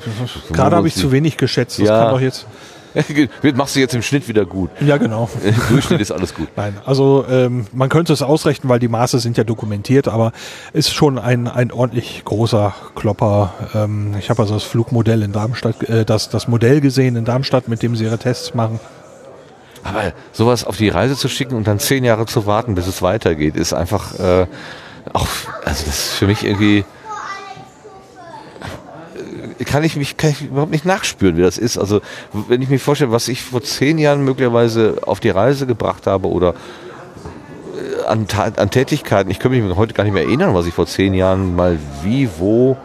gerade habe ich zu wenig geschätzt. Das Ja. kann doch jetzt. [LAUGHS] Machst du jetzt im Schnitt wieder gut. Ja, genau. [LAUGHS] Im Durchschnitt ist alles gut. Nein, also ähm, man könnte es ausrechnen, weil die Maße sind ja dokumentiert, aber ist schon ein, ein ordentlich großer Klopper. Ähm, ich habe also das Flugmodell in Darmstadt, äh, das, das Modell gesehen in Darmstadt, mit dem sie ihre Tests machen. Aber sowas auf die Reise zu schicken und dann zehn Jahre zu warten, bis es weitergeht, ist einfach äh, auch, also das ist für mich irgendwie äh, kann ich mich kann ich überhaupt nicht nachspüren, wie das ist. Also wenn ich mir vorstelle, was ich vor zehn Jahren möglicherweise auf die Reise gebracht habe oder äh, an, an Tätigkeiten, ich kann mich heute gar nicht mehr erinnern, was ich vor zehn Jahren mal wie, wo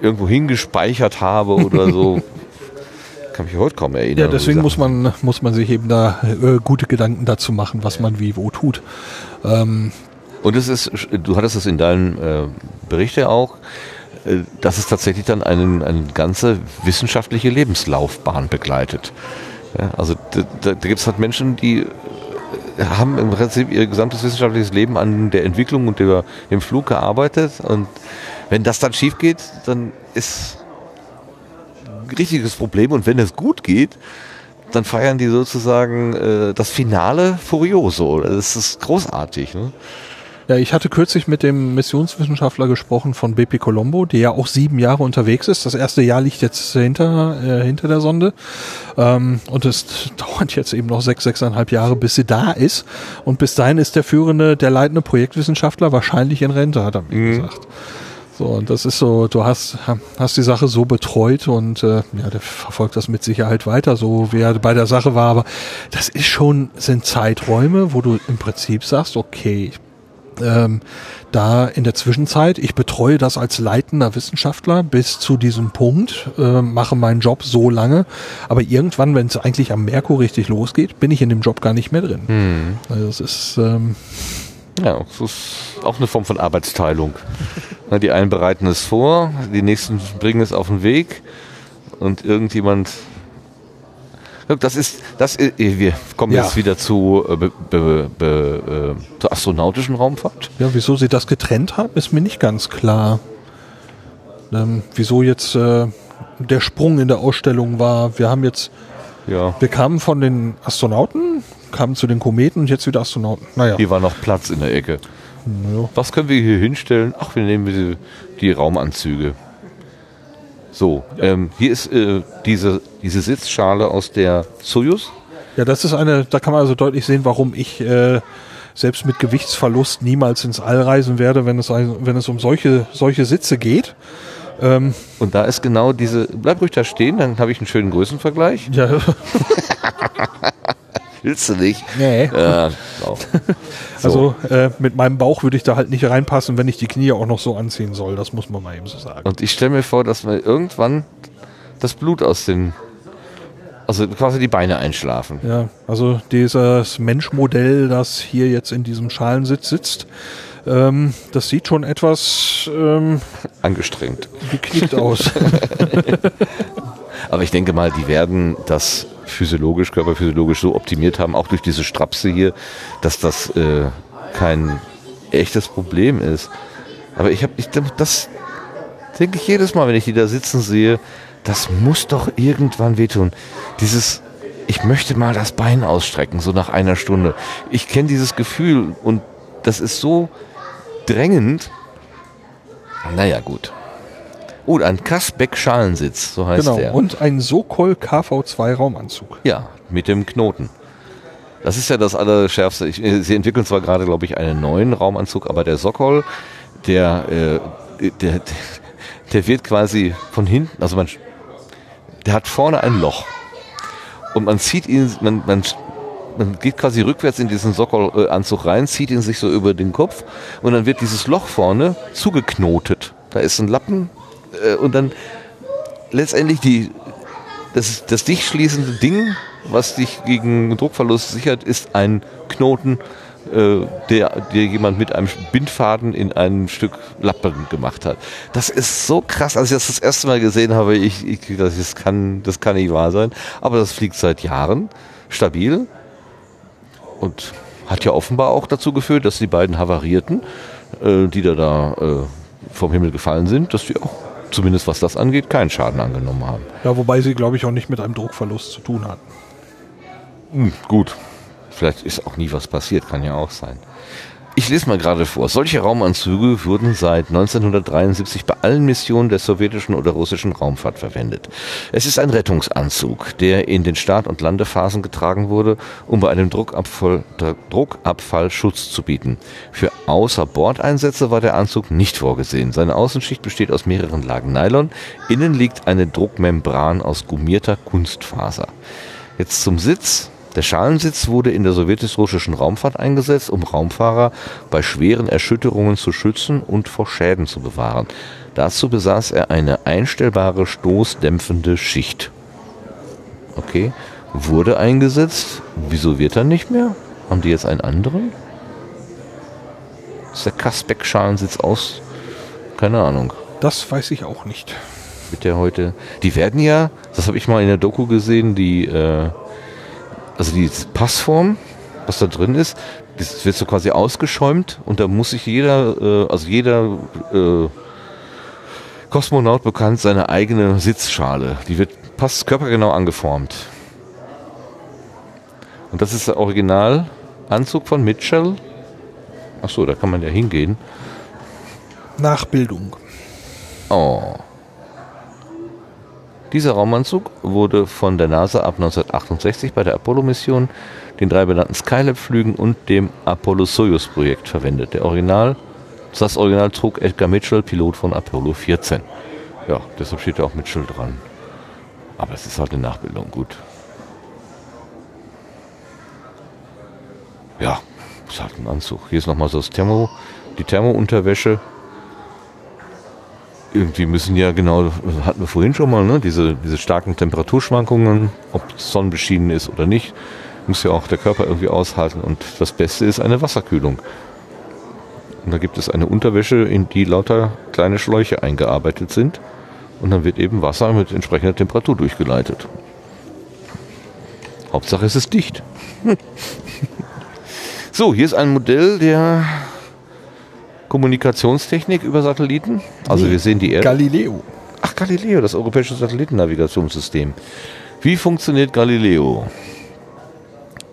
irgendwo hingespeichert habe oder so. [LAUGHS] kann mich heute kaum erinnern. Ja, deswegen muss man, muss man sich eben da äh, gute Gedanken dazu machen, was man wie wo tut. Ähm, Und es ist, du hattest es in deinem äh, Bericht ja auch, äh, dass es tatsächlich dann einen, eine ganze wissenschaftliche Lebenslaufbahn begleitet. Ja, also da, da, gibt es halt Menschen, die äh, haben im Prinzip ihr gesamtes wissenschaftliches Leben an der Entwicklung und der, dem Flug gearbeitet. Und wenn das dann schief geht, dann ist richtiges Problem. Und wenn es gut geht, dann feiern die sozusagen äh, das Finale Furioso. Das ist großartig. Ne? Ja, ich hatte kürzlich mit dem Missionswissenschaftler gesprochen von BP Colombo, der ja auch sieben Jahre unterwegs ist. Das erste Jahr liegt jetzt hinter, äh, hinter der Sonde. Ähm, und es dauert jetzt eben noch sechs, sechseinhalb Jahre, bis sie da ist. Und bis dahin ist der führende, der leitende Projektwissenschaftler wahrscheinlich in Rente, hat er mir mhm. gesagt. So, und das ist so, du hast, hast die Sache so betreut und äh, ja, der verfolgt das mit Sicherheit weiter, so wie er bei der Sache war. Aber das ist schon, sind Zeiträume, wo du im Prinzip sagst, okay, ähm, da in der Zwischenzeit, ich betreue das als leitender Wissenschaftler bis zu diesem Punkt, äh, mache meinen Job so lange, aber irgendwann, wenn es eigentlich am Merkur richtig losgeht, bin ich in dem Job gar nicht mehr drin. Hm. Also das ist ähm, ja, das ist auch eine Form von Arbeitsteilung. Die einen bereiten es vor, die nächsten bringen es auf den Weg und irgendjemand das ist, das ist, wir kommen ja. jetzt wieder zu, äh, be, be, be, äh, zur astronautischen Raumfahrt. Ja, wieso sie das getrennt haben, ist mir nicht ganz klar. Ähm, wieso jetzt äh, der Sprung in der Ausstellung war. Wir haben jetzt, ja. wir kamen von den Astronauten, kamen zu den Kometen und jetzt wieder Astronauten. Naja. Hier war noch Platz in der Ecke. Ja. Was können wir hier hinstellen? Ach, wir nehmen die, die Raumanzüge. So, ähm, hier ist äh, diese, diese Sitzschale aus der Soyuz. Ja, das ist eine, da kann man also deutlich sehen, warum ich äh, selbst mit Gewichtsverlust niemals ins All reisen werde, wenn es, wenn es um solche, solche Sitze geht. Ähm, Und da ist genau diese, bleib ruhig da stehen, dann habe ich einen schönen Größenvergleich. Ja. [LAUGHS] Willst du nicht? Nee. Äh, so. [LAUGHS] Also äh, mit meinem Bauch würde ich da halt nicht reinpassen, wenn ich die Knie auch noch so anziehen soll. Das muss man mal eben so sagen. Und ich stelle mir vor, dass wir irgendwann das Blut aus den, also quasi die Beine einschlafen. Ja, also dieses Menschmodell, das hier jetzt in diesem Schalensitz sitzt, ähm, das sieht schon etwas ähm, angestrengt, geknickt aus. [LAUGHS] Aber ich denke mal, die werden das physiologisch, körperphysiologisch so optimiert haben, auch durch diese Strapse hier, dass das äh, kein echtes Problem ist. Aber ich habe, ich, das denke ich jedes Mal, wenn ich die da sitzen sehe, das muss doch irgendwann wehtun. Dieses, ich möchte mal das Bein ausstrecken, so nach einer Stunde. Ich kenne dieses Gefühl und das ist so drängend. Naja, gut. Oh, ein Kasbeck-Schalensitz, so heißt genau. der. Und ein Sokol KV2 Raumanzug. Ja, mit dem Knoten. Das ist ja das Allerschärfste. Ich, äh, sie entwickeln zwar gerade, glaube ich, einen neuen Raumanzug, aber der Sokol, der, äh, der, der wird quasi von hinten, also man, der hat vorne ein Loch. Und man zieht ihn, man, man, man geht quasi rückwärts in diesen Sokol-Anzug rein, zieht ihn sich so über den Kopf und dann wird dieses Loch vorne zugeknotet. Da ist ein Lappen äh, und dann letztendlich die, das, das dicht schließende Ding, was dich gegen Druckverlust sichert, ist ein Knoten, äh, der, der jemand mit einem Bindfaden in ein Stück Lappen gemacht hat. Das ist so krass, als ich das das erste Mal gesehen habe, ich, ich das, kann, das kann nicht wahr sein. Aber das fliegt seit Jahren stabil und hat ja offenbar auch dazu geführt, dass die beiden Havarierten, äh, die da, da äh, vom Himmel gefallen sind, dass die auch zumindest was das angeht, keinen Schaden angenommen haben. Ja, wobei sie, glaube ich, auch nicht mit einem Druckverlust zu tun hatten. Hm, gut. Vielleicht ist auch nie was passiert, kann ja auch sein. Ich lese mal gerade vor. Solche Raumanzüge wurden seit 1973 bei allen Missionen der sowjetischen oder russischen Raumfahrt verwendet. Es ist ein Rettungsanzug, der in den Start- und Landephasen getragen wurde, um bei einem Druckabfall, Druckabfall Schutz zu bieten. Für Außerbordeinsätze war der Anzug nicht vorgesehen. Seine Außenschicht besteht aus mehreren Lagen Nylon. Innen liegt eine Druckmembran aus gummierter Kunstfaser. Jetzt zum Sitz. Der Schalensitz wurde in der sowjetisch-russischen Raumfahrt eingesetzt, um Raumfahrer bei schweren Erschütterungen zu schützen und vor Schäden zu bewahren. Dazu besaß er eine einstellbare stoßdämpfende Schicht. Okay, wurde eingesetzt. Wieso wird er nicht mehr? Haben die jetzt einen anderen? Ist der Kasbeck-Schalensitz aus? Keine Ahnung. Das weiß ich auch nicht. Wird der heute. Die werden ja, das habe ich mal in der Doku gesehen, die äh, also die Passform, was da drin ist, das wird so quasi ausgeschäumt und da muss sich jeder, äh, also jeder äh, Kosmonaut bekannt seine eigene Sitzschale. Die wird passt körpergenau angeformt. Und das ist der Originalanzug von Mitchell. Ach so, da kann man ja hingehen. Nachbildung. Oh. Dieser Raumanzug wurde von der NASA ab 1968 bei der Apollo-Mission, den drei benannten Skylab-Flügen und dem Apollo-Soyuz-Projekt verwendet. Original, das Original trug Edgar Mitchell, Pilot von Apollo 14. Ja, deshalb steht da auch Mitchell dran. Aber es ist halt eine Nachbildung, gut. Ja, ist halt ein Anzug. Hier ist nochmal so das Thermo, die Thermo-Unterwäsche irgendwie müssen ja genau, hatten wir vorhin schon mal, ne, diese, diese starken Temperaturschwankungen, ob es sonnenbeschienen ist oder nicht, muss ja auch der Körper irgendwie aushalten. Und das Beste ist eine Wasserkühlung. Und da gibt es eine Unterwäsche, in die lauter kleine Schläuche eingearbeitet sind. Und dann wird eben Wasser mit entsprechender Temperatur durchgeleitet. Hauptsache es ist dicht. [LAUGHS] so, hier ist ein Modell der Kommunikationstechnik über Satelliten. Also Nee, wir sehen die Erde. Galileo. Ach, Galileo, das europäische Satellitennavigationssystem. Wie funktioniert Galileo?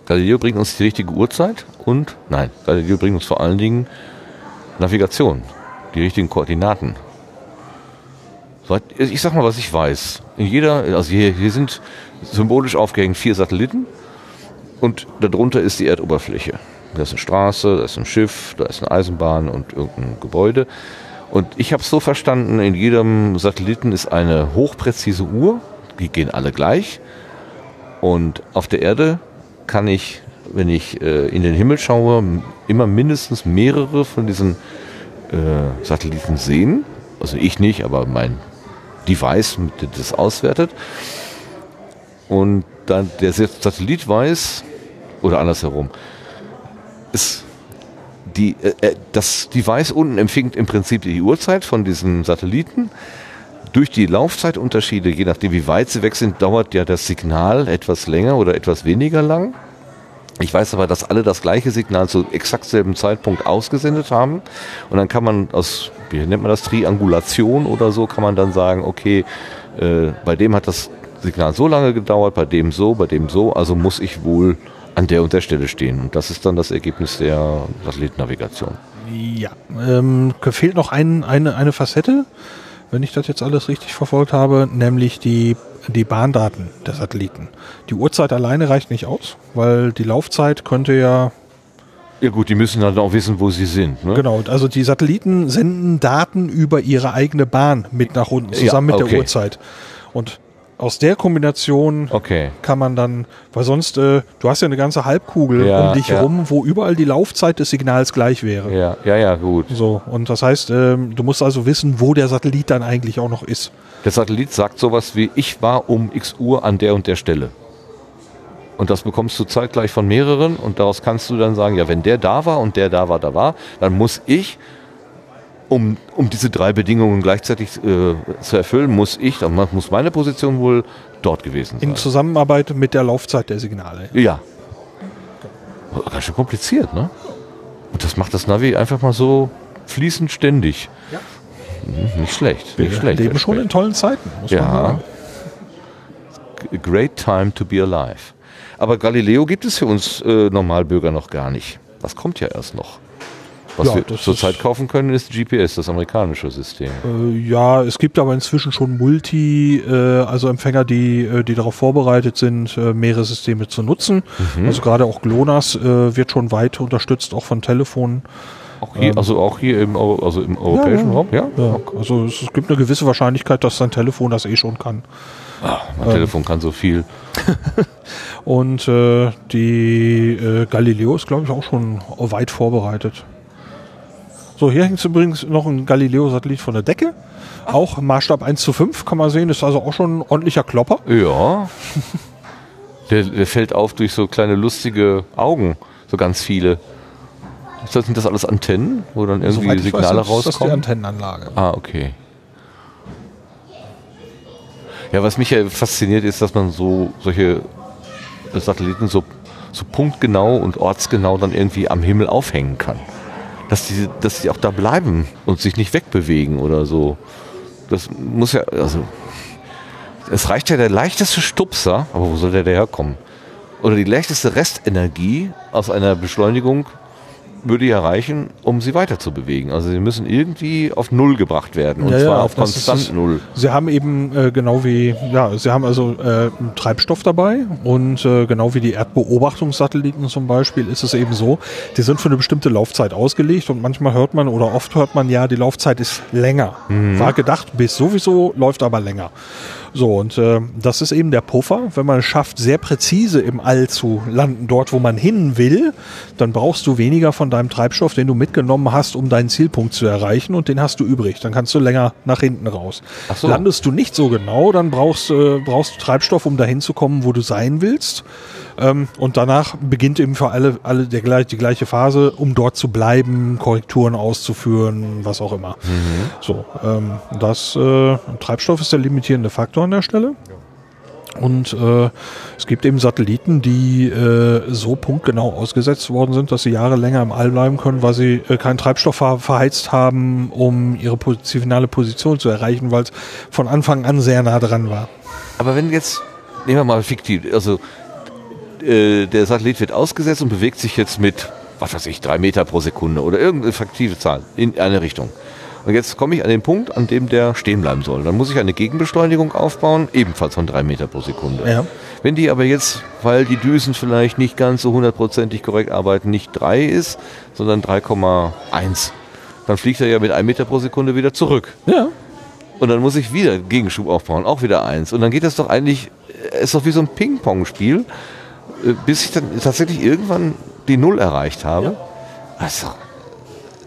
Galileo bringt uns die richtige Uhrzeit und, nein, Galileo bringt uns vor allen Dingen Navigation, die richtigen Koordinaten. Ich sag mal, was ich weiß. In jeder, also hier, hier sind symbolisch aufgehängt vier Satelliten und darunter ist die Erdoberfläche. Da ist eine Straße, da ist ein Schiff, da ist eine Eisenbahn und irgendein Gebäude. Und ich habe es so verstanden, in jedem Satelliten ist eine hochpräzise Uhr, die gehen alle gleich. Und auf der Erde kann ich, wenn ich äh, in den Himmel schaue, immer mindestens mehrere von diesen äh, Satelliten sehen. Also ich nicht, aber mein Device, dem das auswertet. Und dann der Satellit weiß, oder andersherum, ist die, äh, äh, das Device unten empfängt im Prinzip die Uhrzeit von diesen Satelliten. Durch die Laufzeitunterschiede, je nachdem wie weit sie weg sind, dauert ja das Signal etwas länger oder etwas weniger lang. Ich weiß aber, dass alle das gleiche Signal zu exakt selben Zeitpunkt ausgesendet haben. Und dann kann man aus, wie nennt man das, Triangulation oder so, kann man dann sagen, okay, äh, bei dem hat das Signal so lange gedauert, bei dem so, bei dem so, also muss ich wohl an der und der Stelle stehen. Und das ist dann das Ergebnis der Satellitennavigation. Ja, ähm, fehlt noch ein, eine, eine Facette, wenn ich das jetzt alles richtig verfolgt habe, nämlich die, die Bahndaten der Satelliten. Die Uhrzeit alleine reicht nicht aus, weil die Laufzeit könnte ja, Ja gut, die müssen dann auch wissen, wo sie sind. Ne? genau, also die Satelliten senden Daten über ihre eigene Bahn mit nach unten, Ja, zusammen mit okay. der Uhrzeit. Und aus der Kombination Okay. kann man dann, weil sonst, äh, du hast ja eine ganze Halbkugel Ja, um dich ja. herum, wo überall die Laufzeit des Signals gleich wäre. Ja, ja, ja, gut. So, und das heißt, ähm, du musst also wissen, wo der Satellit dann eigentlich auch noch ist. Der Satellit sagt sowas wie, ich war um x Uhr an der und der Stelle. Und das bekommst du zeitgleich von mehreren und daraus kannst du dann sagen, ja, wenn der da war und der da war, da war, dann muss ich, um, um diese drei Bedingungen gleichzeitig äh, zu erfüllen, muss ich, dann muss meine Position wohl dort gewesen sein. In Zusammenarbeit mit der Laufzeit der Signale. Ja. Ganz schön kompliziert, ne? Und das macht das Navi einfach mal so fließend ständig. Ja. Hm, Nicht schlecht. Wir Nicht schlecht. leben schon in tollen Zeiten, muss man Ja. sagen. A great time to be alive. Aber Galileo gibt es für uns äh, Normalbürger noch gar nicht. Das kommt ja erst noch. Was Ja, wir zurzeit kaufen können, ist GPS, das amerikanische System. Äh, ja, es gibt aber inzwischen schon Multi, äh, also Empfänger, die, äh, die darauf vorbereitet sind, äh, mehrere Systeme zu nutzen. Mhm. Also gerade auch GLONASS äh, wird schon weit unterstützt, auch von Telefonen. Auch hier, also auch hier im, also im europäischen Ähm. ja. Raum, ja? Ja, also es, gibt eine gewisse Wahrscheinlichkeit, dass dein Telefon das eh schon kann. Ähm. mein Telefon kann so viel. [LAUGHS] Und äh, die äh, Galileo ist, glaube ich, auch schon weit vorbereitet. So, hier hängt übrigens noch ein Galileo-Satellit von der Decke. Auch Maßstab 1 zu 5 kann man sehen. Ist also auch schon ein ordentlicher Klopper. Ja. [LAUGHS] der, der fällt auf durch so kleine lustige Augen, so ganz viele. Ist das- Sind das alles Antennen, wo dann irgendwie Soweit Signale weiß, ist das die rauskommen? Antennenanlage. Ah, okay. Ja, was mich ja fasziniert, ist, dass man so solche Satelliten so, so punktgenau und ortsgenau dann irgendwie am Himmel aufhängen kann. Dass die, dass die auch da bleiben und sich nicht wegbewegen oder so. Das muss ja, also, es reicht ja der leichteste Stupser, aber wo soll der herkommen? oder die leichteste Restenergie aus einer Beschleunigung würde ja reichen, um sie weiter zu bewegen. Also sie müssen irgendwie auf Null gebracht werden und Ja, ja, zwar auf auf ist konstant. Null. Sie haben eben äh, genau wie, ja, Sie haben also äh, Treibstoff dabei und äh, genau wie die Erdbeobachtungssatelliten zum Beispiel ist es eben so, die sind für eine bestimmte Laufzeit ausgelegt und manchmal hört man oder oft hört man ja, die Laufzeit ist länger. War gedacht bis sowieso, läuft aber länger. So, und äh, das ist eben der Puffer. Wenn man es schafft, sehr präzise im All zu landen, dort, wo man hin will, dann brauchst du weniger von deinem Treibstoff, den du mitgenommen hast, um deinen Zielpunkt zu erreichen und den hast du übrig. Dann kannst du länger nach hinten raus. Ach so. Landest du nicht so genau, dann brauchst, äh, brauchst du Treibstoff, um dahin zu kommen, wo du sein willst. Ähm, und danach beginnt eben für alle, alle der, die gleiche Phase, um dort zu bleiben, Korrekturen auszuführen, was auch immer. So, ähm, das äh, Treibstoff ist der limitierende Faktor an der Stelle. Und äh, es gibt eben Satelliten, die äh, so punktgenau ausgesetzt worden sind, dass sie Jahre länger im All bleiben können, weil sie äh, keinen Treibstoff ver verheizt haben, um ihre finale Position zu erreichen, weil es von Anfang an sehr nah dran war. Aber wenn jetzt, nehmen wir mal fiktiv, also äh, der Satellit wird ausgesetzt und bewegt sich jetzt mit, was weiß ich, drei Meter pro Sekunde oder irgendeine fiktive Zahl in eine Richtung. Und jetzt komme ich an den Punkt, an dem der stehen bleiben soll. Dann muss ich eine Gegenbeschleunigung aufbauen, ebenfalls von drei Meter pro Sekunde. Ja. Wenn die aber jetzt, weil die Düsen vielleicht nicht ganz so hundertprozentig korrekt arbeiten, nicht 3 ist, sondern 3,1, dann fliegt er ja mit 1 Meter pro Sekunde wieder zurück. Ja. Und dann muss ich wieder Gegenschub aufbauen, auch wieder eins. Und dann geht das doch eigentlich, äh, ist doch wie so ein Ping-Pong-Spiel, bis ich dann tatsächlich irgendwann die Null erreicht habe. Ist doch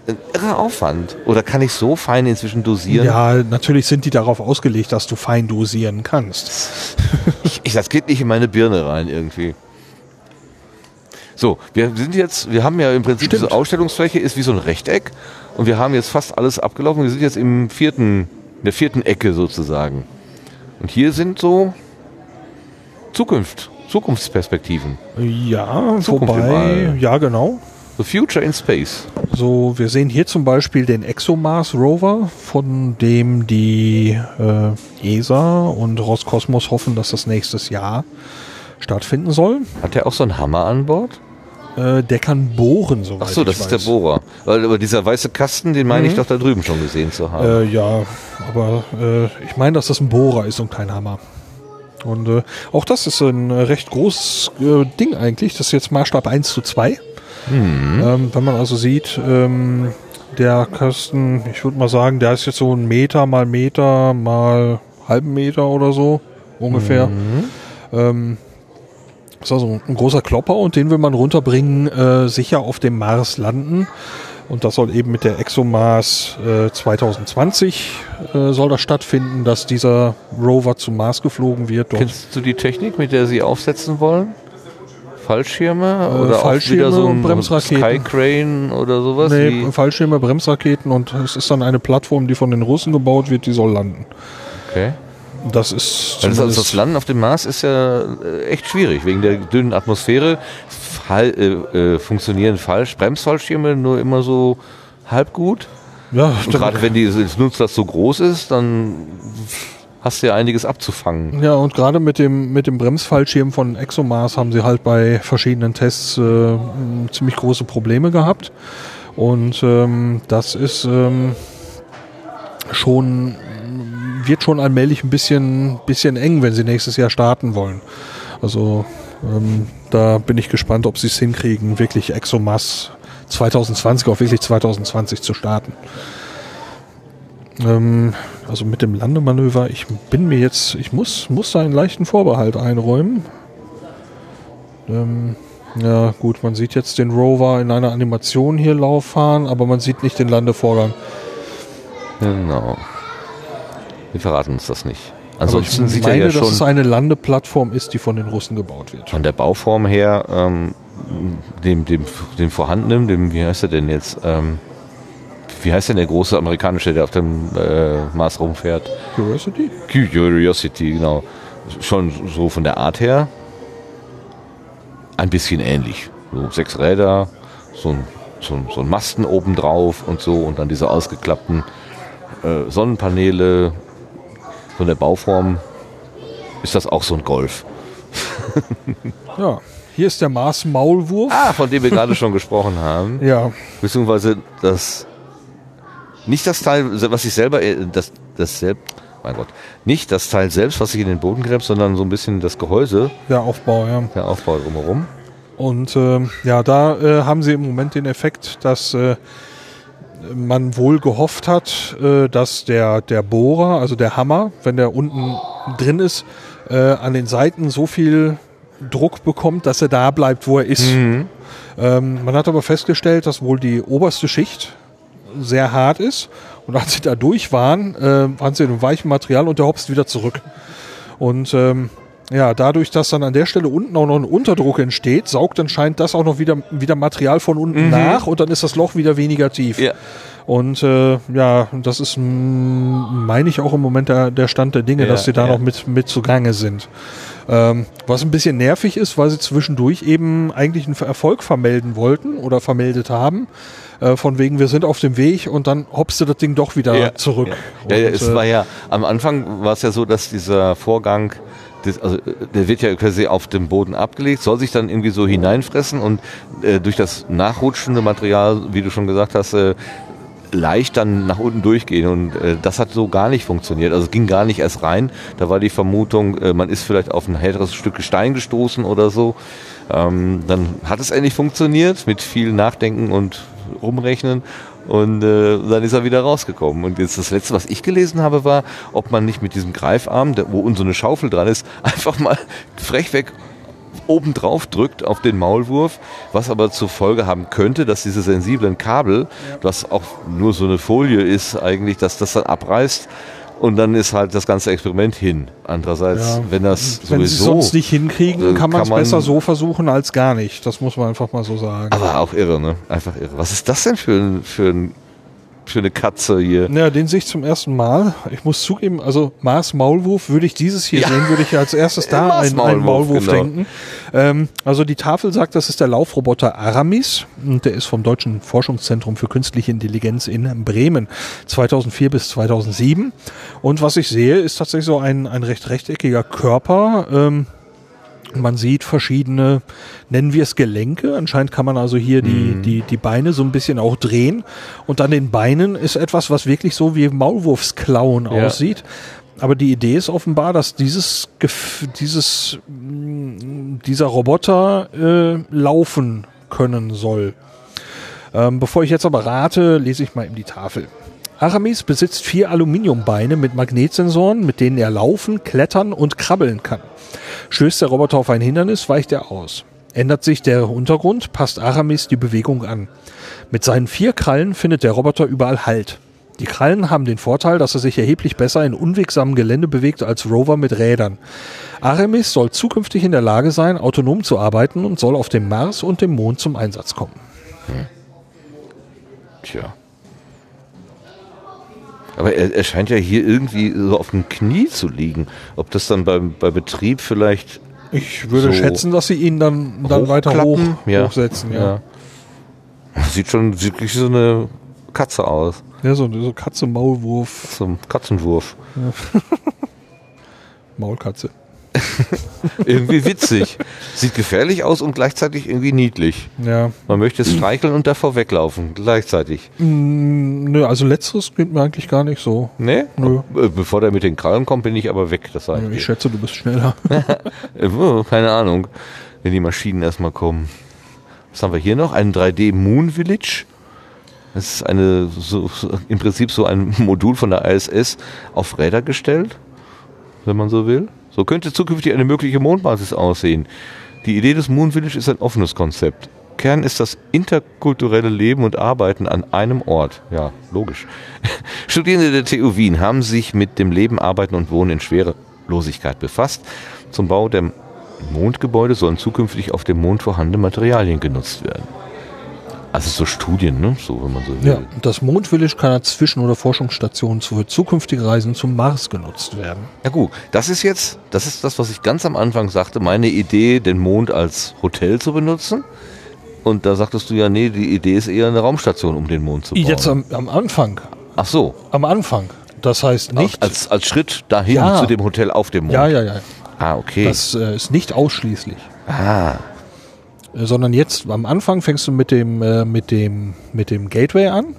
ein irrer Aufwand. Oder kann ich so fein inzwischen dosieren? Ja, natürlich sind die darauf ausgelegt, dass du fein dosieren kannst. [LAUGHS] Ich, ich, das geht nicht in meine Birne rein irgendwie. So, wir sind jetzt, wir haben ja im Prinzip Stimmt. diese Ausstellungsfläche ist wie so ein Rechteck und wir haben jetzt fast alles abgelaufen. Wir sind jetzt im vierten, in der vierten Ecke sozusagen. Und hier sind so Zukunft, Zukunftsperspektiven. Ja, Zukunft wobei, ja genau. The Future in Space. So, wir sehen hier zum Beispiel den ExoMars Rover, von dem die äh, ESA und Roskosmos hoffen, dass das nächstes Jahr stattfinden soll. Hat der auch so einen Hammer an Bord? Äh, der kann bohren, soweit Ach so, das ist weiß. der Bohrer. Weil aber dieser weiße Kasten, den meine ich doch da drüben schon gesehen zu haben. Äh, ja, aber äh, ich meine, dass das ein Bohrer ist und kein Hammer. Und äh, auch das ist ein äh, recht großes äh, Ding eigentlich. Das ist jetzt Maßstab 1 zu 2. Ähm, wenn man also sieht, ähm, der Kasten, ich würde mal sagen, der ist jetzt so ein Meter mal Meter mal halben Meter oder so ungefähr. Ähm, ist also ein großer Klopper und den will man runterbringen, äh, sicher auf dem Mars landen. Und das soll eben mit der ExoMars äh, 2020 äh, soll das stattfinden, dass dieser Rover zum Mars geflogen wird. Dort Kennst du die Technik, mit der sie aufsetzen wollen? Fallschirme? Äh, oder auch Fallschirme wieder so ein Bremsraketen. Skycrane oder sowas? nee? Fallschirme, Bremsraketen und es ist dann eine Plattform, die von den Russen gebaut wird, die soll landen. Okay. Das ist also das Landen auf dem Mars ist ja äh, echt schwierig. Wegen der dünnen Atmosphäre Fall, äh, äh, funktionieren Falsch, Bremsfallschirme nur immer so halb gut. ja, gerade wenn die das Nutzlast so groß ist, dann hast du ja einiges abzufangen. Ja, und gerade mit dem, mit dem Bremsfallschirm von ExoMars haben sie halt bei verschiedenen Tests äh, ziemlich große Probleme gehabt. Und ähm, das ist ähm, schon, wird schon allmählich ein bisschen, bisschen eng, wenn sie nächstes Jahr starten wollen. Also ähm, da bin ich gespannt, ob sie es hinkriegen, wirklich ExoMars 2020 auch wirklich 2020 zu starten. Ähm, also mit dem Landemanöver, ich bin mir jetzt, ich muss, muss da einen leichten Vorbehalt einräumen. Ähm, ja, gut, man sieht jetzt den Rover in einer Animation hier Lauf fahren, aber man sieht nicht den Landevorgang. Genau. Wir verraten uns das nicht. Aber ich Ansonsten sieht er meine, ja dass es schon eine Landeplattform ist, die von den Russen gebaut wird. von der Bauform her ähm, dem, dem, dem vorhandenen, dem, wie heißt er denn jetzt? Ähm, wie heißt denn der große amerikanische, der auf dem äh, Mars rumfährt? Curiosity? Curiosity, genau. Schon so von der Art her ein bisschen ähnlich. So sechs Räder, so ein, so ein, so ein Masten obendrauf und so und dann diese ausgeklappten äh, Sonnenpaneele. Von der Bauform ist das auch so ein Golf. [LAUGHS] Ja. hier ist der Mars-Maulwurf. Ah, von dem wir gerade schon gesprochen haben. Ja, Beziehungsweise das, nicht das Teil, was ich selber, äh, das, das selbst, mein Gott, nicht das Teil selbst, was sich in den Boden gräbt, sondern so ein bisschen das Gehäuse, der Aufbau, ja. der Aufbau drumherum. Und ähm, ja, da äh, haben sie im Moment den Effekt, dass äh, man wohl gehofft hat, äh, dass der, der Bohrer, also der Hammer, wenn der unten drin ist, äh, an den Seiten so viel Druck bekommt, dass er da bleibt, wo er ist. Ähm, man hat aber festgestellt, dass wohl die oberste Schicht sehr hart ist. Und als sie da durch waren, äh, waren sie in einem weichen Material und der hopst wieder zurück. Und ähm, ja, dadurch, dass dann an der Stelle unten auch noch ein Unterdruck entsteht, saugt anscheinend das auch noch wieder, wieder Material von unten nach und dann ist das Loch wieder weniger tief. Ja. Und äh, ja, das ist, mm, meine ich, auch im Moment der, der Stand der Dinge, Ja, dass sie da ja. noch mit, mit zugange sind. Ähm, was ein bisschen nervig ist, weil sie zwischendurch eben eigentlich einen Erfolg vermelden wollten oder vermeldet haben. Äh, von wegen, wir sind auf dem Weg und dann hopste das Ding doch wieder zurück. Ja, ja, Und, es äh, war ja, am Anfang war es ja so, dass dieser Vorgang, das, also, der wird ja quasi auf dem Boden abgelegt, soll sich dann irgendwie so hineinfressen und äh, durch das nachrutschende Material, wie du schon gesagt hast, äh, leicht dann nach unten durchgehen und äh, das hat so gar nicht funktioniert. Also ging gar nicht erst rein. Da war die Vermutung, äh, man ist vielleicht auf ein härteres Stück Gestein gestoßen oder so. Ähm, dann hat es endlich funktioniert mit viel Nachdenken und Rumrechnen und äh, dann ist er wieder rausgekommen. Und jetzt das letzte, was ich gelesen habe, war, ob man nicht mit diesem Greifarm, der, wo unten so eine Schaufel dran ist, [LAUGHS] einfach mal frech weg oben drauf drückt auf den Maulwurf, was aber zur Folge haben könnte, dass diese sensiblen Kabel, was auch nur so eine Folie ist eigentlich, dass das dann abreißt und dann ist halt das ganze Experiment hin. Andererseits, Ja. wenn das Wenn sie es sowieso... sonst nicht hinkriegen, äh, kann man es besser so versuchen als gar nicht. Das muss man einfach mal so sagen. aber auch irre, ne? Einfach irre. Was ist das denn für, ein, für, ein, für eine Katze hier? Ja, den sehe ich zum ersten Mal. Ich muss zugeben, also Mars Maulwurf würde ich dieses hier Ja. sehen, würde ich als erstes [LAUGHS] da einen Maulwurf, Maulwurf genau. denken. Ähm, also die Tafel sagt, das ist der Laufroboter Aramis und der ist vom Deutschen Forschungszentrum für künstliche Intelligenz in Bremen 2004 bis 2007. Und was ich sehe, ist tatsächlich so ein, ein recht rechteckiger Körper. Ähm, man sieht verschiedene, nennen wir es Gelenke. Anscheinend kann man also hier die, die, die Beine so ein bisschen auch drehen. Und an den Beinen ist etwas, was wirklich so wie Maulwurfsklauen Ja. aussieht. Aber die Idee ist offenbar, dass dieses, dieses, mh, dieser Roboter äh, laufen können soll. Ähm, bevor ich jetzt aber rate, lese ich mal eben die Tafel. Aramis besitzt vier Aluminiumbeine mit Magnetsensoren, mit denen er laufen, klettern und krabbeln kann. Stößt der Roboter auf ein Hindernis, weicht er aus. Ändert sich der Untergrund, passt Aramis die Bewegung an. Mit seinen vier Krallen findet der Roboter überall Halt. Die Krallen haben den Vorteil, dass er sich erheblich besser in unwegsamem Gelände bewegt als Rover mit Rädern. Aramis soll zukünftig in der Lage sein, autonom zu arbeiten und soll auf dem Mars und dem Mond zum Einsatz kommen. Tja. Aber er, er scheint ja hier irgendwie so auf dem Knie zu liegen. Ob das dann beim, bei Betrieb vielleicht Ich würde So schätzen, dass sie ihn dann, dann weiter hoch? Ja. hochsetzen. Ja. Sieht schon wirklich so eine Katze aus. Ja, so, so Katze, Maulwurf, Zum Katzenwurf. [LAUGHS] Maulkatze. [LAUGHS] Irgendwie witzig. Sieht gefährlich aus und gleichzeitig irgendwie niedlich. Ja. Man möchte es streicheln und davor weglaufen. Gleichzeitig. Nö, also letzteres geht mir eigentlich gar nicht so. Ne? Nö. Äh, Bevor der mit den Krallen kommt, bin ich aber weg. Das sag ich Ich schätze, du bist schneller. [LAUGHS] Äh, oh, Keine Ahnung. Wenn die Maschinen erstmal kommen. Was haben wir hier noch? Ein 3D Moon Village. Das ist eine, so, im Prinzip so ein [LAUGHS] Modul von der ISS auf Räder gestellt, wenn man so will. So könnte zukünftig eine mögliche Mondbasis aussehen. Die Idee des Moon Village ist ein offenes Konzept. Kern ist das interkulturelle Leben und Arbeiten an einem Ort. Ja, logisch. [LAUGHS] Studierende der TU Wien haben sich mit dem Leben, Arbeiten und Wohnen in Schwerelosigkeit befasst. Zum Bau der Mondgebäude sollen zukünftig auf dem Mond vorhandene Materialien genutzt werden. Also so Studien, ne? So, wenn man so will. Ja, das Mondvillage kann als Zwischen- oder Forschungsstation für zukünftige Reisen zum Mars genutzt werden. Ja gut, das ist jetzt, das ist das, was ich ganz am Anfang sagte, meine Idee, den Mond als Hotel zu benutzen. Und da sagtest du ja, nee, die Idee ist eher eine Raumstation, um den Mond zu bauen. Jetzt am, am Anfang. Ach so, Am Anfang. Das heißt nicht. als, als Schritt dahin Ja. zu dem Hotel auf dem Mond. ja, ja, ja. Ah, okay. Das äh, ist nicht ausschließlich. ah, sondern jetzt am Anfang fängst du mit dem, äh, mit dem, mit dem Gateway an.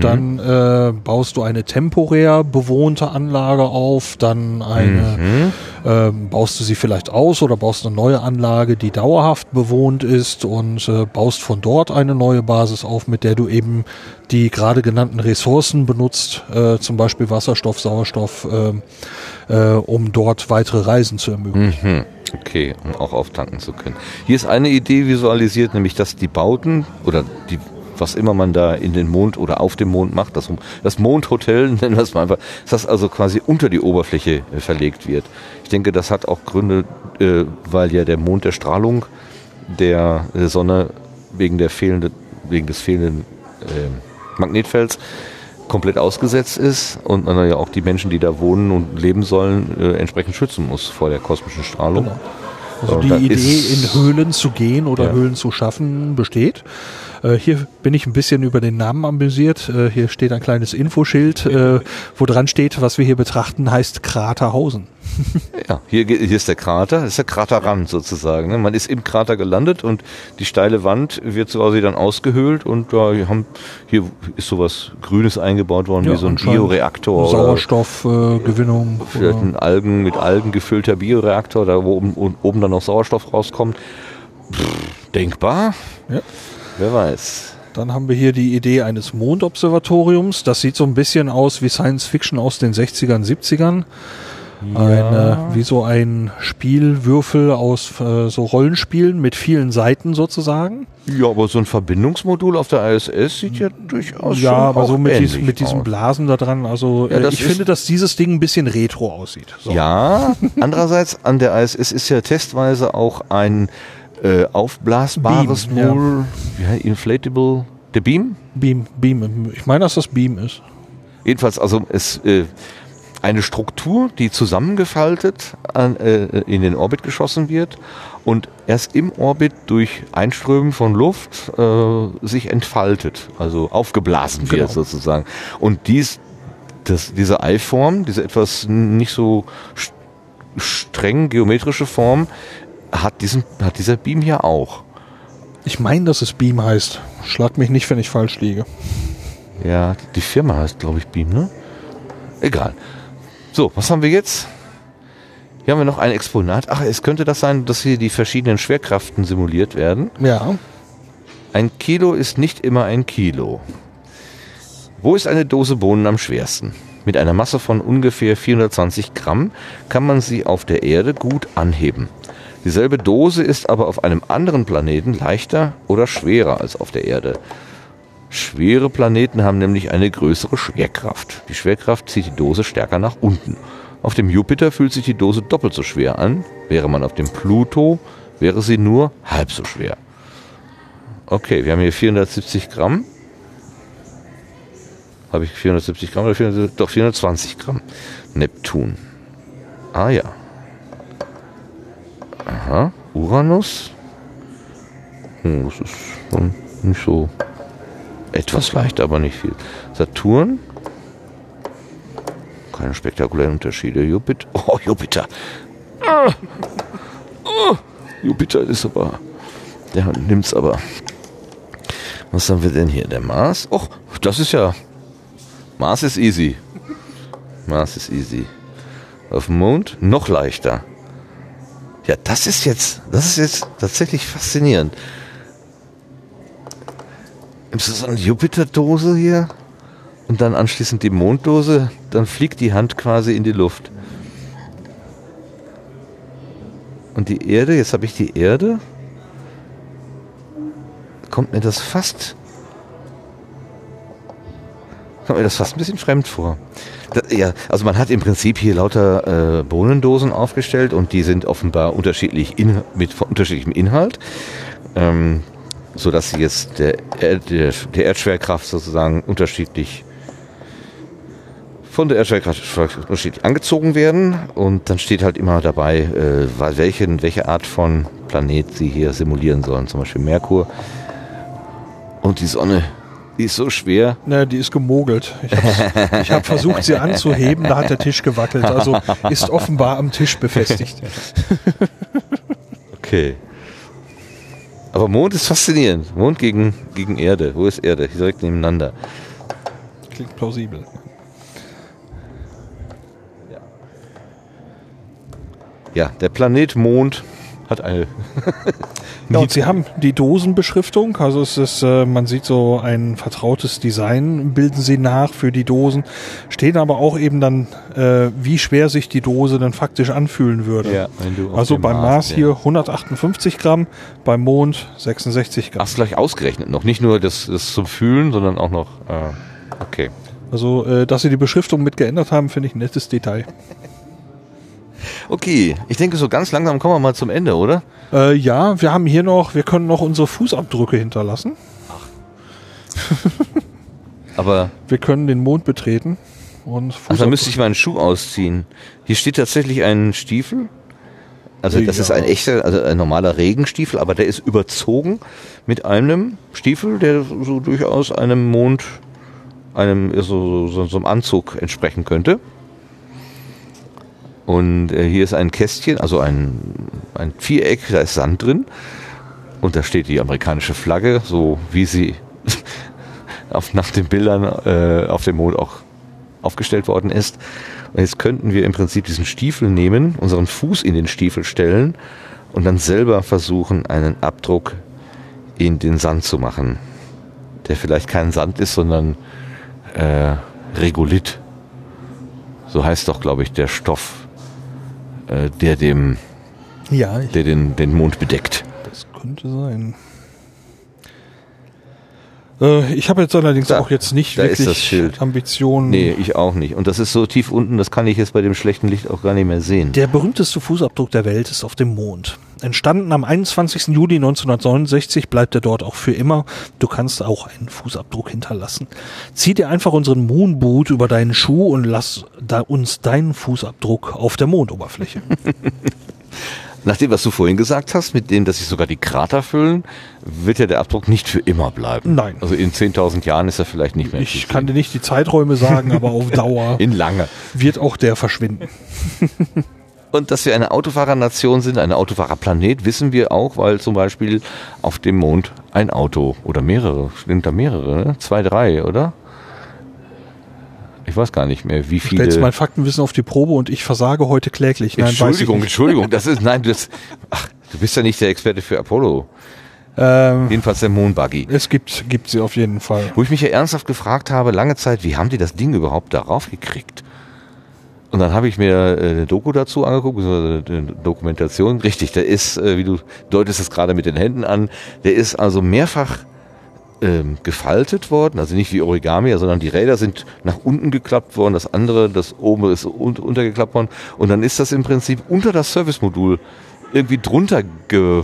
Dann äh, baust du eine temporär bewohnte Anlage auf, dann eine, ähm, baust du sie vielleicht aus oder baust eine neue Anlage, die dauerhaft bewohnt ist und äh, baust von dort eine neue Basis auf, mit der du eben die gerade genannten Ressourcen benutzt, äh, zum Beispiel Wasserstoff, Sauerstoff, ähm, äh, um dort weitere Reisen zu ermöglichen. Mhm. Okay, um auch auftanken zu können. Hier ist eine Idee visualisiert, nämlich dass die Bauten oder die was immer man da in den Mond oder auf dem Mond macht, das, das Mondhotel, [LAUGHS] nennen wir es mal einfach, dass das also quasi unter die Oberfläche äh, verlegt wird. Ich denke, das hat auch Gründe, äh, weil ja der Mond der Strahlung der Sonne wegen, der fehlende, wegen des fehlenden äh, Magnetfelds komplett ausgesetzt ist und man ja auch die Menschen, die da wohnen und leben sollen, äh, entsprechend schützen muss vor der kosmischen Strahlung. Genau. Also Und die Idee, in Höhlen zu gehen oder Ja. Höhlen zu schaffen, besteht. Äh, hier bin ich ein bisschen über den Namen amüsiert. Äh, hier steht ein kleines Infoschild, äh, wo dran steht, was wir hier betrachten, heißt Kraterhausen. [LAUGHS] Ja, hier, hier ist der Krater, das ist der Kraterrand sozusagen. Ne? Man ist im Krater gelandet und die steile Wand wird quasi dann ausgehöhlt und hier haben, hier ist sowas Grünes eingebaut worden, wie so ein Bioreaktor Sauerstoffgewinnung. Äh, vielleicht ein Algen mit Algen gefüllter Bioreaktor, da wo oben, oben dann noch Sauerstoff rauskommt. Pff, denkbar? Ja. Wer weiß. Dann haben wir hier die Idee eines Mondobservatoriums. Das sieht so ein bisschen aus wie Science Fiction aus den 60ern, 70ern. Eine, wie so ein Spielwürfel aus äh, so Rollenspielen mit vielen Seiten sozusagen. Ja, aber so ein Verbindungsmodul auf der ISS sieht ja durchaus ja, schon aber so mit, dies, mit diesen. Blasen da dran. Also Ja, äh, ich finde, dass dieses Ding ein bisschen retro aussieht. So. Ja, [LAUGHS] andererseits an der ISS ist ja testweise auch ein äh, aufblasbares Beam, ja. Mol, ja, inflatable, der Beam. Beam, Beam. Ich meine, dass das Beam ist. Jedenfalls also es äh, eine Struktur, die zusammengefaltet an, äh, in den Orbit geschossen wird und erst im Orbit durch Einströmen von Luft äh, sich entfaltet, also aufgeblasen wird Genau. sozusagen. Und dies, das, diese Eiform, diese etwas nicht so st- streng geometrische Form, hat, diesen, hat dieser Beam hier auch. Ich meine, dass es Beam heißt. Schlag mich nicht, wenn ich falsch liege. Ja, die Firma heißt, glaube ich, Beam, ne? Egal. So, was haben wir jetzt? Hier haben wir noch ein Exponat. Ach, es könnte das sein, dass hier die verschiedenen Schwerkraften simuliert werden. Ja. Ein Kilo ist nicht immer ein Kilo. Wo ist eine Dose Bohnen am schwersten? Mit einer Masse von ungefähr 420 Gramm kann man sie auf der Erde gut anheben. Dieselbe Dose ist aber auf einem anderen Planeten leichter oder schwerer als auf der Erde. Schwere Planeten haben nämlich eine größere Schwerkraft. Die Schwerkraft zieht die Dose stärker nach unten. Auf dem Jupiter fühlt sich die Dose doppelt so schwer an. Wäre man auf dem Pluto, wäre sie nur halb so schwer. Okay, wir haben hier 470 Gramm. Habe ich 470 Gramm oder 400, doch 420 Gramm. Neptun. Ah ja. Aha. Uranus. Hm, das ist schon nicht so etwas leichter, aber nicht viel. Saturn. Keine spektakulären Unterschiede. Jupiter. [LAUGHS] Oh, Jupiter. Ah. Oh, Jupiter ist aber. Der nimmt's aber. Was haben wir denn hier? Der Mars? Och, das ist ja. Mars ist easy. Mars ist easy. Auf dem Mond noch leichter. Ja, das ist jetzt, das ist jetzt tatsächlich faszinierend. Ist das so eine Jupiter-Dose hier? Und dann anschließend die Monddose, dann fliegt die Hand quasi in die Luft. Und die Erde, jetzt habe ich die Erde. Kommt mir das fast. Kommt mir das fast ein bisschen fremd vor. Das, ja, also man hat im Prinzip hier lauter äh, Bohnendosen aufgestellt und die sind offenbar unterschiedlich in, mit unterschiedlichem Inhalt. Ähm, so dass sie jetzt der, Erd- der, der Erdschwerkraft sozusagen unterschiedlich von der Erdschwerkraft unterschiedlich angezogen werden und dann steht halt immer dabei, äh, welche, welche Art von Planet sie hier simulieren sollen, zum Beispiel Merkur. Und die Sonne, die ist so schwer. Ne, die ist gemogelt. Ich habe hab versucht, sie anzuheben, da hat der Tisch gewackelt. Also ist offenbar am Tisch befestigt. Okay. Aber Mond ist faszinierend. Mond gegen, gegen Erde. Wo ist Erde? Direkt nebeneinander. Klingt plausibel. Ja, der Planet Mond hat eine. [LAUGHS] Ja, und sie haben die Dosenbeschriftung, also es ist, äh, man sieht so ein vertrautes Design, bilden sie nach für die Dosen, stehen aber auch eben dann, äh, wie schwer sich die Dose dann faktisch anfühlen würde. Ja, also beim Mars Mars hier 158 Gramm, beim Mond 66 Gramm. Hast du gleich ausgerechnet noch? Nicht nur das, das zum Fühlen, sondern auch noch. Äh, okay. Also, äh, dass sie die Beschriftung mit geändert haben, finde ich ein nettes Detail. Okay, ich denke, so ganz langsam kommen wir mal zum Ende, oder? Äh, ja, wir haben hier noch, wir können noch unsere Fußabdrücke hinterlassen. [LAUGHS] Aber Wir können den Mond betreten und ach, da müsste ich meinen Schuh ausziehen. Hier steht tatsächlich ein Stiefel. Also das Ja. ist ein echter, also ein normaler Regenstiefel, aber der ist überzogen mit einem Stiefel, der so durchaus einem Mond, einem so, so, so einem Anzug entsprechen könnte. Und äh, hier ist ein Kästchen, also ein, ein Viereck, da ist Sand drin. Und da steht die amerikanische Flagge, so wie sie [LAUGHS] auf, nach den Bildern äh, auf dem Mond auch aufgestellt worden ist. Und jetzt könnten wir im Prinzip diesen Stiefel nehmen, unseren Fuß in den Stiefel stellen und dann selber versuchen, einen Abdruck in den Sand zu machen. Der vielleicht kein Sand ist, sondern äh, Regolith. So heißt doch, glaube ich, der Stoff, äh, der, dem, Ja, der den, den Mond bedeckt. das könnte sein. Äh, ich habe jetzt allerdings Da, auch jetzt nicht wirklich das Schild. Ambitionen. Nee, ich auch nicht. Und das ist so tief unten, das kann ich jetzt bei dem schlechten Licht auch gar nicht mehr sehen. Der berühmteste Fußabdruck der Welt ist auf dem Mond. Entstanden am 21. Juli 1969 bleibt er dort auch für immer. Du kannst auch einen Fußabdruck hinterlassen. Zieh dir einfach unseren Moonboot über deinen Schuh und lass da uns deinen Fußabdruck auf der Mondoberfläche. [LAUGHS] Nach dem, was du vorhin gesagt hast, mit dem, dass sich sogar die Krater füllen, wird ja der Abdruck nicht für immer bleiben. Nein. Also in 10.000 Jahren ist er vielleicht nicht mehr. Ich kann dir nicht die Zeiträume sagen, aber auf [LAUGHS] Dauer in lange. wird auch der verschwinden. [LAUGHS] Und dass wir eine Autofahrernation sind, eine Autofahrerplanet, wissen wir auch, weil zum Beispiel auf dem Mond ein Auto oder mehrere, sind da mehrere, ne? zwei, drei, oder? Ich weiß gar nicht mehr, wie Du stellst viele. mein Faktenwissen auf die Probe und ich versage heute kläglich. Nein, Entschuldigung, Entschuldigung, das ist, nein, das, ach, du bist ja nicht der Experte für Apollo. Ähm, Jedenfalls der Moonbuggy. es gibt, gibt sie auf jeden Fall. Wo ich mich ja ernsthaft gefragt habe, lange Zeit, wie haben die das Ding überhaupt darauf gekriegt? Und dann habe ich mir äh, eine Doku dazu angeguckt, eine Dokumentation. Richtig, der ist, äh, wie du deutest es gerade mit den Händen an, der ist also mehrfach ähm, gefaltet worden, also nicht wie Origami, sondern die Räder sind nach unten geklappt worden, das andere, das oben ist un untergeklappt worden und dann ist das im Prinzip unter das Servicemodul irgendwie drunter ge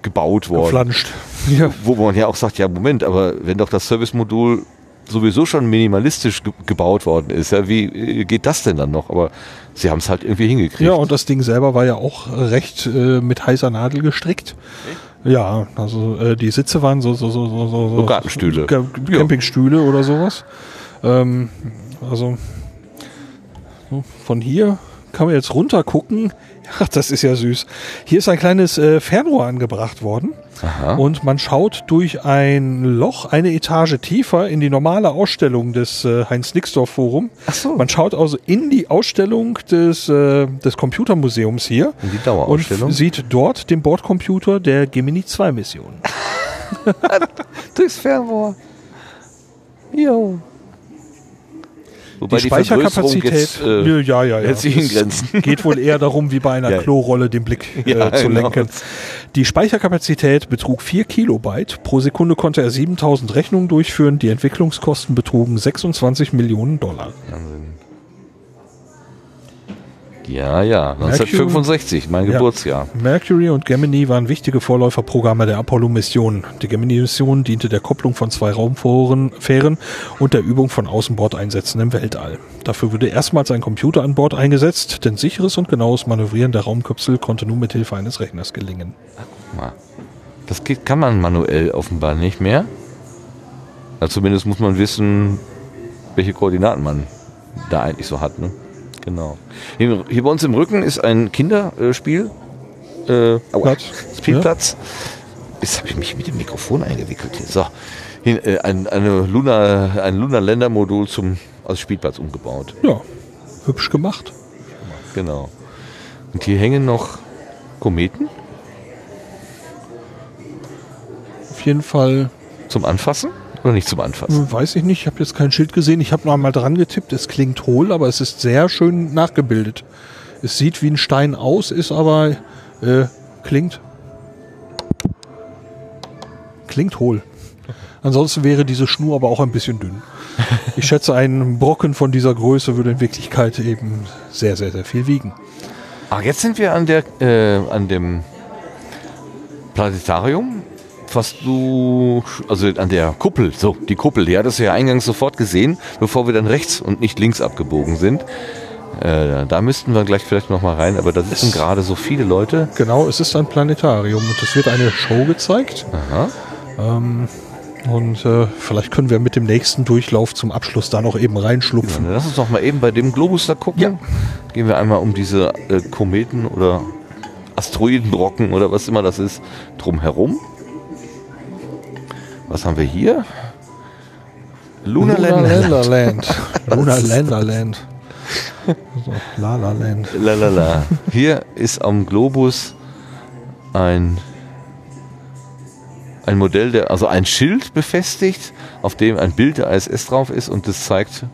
gebaut worden Geflanscht. [LAUGHS] Ja. wo man ja auch sagt, ja Moment, aber wenn doch das Servicemodul sowieso schon minimalistisch ge gebaut worden ist, ja, wie äh, geht das denn dann noch? Aber sie haben es halt irgendwie hingekriegt. Ja, und das Ding selber war ja auch recht äh, mit heißer Nadel gestrickt. Ja, also äh, die Sitze waren so so so so so, So Gartenstühle. Ga- Ja. Campingstühle oder sowas. Ähm, also so, von hier kann man jetzt runter gucken. [LAUGHS] Ach, das ist ja süß. Hier ist ein kleines äh, Fernrohr angebracht worden. Aha. Und man schaut durch ein Loch eine Etage tiefer in die normale Ausstellung des äh, Heinz-Nixdorf-Forum. Ach so. Man schaut also in die Ausstellung des, äh, des Computermuseums hier. In die Dauerausstellung? Und sieht dort den Bordcomputer der Gemini 2 Mission. [LAUGHS] Durchs Fernrohr. Jo. Wobei Die Vergrößerung Speicherkapazität, jetzt, äh, ja, ja, ja. [LAUGHS] Geht wohl eher darum, wie bei einer Ja. Klorolle den Blick [LAUGHS] äh, Ja, zu genau. lenken. Die Speicherkapazität betrug 4 Kilobyte. Pro Sekunde konnte er 7000 Rechnungen durchführen. Die Entwicklungskosten betrugen 26 Millionen Dollar. Ja, ja. 1965, mein Ja. Geburtsjahr. Mercury und Gemini waren wichtige Vorläuferprogramme der Apollo-Mission. Die Gemini-Mission diente der Kopplung von zwei Raumfähren Fähren und der Übung von Außenbordeinsätzen im Weltall. Dafür wurde erstmals ein Computer an Bord eingesetzt, denn sicheres und genaues Manövrieren der Raumkapsel konnte nur mit Hilfe eines Rechners gelingen. Mal. Das geht, kann man manuell offenbar nicht mehr. Also zumindest muss man wissen, welche Koordinaten man da eigentlich so hat. Ne? Genau. Hier, hier bei uns im Rücken ist ein Kinderspiel. Äh, Platz. Spielplatz. Jetzt habe ich mich mit dem Mikrofon eingewickelt hier. So, hin, äh, ein, eine Luna, ein Lunar Ländermodul zum als Spielplatz umgebaut. Ja, hübsch gemacht. Genau. Und hier hängen noch Kometen Auf jeden Fall, zum Anfassen oder nicht zum Anfassen? hm, weiß ich nicht, ich habe jetzt kein Schild gesehen. Ich habe noch einmal dran getippt. Es klingt hohl, aber es ist sehr schön nachgebildet. Es sieht wie ein Stein aus, ist aber äh, klingt klingt hohl. Ansonsten wäre diese Schnur aber auch ein bisschen dünn. Ich [LAUGHS] schätze, ein Brocken von dieser Größe würde in Wirklichkeit eben sehr, sehr, sehr viel wiegen. Ach, jetzt sind wir an der äh, an dem Planetarium, was du also an der Kuppel, so die Kuppel, die hattest du ja eingangs sofort gesehen, bevor wir dann rechts und nicht links abgebogen sind. Äh, da müssten wir gleich vielleicht noch mal rein, aber da sitzen gerade so viele Leute. Genau, es ist ein Planetarium und es wird eine Show gezeigt. Aha. Ähm, und äh, vielleicht können wir mit dem nächsten Durchlauf zum Abschluss da noch eben reinschlupfen. Dann lass uns doch mal eben bei dem Globus da gucken. Ja. Gehen wir einmal um diese äh, Kometen oder Asteroidenbrocken oder was immer das ist, drum herum. Was haben wir hier? Lunar Lunar Land. Länderland. Lunar [LAUGHS] Länderland. So, La La Land. Lalala. Hier ist am Globus ein, ein Modell, der, also ein Schild befestigt, auf dem ein Bild der ISS drauf ist und das zeigt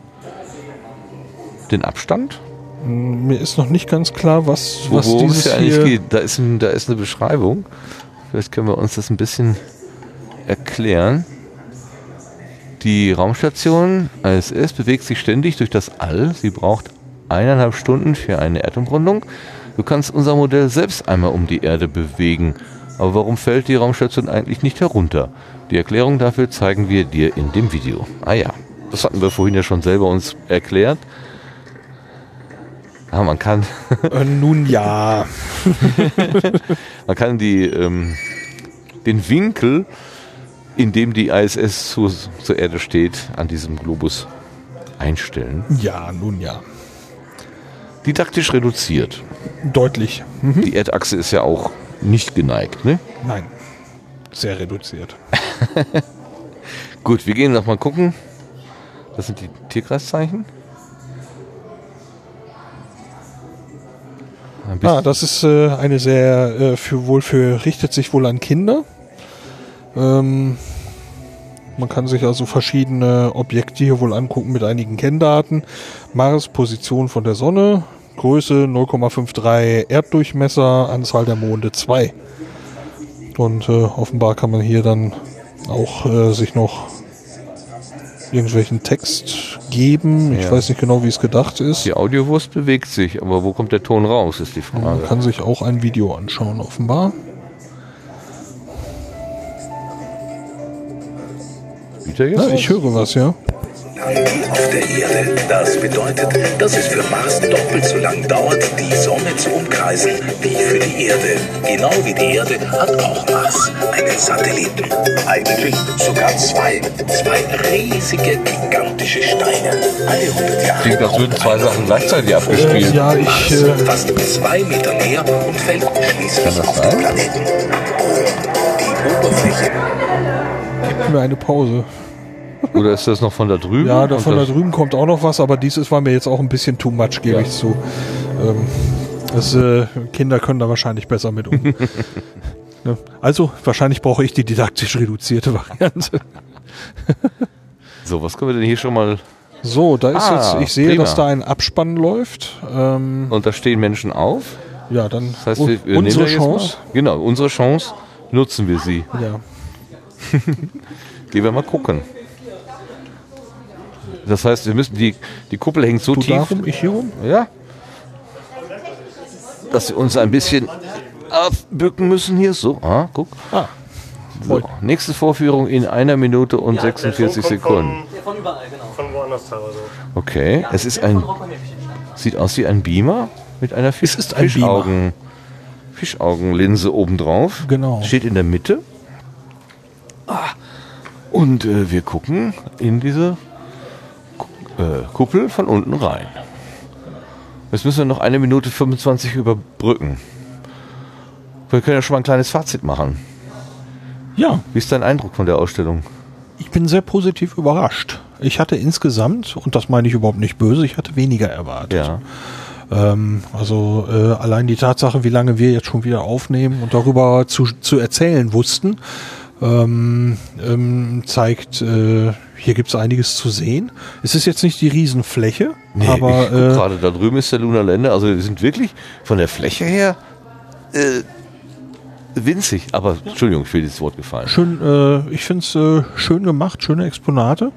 den Abstand. Mir ist noch nicht ganz klar, was, Wo- was worum es dieses hier eigentlich geht. Da ist, ein, da ist eine Beschreibung. Vielleicht können wir uns das ein bisschen erklären. Die Raumstation ISS bewegt sich ständig durch das All. Sie braucht eineinhalb Stunden für eine Erdumrundung. Du kannst unser Modell selbst einmal um die Erde bewegen. Aber warum fällt die Raumstation eigentlich nicht herunter? Die Erklärung dafür zeigen wir dir in dem Video. Ah ja, das hatten wir vorhin ja schon selber uns erklärt. Ah, man kann Äh, nun ja. [LAUGHS] Man kann die, ähm, den Winkel, in dem die ISS zu, zur Erde steht, an diesem Globus einstellen. Ja, nun ja. Didaktisch reduziert. Deutlich. Hm? Die Erdachse ist ja auch nicht geneigt. Ne? Nein. Sehr reduziert. [LAUGHS] Gut, wir gehen noch mal gucken. Das sind die Tierkreiszeichen. Ah, das ist äh, eine sehr, äh, für wohl für, richtet sich wohl an Kinder. Ähm, man kann sich also verschiedene Objekte hier wohl angucken mit einigen Kenndaten. Mars, Position von der Sonne, Größe 0,53 Erddurchmesser, Anzahl der Monde 2. Und äh, offenbar kann man hier dann auch äh, sich noch irgendwelchen Text geben. Ich Ja. weiß nicht genau, wie es gedacht ist. die Audiowurst bewegt sich, aber wo kommt der Ton raus, ist die Man Frage. kann sich auch ein Video anschauen, offenbar. Was? ich höre was, ja. wie auf der Erde. Das bedeutet, dass es für Mars doppelt so lang dauert, die Sonne zu umkreisen, wie für die Erde. Genau wie die Erde hat auch Mars einen Satelliten. Eigentlich sogar zwei. Zwei riesige, gigantische Steine. Alle 100 Jahre. Klingt, als würden zwei Sachen gleichzeitig abgespielt. Ja, ich, äh, Fast zwei Meter näher und fällt schließlich auf den Planeten. Und die Oberfläche gib mir eine Pause. Oder ist das noch von da drüben? Ja, da von da drüben kommt auch noch was, aber dieses war mir jetzt auch ein bisschen too much, gebe Ja. ich zu. Ähm, das, äh, Kinder können da wahrscheinlich besser mit um. [LAUGHS] Ne? Also, wahrscheinlich brauche ich die didaktisch reduzierte Variante. So, was können wir denn hier schon mal. So, da ist Ah, jetzt, ich sehe, prima. dass da ein Abspann läuft. Ähm, Und da stehen Menschen auf. ja, dann Das heißt, wir, wir unsere Chance. Genau, unsere Chance nutzen wir sie. Ja. [LAUGHS] Gehen wir mal gucken. Das heißt, wir müssen die, die Kuppel hängt so Du tief. darum, ich hier rum? Ja. Dass wir uns ein bisschen aufbücken müssen hier. So, ah, guck. Ah, So, nächste Vorführung in einer Minute und 46 Sekunden. Von überall, genau. Von woanders teilweise. Okay, es ist ein. Sieht aus wie ein Beamer mit einer Fisch, ist ein Fischaugen, Fischaugenlinse obendrauf. Genau. Steht in der Mitte. Ah, und äh, wir gucken in diese äh, Kuppel von unten rein. Jetzt müssen wir noch eine Minute 25 überbrücken. Wir können ja schon mal ein kleines Fazit machen. Ja, Wie ist dein Eindruck von der Ausstellung? ich bin sehr positiv überrascht. Ich hatte insgesamt, und das meine ich überhaupt nicht böse, ich hatte weniger erwartet. Ja. Ähm, also äh, allein die Tatsache, wie lange wir jetzt schon wieder aufnehmen und darüber zu, zu erzählen wussten, ähm, ähm, zeigt, äh, hier gibt es einiges zu sehen. Es ist jetzt nicht die Riesenfläche, Nee, aber äh, gerade da drüben ist der Lunar Lander. Also die sind wirklich von der Fläche her äh, winzig. Aber Entschuldigung, ich will dieses Wort gefallen. schön, äh, ich finde es äh, schön gemacht, schöne Exponate.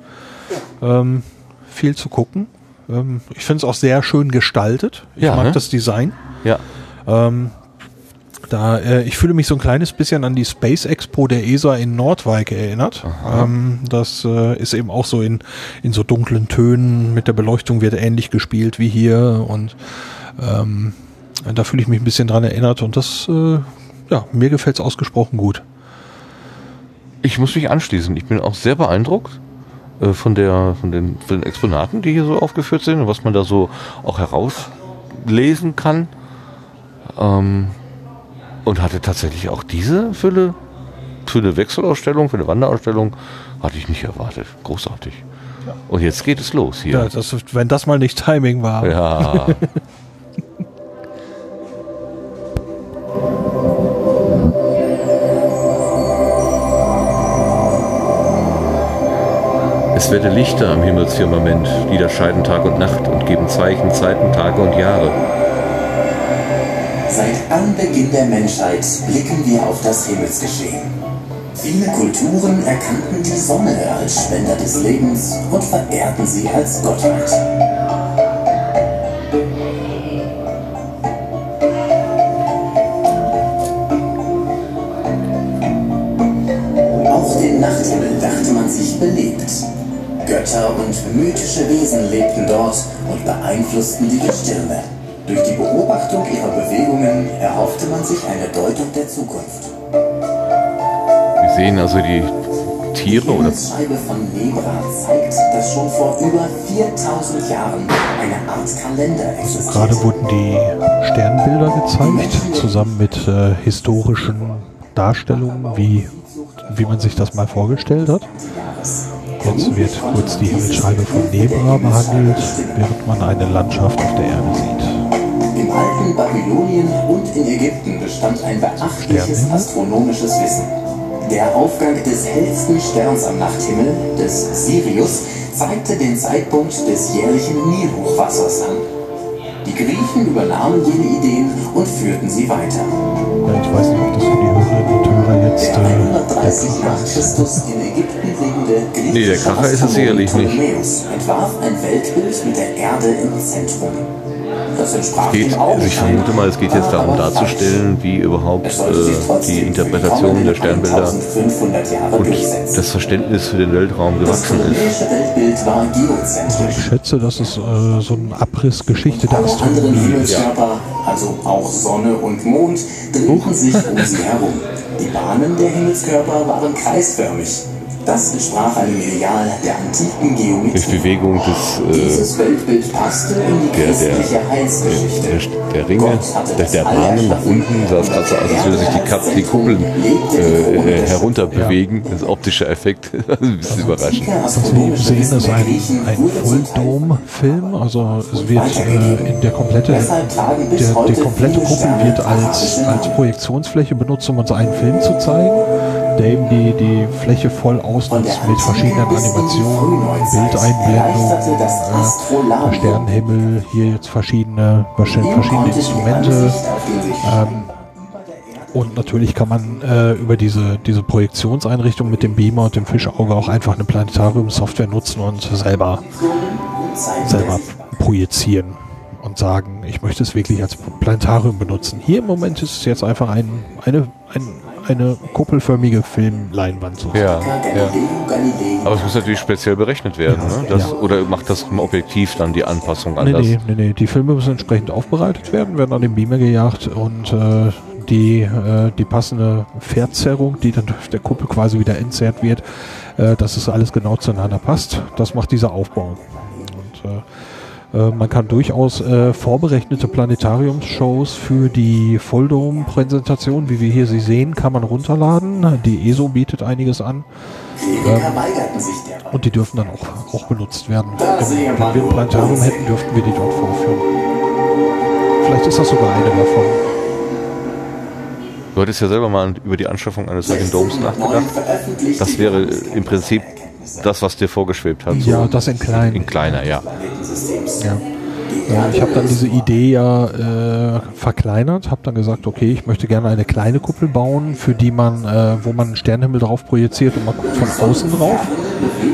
Ähm, viel zu gucken. Ähm, ich finde es auch sehr schön gestaltet. Ich Ja, mag ne? das Design. Ja. Ähm, da, äh, ich fühle mich so ein kleines bisschen an die Space Expo der ESA in Nordwijk erinnert. Ähm, das äh, ist eben auch so in, in so dunklen Tönen mit der Beleuchtung wird ähnlich gespielt wie hier und ähm, da fühle ich mich ein bisschen dran erinnert und das, äh, ja, mir gefällt es ausgesprochen gut. Ich muss mich anschließen. Ich bin auch sehr beeindruckt äh, von, der, von, den, von den Exponaten, die hier so aufgeführt sind und was man da so auch herauslesen kann. Ähm, und hatte tatsächlich auch diese Fülle für eine Wechselausstellung, für eine Wanderausstellung, hatte ich nicht erwartet. Großartig. Und jetzt geht es los Ja, hier. das, wenn das mal nicht Timing war. Ja. [LAUGHS] Es werde Lichter am Himmelsfirmament, die da scheiden Tag und Nacht und geben Zeichen, Zeiten, Tage und Jahre. Seit Anbeginn der Menschheit blicken wir auf das Himmelsgeschehen. Viele Kulturen erkannten die Sonne als Spender des Lebens und verehrten sie als Gottheit. Auch den Nachthimmel dachte man sich belebt. Götter und mythische Wesen lebten dort und beeinflussten die Gestirne. Durch die Beobachtung ihrer Bewegungen erhoffte man sich eine Deutung der Zukunft. Wir sehen also die Tiere Die oder Himmelsscheibe von Nebra zeigt, dass schon vor über 4000 Jahren eine Art Kalender existierte. Gerade wurden die Sternbilder gezeigt, zusammen mit äh, historischen Darstellungen, wie, wie man sich das mal vorgestellt hat. Jetzt wird kurz die Himmelsscheibe von Nebra behandelt, während man eine Landschaft auf der Erde sieht. Babylonien und in Ägypten bestand ein beachtliches astronomisches Wissen. Der Aufgang des hellsten Sterns am Nachthimmel, des Sirius, zeigte den Zeitpunkt des jährlichen Nilhochwassers an. Die Griechen übernahmen jene Ideen und führten sie weiter. Ich weiß nicht, ob das für die Hörerinnen und Hörer jetzt Der äh, der 130 Kracher nach ist. Christus in Ägypten lebende griechische Nee, der Kracher ist es Astronom sicherlich nicht. Ptolemäus entwarf ein Weltbild mit der Erde im Zentrum. Das entsprach geht, dem also ich vermute mal, es geht jetzt darum darzustellen, wie überhaupt Es äh, die Interpretation der Sternbilder 1500 Jahre und das Verständnis für den Weltraum gewachsen ist. war Ich schätze, das ist äh, so ein Abriss Geschichte der Astronomie. Himmelskörper, also auch Sonne und Mond, drehten sich um sie herum. Die Bahnen der Himmelskörper waren kreisförmig. Das entsprach einem Ideal der antiken Durch Geometrie. Bewegung des, äh, Dieses Weltbild passte in die der, christliche der, Heilsgeschichte. der, der Ringe, der, der Bahnen nach unten, sah es gerade so aus, als würde sich die, Kap die Kuppeln äh, äh, herunterbewegen. Das optische Effekt, [LAUGHS] das ist ein bisschen überraschend. Was Sie eben sehen, ist ein, ein Full-Dome-Film. Also es wird äh, in der komplette, der, die komplette Kuppel wird als, als Projektionsfläche benutzt, um uns einen Film zu zeigen, eben die, die Fläche voll ausnutzt mit verschiedenen Animationen, Bildeinblendungen, äh, Sternenhimmel, hier jetzt verschiedene, verschiedene Instrumente. Ähm, und natürlich kann man äh, über diese, diese Projektionseinrichtung mit dem Beamer und dem Fischauge auch einfach eine Planetarium-Software nutzen und selber, selber projizieren und sagen, ich möchte es wirklich als Planetarium benutzen. Hier im Moment ist es jetzt einfach ein, eine, ein, eine kuppelförmige Filmleinwand. So. Ja, ja. Aber es muss natürlich speziell berechnet werden, ne? Das, Oder macht das im Objektiv dann die Anpassung Nee, anders? nee, nee, nee. Die Filme müssen entsprechend aufbereitet werden, werden an den Beamer gejagt und äh, die, äh, die passende Verzerrung, die dann durch der Kuppel quasi wieder entzerrt wird, äh, dass es alles genau zueinander passt, das macht dieser Aufbau. Und äh, man kann durchaus äh, vorberechnete Planetariumsshows für die Fulldome-Präsentation, wie wir hier sie sehen, kann man runterladen. Die ESO bietet einiges an. Der Und die dürfen dann auch, auch benutzt werden. Wenn man wir ein Planetarium hätten, dürften wir die dort vorführen. Vielleicht ist das sogar eine davon. Du hattest ja selber mal über die Anschaffung eines solchen Domes nachgedacht. Das wäre im Prinzip das, was dir vorgeschwebt hat. so Ja, das in klein. in kleiner, ja. Ja. Ja, ich habe dann diese Idee ja äh, verkleinert, habe dann gesagt, okay, ich möchte gerne eine kleine Kuppel bauen, für die man, äh, wo man einen Sternenhimmel drauf projiziert und man guckt von außen drauf.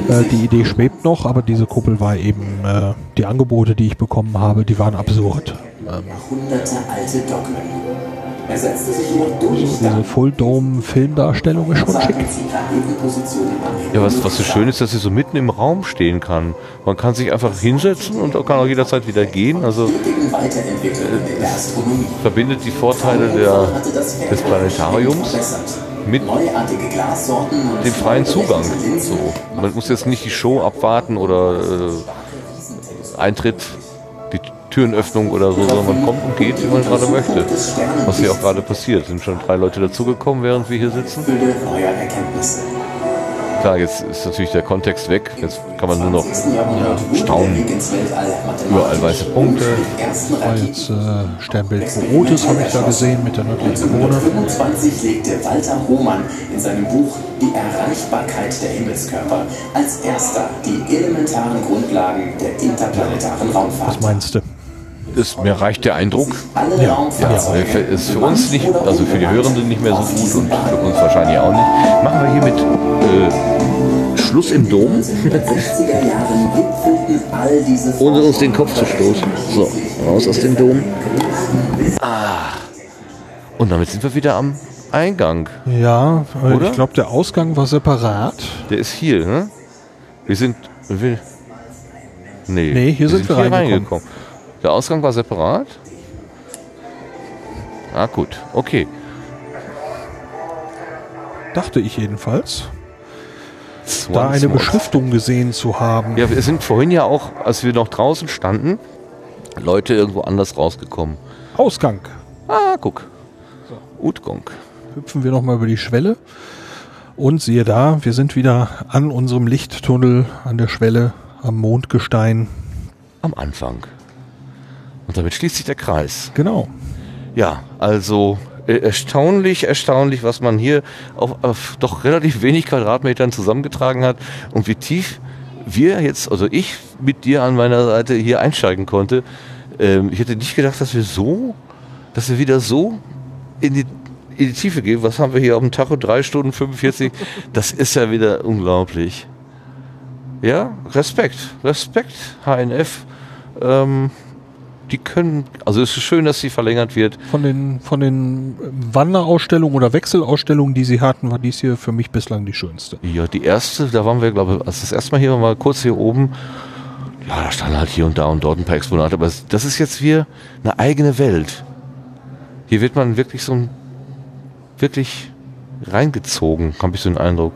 Äh, die Idee schwebt noch, aber diese Kuppel war eben, äh, die Angebote, die ich bekommen habe, die waren absurd. Ähm, Jahrhunderte alte Dogmen. Er setzte sich jedoch durch. diese Full-Dome-Filmdarstellung ist schon schick. Ja, was, was so schön ist, dass sie so mitten im Raum stehen kann. Man kann sich einfach hinsetzen und kann auch jederzeit wieder gehen. Also verbindet die Vorteile der, des Planetariums mit dem freien Zugang. So. Man muss jetzt nicht die Show abwarten oder äh, Eintritt, Türenöffnung oder so, sondern man kommt und geht, wie man gerade möchte. Was hier auch gerade passiert. Sind schon drei Leute dazugekommen, während wir hier sitzen. Klar, jetzt ist natürlich der Kontext weg. Jetzt kann man nur noch staunen. Überall weiße Punkte. War jetzt äh, Sternbild Bootes, habe ich da gesehen, mit der nördlichen Krone. 1925 legte Walter Hohmann in seinem Buch Die Erreichbarkeit der Himmelskörper als erster die elementaren Grundlagen der interplanetaren Raumfahrt. Was meinst du? Ist, mir reicht der Eindruck. Ja, Raumfahrzeuge, für- ist für uns nicht, also für die Hörenden nicht mehr so gut und für uns wahrscheinlich auch nicht. Machen wir hier mit äh, Schluss im Dom, 1960er Jahren gipfelten all diese ohne uns den Kopf zu stoßen. So, raus aus dem Dom. Ah. Und damit sind wir wieder am Eingang. Ja, äh, Oder? ich glaube, der Ausgang war separat. Der ist hier, ne? Wir sind. Wir, nee, Nee, hier sind wir reingekommen. Der Ausgang war separat? Ah, gut. Okay. Dachte ich jedenfalls. Da Once eine. Beschriftung gesehen zu haben. Ja, wir sind vorhin ja auch, als wir noch draußen standen, Leute irgendwo anders rausgekommen. Ausgang. Ah, guck. Utgong. Hüpfen wir nochmal über die Schwelle. Und siehe da, wir sind wieder an unserem Lichttunnel an der Schwelle am Mondgestein. Am Anfang. Und damit schließt sich der Kreis. Genau. Ja, also äh, erstaunlich, erstaunlich, was man hier auf, auf doch relativ wenig Quadratmetern zusammengetragen hat und wie tief wir jetzt, also ich mit dir an meiner Seite hier einsteigen konnte. Ähm, ich hätte nicht gedacht, dass wir so, dass wir wieder so in die, in die Tiefe gehen. Was haben wir hier auf dem Tacho? Drei Stunden 45. Das ist ja wieder unglaublich. Ja, Respekt, Respekt, HNF. Ähm, die können, also es ist schön, dass sie verlängert wird. Von den, von den Wanderausstellungen oder Wechselausstellungen, die sie hatten, war dies hier für mich bislang die schönste. Ja, die erste, da waren wir, glaube ich, als das erste Mal hier waren, war kurz hier oben. Ja, da standen halt hier und da und dort ein paar Exponate, aber das ist jetzt wie eine eigene Welt. Hier wird man wirklich so ein, wirklich reingezogen, habe ich so den Eindruck.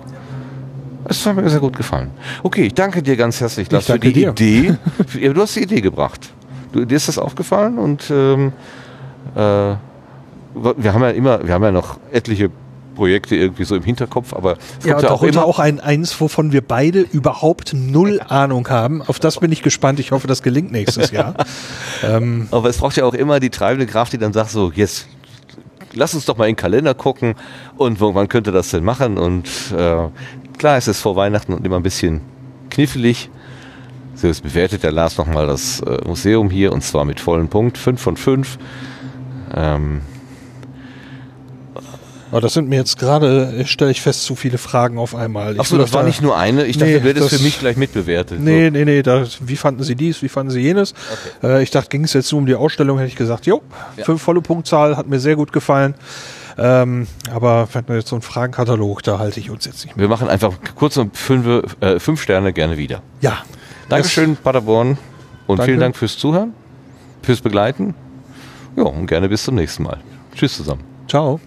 Es hat mir sehr gut gefallen. Okay, ich danke dir ganz herzlich, Lars, für die dir. Idee. [LAUGHS] Du hast die Idee gebracht. Du, dir ist das aufgefallen und ähm, äh, wir haben ja immer, wir haben ja noch etliche Projekte irgendwie so im Hinterkopf, aber es Ja, kommt ja auch immer auch ein eins, wovon wir beide überhaupt null Ahnung haben. Auf das bin ich gespannt. Ich hoffe, das gelingt nächstes Jahr. [LAUGHS] ähm, Aber es braucht ja auch immer die treibende Kraft, die dann sagt so, jetzt lass uns doch mal in den Kalender gucken und wann könnte das denn machen? Und äh, klar, es ist vor Weihnachten und immer ein bisschen knifflig. So, jetzt bewertet der Lars nochmal das äh, Museum hier und zwar mit vollen Punkt, 5 von 5. Ähm, aber das sind mir jetzt gerade, stelle ich fest, zu viele Fragen auf einmal. Achso, das war da- nicht nur eine. Ich dachte, Nee, du hättest das- für mich gleich mitbewertet. Nee, nee, nee, da, wie fanden Sie dies, wie fanden Sie jenes? Äh, ich dachte, ging es jetzt nur um die Ausstellung, hätte ich gesagt, jo, fünf volle Punktzahl, hat mir sehr gut gefallen. Ähm, aber wenn wir jetzt so einen Fragenkatalog, da halte ich uns jetzt nicht So. Wir machen einfach kurz um fünf, äh, fünf Sterne gerne wieder. Ja. Dankeschön, Paderborn. Und Danke. vielen Dank fürs Zuhören, fürs Begleiten. Ja, und gerne bis zum nächsten Mal. Tschüss zusammen. Ciao.